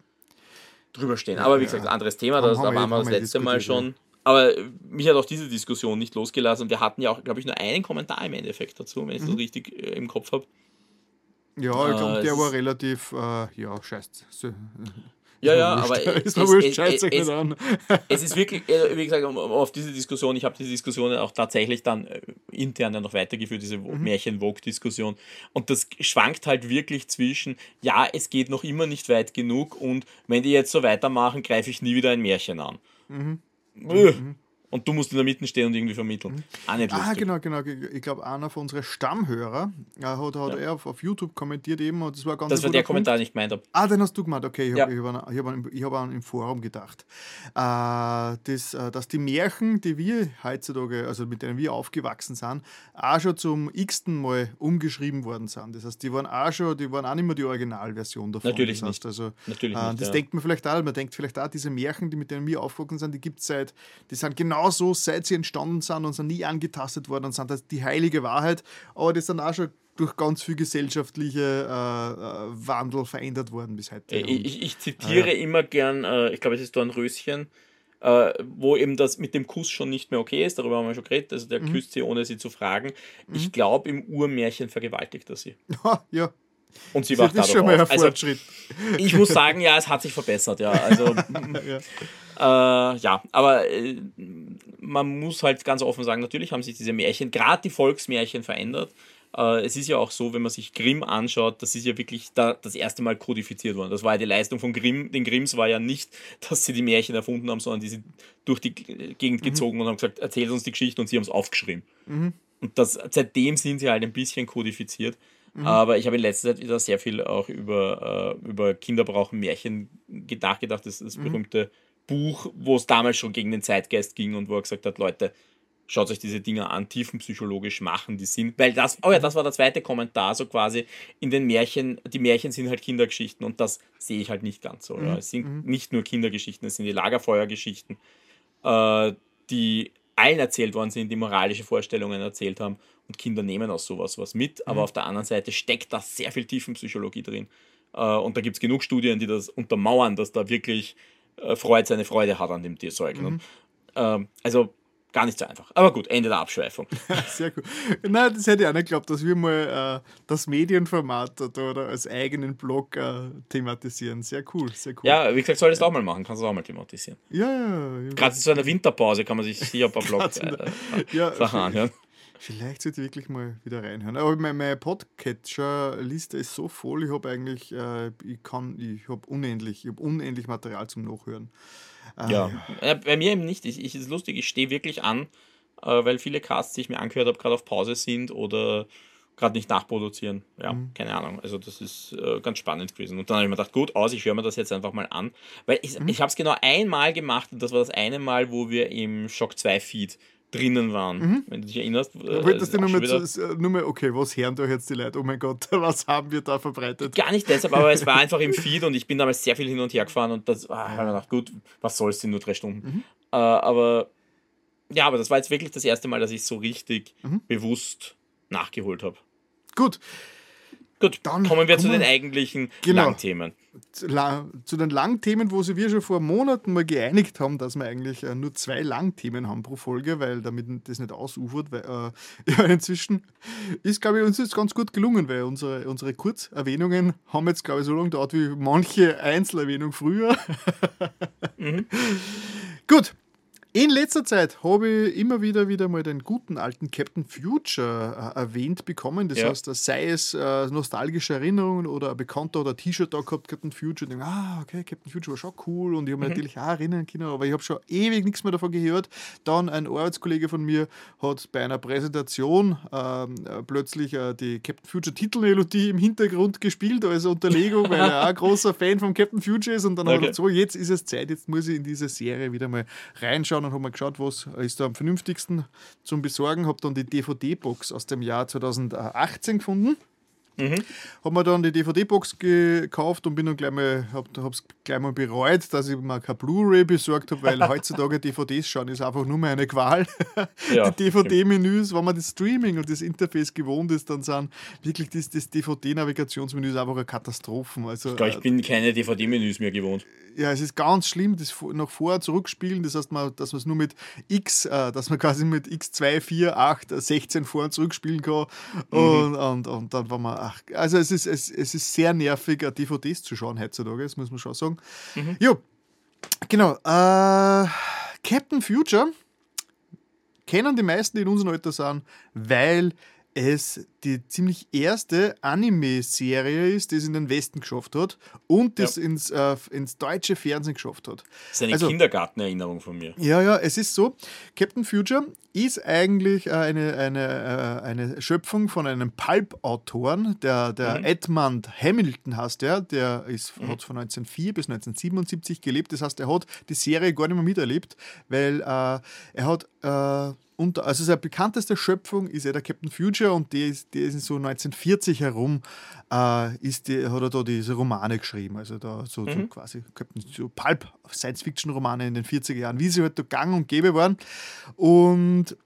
drüber stehen. Aber wie gesagt, anderes Thema, das, da waren wir das letzte Mal schon. Aber mich hat auch diese Diskussion nicht losgelassen wir hatten ja auch, glaube ich, nur einen Kommentar im Endeffekt dazu, wenn ich mhm. das richtig äh, im Kopf habe. Ja, ich glaube, äh, der war relativ, äh, ja, scheiße. Ja, ja, aber ist es, wurscht, es, es, es, ist wirklich, äh, wie gesagt, auf diese Diskussion, ich habe diese Diskussion auch tatsächlich dann äh, intern dann noch weitergeführt, diese mhm. Märchen-Vogue-Diskussion. Und das schwankt halt wirklich zwischen, ja, es geht noch immer nicht weit genug und wenn die jetzt so weitermachen, greife ich nie wieder ein Märchen an. Mhm. Mhm und du musst in der Mitte stehen und irgendwie vermitteln. Mhm. Auch nicht Ah, genau, genau. Ich glaube, einer von unseren Stammhörer äh, hat, hat ja. er auf, auf, YouTube kommentiert eben und das war ganz Das war der Punkt. Kommentar, den ich gemeint habe. Ah, den hast du gemeint, okay. Ich ja. habe hab, hab, hab, hab im Forum gedacht. Äh, das, äh, dass die Märchen, die wir heutzutage, also mit denen wir aufgewachsen sind, auch schon zum x-ten Mal umgeschrieben worden sind. Das heißt, die waren auch schon, die waren auch nicht mehr die Originalversion davon. Natürlich das heißt, nicht. Also, Natürlich äh, nicht, das ja. denkt man vielleicht auch, man denkt vielleicht auch, diese Märchen, die mit denen wir aufgewachsen sind, die gibt es seit, die sind genau genauso, seit sie entstanden sind und sind nie angetastet worden und sind das die heilige Wahrheit. Aber das sind auch schon durch ganz viel gesellschaftliche äh, äh Wandel verändert worden bis heute. Ich, ich, ich zitiere äh, immer gern, äh, ich glaube, es ist Dornröschen, äh, wo eben das mit dem Kuss schon nicht mehr okay ist, darüber haben wir schon geredet, also der mhm. küsst sie, ohne sie zu fragen. Mhm. Ich glaube, im Urmärchen vergewaltigt er sie. ja. Und sie wacht das ist schon mal ein also, Fortschritt. Ich muss sagen, ja, es hat sich verbessert, ja. Also, ja. Äh, ja, aber äh, man muss halt ganz offen sagen, natürlich haben sich diese Märchen, gerade die Volksmärchen verändert. Äh, es ist ja auch so, wenn man sich Grimm anschaut, das ist ja wirklich da das erste Mal kodifiziert worden. Das war ja die Leistung von Grimm. Den Grimms war ja nicht, dass sie die Märchen erfunden haben, sondern die sind durch die Gegend mhm. gezogen und haben gesagt, erzählt uns die Geschichte und sie haben es aufgeschrieben. Mhm. Und das, seitdem sind sie halt ein bisschen kodifiziert. Mhm. Aber ich habe in letzter Zeit wieder sehr viel auch über, äh, über Kinder brauchen Märchen nachgedacht. Das ist das mhm. berühmte Buch, wo es damals schon gegen den Zeitgeist ging und wo er gesagt hat, Leute, schaut euch diese Dinge an, tiefenpsychologisch machen die Sinn. Weil das, oh ja, das war der zweite Kommentar, so quasi in den Märchen, die Märchen sind halt Kindergeschichten und das sehe ich halt nicht ganz so. Mhm. Es sind mhm. nicht nur Kindergeschichten, es sind die Lagerfeuergeschichten, äh, die allen erzählt worden sind, die moralische Vorstellungen erzählt haben und Kinder nehmen aus sowas was mit, aber mhm. auf der anderen Seite steckt da sehr viel Tiefenpsychologie drin. Äh, und da gibt es genug Studien, die das untermauern, dass da wirklich äh, Freud seine Freude hat an dem Zeug. Ne? Mhm. Ähm, also gar nicht so einfach. Aber gut, Ende der Abschweifung. Sehr gut. Nein, das hätte ich auch nicht geglaubt, dass wir mal äh, das Medienformat oder, oder als eigenen Blog äh, thematisieren. Sehr cool, sehr cool. Ja, wie gesagt, soll ich das auch mal machen, kannst du auch mal thematisieren. Ja, ja. ja. Gerade in so einer Winterpause kann man sich hier ein paar Blog äh, ja, Sachen anhören. Vielleicht sollte ich wirklich mal wieder reinhören. Aber meine, meine Podcatcher-Liste ist so voll, ich habe eigentlich, äh, ich kann, ich habe unendlich, ich habe unendlich Material zum Nachhören. Ah, ja. ja. bei mir eben nicht. Ich, ich ist lustig, ich stehe wirklich an, äh, weil viele Casts, die ich mir angehört habe, gerade auf Pause sind oder gerade nicht nachproduzieren. Ja, mhm. keine Ahnung. Also das ist äh, ganz spannend gewesen. Und dann habe ich mir gedacht, gut aus, ich höre mir das jetzt einfach mal an. Weil ich, mhm. ich habe es genau einmal gemacht und das war das eine Mal, wo wir im Shock 2 Feed drinnen waren, mhm. wenn du dich erinnerst. Äh, Wolltest du nur, mal zu, äh, nur mal, okay, was hören da jetzt die Leute? Oh mein Gott, was haben wir da verbreitet? Gar nicht deshalb, aber es war einfach im Feed und ich bin damals sehr viel hin und her gefahren und das ah, habe mir gedacht, gut, was soll es in nur drei Stunden? Mhm. Äh, aber ja, aber das war jetzt wirklich das erste Mal, dass ich so richtig mhm. bewusst nachgeholt habe. Gut, Gut, dann kommen wir zu den eigentlichen genau, Langthemen. Zu den Langthemen, wo wir schon vor Monaten mal geeinigt haben, dass wir eigentlich äh, nur zwei Langthemen haben pro Folge, weil damit das nicht ausufert. Weil, äh, ja, inzwischen ist, glaube ich, uns jetzt ganz gut gelungen, weil unsere, unsere Kurzerwähnungen haben jetzt, glaube ich, so lange gedauert wie manche Einzelerwähnung früher. mhm. Gut, in letzter Zeit habe ich immer wieder wieder mal den guten alten Captain Future äh, erwähnt bekommen. Das ja. heißt, sei es äh, nostalgische Erinnerungen oder ein Bekannter oder ein T-Shirt da gehabt, Captain Future. Und denke, ah, okay, Captain Future war schon cool und ich habe mich mhm. natürlich auch erinnern können, aber ich habe schon ewig nichts mehr davon gehört. Dann ein Arbeitskollege von mir hat bei einer Präsentation ähm, äh, plötzlich äh, die Captain Future Titelmelodie im Hintergrund gespielt, als Unterlegung, weil er auch ein großer Fan von Captain Future ist. Und dann okay. hat er gesagt, so, jetzt ist es Zeit, jetzt muss ich in diese Serie wieder mal reinschauen und habe mal geschaut, was ist da am vernünftigsten zum Besorgen. Habe dann die DVD-Box aus dem Jahr 2018 gefunden. Mhm. Habe mir dann die DVD-Box gekauft und bin dann gleich mal, habe es gleich mal bereut, dass ich mir keine Blu-ray besorgt habe, weil heutzutage DVDs schauen ist einfach nur mehr eine Qual. Ja, die DVD-Menüs, wenn man das Streaming und das Interface gewohnt ist, dann sind wirklich das, das DVD-Navigationsmenü einfach eine Katastrophe. Also, ich glaube, ich bin keine DVD-Menüs mehr gewohnt ja, es ist ganz schlimm, das nach vor zurückspielen. Das heißt, man, dass man es nur mit X, äh, dass man quasi mit X2, 4, 8, 16 vor und zurückspielen kann. Mhm. Und, und, und, dann war man, ach, also es ist, es, es ist sehr nervig, DVDs zu schauen heutzutage, das muss man schon sagen. Mhm. Jo, genau. Äh, Captain Future kennen die meisten, die in unserem Alter sind, weil es die ziemlich erste Anime-Serie ist, die es in den Westen geschafft hat und das ja. ins, äh, ins deutsche Fernsehen geschafft hat. Das ist eine also, Kindergartenerinnerung von mir. Ja, ja, es ist so. Captain Future ist eigentlich eine, eine, äh, eine Schöpfung von einem Pulp-Autoren, der, der mhm. Edmund Hamilton heißt der, der ist, mhm. hat von 1904 bis 1977 gelebt. Das heißt, er hat die Serie gar nicht mehr miterlebt, weil äh, er hat äh, und also seine bekannteste Schöpfung ist ja der Captain Future und der ist, der ist so 1940 herum, äh, ist die, hat er da diese Romane geschrieben. Also da so, mhm. so quasi Captain, so Pulp Science-Fiction-Romane in den 40er Jahren, wie sie halt da gang und gäbe waren. Und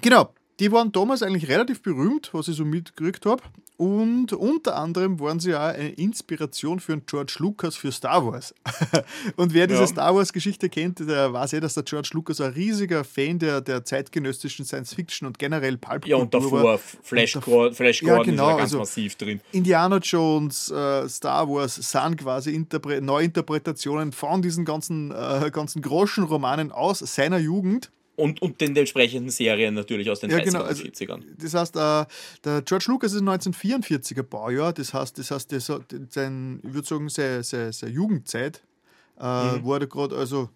genau, die waren damals eigentlich relativ berühmt, was ich so mitgekriegt habe. Und unter anderem waren sie auch eine Inspiration für einen George Lucas für Star Wars. und wer diese ja. Star Wars-Geschichte kennt, der weiß eh, dass der George Lucas ein riesiger Fan der, der zeitgenössischen Science-Fiction und generell Pulp Ja, und davor war. Flash, und davor, Flash Gordon ja, genau, ist ganz also massiv drin. Indiana Jones, äh, Star Wars sind quasi Interpre Neuinterpretationen von diesen ganzen, äh, ganzen Groschenromanen aus seiner Jugend. Und, und den entsprechenden Serien natürlich aus den Ja, 30er genau, und also- 40ern. Das heißt, äh, der George Lucas ist 1944er Baujahr, das heißt, das heißt, das hat sein, ich würde sagen, seine, seine, seine Jugendzeit äh, Mhm. war er gerade, also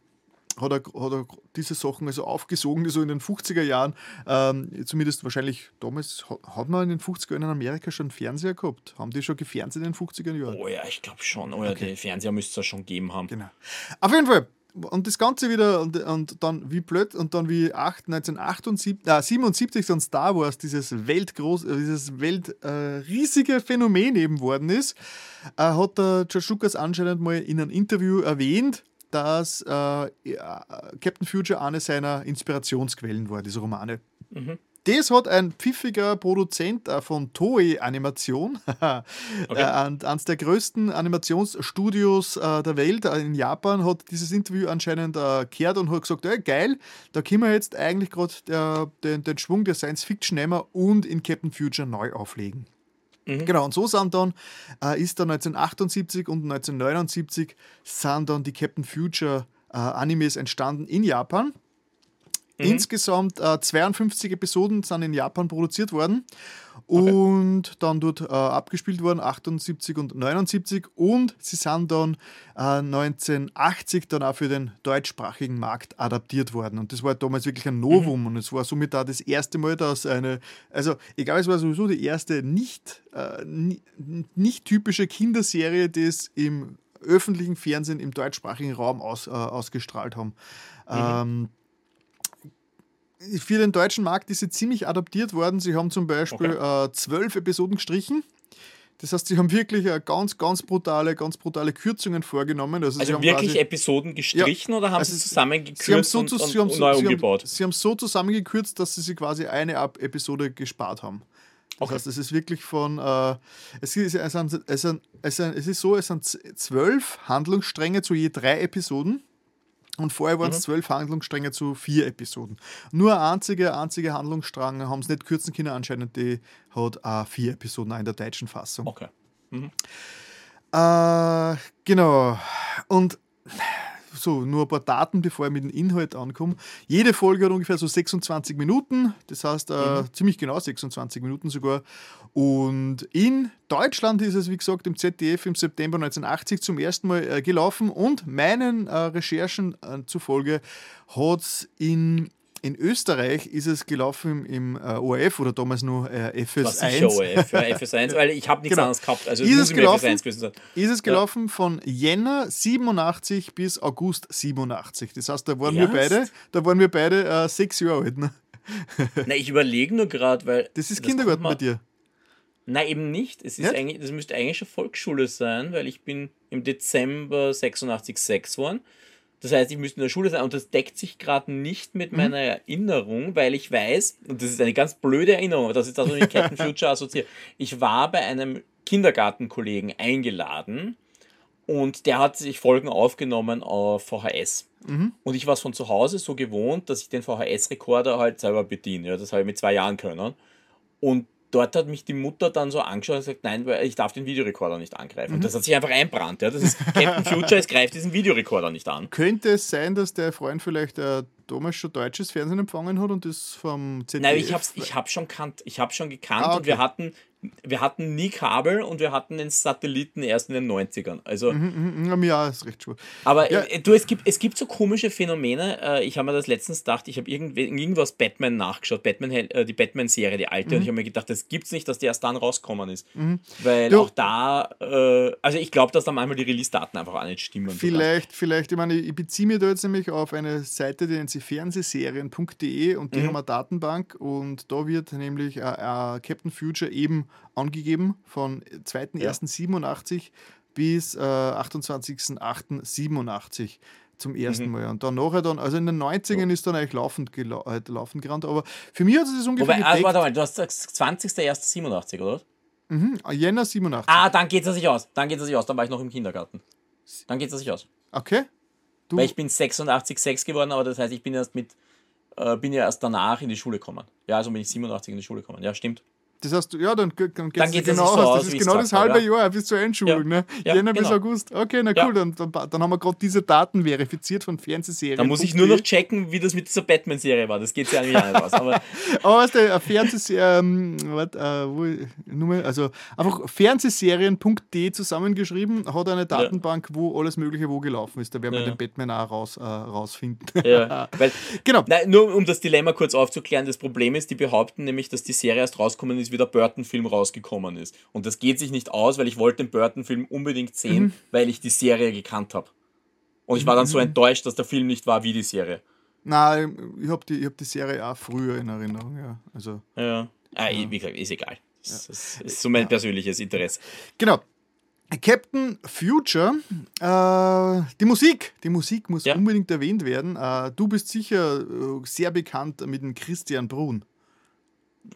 hat er, hat er diese Sachen also aufgesogen, die so in den 50er Jahren, ähm, zumindest wahrscheinlich damals, ha- hat man in den 50er Jahren in Amerika schon Fernseher gehabt? Haben die schon gefernseht in den 50er Jahren? Oh ja, ich glaube schon. Oh ja, den Fernseher müsste es schon geben haben. Genau. Auf jeden Fall. Und das Ganze wieder, und, und dann wie blöd, und dann wie 8, 1978, äh, 77 dann Star Wars, dieses weltgroß, äh, dieses welt, äh, Phänomen eben worden ist, äh, hat der George Lucas anscheinend mal in einem Interview erwähnt, dass äh, Captain Future eine seiner Inspirationsquellen war, diese Romane. Das hat ein pfiffiger Produzent äh, von Toei Animation, äh, ein- eines der größten Animationsstudios äh, der Welt äh, in Japan, hat dieses Interview anscheinend äh, gehört und hat gesagt, ey, geil, da können wir jetzt eigentlich gerade den, den Schwung der Science Fiction nehmen und in Captain Future neu auflegen. Genau, und so sind dann, äh, ist dann 1978 und 1979 sind dann die Captain Future äh, Animes entstanden in Japan. Insgesamt äh, 52 Episoden sind in Japan produziert worden und dann dort äh, abgespielt worden, 78 und 79. Und sie sind dann äh, 1980 dann auch für den deutschsprachigen Markt adaptiert worden. Und das war damals wirklich ein Novum und es war somit da das erste Mal, dass eine, also egal, es war sowieso die erste nicht, äh, ni- nicht typische Kinderserie, die es im öffentlichen Fernsehen im deutschsprachigen Raum aus, äh, ausgestrahlt haben. Ähm, für den deutschen Markt ist sie ziemlich adaptiert worden. Sie haben zum Beispiel äh, zwölf Episoden gestrichen. Das heißt, sie haben wirklich äh, ganz, ganz brutale, ganz brutale Kürzungen vorgenommen. Also, sie Also haben wirklich quasi, Episoden gestrichen oder haben Also sie zusammengekürzt sie haben, so, und, und, sie, haben und neu sie, haben, umgebaut? sie haben so zusammengekürzt, dass sie sich quasi eine Episode gespart haben. Das Okay. heißt, es ist wirklich von, äh, es, ist, es, sind, es, sind, es, sind, es ist so, es sind zwölf Handlungsstränge zu je drei Episoden. Und vorher waren es zwölf Handlungsstränge zu vier Episoden. Nur einzige, einzige Handlungsstrang haben es nicht kürzen können, anscheinend die hat auch vier Episoden auch in der deutschen Fassung. Okay. Äh, genau. Und so, nur ein paar Daten, bevor ich mit dem Inhalt ankomme. Jede Folge hat ungefähr so 26 Minuten, das heißt äh, ziemlich genau 26 Minuten sogar. Und in Deutschland ist es, wie gesagt, im ZDF im September 1980 zum ersten Mal äh, gelaufen und meinen äh, Recherchen äh, zufolge hat es in, in Österreich ist es gelaufen im, äh, ORF oder damals nur äh, War sicher FS1. ORF, ja, FS1, weil ich habe nichts Genau. anderes gehabt. Also Ist es gelaufen? FS1 gewesen sein. ist es gelaufen von Jänner 87 bis August 87. Das heißt, da waren wir Erst? beide, da waren wir beide äh, sechs Jahre alt. Ne? Na, ich überlege nur gerade, weil. Das ist Kindergarten bei dir. Nein, eben nicht. Es ist Nicht? eigentlich, das müsste eigentlich schon Volksschule sein, weil ich bin im Dezember 86 6 geworden. Das heißt, ich müsste in der Schule sein und das deckt sich gerade nicht mit Mhm. meiner Erinnerung, weil ich weiß, und das ist eine ganz blöde Erinnerung, aber das ist das, was ich mit Captain Future assoziiere. Ich war bei einem Kindergartenkollegen eingeladen und der hat sich Folgen aufgenommen auf VHS. Mhm. Und ich war es von zu Hause so gewohnt, dass ich den VHS-Rekorder halt selber bediene. Ja, das habe ich mit zwei Jahren können. Und dort hat mich die Mutter dann so angeschaut und gesagt, nein, ich darf den Videorekorder nicht angreifen. Mhm. Und das hat sich einfach einbrannt. Ja. Das ist Captain Future, es greift diesen Videorekorder nicht an. Könnte es sein, dass der Freund vielleicht äh, damals schon deutsches Fernsehen empfangen hat und das vom ZDF? Nein, ich habe ich hab schon gekannt. Ich habe schon gekannt Ah, und wir okay. hatten, wir hatten nie Kabel und wir hatten den Satelliten erst in den 90ern. Also, Mhm, mhm, Ja, ist recht schwul. aber Ja. äh, du, es gibt, es gibt so komische Phänomene. Äh, ich habe mir das letztens gedacht, ich habe irgendw- irgendwas Batman nachgeschaut, Batman, äh, die Batman-Serie, die alte, und ich habe mir gedacht, das gibt's nicht, dass die erst dann rauskommen ist. Weil Du- auch da, also ich glaube, dass da manchmal die Release-Daten einfach auch nicht stimmen. Vielleicht, vielleicht, ich meine, ich beziehe mich da jetzt nämlich auf eine Seite, die nennt sich fernsehserien.de und Mhm. die haben eine Datenbank und da wird nämlich äh, äh, Captain Future eben angegeben von 2.1.87 bis äh, 28.08.87 zum ersten Mhm. Mal. Und dann nachher dann, also in den 90ern ist dann eigentlich laufend, gela äh, laufend gerannt, aber für mich hat es das ungefähr Wobei, gedeckt. warte mal, du hast gesagt 20.01.87, oder? Mhm, Jänner 87. Ah, dann geht es sich aus. Dann geht es sich aus. Dann war ich noch im Kindergarten. Dann geht es sich aus. Okay. Du, Weil ich bin 86,6 geworden, aber das heißt, ich bin erst mit, äh, bin ja erst danach in die Schule gekommen. Ja, also bin ich 87 in die Schule gekommen. Ja, stimmt. Das heißt, ja, dann, dann, geht es genau so aus. aus, Das ist genau das halbe habe, Jahr bis zur Einschulung. Ja. Ne? Ja, Jänner bis genau. August. Okay, na Ja. cool, dann, dann, dann haben wir gerade diese Daten verifiziert von Fernsehserien. Da muss ich nur noch checken, wie das mit dieser Batman-Serie war. Das geht ja nicht aus. Aber Aber weißt du, ähm, wart, äh, wo, nur mal, also einfach fernsehserien.de zusammengeschrieben, hat eine Datenbank, wo alles Mögliche wo gelaufen ist. Da werden wir Ja. den Batman auch raus, äh, rausfinden. ja, weil, Genau. nein, nur um das Dilemma kurz aufzuklären, das Problem ist, die behaupten nämlich, dass die Serie erst rausgekommen ist, wie der Burton-Film rausgekommen ist. Und das geht sich nicht aus, weil ich wollte den Burton-Film unbedingt sehen, Mhm. weil ich die Serie gekannt habe. Und ich war dann so enttäuscht, dass der Film nicht war wie die Serie. Nein, ich habe die, ich hab die Serie auch früher in Erinnerung. Ja. Also, Ja. Ah, Wie gesagt, ist egal. Das, das ist so mein persönliches Interesse. genau. Captain Future, äh, die Musik, die Musik muss Ja. unbedingt erwähnt werden. Äh, du bist sicher äh, sehr bekannt mit dem Christian Brun.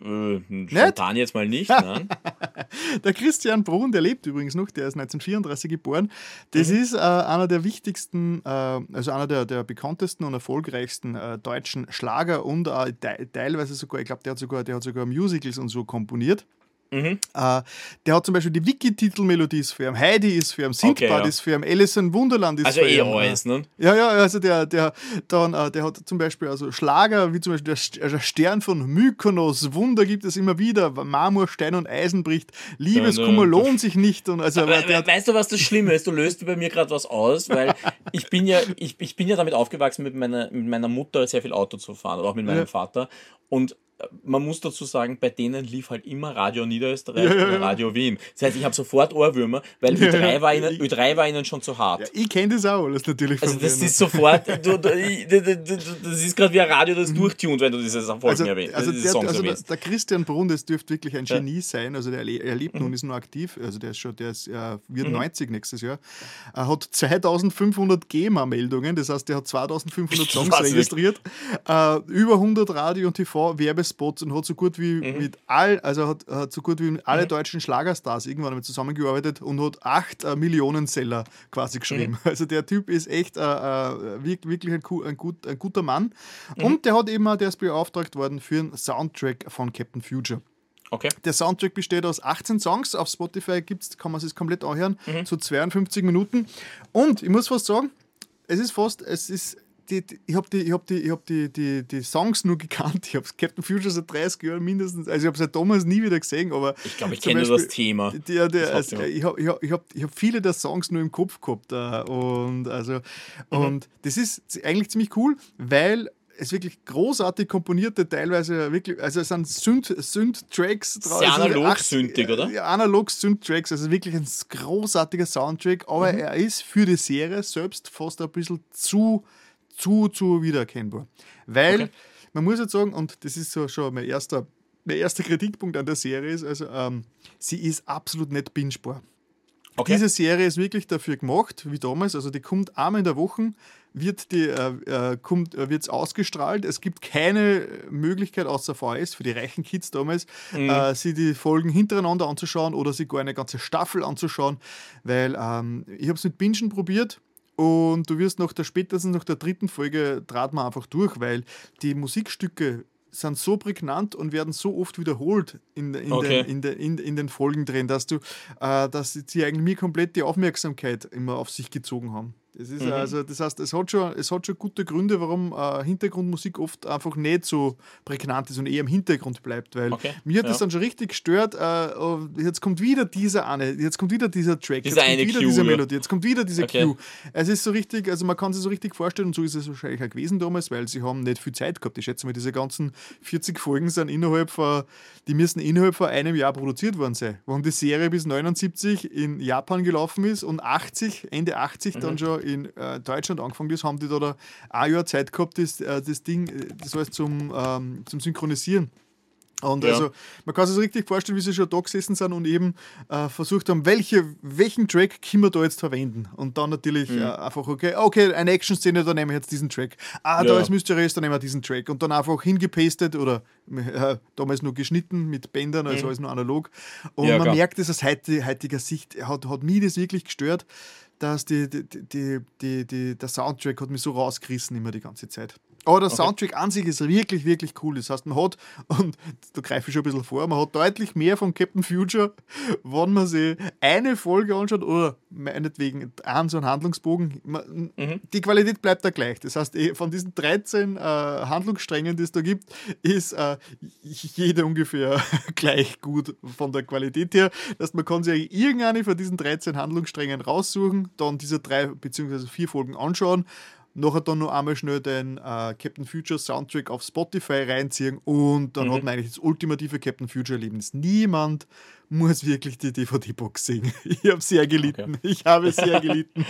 Äh, spontan jetzt mal nicht. Nein. Der Christian Brun, der lebt übrigens noch, der ist 1934 geboren. Das Mhm. ist äh, einer der wichtigsten, äh, also einer der, der bekanntesten und erfolgreichsten äh, deutschen Schlager und äh, te teilweise sogar, ich glaube, der hat sogar, der hat sogar Musicals und so komponiert. Mhm. Äh, der hat zum Beispiel die Wiki-Titelmelodie ist für ihn, Heidi ist für ihn, Sindbad Okay, ja. ist für ihn, Alice in Wunderland ist Also für eh ihn. alles, ne? Ja, ja, also der, der, dann, äh, der hat zum Beispiel also Schlager, wie zum Beispiel der, der Stern von Mykonos, Wunder gibt es immer wieder, Marmor, Stein und Eisen bricht, Liebeskummer ne, lohnt sich nicht. Und also, We- der hat, weißt du, was das Schlimme ist? Du löst bei mir gerade was aus, weil ich bin ja, ich, ich bin ja damit aufgewachsen, mit meiner, mit meiner Mutter sehr viel Auto zu fahren, oder auch mit meinem Ja. Vater. Und äh, man muss dazu sagen, bei denen lief halt immer Radio Niederösterreich Ja, ja. Radio Wien. Das heißt, ich habe sofort Ohrwürmer, weil Ja, Ö3, ja. war ihnen, Ö3 war ihnen schon zu hart. ich kenne das auch alles natürlich Also das ist sofort, du, du, du, das ist gerade wie ein Radio, das durchtunt, wenn du diese Folgen also, erwähnst, also, der, Songs also der, der Christian Brun, das dürfte wirklich ein. Genie sein. Also der er lebt Mhm. nun, ist noch aktiv. Also der ist schon, der ist, äh, wird 90 nächstes Jahr. Er hat 2500 GEMA-Meldungen, das heißt, der hat 2500 Songs registriert, äh, über 100 Radio- und TV-Werbespots und hat so gut wie Mhm. mit all, also hat, hat so gut wie mit alle deutschen Schlagerstars irgendwann mal zusammengearbeitet und hat 8 äh, Millionen Seller quasi geschrieben. Mhm. Also der Typ ist echt äh, äh, wirk- wirklich ein, ein, gut, ein guter Mann. Mhm. Und der hat eben auch, der ist beauftragt worden für einen Soundtrack von Captain Future. Okay. Der Soundtrack besteht aus 18 Songs. Auf Spotify gibt's, kann man es komplett anhören, Mhm. zu 52 Minuten. Und ich muss fast sagen, es ist fast, es ist. Die, ich habe die, ich hab die, ich hab die, die, die Songs nur gekannt. Ich habe Captain Future seit 30 Jahren mindestens. Also, ich habe seit damals nie wieder gesehen. Aber Ich glaube, ich kenne nur das Beispiel- Thema. der, der, Das also, ich habe ich hab, ich hab, ich hab viele der Songs nur im Kopf gehabt. Äh, und, also, und das ist eigentlich ziemlich cool, weil es wirklich großartig komponierte, teilweise wirklich, also es sind Synth- Synth-Tracks drauf. Sehr also analog 80 synthig, oder? Ja, analog Synth-Tracks, also wirklich ein großartiger Soundtrack, aber er ist für die Serie selbst fast ein bisschen zu, zu, zu wiedererkennbar. Weil, Okay. man muss jetzt sagen, und das ist so schon mein erster, mein erster Kritikpunkt an der Serie ist, also ähm, sie ist absolut nicht bingebar. Okay. Diese Serie ist wirklich dafür gemacht, wie damals. Also die kommt einmal in der Woche, wird die, äh, äh, kommt, äh, wird's ausgestrahlt. Es gibt keine Möglichkeit außer VHS für die reichen Kids damals, äh, sie die Folgen hintereinander anzuschauen oder sie gar eine ganze Staffel anzuschauen, weil ähm, ich habe es mit Bingen probiert. Und du wirst nach der spätestens nach der dritten Folge trat man einfach durch, weil die Musikstücke sind so prägnant und werden so oft wiederholt in, in, Okay. den, in, den, in, in den Folgen drin, dass du, äh, dass sie eigentlich mir komplett die Aufmerksamkeit immer auf sich gezogen haben. Das ist Mhm. also, das heißt, es hat schon, es hat schon gute Gründe, warum äh, Hintergrundmusik oft einfach nicht so prägnant ist und eher im Hintergrund bleibt, weil Okay, mir hat das ja. dann schon richtig gestört. Äh, oh, jetzt kommt wieder dieser eine, jetzt kommt wieder dieser Track, Diese jetzt kommt wieder Cue, diese. Melodie, jetzt kommt wieder diese Okay. Cue. Es ist so richtig, also man kann sich so richtig vorstellen, und so ist es wahrscheinlich auch gewesen damals, weil sie haben nicht viel Zeit gehabt. Ich schätze mal, diese ganzen 40 Folgen sind innerhalb von, die müssen innerhalb von einem Jahr produziert worden sein. Warum die Serie bis 79 in Japan gelaufen ist und 80, Ende 80 Mhm. dann schon in äh, Deutschland angefangen ist, haben die da, da ein Jahr Zeit gehabt, das, äh, das Ding, äh, das heißt zum, ähm, zum Synchronisieren. Und Ja. also, man kann sich richtig vorstellen, wie sie schon da gesessen sind und eben äh, versucht haben, welche, welchen Track können wir da jetzt verwenden. Und dann natürlich Mhm. äh, einfach, okay, okay, eine Action-Szene, da nehmen wir jetzt diesen Track. Ah, da Ja. ist Mysteries, da nehmen wir diesen Track. Und dann einfach hingepastet oder äh, damals nur geschnitten mit Bändern, also alles nur analog. Und Mhm. Ja, man klar. merkt es aus heut- heutiger Sicht, hat, hat mich das wirklich gestört, dass die, die, die, die, der Soundtrack hat mich so rausgerissen immer die ganze Zeit. Aber der okay. Soundtrack an sich ist wirklich, wirklich cool. Das heißt, man hat, und da greife ich schon ein bisschen vor, man hat deutlich mehr von Captain Future, wenn man sich eine Folge anschaut oder meinetwegen einen so einen Handlungsbogen. Man, mhm. Die Qualität bleibt da gleich. Das heißt, eh, von diesen 13 äh, Handlungssträngen, die es da gibt, ist äh, jede ungefähr gleich gut von der Qualität her. Das heißt, man kann sich irgendeine von diesen 13 Handlungssträngen raussuchen, dann diese drei bzw. vier Folgen anschauen nachher dann noch einmal schnell den äh, Captain Future Soundtrack auf Spotify reinziehen und dann mhm. hat man eigentlich das ultimative Captain Future Erlebnis. Niemand muss wirklich die DVD-Box sehen. Ich habe sehr gelitten. Okay. Ich habe sehr gelitten.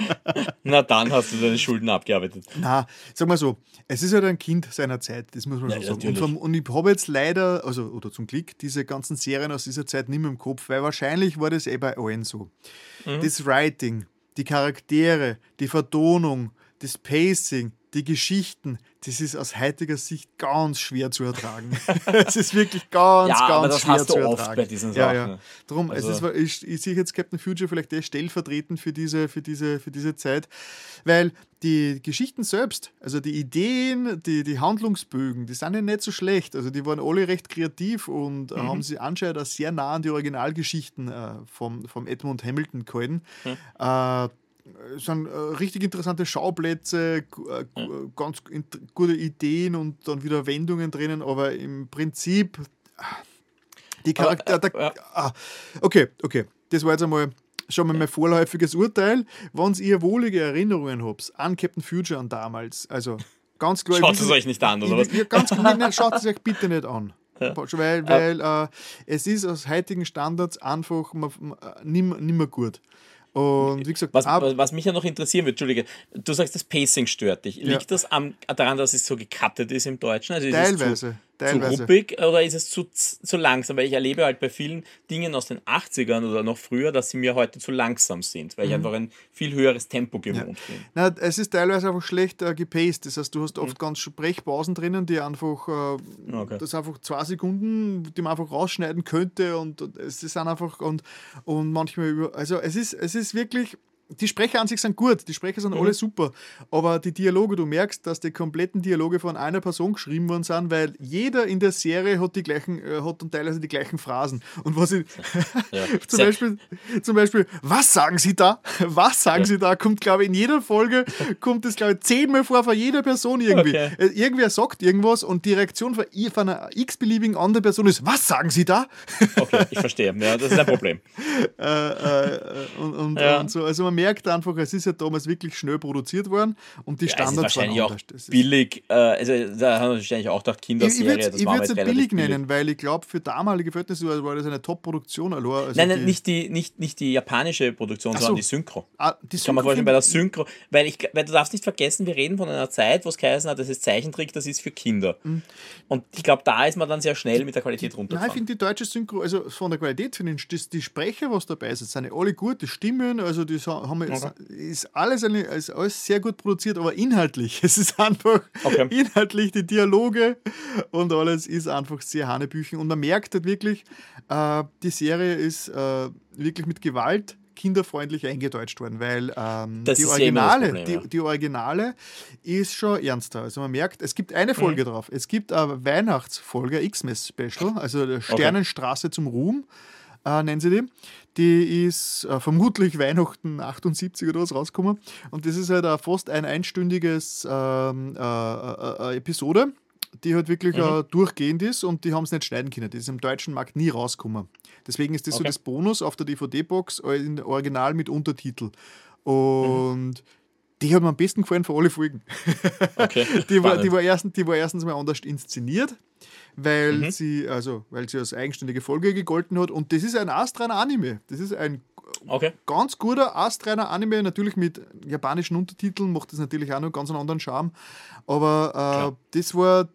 Na dann hast du deine Schulden abgearbeitet. Na, sag mal so, es ist halt ein Kind seiner Zeit, das muss man ja, schon sagen. Und, vom, und, ich habe jetzt leider, also oder zum Glück, diese ganzen Serien aus dieser Zeit nicht mehr im Kopf, weil wahrscheinlich war das eh bei allen so. Mhm. Das Writing, die Charaktere, die Vertonung, das Pacing, die Geschichten, das ist aus heutiger Sicht ganz schwer zu ertragen. Es ist wirklich ganz, ja, ganz aber das schwer hast du zu ertragen. Oft bei diesen Sachen. Ja, ja. Darum, also. es ist, ich, ich sehe jetzt Captain Future vielleicht eh stellvertretend für diese, für, diese, für diese Zeit, weil die Geschichten selbst, also die Ideen, die, die Handlungsbögen, die sind ja nicht so schlecht. Also die waren alle recht kreativ und mhm. haben sie anscheinend auch sehr nah an die Originalgeschichten äh, vom, vom Edmund Hamilton gehalten. Mhm. Äh, sind äh, richtig interessante Schauplätze, äh, ganz gute Ideen und dann wieder Wendungen drinnen, aber im Prinzip die Charakter. Aber, äh, ah, okay, okay. Das war jetzt einmal schon mal mein vorläufiges Urteil. Wenn ihr wohlige Erinnerungen habt an Captain Future und damals, also ganz klar. Schaut es euch nicht an, oder was? Ja, ganz klar, schaut es euch bitte nicht an. Weil, weil äh, es ist aus heutigen Standards einfach nicht mehr gut. Und wie gesagt, was, was, mich ja noch interessieren wird, Entschuldige, du sagst, das Pacing stört dich. Liegt ja. das am, daran, dass es so gecuttet ist im Deutschen? Also Teilweise. Teilweise. zu ruppig oder ist es zu, zu langsam? Weil ich erlebe halt bei vielen Dingen aus den 80ern oder noch früher, dass sie mir heute zu langsam sind, weil mhm. ich einfach ein viel höheres Tempo gewohnt ja. bin. Na, es ist teilweise einfach schlecht äh, gepaced. Das heißt, du hast oft mhm. ganz Sprechpausen drinnen, die einfach, äh, okay. das einfach zwei Sekunden, die man einfach rausschneiden könnte und, und es ist einfach und, und manchmal über, also es ist, es ist wirklich die Sprecher an sich sind gut, die Sprecher sind mhm. alle super, aber die Dialoge, du merkst, dass die kompletten Dialoge von einer Person geschrieben worden sind, weil jeder in der Serie hat die gleichen, äh, hat dann teilweise die gleichen Phrasen. Und was ich ja. zum, Beispiel, zum Beispiel, was sagen Sie da? Was sagen ja. Sie da? Kommt, glaube ich, in jeder Folge kommt es, glaube ich, zehnmal vor von jeder Person irgendwie. Okay. Äh, irgendwer sagt irgendwas und die Reaktion von, von einer x-beliebigen anderen Person ist, was sagen Sie da? Okay, ich verstehe. Ja, das ist ein Problem. äh, äh, und, und, ja. und so. Also man merkt einfach, es ist ja damals wirklich schnell produziert worden und die ja, Standards waren auch billig. Äh, also da haben wir wahrscheinlich auch gedacht, Kinderserie. Ich, ich würde es nicht billig, nennen, weil ich glaube, für damalige Verhältnisse war das eine Top-Produktion. Also nein, nein, die, nicht, die, nicht, nicht die japanische Produktion, sondern so. die Synchro. Ah, die Synchro Kann man vorstellen, bei der Synchro, weil, ich, weil du darfst nicht vergessen, wir reden von einer Zeit, wo es geheißen hat, das ist Zeichentrick, das ist für Kinder. Mhm. Und ich glaube, da ist man dann sehr schnell mit der Qualität runter. Nein, ich finde die deutsche Synchro, also von der Qualität finde ich, die Sprecher, was dabei sind, sind alle gut, die Stimmen, also die haben wir okay. ist alles, eine, ist alles sehr gut produziert, aber inhaltlich. Es ist einfach okay. inhaltlich die Dialoge und alles ist einfach sehr Hanebüchen. Und man merkt halt wirklich, äh, die Serie ist äh, wirklich mit Gewalt kinderfreundlich eingedeutscht worden, weil ähm, die, Originale, Problem, ja. die, die, Originale ist schon ernster. Also man merkt, es gibt eine Folge mhm. drauf. Es gibt eine Weihnachtsfolge, X-Mess-Special, also Sternenstraße okay. zum Ruhm, äh, nennen sie die. Die ist äh, vermutlich Weihnachten 78 oder was rausgekommen. Und das ist halt auch fast ein einstündiges ähm, äh, äh, äh Episode, die halt wirklich mhm. Äh, durchgehend ist und die haben es nicht schneiden können. Das ist im deutschen Markt nie rausgekommen. Deswegen ist das okay. so das Bonus auf der DVD-Box in Original mit Untertitel. Und mhm. die hat mir am besten gefallen von alle Folgen. Okay. die, war, die, war erstens, die war erstens mal anders inszeniert weil mhm. sie, also, weil sie als eigenständige Folge gegolten hat. Und das ist ein astreiner Anime. Das ist ein okay. ganz guter astreiner Anime, natürlich mit japanischen Untertiteln, macht das natürlich auch noch ganz einen anderen Charme. Aber äh, das war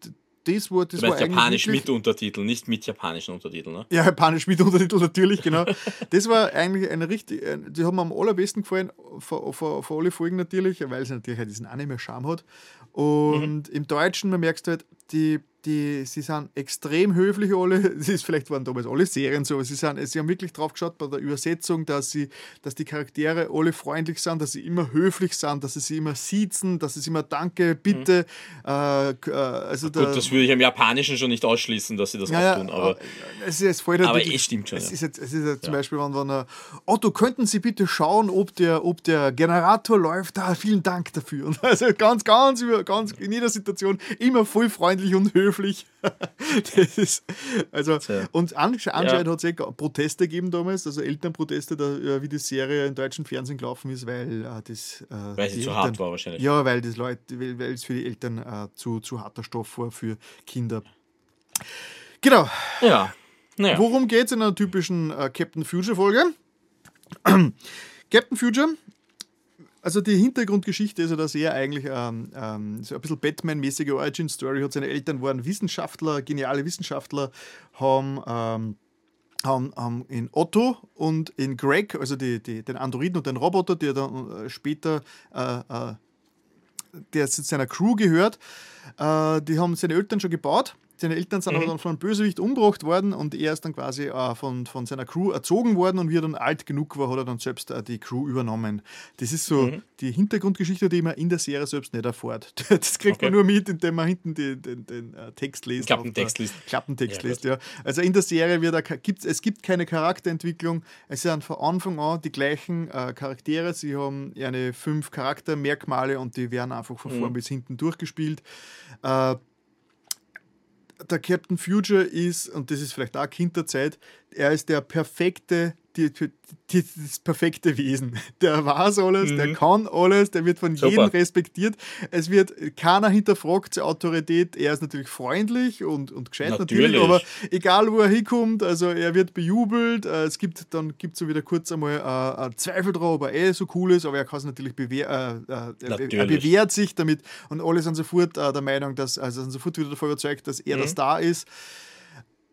das war, das war Japanisch mit Untertitel, nicht mit japanischen Untertiteln, ne? Ja, Japanisch mit Untertitel natürlich, genau. das war eigentlich eine richtig, die haben mir am allerbesten gefallen, vor, vor, vor alle Folgen natürlich, weil es natürlich halt diesen Anime-Charme hat. Und mhm. im Deutschen, man merkst halt, die, die, sie sind extrem höflich alle. Es ist vielleicht waren damals alle Serien so, aber sie, sind, sie haben wirklich drauf geschaut bei der Übersetzung, dass sie, dass die Charaktere alle freundlich sind, dass sie immer höflich sind, dass sie sie immer siezen, dass sie immer Danke, bitte. Mhm. Äh, äh also Gut, das würde ich im Japanischen schon nicht ausschließen, dass sie das ja, auch tun. Aber, es ist voll aber es stimmt schon. Es ist, jetzt, es ist jetzt zum Beispiel, wenn, wenn Otto, könnten Sie bitte schauen, ob der, ob der Generator läuft? Da, vielen Dank dafür. Und also ganz, ganz, ganz in jeder Situation immer voll freundlich und höflich. das ist, also, Tja. und anscheinend ja. hat es eh Proteste gegeben damals, also Elternproteste, da, wie die Serie im deutschen Fernsehen gelaufen ist, weil äh, das. Äh, weil sie zu Eltern, hart war wahrscheinlich. Ja, weil das Leute, weil, weil es für die Eltern äh, zu, zu harter Stoff war für Kinder. Genau. Ja. Naja. Worum geht es in einer typischen äh, Captain Future-Folge? Captain Future also die Hintergrundgeschichte ist ja, dass er eigentlich ähm, ähm, so ein bisschen Batman-mäßige Origin-Story hat. Seine Eltern waren Wissenschaftler, geniale Wissenschaftler, haben, ähm, haben, in Otto und in Greg, also die, die, den Androiden und den Roboter, der dann äh, später äh, äh, der zu seiner Crew gehört, äh, die haben seine Eltern schon gebaut seine Eltern sind mhm. aber dann von einem Bösewicht umgebracht worden und er ist dann quasi äh, von, von seiner Crew erzogen worden und wie er dann alt genug war, hat er dann selbst äh, die Crew übernommen. Das ist so mhm. die Hintergrundgeschichte, die man in der Serie selbst nicht erfährt. Das kriegt okay. man nur mit, indem man hinten den, den, den uh, Text liest. Klappentext liest. Klappentext ja, liest, ja. Also in der Serie wird er, gibt's, es gibt keine Charakterentwicklung. Es sind von Anfang an die gleichen äh, Charaktere. Sie haben eine fünf Charaktermerkmale und die werden einfach von mhm. vorn bis hinten durchgespielt. Äh, der Captain Future ist, und das ist vielleicht auch Kinderzeit, er ist der perfekte die, die, das perfekte Wesen. Der weiß alles, mhm. der kann alles, der wird von Super. jedem respektiert. Es wird keiner hinterfragt zur Autorität. Er ist natürlich freundlich und, und gescheit natürlich. natürlich, aber egal wo er hinkommt, also er wird bejubelt. Äh, es gibt dann gibt so wieder kurz einmal äh, Zweifel drauf, ob er eh so cool ist, aber er kann es natürlich bewähr, äh, äh er bewährt sich damit und alle sind sofort äh, der Meinung, dass, also sind sofort wieder davon überzeugt, dass er mhm. der Star ist.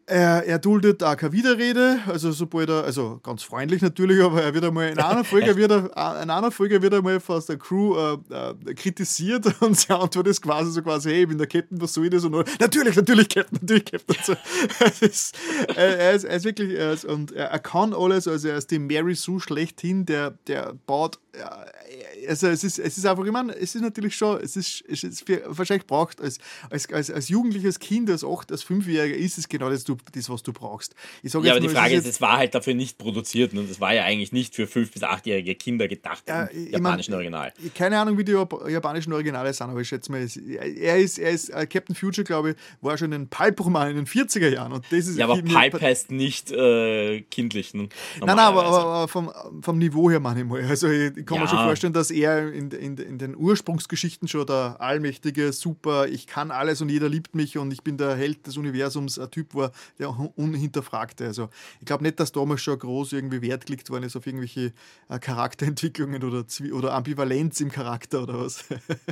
Er, er, duldet auch keine Widerrede, also sobald er, also ganz freundlich natürlich, aber er wird einmal in einer Folge wird er, in einer Folge wird er mal von der Crew äh, äh, kritisiert und sie antwortet quasi so quasi, hey, ich bin der Captain, was soll ich das? Und dann, natürlich, natürlich Captain, natürlich Captain. Also, ist, er, ist, er, ist, wirklich, er ist, und er, er, kann alles, also er ist die Mary Sue schlechthin, der, der baut, also es ist, es ist einfach, ich meine, es ist natürlich schon, es ist, es ist wahrscheinlich braucht als, als, als, als jugendliches Kind, als 8, als 5-Jähriger ist es genau das, das, was du brauchst. ja, aber die Frage ist, es war halt dafür nicht produziert und es war ja eigentlich nicht für 5- bis 8-jährige Kinder gedacht ja, im japanischen mein, Original. Keine Ahnung, wie die japanischen Originale sind, aber ich schätze mal, er ist, er ist uh, Captain Future, glaube ich, war schon ein Pulp-Roman in den 40er Jahren. Und das ist ja, aber Pulp heißt nicht äh, kindlich. Ne? Nein, nein, aber, aber, vom, vom Niveau her manchmal. Also ich, ich kann ja. mir schon vorstellen, dass er in, in, in den Ursprungsgeschichten schon der allmächtige, super, ich kann alles und jeder liebt mich und ich bin der Held des Universums, ein Typ war, der unhinterfragte. Also ich glaube nicht, dass damals schon groß irgendwie Wert gelegt worden ist auf irgendwelche äh, Charakterentwicklungen oder, oder Ambivalenz im Charakter oder was.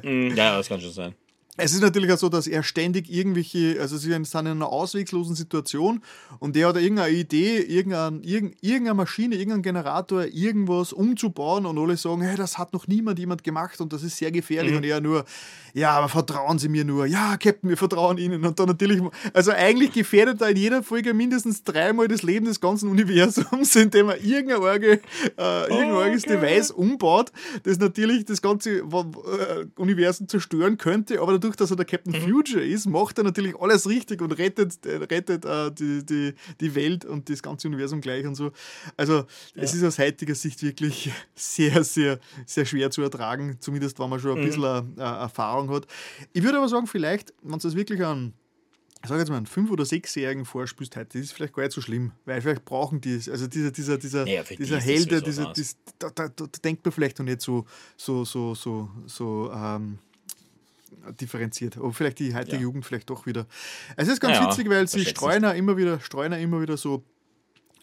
Mm, ja, das kann schon sein. Es ist natürlich auch so, dass er ständig irgendwelche, also sie sind in einer ausweglosen Situation und der hat irgendeine Idee, irgendeine, irgendeine Maschine, irgendeinen Generator, irgendwas umzubauen und alle sagen, hey, das hat noch niemand jemand gemacht und das ist sehr gefährlich mhm. und er nur, ja, aber vertrauen Sie mir nur, ja, Captain, wir vertrauen Ihnen und dann natürlich, also eigentlich gefährdet er in jeder Folge mindestens dreimal das Leben des ganzen Universums, indem er irgendein, Orge, äh, irgendein oh, okay. Device umbaut, das natürlich das ganze äh, Universum zerstören könnte, aber dadurch, dass er der Captain mhm. Future ist, macht er natürlich alles richtig und rettet, äh, rettet äh, die, die, die Welt und das ganze Universum gleich und so. Also ja. es ist aus heutiger Sicht wirklich sehr, sehr, sehr schwer zu ertragen, zumindest wenn man schon ein mhm. bisschen äh, Erfahrung hat. Ich würde aber sagen, vielleicht, wenn es das wirklich an ich sage jetzt mal, einen fünf- oder sechsjährigen vorspielst heute, das ist vielleicht gar nicht so schlimm, weil vielleicht brauchen die es. Also dieser, dieser, dieser, ja, dieser Helde, dieser, dieser, da, da, da, denkt man vielleicht noch nicht so, so, so, so, so ähm, differenziert. Aber vielleicht die heutige ja. Jugend vielleicht doch wieder. Es ist ganz ja, witzig, weil sie streuen immer wieder, streuen immer wieder so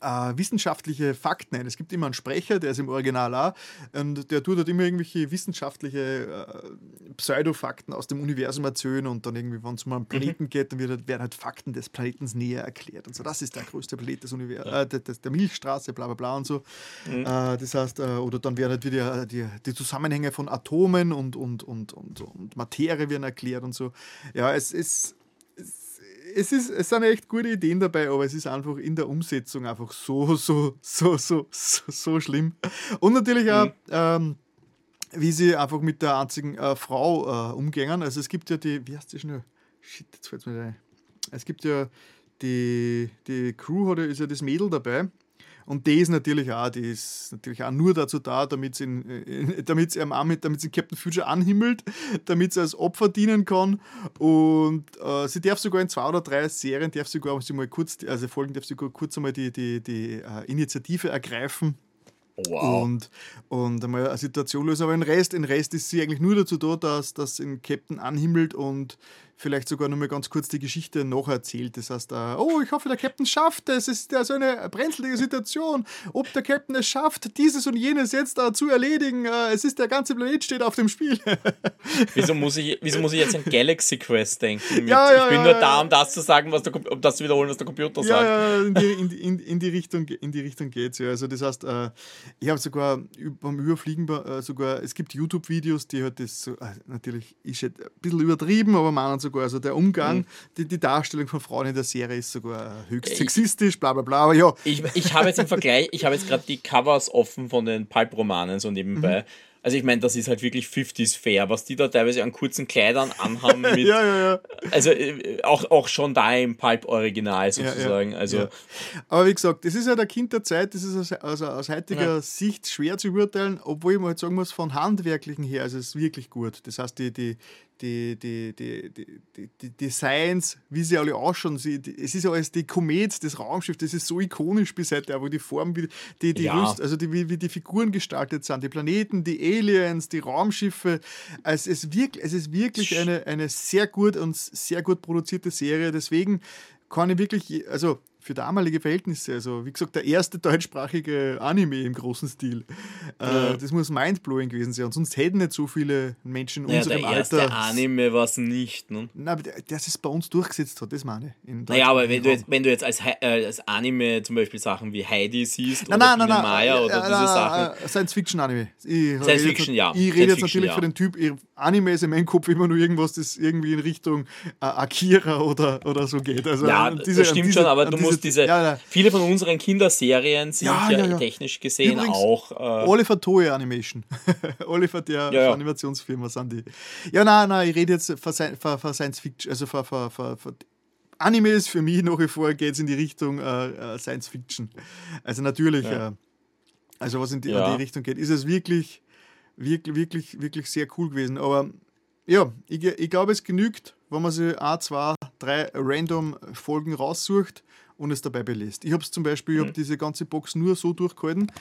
äh, wissenschaftliche Fakten ein. Es gibt immer einen Sprecher, der ist im Original auch, und der tut halt immer irgendwelche wissenschaftliche äh, Pseudofakten aus dem Universum erzählen und dann irgendwie, wenn es um einen mhm. Planeten mhm. geht, dann wird, halt, werden halt Fakten des Planetens näher erklärt und so. Das ist der größte Planet des Universums, ja. äh, der, der, Milchstraße, bla bla bla und so. Mhm. Äh, das heißt, äh, oder dann werden halt wieder die, die Zusammenhänge von Atomen und, und, und, und, und Materie werden erklärt und so. Ja, es ist es, ist, es sind echt gute Ideen dabei, aber es ist einfach in der Umsetzung einfach so, so, so, so, so, so schlimm. Und natürlich auch, mhm. ähm, wie sie einfach mit der einzigen äh, Frau äh, umgängen. Also es gibt ja die, wie heißt die schnell? Shit, jetzt fällt es mir rein. Es gibt ja die, die Crew, hat, ist ja das Mädel dabei. Und die ist natürlich auch, die ist natürlich auch nur dazu da, damit sie, damit sie, damit sie Captain Future anhimmelt, damit sie als Opfer dienen kann. Und äh, sie darf sogar in zwei oder drei Serien, darf sogar sie mal kurz, also Folgen darf sie kurz einmal die, die, die uh, Initiative ergreifen. Wow. Und, und einmal eine Situation lösen. Aber den Rest, den Rest ist sie eigentlich nur dazu da, dass das den Captain anhimmelt und vielleicht sogar noch mal ganz kurz die Geschichte noch erzählt. Das heißt, uh, oh, ich hoffe, der Captain schafft es. Es ist ja so eine brenzlige Situation. Ob der Captain es schafft, dieses und jenes jetzt uh, zu erledigen. Uh, es ist der ganze Planet steht auf dem Spiel. wieso, muss ich, wieso muss ich jetzt an Galaxy Quest denken? Ja, ja, ich bin ja, nur da, um das zu sagen, was der, um das zu wiederholen, was der Computer sagt. Ja, in die, in, in, in die Richtung, in die Richtung geht's ja. Also das heißt, ich habe sogar beim Überfliegen sogar, es gibt YouTube-Videos, die halt das so, natürlich ist ein bisschen übertrieben, aber meinen sogar. Also der Umgang, mhm. die, die, Darstellung von Frauen in der Serie ist sogar höchst sexistisch, bla bla bla. Aber ja. Ich, ich habe jetzt im Vergleich, ich habe jetzt gerade die Covers offen von den Pulp-Romanen so nebenbei. Mhm. Also ich meine, das ist halt wirklich 50s fair, was die da teilweise an kurzen Kleidern anhaben. Mit, ja, ja, ja. Also äh, auch, auch schon da im Pulp-Original sozusagen. Ja, ja, also. Ja. Aber wie gesagt, das ist ja der Kind der Zeit, das ist also, also aus heutiger Sicht schwer zu beurteilen, obwohl ich mal halt sagen muss, von handwerklichen her ist es wirklich gut. Das heißt, die, die, die, die, die, die, die Designs, wie sie alle ausschauen. Sie, die, es ist ja alles die Komet, das Raumschiff, das ist so ikonisch bis heute, aber die Form, wie die, die ja. Rüst, also die, wie, wie die Figuren gestaltet sind, die Planeten, die Aliens, die Raumschiffe. Es ist wirklich, es ist wirklich eine, eine sehr gut und sehr gut produzierte Serie. Deswegen kann ich wirklich, also für damalige Verhältnisse. Also, wie gesagt, der erste deutschsprachige Anime im großen Stil. Äh, ja. das muss mindblowing gewesen sein. Und sonst hätten nicht so viele Menschen in ja, unserem der Alter. Anime war es nicht. Ne? Nein, aber der, der es bei uns durchgesetzt hat, das meine ich. Naja, aber wenn du, jetzt, wenn du jetzt als, äh, als Anime zum Beispiel Sachen wie Heidi siehst nein, oder nein, nein, Maya oder diese Sachen. Science-Fiction-Anime. Science-Fiction, ja. Ich rede jetzt natürlich ja. für den Typ, Anime ist in meinem Kopf immer nur irgendwas, das irgendwie in Richtung äh, Akira oder, oder so geht. Also, ja, diese, das stimmt diese, schon, aber du musst diese, ja, ja. viele von unseren Kinderserien sind ja, ja technisch gesehen Übrigens, auch. Äh, Oliver Toy Animation. Oliver, der Animationsfirma sind die. Ja, nein, nein, ich rede jetzt für, für, Science Fiction, also für, für, für, für Anime ist für mich nach wie vor geht es in die Richtung äh, äh, Science Fiction. Also natürlich, äh, also was in die, in die Richtung geht, ist es wirklich wirklich, wirklich, wirklich sehr cool gewesen. Aber ja, ich, ich glaube, es genügt, wenn man sich ein, zwei, drei random Folgen raussucht und es dabei belässt. Ich habe es zum Beispiel, ich habe mhm. diese ganze Box nur so durchgehalten,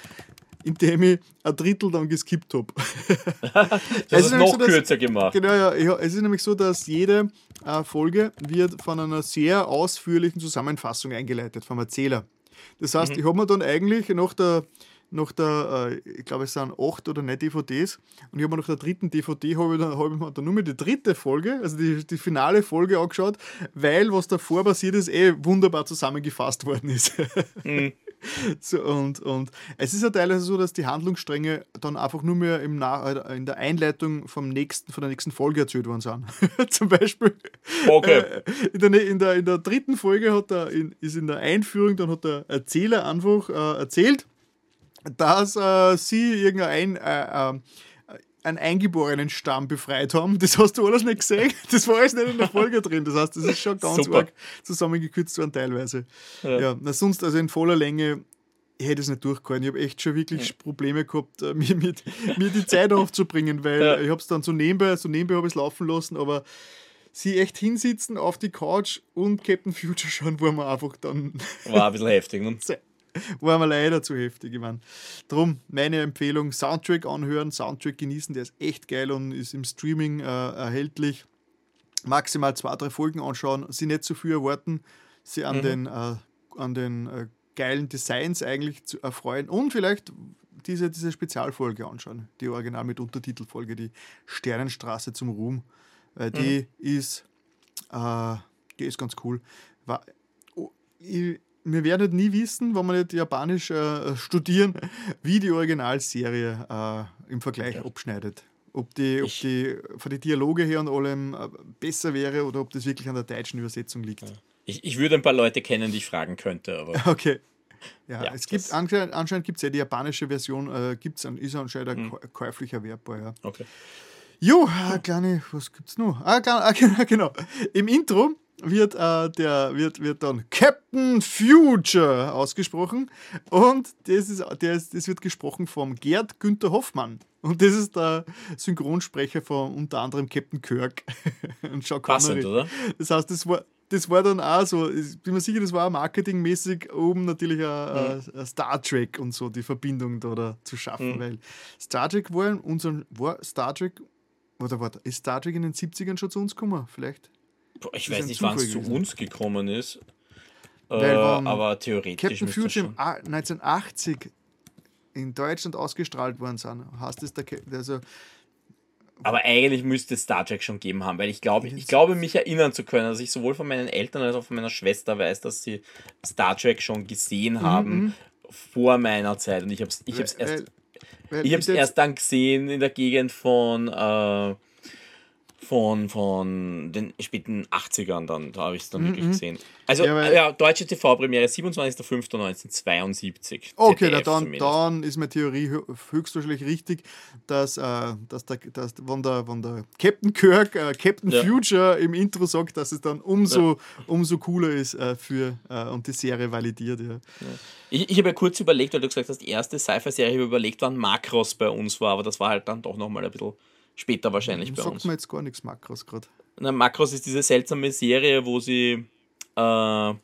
indem ich ein Drittel dann geskippt habe. das ist noch so, dass, kürzer gemacht. Genau, ja, es ist nämlich so, dass jede äh, Folge wird von einer sehr ausführlichen Zusammenfassung eingeleitet vom Erzähler. Das heißt, mhm. ich habe mir dann eigentlich nach der nach der, äh, ich glaube es sind acht oder neun DVDs und ich habe mir nach der dritten DVD habe ich, dann, hab ich mir dann nur mal die dritte Folge, also die, die finale Folge angeschaut, weil was davor passiert ist, eh wunderbar zusammengefasst worden ist. Mhm. So, und, und es ist ja teilweise so, dass die Handlungsstränge dann einfach nur mehr im Nach äh, in der Einleitung vom nächsten, von der nächsten Folge erzählt worden sind. Zum Beispiel okay. äh, in, der, in, der, in der dritten Folge hat er in, ist in der Einführung, dann hat der Erzähler einfach äh, erzählt, dass äh, sie irgendein äh, äh, einen eingeborenen Stamm befreit haben. Das hast du alles nicht gesehen. Das war alles nicht in der Folge drin. Das heißt, das ist schon ganz Super. arg zusammengekürzt worden teilweise. Ja. ja na, sonst, also in voller Länge, ich hätte es nicht durchgehalten. Ich habe echt schon wirklich ja. Probleme gehabt, äh, mir, mit, mir die Zeit aufzubringen, weil ja. ich habe es dann so nebenbei, so nebenbei habe ich es laufen lassen, aber sie echt hinsitzen auf die Couch und Captain Future schauen, wo man einfach dann. War ein bisschen heftig, ne? war mir leider zu heftig. Ich meine, drum meine Empfehlung: Soundtrack anhören, Soundtrack genießen, der ist echt geil und ist im Streaming äh, erhältlich. Maximal zwei, drei Folgen anschauen, sie nicht zu viel erwarten, sie an mhm. den, äh, an den äh, geilen Designs eigentlich zu erfreuen und vielleicht diese, diese Spezialfolge anschauen, die Original mit Untertitelfolge, die Sternenstraße zum Ruhm. Weil die mhm. ist, äh, die ist ganz cool. War, oh, ich, wir werden nie wissen, wenn wir nicht Japanisch äh, studieren, wie die Originalserie äh, im Vergleich abschneidet. Ob die, ob die von den Dialoge her und allem äh, besser wäre oder ob das wirklich an der deutschen Übersetzung liegt. Ich, ich würde ein paar Leute kennen, die ich fragen könnte. Okay. Ja, ja es gibt anscheinend, anscheinend gibt es ja die japanische Version, äh, gibt's, ist anscheinend hm. käuflich erwerbbar, ja. Okay. Jo, äh, kleine, was gibt's noch? Ah, kleine, genau. Im Intro wird, äh, der, wird, wird dann Captain Future ausgesprochen und das, ist, der ist, das wird gesprochen vom Gerd Günther Hoffmann. Und das ist der Synchronsprecher von unter anderem Captain Kirk und Sean Passend, oder? Das heißt, das war, das war dann auch so, ich bin mir sicher, das war auch marketingmäßig oben natürlich ein, mhm. Star Trek und so die Verbindung da, da zu schaffen, mhm. weil Star Trek war, unser, war Star Trek, oder warte, ist Star Trek in den 70ern schon zu uns gekommen? Vielleicht? Ich weiß nicht, wann es zu uns gekommen ist. Äh, aber theoretisch. Captain Future im 1980 in Deutschland ausgestrahlt worden sind. Hast es der, also aber eigentlich müsste es Star Trek schon geben haben, weil ich glaube, ich glaube, mich erinnern zu können, dass ich sowohl von meinen Eltern als auch von meiner Schwester weiß, dass sie Star Trek schon gesehen mhm, haben mhm. vor meiner Zeit. Und ich habe es ich erst, ich hab's erst dann gesehen in der Gegend von äh, von, von den späten 80ern dann, da habe ich es dann mhm. wirklich gesehen. Also ja, ja deutsche TV-Premiere 27.05.1972. Okay, ZDF dann, dann ist meine Theorie höchstwahrscheinlich richtig, dass, äh, dass, der, dass wenn, der, wenn der Captain Kirk, äh, Captain ja. Future im Intro sagt, dass es dann umso, ja. umso cooler ist äh, für äh, und die Serie validiert. Ja. Ich, ich habe ja kurz überlegt, weil du gesagt hast, die erste Sci-Fi-Serie überlegt, wann Makros bei uns war, aber das war halt dann doch nochmal ein bisschen Später wahrscheinlich bei Sagt uns. Sagt mir jetzt gar nichts Makros gerade. Makros ist diese seltsame Serie, wo sie. Äh,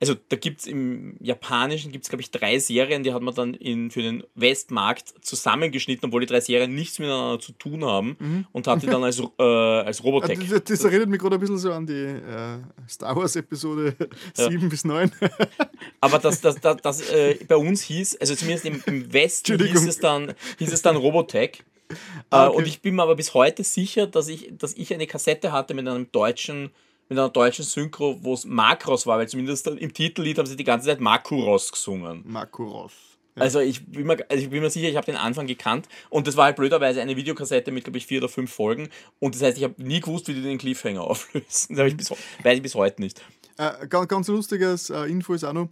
also da gibt es im Japanischen, gibt es glaube ich drei Serien, die hat man dann in, für den Westmarkt zusammengeschnitten, obwohl die drei Serien nichts miteinander zu tun haben mhm. und hat die dann als, äh, als Robotech. Das, das, erinnert mich gerade ein bisschen so an die äh, Star Wars Episode ja. 7 bis 9. Aber das, das, das, das äh, bei uns hieß, also zumindest im, im Westen hieß es dann, hieß es dann Robotech. Äh, okay. Und ich bin mir aber bis heute sicher, dass ich, dass ich eine Kassette hatte mit einem deutschen, mit einer deutschen Synchro, wo es Makros war, weil zumindest im Titellied haben sie die ganze Zeit Makuros gesungen. Makuros. Ja. Also, ich bin mir, also ich bin mir sicher, ich habe den Anfang gekannt und das war halt blöderweise eine Videokassette mit, glaube ich, vier oder fünf Folgen und das heißt, ich habe nie gewusst, wie die den Cliffhanger auflösen. Das ich bis, weiß ich bis heute nicht. Äh, ganz, ganz lustiges äh, Info ist auch noch,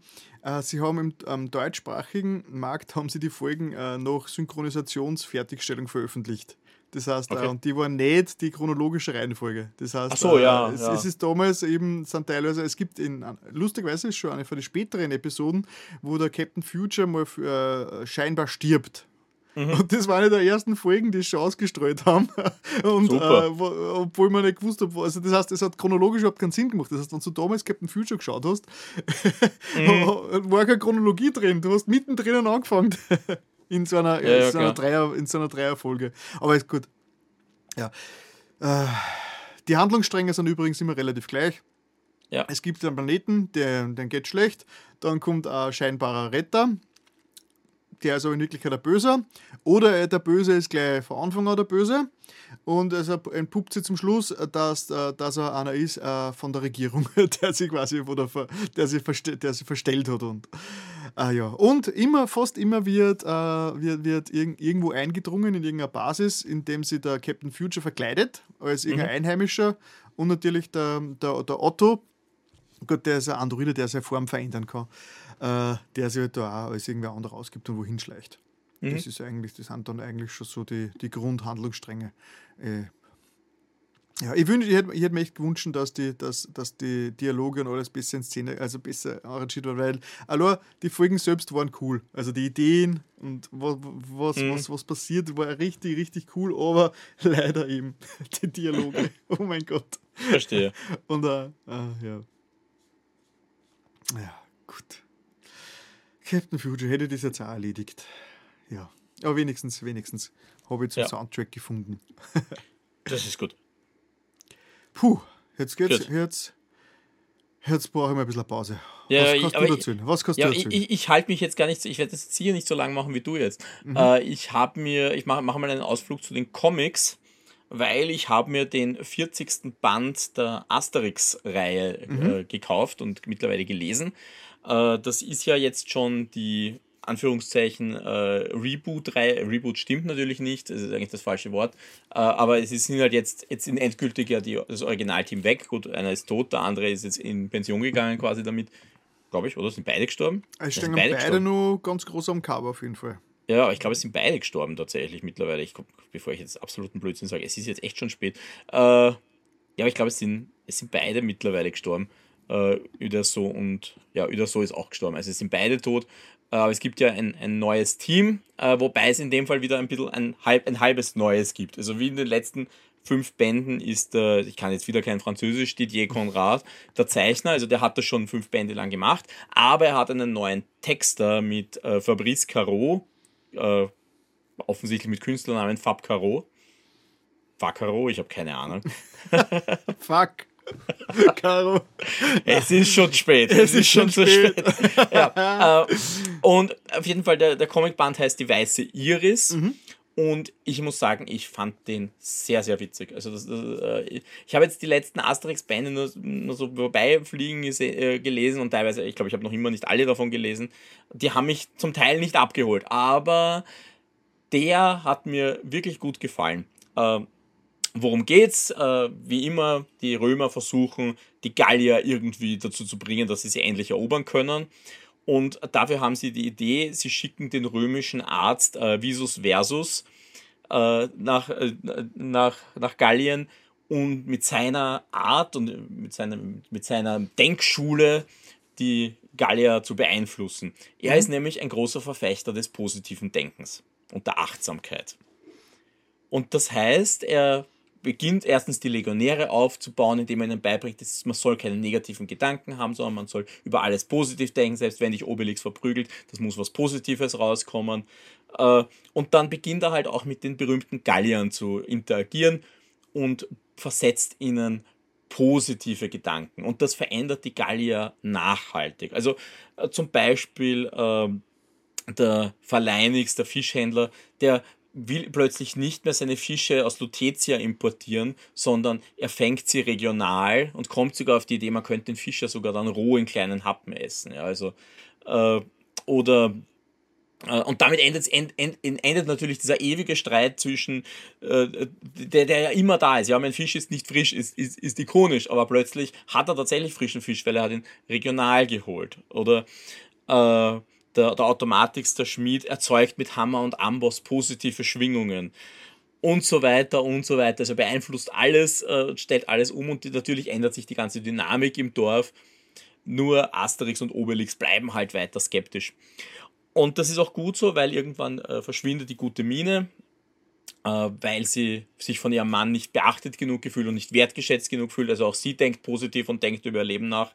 sie haben im ähm, deutschsprachigen Markt haben sie die Folgen äh, nach Synchronisationsfertigstellung veröffentlicht. Das heißt, äh, okay. äh, und die waren nicht die chronologische Reihenfolge. Das heißt, Ach so, ja, äh, es, ja. es, ist damals eben, sind teilweise, es gibt in, lustigerweise ist schon eine von den späteren Episoden, wo der Captain Future mal äh, scheinbar stirbt. Mhm. Und das war eine der ersten Folgen, die es schon ausgestreut haben. Und äh, wo, obwohl man nicht gewusst hat, also das heißt, es hat chronologisch überhaupt keinen Sinn gemacht. Das heißt, wenn du damals Captain Future geschaut hast, mhm. war keine Chronologie drin. Du hast mittendrin angefangen. in so einer, ja, in, so einer Dreier, in so einer Dreierfolge. Aber ist gut. Ja. Äh, die Handlungsstränge sind übrigens immer relativ gleich. Ja. Es gibt einen Planeten, der, den geht schlecht. Dann kommt ein scheinbarer Retter, der ist aber in Wirklichkeit der Böse. Oder der Böse ist gleich von Anfang an der Böse. Und es entpuppt sich zum Schluss, dass, äh, dass er einer ist äh, von der Regierung, der sich quasi der, der sich, verste, der sich verstellt hat. Und, äh, ja. und immer, fast immer wird, äh, wird, wird irg irgendwo eingedrungen in irgendeiner Basis, indem sich der Captain Future verkleidet als irgendein mhm. Einheimischer. Und natürlich der, der, der Otto, Gott, der ist ein Androide, der seine Form verändern kann äh, der sich halt da auch als irgendwer anderer ausgibt und wohin schleicht. Mhm. Das ist eigentlich, das sind dann eigentlich schon so die, die Grundhandlungsstränge. Äh, ja, ich, wünsch, ich, hätte, ich hätte mir echt gewünscht, dass die, dass, dass die Dialoge und alles besser in Szene, also besser arrangiert waren, weil allein die Folgen selbst waren cool. Also die Ideen und was, was, mhm. was, was passiert, war richtig, richtig cool, aber leider eben die Dialoge. oh mein Gott. Verstehe. Und äh, äh, ja. Ja, gut. Captain Future hätte das jetzt auch erledigt. Ja. Aber wenigstens, wenigstens habe ich zum ja. Soundtrack gefunden. das ist gut. Puh, jetzt geht's. Gut. Jetzt, jetzt brauche ich mal ein bisschen Pause. Ja, Was kannst ich, du erzählen? Was kannst ja, du erzählen? Ich, ich, ich halte mich jetzt gar nicht, ich werde das jetzt hier nicht so lange machen wie du jetzt. Mhm. Äh, ich habe mir, ich mache mach mal einen Ausflug zu den Comics, weil ich habe mir den 40. Band der Asterix-Reihe mhm. äh, gekauft und mittlerweile gelesen. Äh, das ist ja jetzt schon die Anführungszeichen äh, Reboot-Reihe. Reboot stimmt natürlich nicht, das ist eigentlich das falsche Wort. Äh, aber es sind halt jetzt, jetzt in endgültig ja die, das Originalteam weg. Gut, einer ist tot, der andere ist jetzt in Pension gegangen quasi damit. Glaube ich, oder? Sind beide gestorben? Es stehen beide, beide nur ganz groß am Cover auf jeden Fall. Ja, ich glaube, es sind beide gestorben tatsächlich mittlerweile. Ich, bevor ich jetzt absoluten Blödsinn sage, es ist jetzt echt schon spät. Äh, ja, ich glaube, es sind, es sind beide mittlerweile gestorben. Äh, Uderso und ja, Uderso ist auch gestorben. Also sind beide tot. Äh, aber es gibt ja ein, ein neues Team, äh, wobei es in dem Fall wieder ein bisschen ein, halb, ein halbes Neues gibt. Also wie in den letzten fünf Bänden ist, äh, ich kann jetzt wieder kein Französisch, Didier Conrad, der Zeichner, also der hat das schon fünf Bände lang gemacht, aber er hat einen neuen Texter mit äh, Fabrice Caro, äh, offensichtlich mit Künstlernamen Fab Caro. Caro, ich habe keine Ahnung. Fuck. Caro. Es ist schon spät. Es, es ist, ist, schon zu spät. spät. ja, äh, und auf jeden Fall, der, der Comicband heißt Die Weiße Iris. Mhm. Und ich muss sagen, ich fand den sehr, sehr witzig. Also das, das, äh, ich habe jetzt die letzten Asterix-Bände nur, nur, so vorbeifliegen äh, gelesen und teilweise, ich glaube, ich habe noch immer nicht alle davon gelesen. Die haben mich zum Teil nicht abgeholt, aber der hat mir wirklich gut gefallen. Worum geht's? Äh, wie immer, die Römer versuchen, die Gallier irgendwie dazu zu bringen, dass sie sie endlich erobern können. Und dafür haben sie die Idee, sie schicken den römischen Arzt äh, Visus Versus äh, nach, äh, nach, nach Gallien und mit seiner Art und mit, seinem, mit seiner Denkschule die Gallier zu beeinflussen. Er mhm. ist nämlich ein großer Verfechter des positiven Denkens und der Achtsamkeit. Und das heißt, er beginnt erstens die Legionäre aufzubauen, indem er ihnen beibringt, dass man soll keine negativen Gedanken haben, sondern man soll über alles positiv denken, selbst wenn dich Obelix verprügelt, das muss was Positives rauskommen. Äh, und dann beginnt er halt auch mit den berühmten Galliern zu interagieren und versetzt ihnen positive Gedanken. Und das verändert die Gallier nachhaltig. Also äh, zum Beispiel äh, der Verleinix, der Fischhändler, der will plötzlich nicht mehr seine Fische aus Lutetia importieren, sondern er fängt sie regional und kommt sogar auf die Idee, man könnte den Fisch ja sogar dann roh in kleinen Happen essen. Ja, also, äh, oder äh, und damit endet, end, end, endet natürlich dieser ewige Streit zwischen, äh, der, der ja immer da ist. Ja, mein Fisch ist nicht frisch, ist, ist, ist ikonisch, aber plötzlich hat er tatsächlich frischen Fisch, weil er hat ihn regional geholt. Oder äh, der, der Automatix, der Schmied, erzeugt mit Hammer und Amboss positive Schwingungen und so weiter und so weiter. Also beeinflusst alles, äh, stellt alles um und natürlich ändert sich die ganze Dynamik im Dorf. Nur Asterix und Obelix bleiben halt weiter skeptisch. Und das ist auch gut so, weil irgendwann äh, verschwindet die gute Mine, äh, weil sie sich von ihrem Mann nicht beachtet genug gefühlt und nicht wertgeschätzt genug fühlt. Also auch sie denkt positiv und denkt über ihr Leben nach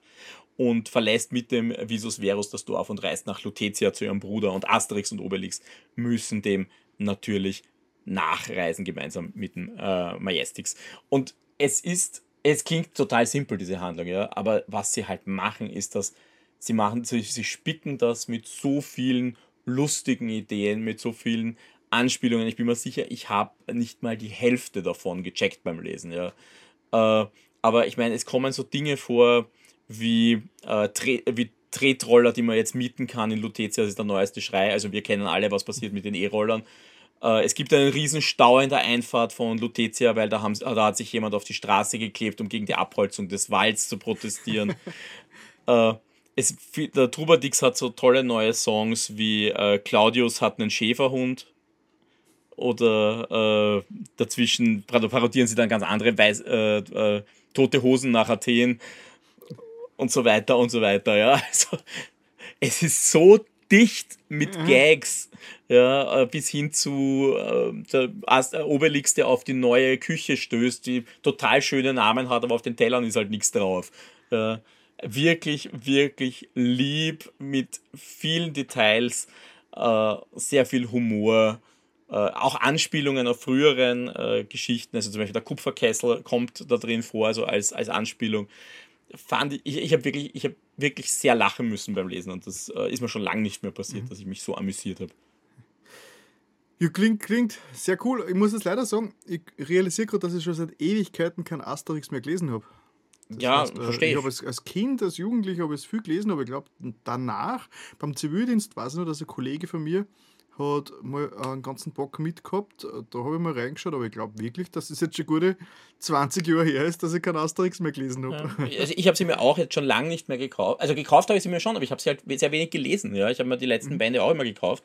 und verlässt mit dem Visus Verus das Dorf und reist nach Lutetia zu ihrem Bruder. Und Asterix und Obelix müssen dem natürlich nachreisen, gemeinsam mit dem äh, Majestix. Und es ist, es klingt total simpel, diese Handlung, ja, aber was sie halt machen, ist, dass sie machen, sie, sie spicken das mit so vielen lustigen Ideen, mit so vielen Anspielungen. Ich bin mir sicher, ich habe nicht mal die Hälfte davon gecheckt beim Lesen, ja. Äh, aber ich meine, es kommen so Dinge vor, wie, äh, wie Tretroller, die man jetzt mieten kann in Lutetia, das ist der neueste Schrei. Also wir kennen alle, was passiert mit den E-Rollern. Äh, es gibt einen riesen Stau in der Einfahrt von Lutetia, weil da, haben, da hat sich jemand auf die Straße geklebt, um gegen die Abholzung des Walds zu protestieren. äh, es, der Trubadix hat so tolle neue Songs wie äh, Claudius hat einen Schäferhund oder äh, dazwischen parodieren sie dann ganz andere Weiß, äh, äh, tote Hosen nach Athen und so weiter und so weiter. Ja, also es ist so dicht mit mhm. Gags, ja, äh, bis hin zu äh, der äh, Obelix, der auf die neue Küche stößt, die total schöne Namen hat, aber auf den Tellern ist halt nichts drauf. Ja, wirklich, wirklich lieb mit vielen Details, äh, sehr viel Humor. Äh, auch Anspielungen auf früheren äh, Geschichten, also zum Beispiel der Kupferkessel kommt da drin vor, also als, als Anspielung fand ich, ich, ich habe wirklich, hab wirklich sehr lachen müssen beim Lesen und das äh, ist mir schon lange nicht mehr passiert, mhm. dass ich mich so amüsiert habe. Ja, klingt, klingt sehr cool. Ich muss es leider sagen, ich realisiere gerade, dass ich schon seit Ewigkeiten kein Asterix mehr gelesen habe. Das Ja, heißt, äh, verstehe ich ich. habe als, als Kind, als Jugendlicher habe ich es viel gelesen, aber ich glaube, danach, beim Zivildienst, weiß ich noch, dass ein Kollege von mir hat mal einen ganzen Bock mitgehabt. Da habe ich mal reingeschaut, aber ich glaube wirklich, dass es jetzt schon gute 20 Jahre her ist, dass ich keinen Asterix mehr gelesen habe. Also ich habe sie mir auch jetzt schon lange nicht mehr gekauft. Also gekauft habe ich sie mir schon, aber ich habe sie halt sehr wenig gelesen. Ja, ich habe mir die Mhm. letzten Bände auch immer gekauft,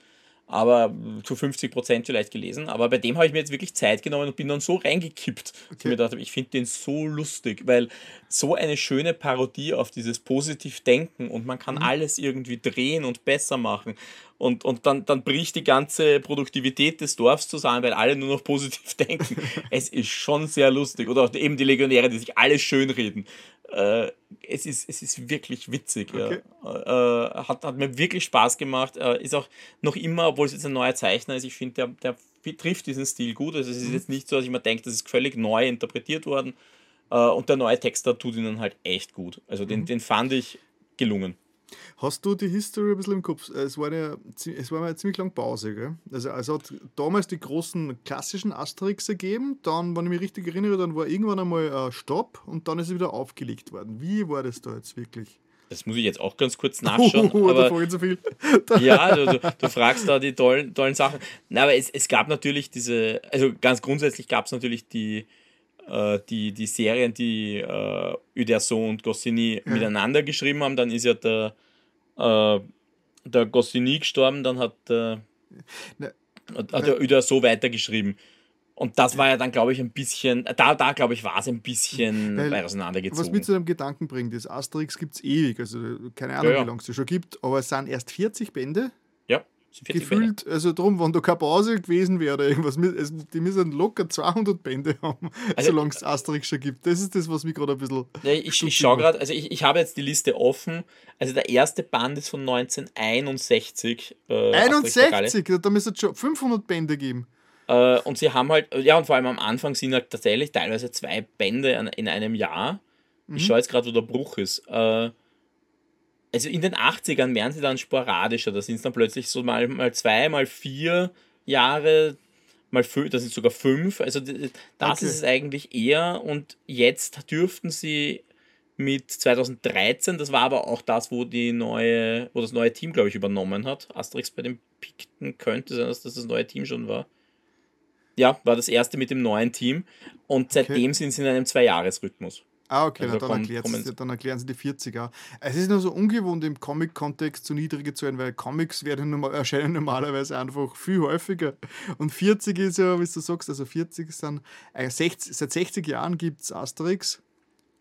aber zu 50 Prozent vielleicht gelesen. Aber bei dem habe ich mir jetzt wirklich Zeit genommen und bin dann so reingekippt, dass ich mir gedacht habe, ich finde den so lustig, weil so eine schöne Parodie auf dieses Positiv-Denken und man Mhm. kann alles irgendwie drehen und besser machen. Und, und dann, dann bricht die ganze Produktivität des Dorfs zusammen, weil alle nur noch positiv denken. es ist schon sehr lustig. Oder auch eben die Legionäre, die sich alles schönreden. Äh, es, ist, es ist wirklich witzig. Okay. Ja. Äh, hat, hat mir wirklich Spaß gemacht. Äh, ist auch noch immer, obwohl es jetzt ein neuer Zeichner ist, ich finde, der, der trifft diesen Stil gut. Also es ist jetzt nicht so, dass ich mir denke, das ist völlig neu interpretiert worden. Äh, und der neue Texter tut ihnen halt echt gut. Also den, den fand ich gelungen. Hast du die History ein bisschen im Kopf? Es war, ja, zi- es war eine ziemlich lange Pause, gell? Also, also hat damals die großen klassischen Asterix gegeben, dann, wenn ich mich richtig erinnere, dann war irgendwann einmal ein Stopp und dann ist es wieder aufgelegt worden. Wie war das da jetzt wirklich? Das muss ich jetzt auch ganz kurz nachschauen. Oh, da aber ich zu viel. ja, du, du, du fragst da die tollen, tollen Sachen. Na, aber es, es gab natürlich diese, also ganz grundsätzlich gab es natürlich die, äh, die, die Serien, die äh, Uderso und Goscinny miteinander geschrieben haben. Dann ist ja der, äh, der Goscinny gestorben, dann hat der, Ne, hat, hat der Uderso weitergeschrieben. Und das war ja dann, glaube ich, ein bisschen, da, da glaube ich, war es ein bisschen Weil, Was auseinandergezogen. mich zu dem Gedanken bringt, ist, Asterix gibt es ewig, also keine Ahnung, Ja, ja. wie lange es schon gibt, aber es sind erst 40 Bände. 40 Bände. Gefühlt, also drum, wenn da keine Pause gewesen wäre irgendwas, es- die müssen locker 200 Bände haben, Also- solange es Asterix schon gibt. Das ist das, was mich gerade ein bisschen. Ja, ich, ich schaue gerade, also ich, ich habe jetzt die Liste offen. Also der erste Band ist von 1961. Äh, Asterix der Galle. 61, da müsste es schon 500 Bände geben. Äh, und sie haben halt, ja, und vor allem am Anfang sind halt tatsächlich teilweise zwei Bände an, in einem Jahr. Ich schaue jetzt gerade, wo der Bruch ist. Äh, also in den 80ern werden sie dann sporadischer. Da sind es dann plötzlich so mal, mal zwei, mal vier Jahre, mal fünf, das sind sogar fünf. Also das Okay. ist es eigentlich eher. Und jetzt dürften sie mit 2013, das war aber auch das, wo die neue, wo das neue Team, glaube ich, übernommen hat. Asterix bei den Pikten könnte sein, dass das das neue Team schon war. Ja, war das erste mit dem neuen Team. Und seitdem sind sie in einem Zwei-Jahres-Rhythmus. Ah, okay, Also na, dann, erklärt sie, dann erklären sie die 40er. Es ist nur so ungewohnt im Comic-Kontext so niedrige Zahlen, weil Comics werden normal, erscheinen normalerweise einfach viel häufiger. Und 40 ist ja, wie du sagst, also 40 sind, äh, 60, seit 60 Jahren gibt es Asterix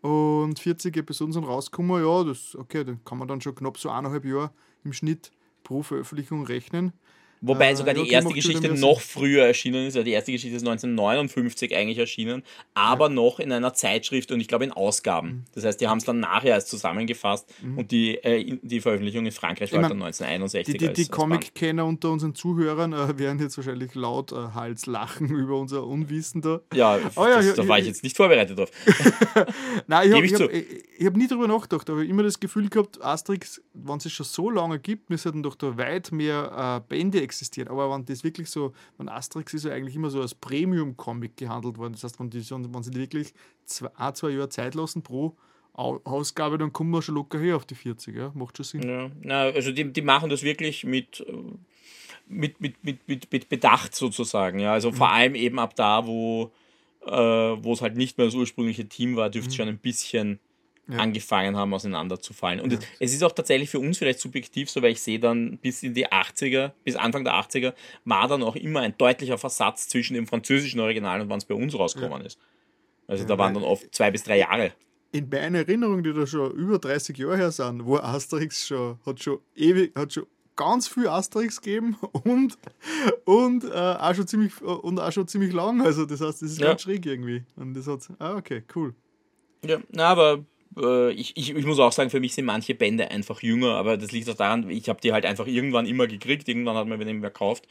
und 40 Episoden sind rausgekommen. Ja, das, okay, dann kann man dann schon knapp so eineinhalb Jahre im Schnitt pro Veröffentlichung rechnen. Wobei Äh, sogar ja, die erste Geschichte noch früher erschienen ist. Ja, die erste Geschichte ist 1959 eigentlich erschienen, aber noch in einer Zeitschrift und ich glaube in Ausgaben. Mhm. Das heißt, die haben es dann nachher erst zusammengefasst und die, äh, die Veröffentlichung in Frankreich war Ich halt dann mein, 1961. Die, die, die. Comic-Kenner unter unseren Zuhörern äh, werden jetzt wahrscheinlich laut äh, Hals lachen über unser Unwissen da. Ja, Oh ja, das, ja, da ja, war ich ja. jetzt nicht vorbereitet drauf. Nein, ich habe hab, ich, ich hab nie darüber nachgedacht, aber immer das Gefühl gehabt, Asterix, wenn es schon so lange gibt, müssten doch da weit mehr äh, Bände existieren. Aber wenn das wirklich so, wenn Asterix ist ja eigentlich immer so als Premium-Comic gehandelt worden. Das heißt, wenn, die, wenn sie wirklich zwei, ein, zwei Jahre Zeit lassen pro Au- Ausgabe, dann kommen wir schon locker her auf die 40. Ja? Macht schon Sinn. Ja, na, also die, die machen das wirklich mit, äh, mit, mit, mit, mit, mit Bedacht sozusagen. Ja. Also Mhm. vor allem eben ab da, wo äh, wo es halt nicht mehr das ursprüngliche Team war, dürfte es schon ein bisschen Mhm. Ja. angefangen haben, auseinanderzufallen. Und es, es ist auch tatsächlich für uns vielleicht subjektiv so, weil ich sehe dann bis in die 80er, bis Anfang der 80er, war dann auch immer ein deutlicher Versatz zwischen dem französischen Original und wann es bei uns rausgekommen ist. Also da waren dann oft zwei bis drei Jahre. In meiner Erinnerung, die da schon über 30 Jahre her sind, war Asterix schon, hat schon ewig, hat schon ganz viel Asterix gegeben und, und, äh, auch schon ziemlich, und auch schon ziemlich lang. Also das heißt, das ist Ja. ganz schräg irgendwie. Und das hat, ah, okay, cool. Ja, na, aber äh, ich, ich, ich muss auch sagen, für mich sind manche Bände einfach jünger, aber das liegt auch daran, ich habe die halt einfach irgendwann immer gekriegt, irgendwann hat man den mehr gekauft.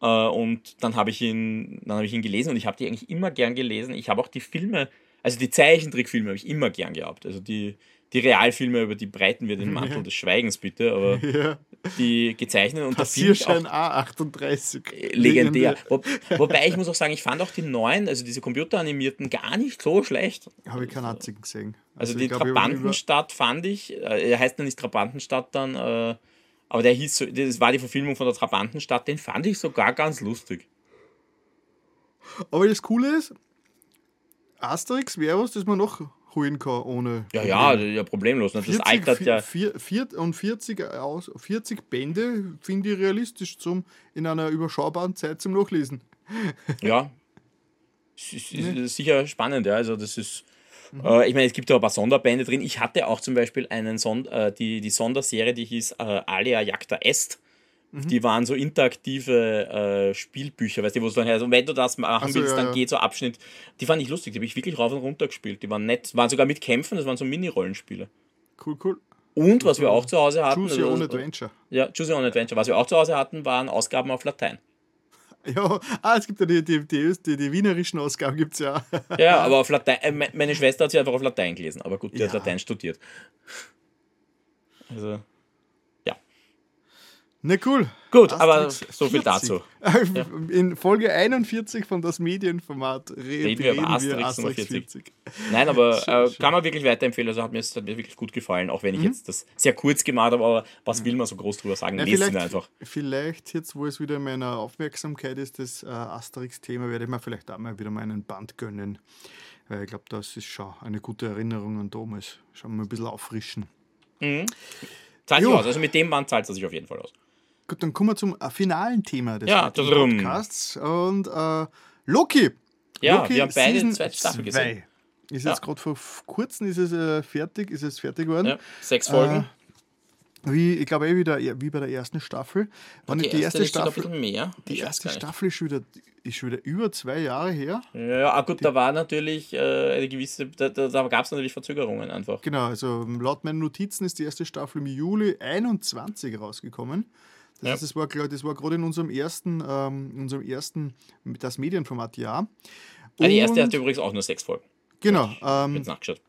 Äh, und dann habe ich ihn, dann habe ich ihn gelesen und ich habe die eigentlich immer gern gelesen. Ich habe auch die Filme, also die Zeichentrickfilme habe ich immer gern gehabt. Also die, die Realfilme, über die breiten wir den Mantel des Schweigens bitte, aber Ja. die gezeichneten und Passierschein A38. legendär. Wo, wobei ich muss auch sagen, ich fand auch die neuen, also diese computeranimierten, gar nicht so schlecht. Habe ich keinen einzigen gesehen. Also, ich die glaub, Trabantenstadt fand ich, äh, er heißt ja nicht Trabantenstadt dann, äh, aber der hieß, so- das war die Verfilmung von der Trabantenstadt, den fand ich sogar ganz lustig. Aber das Coole ist, Asterix was, das man noch holen kann ohne. Ja, ja, ja problemlos. Ne? Das 40, altert ja. vier- vier- und 40, aus, 40 Bände finde ich realistisch zum in einer überschaubaren Zeit zum Nachlesen. Ja. Es ist, ist, ist sicher spannend, ja. Also das ist. Äh, ich meine, es gibt ja ein paar Sonderbände drin. Ich hatte auch zum Beispiel einen Sond äh, die, die Sonderserie, die hieß äh, Alia Jagda Est. Die waren so interaktive äh, Spielbücher, weißt du, wo es dann heißt, und wenn du das machen Ach so, willst, ja, dann ja. geht so Abschnitt. Die fand ich lustig, die habe ich wirklich rauf und runter gespielt. Die waren nett, waren sogar mit Kämpfen, das waren so Mini-Rollenspiele. Cool, cool. Und was wir auch zu Hause hatten, Choose your also- own adventure. ja, Choose Your Own Adventure, was wir auch zu Hause hatten, waren Ausgaben auf Latein. Ja, ah, es gibt ja die, die, die, die, wienerischen Ausgaben, gibt es ja. Ja, aber auf Latein, äh, me- meine Schwester hat sie einfach auf Latein gelesen, aber gut, die hat Ja. Latein studiert. Also, Na cool. gut, aber Asterix so viel 40. dazu. In Folge 41 von das Medienformat re Reden wir über Asterix Nummer 40. Nein, aber äh, kann man wirklich weiterempfehlen. Also hat mir, es hat mir wirklich gut gefallen, auch wenn Mhm. ich jetzt das sehr kurz gemacht habe, aber was will man so groß drüber sagen? Ja, Lesen wir vielleicht, einfach. vielleicht jetzt, wo es wieder in meiner Aufmerksamkeit ist, das äh, Asterix-Thema, werde ich mir vielleicht auch mal wieder mal einen Band gönnen. Weil ich glaube, das ist schon eine gute Erinnerung an damals. Schon mal ein bisschen auffrischen. Zahlt sich aus. Also mit dem Band zahlt es sich auf jeden Fall aus. Gut, dann kommen wir zum äh, finalen Thema des Ja. Podcasts. Und äh, Loki. Ja, Loki wir haben beide die Season zweite Staffel 2. gesehen. Ist Ja. jetzt gerade vor kurzem ist es äh, fertig, ist es fertig geworden. Ja, sechs Folgen. Wie, ich glaube eh wieder wie bei der ersten Staffel. Wann die, die erste ein Staffel, mehr. die erste. Staffel ist schon, wieder, ist schon wieder über zwei Jahre her. Ja, ah, gut, da war natürlich äh, eine gewisse, da, da, da gab es natürlich Verzögerungen einfach. Genau, also laut meinen Notizen ist die erste Staffel im Juli 21 rausgekommen. Das Ja. heißt, das war, ich, das war gerade in unserem ersten, ähm, in unserem ersten das Medienformat Jahr. Ah, die erste Und- hatte übrigens auch nur sechs Folgen. Genau, ähm, Jetzt nachgeschaut.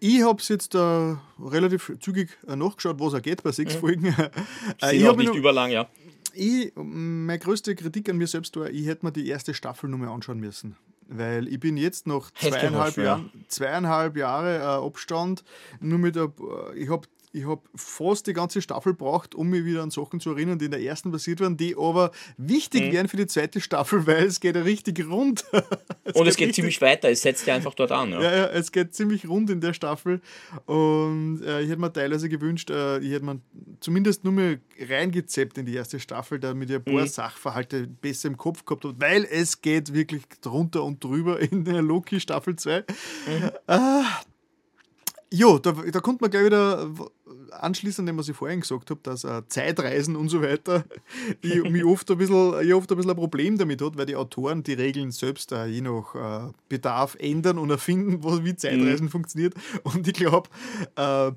ich habe es jetzt äh, relativ zügig äh, nachgeschaut, was er geht bei sechs Folgen. Äh, ich auch hab mich nicht noch- überlang, ja. ich, meine größte Kritik an mir selbst war, ich hätte mir die erste Staffel nur mal anschauen müssen. Weil ich bin jetzt Hätte zweieinhalb, ja. Jahren, zweieinhalb Jahre äh, Abstand nur mit der, ich habe ich hab fast die ganze Staffel braucht, um mich wieder an Sachen zu erinnern, die in der ersten passiert waren, die aber wichtig Mhm. wären für die zweite Staffel, weil es geht ja richtig rund. Und es geht richtig- ziemlich weiter, es setzt ja einfach dort an. Ja. ja, ja, es geht ziemlich rund in der Staffel und äh, ich hätte mir teilweise gewünscht, äh, ich hätte mir zumindest nur mal reingezeppt in die erste Staffel, damit ich ein paar Sachverhalte besser im Kopf gehabt habe, weil es geht wirklich drunter und drüber in der Loki Staffel 2. Ah, jo, da, da konnte man gleich wieder anschließen an dem, was ich vorhin gesagt habe, dass äh, Zeitreisen und so weiter ich, mich oft ein, bisschen, ich oft ein bisschen ein Problem damit hat, weil die Autoren die Regeln selbst äh, je nach äh, Bedarf ändern und erfinden, wo, wie Zeitreisen funktioniert. Und ich glaube, äh,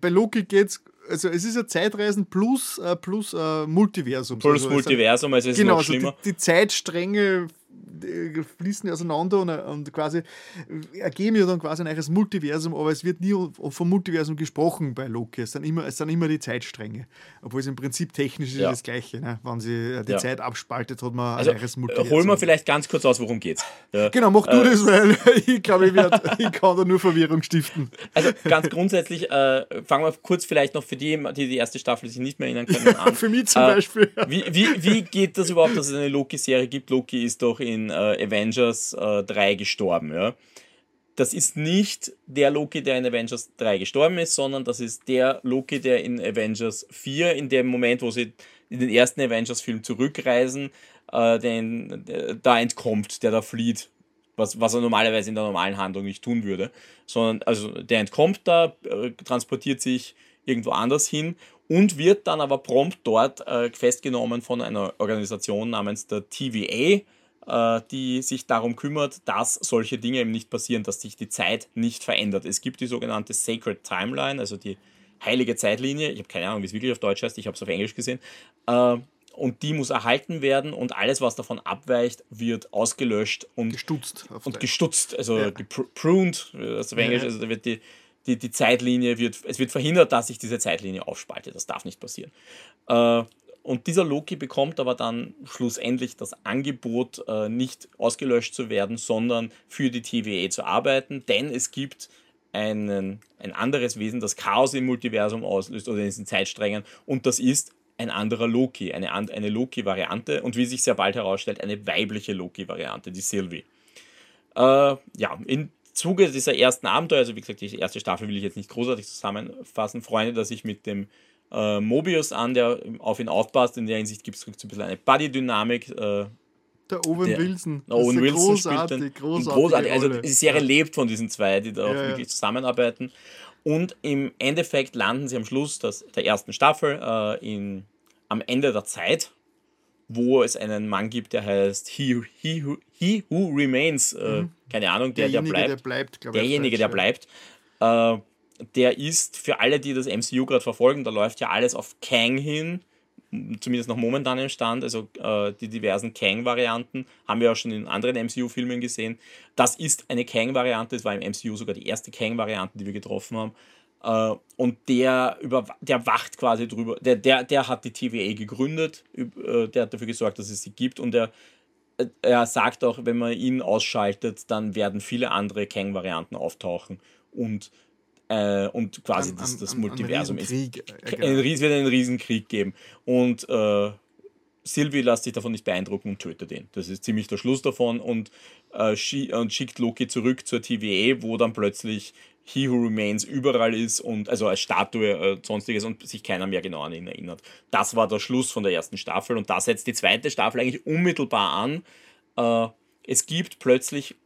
bei Loki geht es, also es ist ja Zeitreisen plus, äh, plus äh, Multiversum. Plus also, Multiversum, also es ist Genau, noch also die, schlimmer. die Zeitstränge fließen auseinander und, und quasi ergeben ja dann quasi ein neues Multiversum, aber es wird nie vom Multiversum gesprochen bei Loki. Es sind immer, es sind immer die Zeitstränge. Obwohl es im Prinzip technisch ist Ja. das Gleiche. Ne? Wenn sie äh, die Ja. Zeit abspaltet, hat man Also ein äh, Multiversum. holen wir vielleicht ganz kurz aus, worum geht's. Ja. Genau, mach du Äh, das, weil ich glaube, ich, werd, ich kann da nur Verwirrung stiften. Also ganz grundsätzlich, äh, fangen wir kurz vielleicht noch für die, die die erste Staffel sich nicht mehr erinnern können, an. Für mich zum Äh, Beispiel. Wie, wie, wie geht das überhaupt, dass es eine Loki-Serie gibt? Loki ist doch in äh, Avengers äh, 3 gestorben, ja. Das ist nicht der Loki, der in Avengers 3 gestorben ist, sondern das ist der Loki, der in Avengers 4, in dem Moment, wo sie in den ersten Avengers-Film zurückreisen, äh, den, da entkommt, der da flieht. Was, was er normalerweise in der normalen Handlung nicht tun würde. Sondern, also der entkommt da, äh, transportiert sich irgendwo anders hin und wird dann aber prompt dort äh, festgenommen von einer Organisation namens der TVA, die sich darum kümmert, dass solche Dinge eben nicht passieren, dass sich die Zeit nicht verändert. Es gibt die sogenannte Sacred Timeline, also die heilige Zeitlinie. Ich habe keine Ahnung, wie es wirklich auf Deutsch heißt, ich habe es auf Englisch gesehen. Äh, und die muss erhalten werden und alles, was davon abweicht, wird ausgelöscht und Gestutzt. Und gestutzt, also Ja. gepruned, das auf Englisch, also da wird die, die, die Zeitlinie wird, es wird verhindert, dass sich diese Zeitlinie aufspaltet. Das darf nicht passieren. Und dieser Loki bekommt aber dann schlussendlich das Angebot, äh, nicht ausgelöscht zu werden, sondern für die TVA zu arbeiten, denn es gibt einen, ein anderes Wesen, das Chaos im Multiversum auslöst oder in diesen Zeitsträngen. Und das ist ein anderer Loki, eine, eine Loki-Variante. Und wie sich sehr bald herausstellt, eine weibliche Loki-Variante, die Sylvie. Äh, ja, im Zuge dieser ersten Abenteuer, also wie gesagt, die erste Staffel will ich jetzt nicht großartig zusammenfassen, freunde, dass ich mit dem äh, Mobius an, der auf ihn aufpasst. In der Hinsicht gibt es ein bisschen eine Buddy-Dynamik. Äh, der Owen der, Wilson. Der Owen Wilson großartig, spielt großartig, großartig. Also die Serie ja. lebt von diesen zwei, die da auch ja, wirklich zusammenarbeiten. Und im Endeffekt landen sie am Schluss des, der ersten Staffel äh, in, am Ende der Zeit, wo es einen Mann gibt, der heißt He, he, who, he Who Remains. Äh, mhm. Keine Ahnung, der, der bleibt. Der bleibt derjenige, der bleibt. Äh, der ist für alle, die das MCU gerade verfolgen, da läuft ja alles auf Kang hin, zumindest noch momentan im Stand, also äh, die diversen Kang-Varianten haben wir auch schon in anderen MCU-Filmen gesehen. Das ist eine Kang-Variante, es war im MCU sogar die erste Kang-Variante, die wir getroffen haben. Äh, und der, über, der wacht quasi drüber, der, der, der hat die TVA gegründet, äh, der hat dafür gesorgt, dass es sie gibt und er, äh, er sagt auch, wenn man ihn ausschaltet, dann werden viele andere Kang-Varianten auftauchen und äh, und quasi an, das, das an, Multiversum ist. Krieg, äh, genau. Es wird einen Riesenkrieg geben. Und äh, Sylvie lässt sich davon nicht beeindrucken und tötet ihn. Das ist ziemlich der Schluss davon und, äh, und schickt Loki zurück zur TVA, wo dann plötzlich He Who Remains überall ist und also als Statue äh, sonstiges und sich keiner mehr genau an ihn erinnert. Das war der Schluss von der ersten Staffel und da setzt die zweite Staffel eigentlich unmittelbar an. Äh, es gibt plötzlich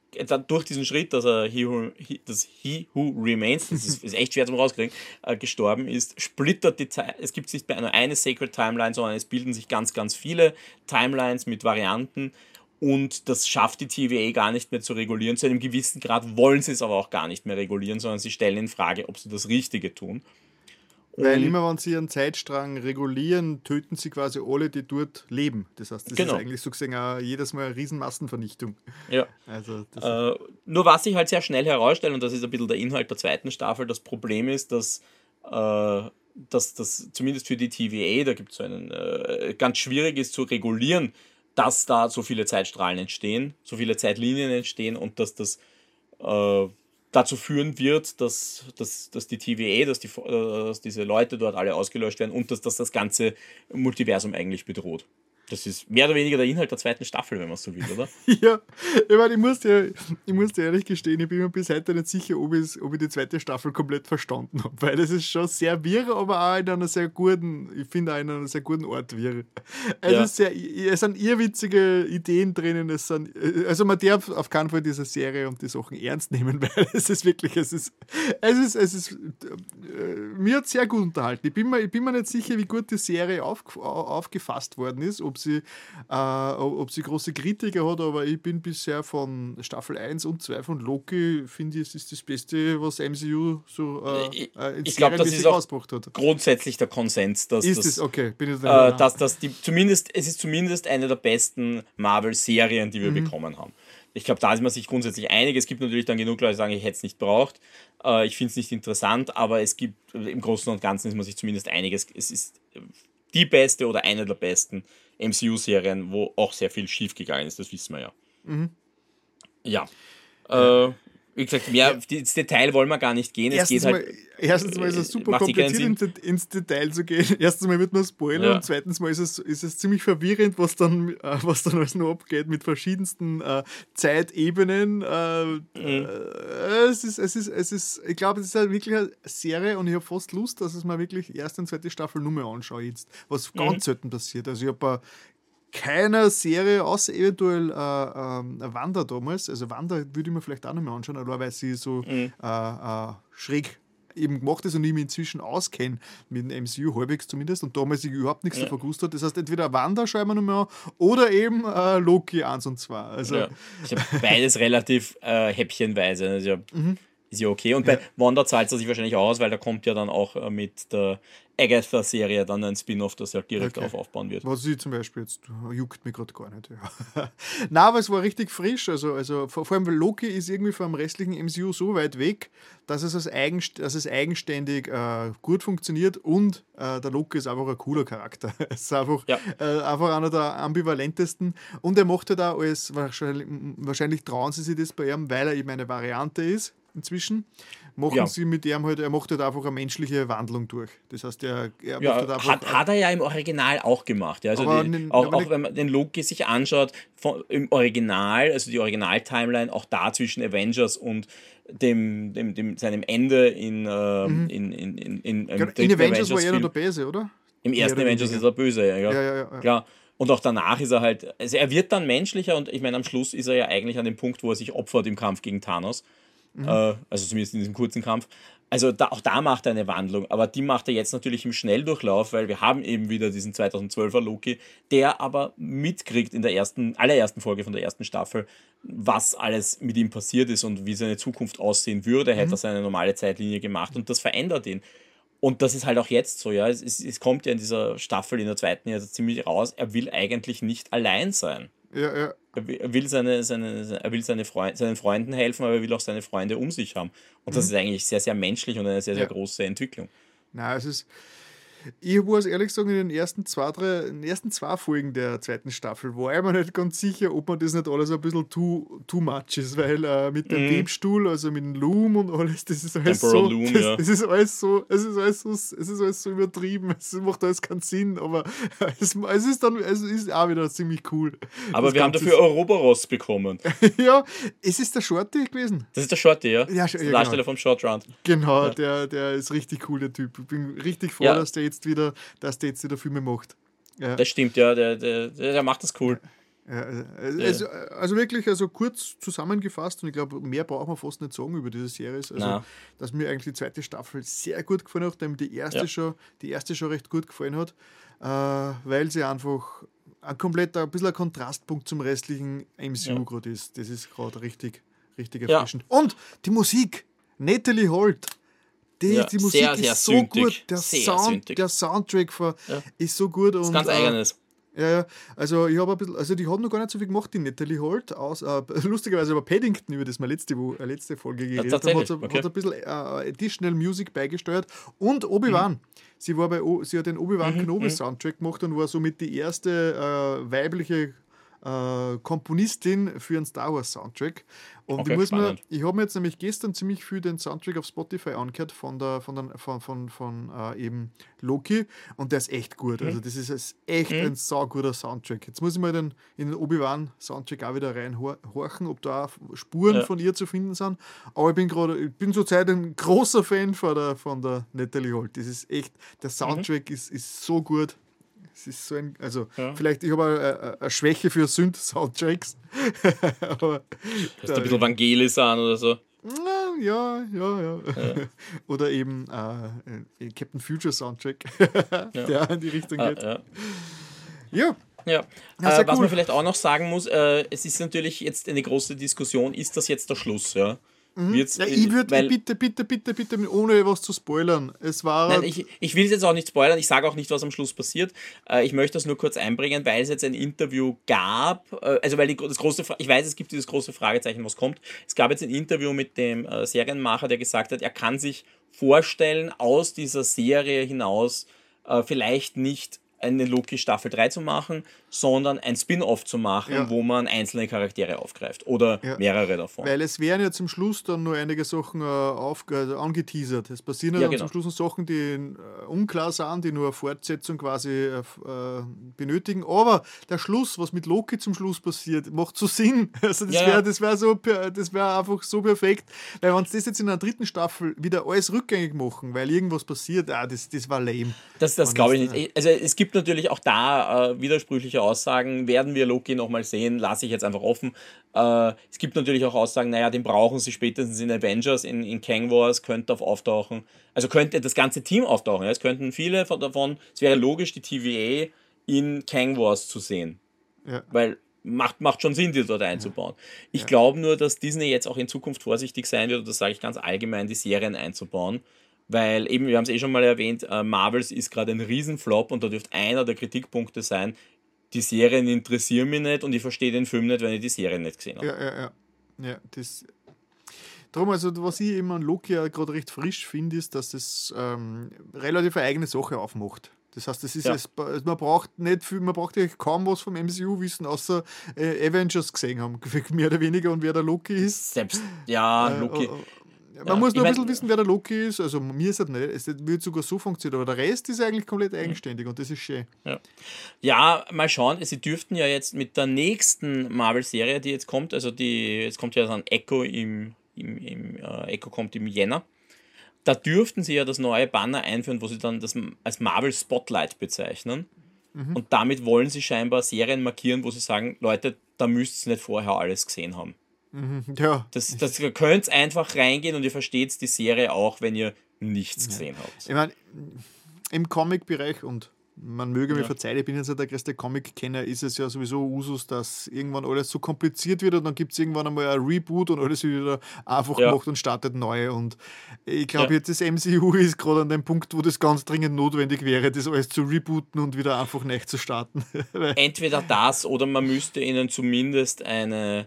durch diesen Schritt, dass er He Who, he, dass He Who Remains, das ist, ist echt schwer zum rauskriegen, äh, gestorben ist, splittert die Zeit. Es gibt nicht mehr eine Sacred Timeline, sondern es bilden sich ganz, ganz viele Timelines mit Varianten und das schafft die TVA gar nicht mehr zu regulieren. Zu einem gewissen Grad wollen sie es aber auch gar nicht mehr regulieren, sondern sie stellen in Frage, ob sie das Richtige tun. Weil immer, wenn sie einen Zeitstrang regulieren, töten sie quasi alle, die dort leben. Das heißt, das genau. ist eigentlich so gesehen auch jedes Mal eine Riesenmassenvernichtung. Ja. Also äh, nur was sich halt sehr schnell herausstellt, und das ist ein bisschen der Inhalt der zweiten Staffel, das Problem ist, dass, äh, dass das zumindest für die TVA, da gibt es so einen, äh, ganz schwierig ist zu regulieren, dass da so viele Zeitstrahlen entstehen, so viele Zeitlinien entstehen und dass das äh, dazu führen wird, dass, dass, dass die TVA, dass, die, äh, dass diese Leute dort alle ausgelöscht werden und dass das das ganze Multiversum eigentlich bedroht. Das ist mehr oder weniger der Inhalt der zweiten Staffel, wenn man so will, oder? ja, ich meine, ich muss, dir, ich muss dir ehrlich gestehen, ich bin mir bis heute nicht sicher, ob ich, ob ich die zweite Staffel komplett verstanden habe, weil das ist schon sehr wirr, aber auch in einer sehr guten, ich finde auch in einer sehr guten Art wirr. Es, ja. ist sehr, es sind irrwitzige Ideen drinnen, es sind, also man darf auf keinen Fall diese Serie und die Sachen ernst nehmen, weil es ist wirklich, es ist, es ist, es ist, äh, mir hat sehr gut unterhalten. Ich bin mir, ich bin mir nicht sicher, wie gut die Serie auf, aufgefasst worden ist, ob ob sie, äh, ob sie große Kritiker hat, aber ich bin bisher von Staffel 1 und 2 von Loki, finde ich, es ist das Beste, was MCU so äh, äh ich glaube, das ist auch ausgebracht hat. grundsätzlich der Konsens, dass ist das, okay, bin ich äh, dass das die, zumindest, es ist zumindest eine der besten Marvel-Serien, die wir mhm. bekommen haben. Ich glaube, da ist man sich grundsätzlich einig. Es gibt natürlich dann genug Leute, die sagen, ich hätte es nicht braucht. Äh, ich finde es nicht interessant, aber es gibt im Großen und Ganzen ist man sich zumindest einig. Es, es ist die beste oder eine der besten MCU-Serien, wo auch sehr viel schiefgegangen ist, das wissen wir ja. Mhm. Ja. Äh, wie gesagt, mehr ja. ins Detail wollen wir gar nicht gehen. Erstens, halt, mal, erstens mal ist es super kompliziert, ins, Detail zu gehen. Erstens mal wird man spoilern ja. und zweitens mal ist es, ist es ziemlich verwirrend, was dann, äh, was dann alles noch abgeht mit verschiedensten äh, Zeitebenen. Äh, mhm. Äh, es, ist, es, ist, es ist, ich glaube, es ist halt wirklich eine Serie und ich habe fast Lust, dass ich mal wirklich erste und zweite Staffel nur mehr anschaue jetzt, was mhm. ganz selten passiert. Also ich habe keiner Serie, außer eventuell äh, äh, Wanda damals. Also Wanda würde ich mir vielleicht auch noch mal anschauen, allein weil sie so mhm. äh, äh schräg eben gemacht ist und ich mich inzwischen auskenne mit dem MCU, halbwegs zumindest, und damals ich überhaupt nichts ja. davon gewusst habe. Das heißt, entweder Wanda schauen wir noch mal an oder eben äh, Loki 1 und 2. Also, ja. Ich habe beides relativ äh, häppchenweise. Also ich habe mhm. Ist ja okay. Und ja. bei Wanda zahlt es sich wahrscheinlich aus, weil da kommt ja dann auch äh, mit der Agatha-Serie dann ein Spin-off, das halt direkt okay. darauf aufbauen wird. Was ich zum Beispiel jetzt juckt mich gerade gar nicht. Ja. Nein, aber es war richtig frisch. Also, also vor, allem Loki ist irgendwie vom restlichen MCU so weit weg, dass es, als eigenst dass es eigenständig äh, gut funktioniert und äh, der Loki ist einfach ein cooler Charakter. es ist einfach, ja. äh, einfach einer der ambivalentesten und er macht halt auch alles, wahrscheinlich, wahrscheinlich trauen sie sich das bei ihm, weil er eben eine Variante ist inzwischen, machen ja. sie mit ihm halt, er macht halt einfach eine menschliche Wandlung durch. Das heißt, er, er ja, halt einfach, hat, hat er ja im Original auch gemacht. Ja. Also die, den, auch, auch wenn man den Loki sich anschaut, von, im Original, also die Original-Timeline, auch da zwischen Avengers und dem, dem, dem, seinem Ende in, äh, mhm. in, in, in, in, in, in Avengers war er noch der Böse, oder? Im ersten Avengers ist er böse, ja. ja, ja, ja, ja. Klar. Und auch danach ist er halt, also er wird dann menschlicher und ich meine, am Schluss ist er ja eigentlich an dem Punkt, wo er sich opfert im Kampf gegen Thanos. Mhm. Äh, also zumindest in diesem kurzen Kampf. Also da, auch da macht er eine Wandlung, aber die macht er jetzt natürlich im Schnelldurchlauf, weil wir haben eben wieder diesen 2012er Loki, der aber mitkriegt in der ersten, allerersten Folge von der ersten Staffel, was alles mit ihm passiert ist und wie seine Zukunft aussehen würde, mhm. hätte er seine normale Zeitlinie gemacht und das verändert ihn. Und das ist halt auch jetzt so, ja. Es, es, es kommt ja in dieser Staffel, in der zweiten jetzt ziemlich raus, er will eigentlich nicht allein sein. Ja, ja. Er will, seine, seine, er will seine Freund, seinen Freunden helfen, aber er will auch seine Freunde um sich haben. Und das mhm. ist eigentlich sehr, sehr menschlich und eine sehr, sehr ja. große Entwicklung. Na, es ist, ich muss ehrlich sagen, in den ersten zwei, drei, in den ersten zwei Folgen der zweiten Staffel war ich mir nicht ganz sicher, ob man das nicht alles ein bisschen too, too much ist, weil äh, mit dem mm. Webstuhl, also mit dem Loom und alles, das ist alles Temporal so. Loom, das, ja. das, ist alles so, es ist alles so, es ist alles so übertrieben, es macht alles keinen Sinn, aber es, es ist dann, es ist auch wieder ziemlich cool. Aber wir Ganze haben dafür Ouroboros bekommen. ja, es ist der Shorty gewesen. Das ist der Shorty, ja. ja, ja der Darsteller genau. vom Short Round. Genau, ja. der, der ist richtig cool, der Typ. Ich bin richtig froh, dass der jetzt jetzt wieder, dass der jetzt wieder Filme macht. Ja. Das stimmt, ja, der, der, der macht das cool. Ja, also, also, wirklich, also kurz zusammengefasst, und ich glaube, mehr braucht man fast nicht sagen über diese Serie. Also, Nein. dass mir eigentlich die zweite Staffel sehr gut gefallen hat, nachdem die erste, ja. schon, die erste schon recht gut gefallen hat, äh, weil sie einfach ein komplett ein bisschen ein Kontrastpunkt zum restlichen MCU ja. gerade ist. Das ist gerade richtig, richtig erfrischend. Und die Musik, Natalie Holt. Die, ja, die Musik sehr, sehr ist so sündig. gut. Der, sehr Sound, der Soundtrack für, ja. ist so gut. Das ist ganz äh, eigenes. Ja, ja. Also ich habe ein bisschen, also die haben noch gar nicht so viel gemacht, die Natalie Holt, aus, äh, lustigerweise über Paddington, über das wir letzte, äh, letzte Folge geredet haben, hat, okay. hat ein bisschen äh, Additional Music beigesteuert und Obi-Wan. Mhm. Sie, war bei, sie hat den Obi-Wan mhm, Kenobi mhm. Soundtrack gemacht und war somit die erste äh, weibliche äh, Komponistin für einen Star Wars Soundtrack. Und okay, ich muss mir, ich habe mir jetzt nämlich gestern ziemlich viel den Soundtrack auf Spotify angehört von der, von, der, von, von, von äh, eben Loki und der ist echt gut. Mhm. Also das ist echt mhm. ein sauguter Soundtrack. Jetzt muss ich mal den, in den Obi-Wan Soundtrack auch wieder reinhorchen, ob da auch Spuren ja. von ihr zu finden sind. Aber ich bin gerade, ich bin zurzeit ein großer Fan von der, von der Natalie Holt. Das ist echt, der mhm. Soundtrack mhm. ist, ist so gut. Es ist so ein, also ja. vielleicht, ich habe eine, Schwäche für Synth-Soundtracks. Dass da ein bisschen Vangelis an oder so. Ja, ja, ja. ja. Oder eben äh, Captain Future Soundtrack, der in die Richtung ah, geht. Ja. ja. Ja, ja äh, was man vielleicht auch noch sagen muss, äh, es ist natürlich jetzt eine große Diskussion, ist das jetzt der Schluss, ja? Mhm. Ja, ich würde bitte, bitte, bitte, bitte, ohne was zu spoilern. Es war. Nein, ich, ich will es jetzt auch nicht spoilern, ich sage auch nicht, was am Schluss passiert. Äh, ich möchte das nur kurz einbringen, weil es jetzt ein Interview gab. Äh, also, weil die, das große, ich weiß, es gibt dieses große Fragezeichen, was kommt. Es gab jetzt ein Interview mit dem äh, Serienmacher, der gesagt hat, er kann sich vorstellen, aus dieser Serie hinaus vielleicht nicht eine Loki Staffel 3 zu machen, sondern ein Spin-off zu machen, ja. wo man einzelne Charaktere aufgreift oder ja. mehrere davon. Weil es werden ja zum Schluss dann nur einige Sachen äh, auf, also angeteasert. Es passieren ja, dann genau. zum Schluss noch Sachen, die äh, unklar sind, die nur eine Fortsetzung quasi äh, äh, benötigen. Aber der Schluss, was mit Loki zum Schluss passiert, macht so Sinn. Also das ja, wäre das wär so, das wär einfach so perfekt. Weil wenn sie das jetzt in der dritten Staffel wieder alles rückgängig machen, weil irgendwas passiert, ah, das, das war lame. Das, das glaube ich nicht. Also es gibt natürlich auch da äh, widersprüchliche Aussagen. Werden wir Loki nochmal sehen? Lasse ich jetzt einfach offen. Äh, es gibt natürlich auch Aussagen, naja, den brauchen sie spätestens in Avengers, in, in Kang Wars, könnte auf auftauchen. Also könnte das ganze Team auftauchen. Ja? Es könnten viele davon, es wäre logisch, die TVA in Kang Wars zu sehen. Ja. Weil macht, macht schon Sinn, die dort einzubauen. Ich ja. glaube nur, dass Disney jetzt auch in Zukunft vorsichtig sein wird, und das sage ich ganz allgemein, die Serien einzubauen. Weil eben, wir haben es eh schon mal erwähnt, äh, Marvels ist gerade ein Riesenflop und da dürfte einer der Kritikpunkte sein, die Serien interessieren mich nicht und ich verstehe den Film nicht, wenn ich die Serie nicht gesehen habe. Ja, ja, ja. ja das, darum, also was ich immer an Loki ja gerade recht frisch finde, ist, dass das ähm, relativ eine eigene Sache aufmacht. Das heißt, das ist ja. es, man braucht nicht viel, man braucht ja kaum was vom MCU wissen, außer äh, Avengers gesehen haben, mehr oder weniger und wer der Loki ist. Selbst, ja, äh, Loki. Man ja, muss nur ein bisschen wissen, wer der Loki ist. Also mir ist es nicht. Es wird sogar so funktionieren, aber der Rest ist eigentlich komplett mhm. eigenständig und das ist schön. Ja, ja mal schauen. Sie dürften ja jetzt mit der nächsten Marvel-Serie, die jetzt kommt, also die, jetzt kommt ja dann Echo im, im, im äh, Echo kommt im Jänner. Da dürften sie ja das neue Banner einführen, wo sie dann das als Marvel Spotlight bezeichnen. Mhm. Und damit wollen sie scheinbar Serien markieren, wo sie sagen, Leute, da müsst ihr nicht vorher alles gesehen haben. Ja. Das, das, ihr könnt einfach reingehen und ihr versteht die Serie auch, wenn ihr nichts gesehen ja. habt. Ich meine, im Comic-Bereich und man möge mir ja. verzeihen, ich bin jetzt nicht der größte Comic-Kenner, ist es ja sowieso Usus, dass irgendwann alles so kompliziert wird und dann gibt es irgendwann einmal ein Reboot und alles wieder einfach ja. gemacht und startet neu. Und ich glaube, ja. jetzt das MCU ist gerade an dem Punkt, wo das ganz dringend notwendig wäre, das alles zu rebooten und wieder einfach neu zu starten. Entweder das oder man müsste ihnen zumindest eine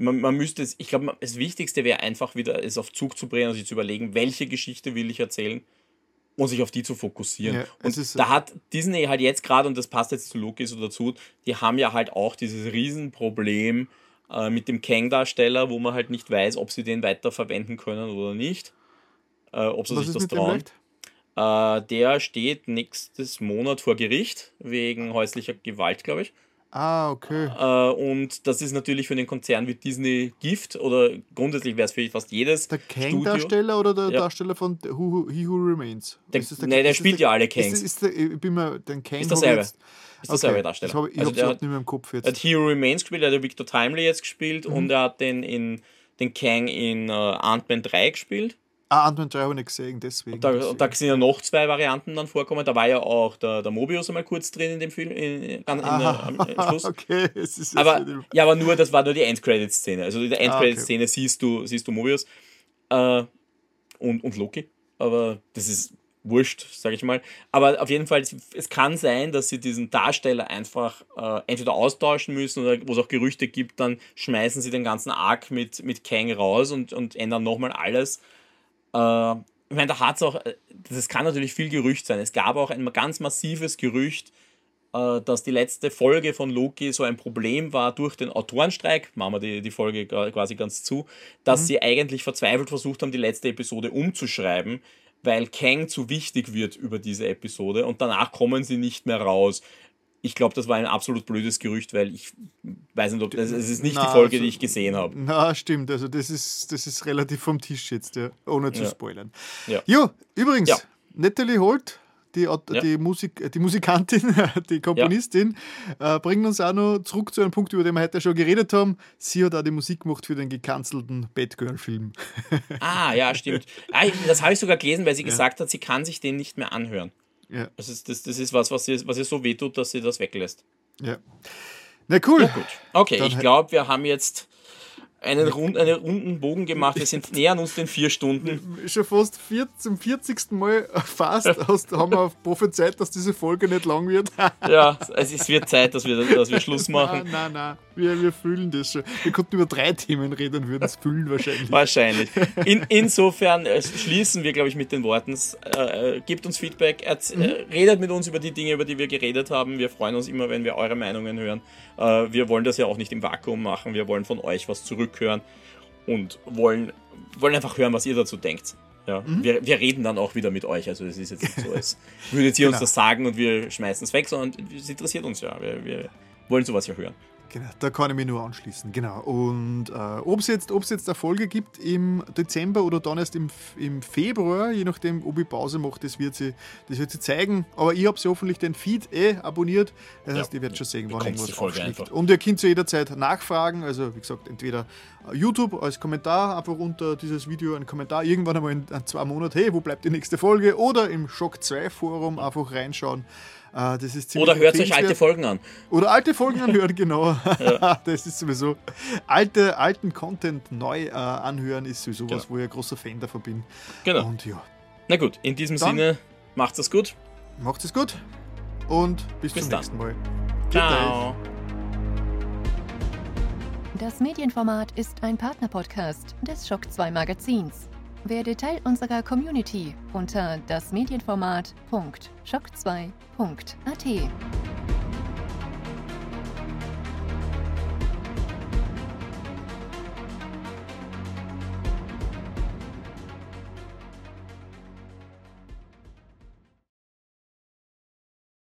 man, man müsste es, ich glaube, das Wichtigste wäre einfach wieder, es auf Zug zu bringen und sich zu überlegen, welche Geschichte will ich erzählen und sich auf die zu fokussieren. Ja, und ist, da hat Disney halt jetzt gerade, und das passt jetzt zu Loki so dazu, die haben ja halt auch dieses Riesenproblem äh, mit dem Kang-Darsteller, wo man halt nicht weiß, ob sie den weiterverwenden können oder nicht. Äh, ob sie sich das trauen. Äh, der steht nächstes Monat vor Gericht wegen häuslicher Gewalt, glaube ich. Ah, okay. Äh, und das ist natürlich für einen Konzern wie Disney Gift oder grundsätzlich wäre es für fast jedes. Der Kang-Darsteller oder der ja. Darsteller von Who, He Who Remains? Der, der, nee, der spielt der, ja alle Kangs. Ist, ist der, ich bin mir, den Kang ist. Jetzt, ist derselbe okay. Darsteller. Ich, hab, ich also hab's nicht mehr im Kopf jetzt. Er hat He Who Remains gespielt, er hat Victor Timely jetzt gespielt mhm. und er hat den, in, den Kang in uh, Ant-Man 3 gespielt. Ah, Ant-Man 3 habe ich nicht gesehen, deswegen. Und da, deswegen. da sind ja noch zwei Varianten dann vorkommen. Da war ja auch der, der Mobius einmal kurz drin in dem Film, in, in, in ah, am Schluss. Okay, es ist aber, ja, aber nur, das war nur die Endcredit-Szene. Also in der Endcredit-Szene ah, okay. siehst, du, siehst du Mobius äh, und, und Loki. Aber das ist wurscht, sage ich mal. Aber auf jeden Fall, es kann sein, dass sie diesen Darsteller einfach äh, entweder austauschen müssen oder wo es auch Gerüchte gibt, dann schmeißen sie den ganzen Arc mit, mit Kang raus und, und ändern nochmal alles. Äh, ich meine, da hat es auch, äh, das kann natürlich viel Gerücht sein. Es gab auch ein ganz massives Gerücht, äh, dass die letzte Folge von Loki so ein Problem war durch den Autorenstreik, machen wir die, die Folge quasi ganz zu, dass mhm. sie eigentlich verzweifelt versucht haben, die letzte Episode umzuschreiben, weil Kang zu wichtig wird über diese Episode und danach kommen sie nicht mehr raus ich glaube, das war ein absolut blödes Gerücht, weil ich weiß nicht, ob das, das ist nicht na, die Folge, also, die ich gesehen habe. Na, stimmt. Also das ist, das ist relativ vom Tisch jetzt, ja, ohne zu ja. spoilern. Ja, jo, übrigens, ja. Natalie Holt, die, die, Musik, die Musikantin, die Komponistin, äh, bringt uns auch noch zurück zu einem Punkt, über den wir heute schon geredet haben. Sie hat auch die Musik gemacht für den gekanzelten Batgirl-Film. ah, ja, stimmt. Ah, das habe ich sogar gelesen, weil sie gesagt hat, sie kann sich den nicht mehr anhören. Ja. Das, ist, das, das ist was, was ihr, was ihr so wehtut, dass sie das weglässt. Ja. Na cool. Ja. Okay, Dann ich glaube, wir haben jetzt einen, rund, einen runden Bogen gemacht. Wir sind nähern uns den vier Stunden. Schon fast vier, zum 40. Mal fast hast, haben wir prophezeit, dass diese Folge nicht lang wird. ja, also es wird Zeit, dass wir, dass wir Schluss machen. Nein, nein, nein. Wir, wir fühlen das schon. Wir konnten über drei Themen reden und würden es fühlen wahrscheinlich. Wahrscheinlich. In, insofern äh, schließen wir, glaube ich, mit den Worten, äh, äh gebt uns Feedback, äh, mhm. redet mit uns über die Dinge, über die wir geredet haben. Wir freuen uns immer, wenn wir eure Meinungen hören. Äh, wir wollen das ja auch nicht im Vakuum machen. Wir wollen von euch was zurückhören und wollen, wollen einfach hören, was ihr dazu denkt. Ja, mhm. wir, wir reden dann auch wieder mit euch. Also es ist jetzt nicht so, als würdet ihr genau. uns das sagen und wir schmeißen es weg, sondern es interessiert uns ja. Wir, wir wollen sowas ja hören. Genau, da kann ich mich nur anschließen. Genau. Und äh, ob es jetzt, jetzt eine Folge gibt im Dezember oder dann erst im, im Februar, je nachdem, ob ich Pause mache, das wird sie, das wird sie zeigen. Aber ich habe sie hoffentlich den Feed eh abonniert. Das heißt, ja, ihr werdet schon sehen, wann irgendwas aufschlägt. Und ihr könnt zu jeder Zeit nachfragen. Also, wie gesagt, entweder YouTube als Kommentar, einfach unter dieses Video ein Kommentar, irgendwann einmal in, in zwei Monaten, hey, wo bleibt die nächste Folge? Oder im Shock 2 Forum einfach reinschauen. Äh, das ist Oder hört euch alte Folgen an. Oder alte Folgen anhören, genau. Ja. Das ist sowieso. Alte, alten Content neu äh, anhören ist sowieso genau. was, wo ich ein großer Fan davon bin. Genau. Und ja. Na gut, in diesem Dann Sinne, macht's es gut. Macht's es gut und bis, bis zum dann. nächsten Mal. Ciao. Das Medienformat ist ein Partnerpodcast des Schock 2 Magazins. Werde Teil unserer Community unter dasmedienformat.schock2.at.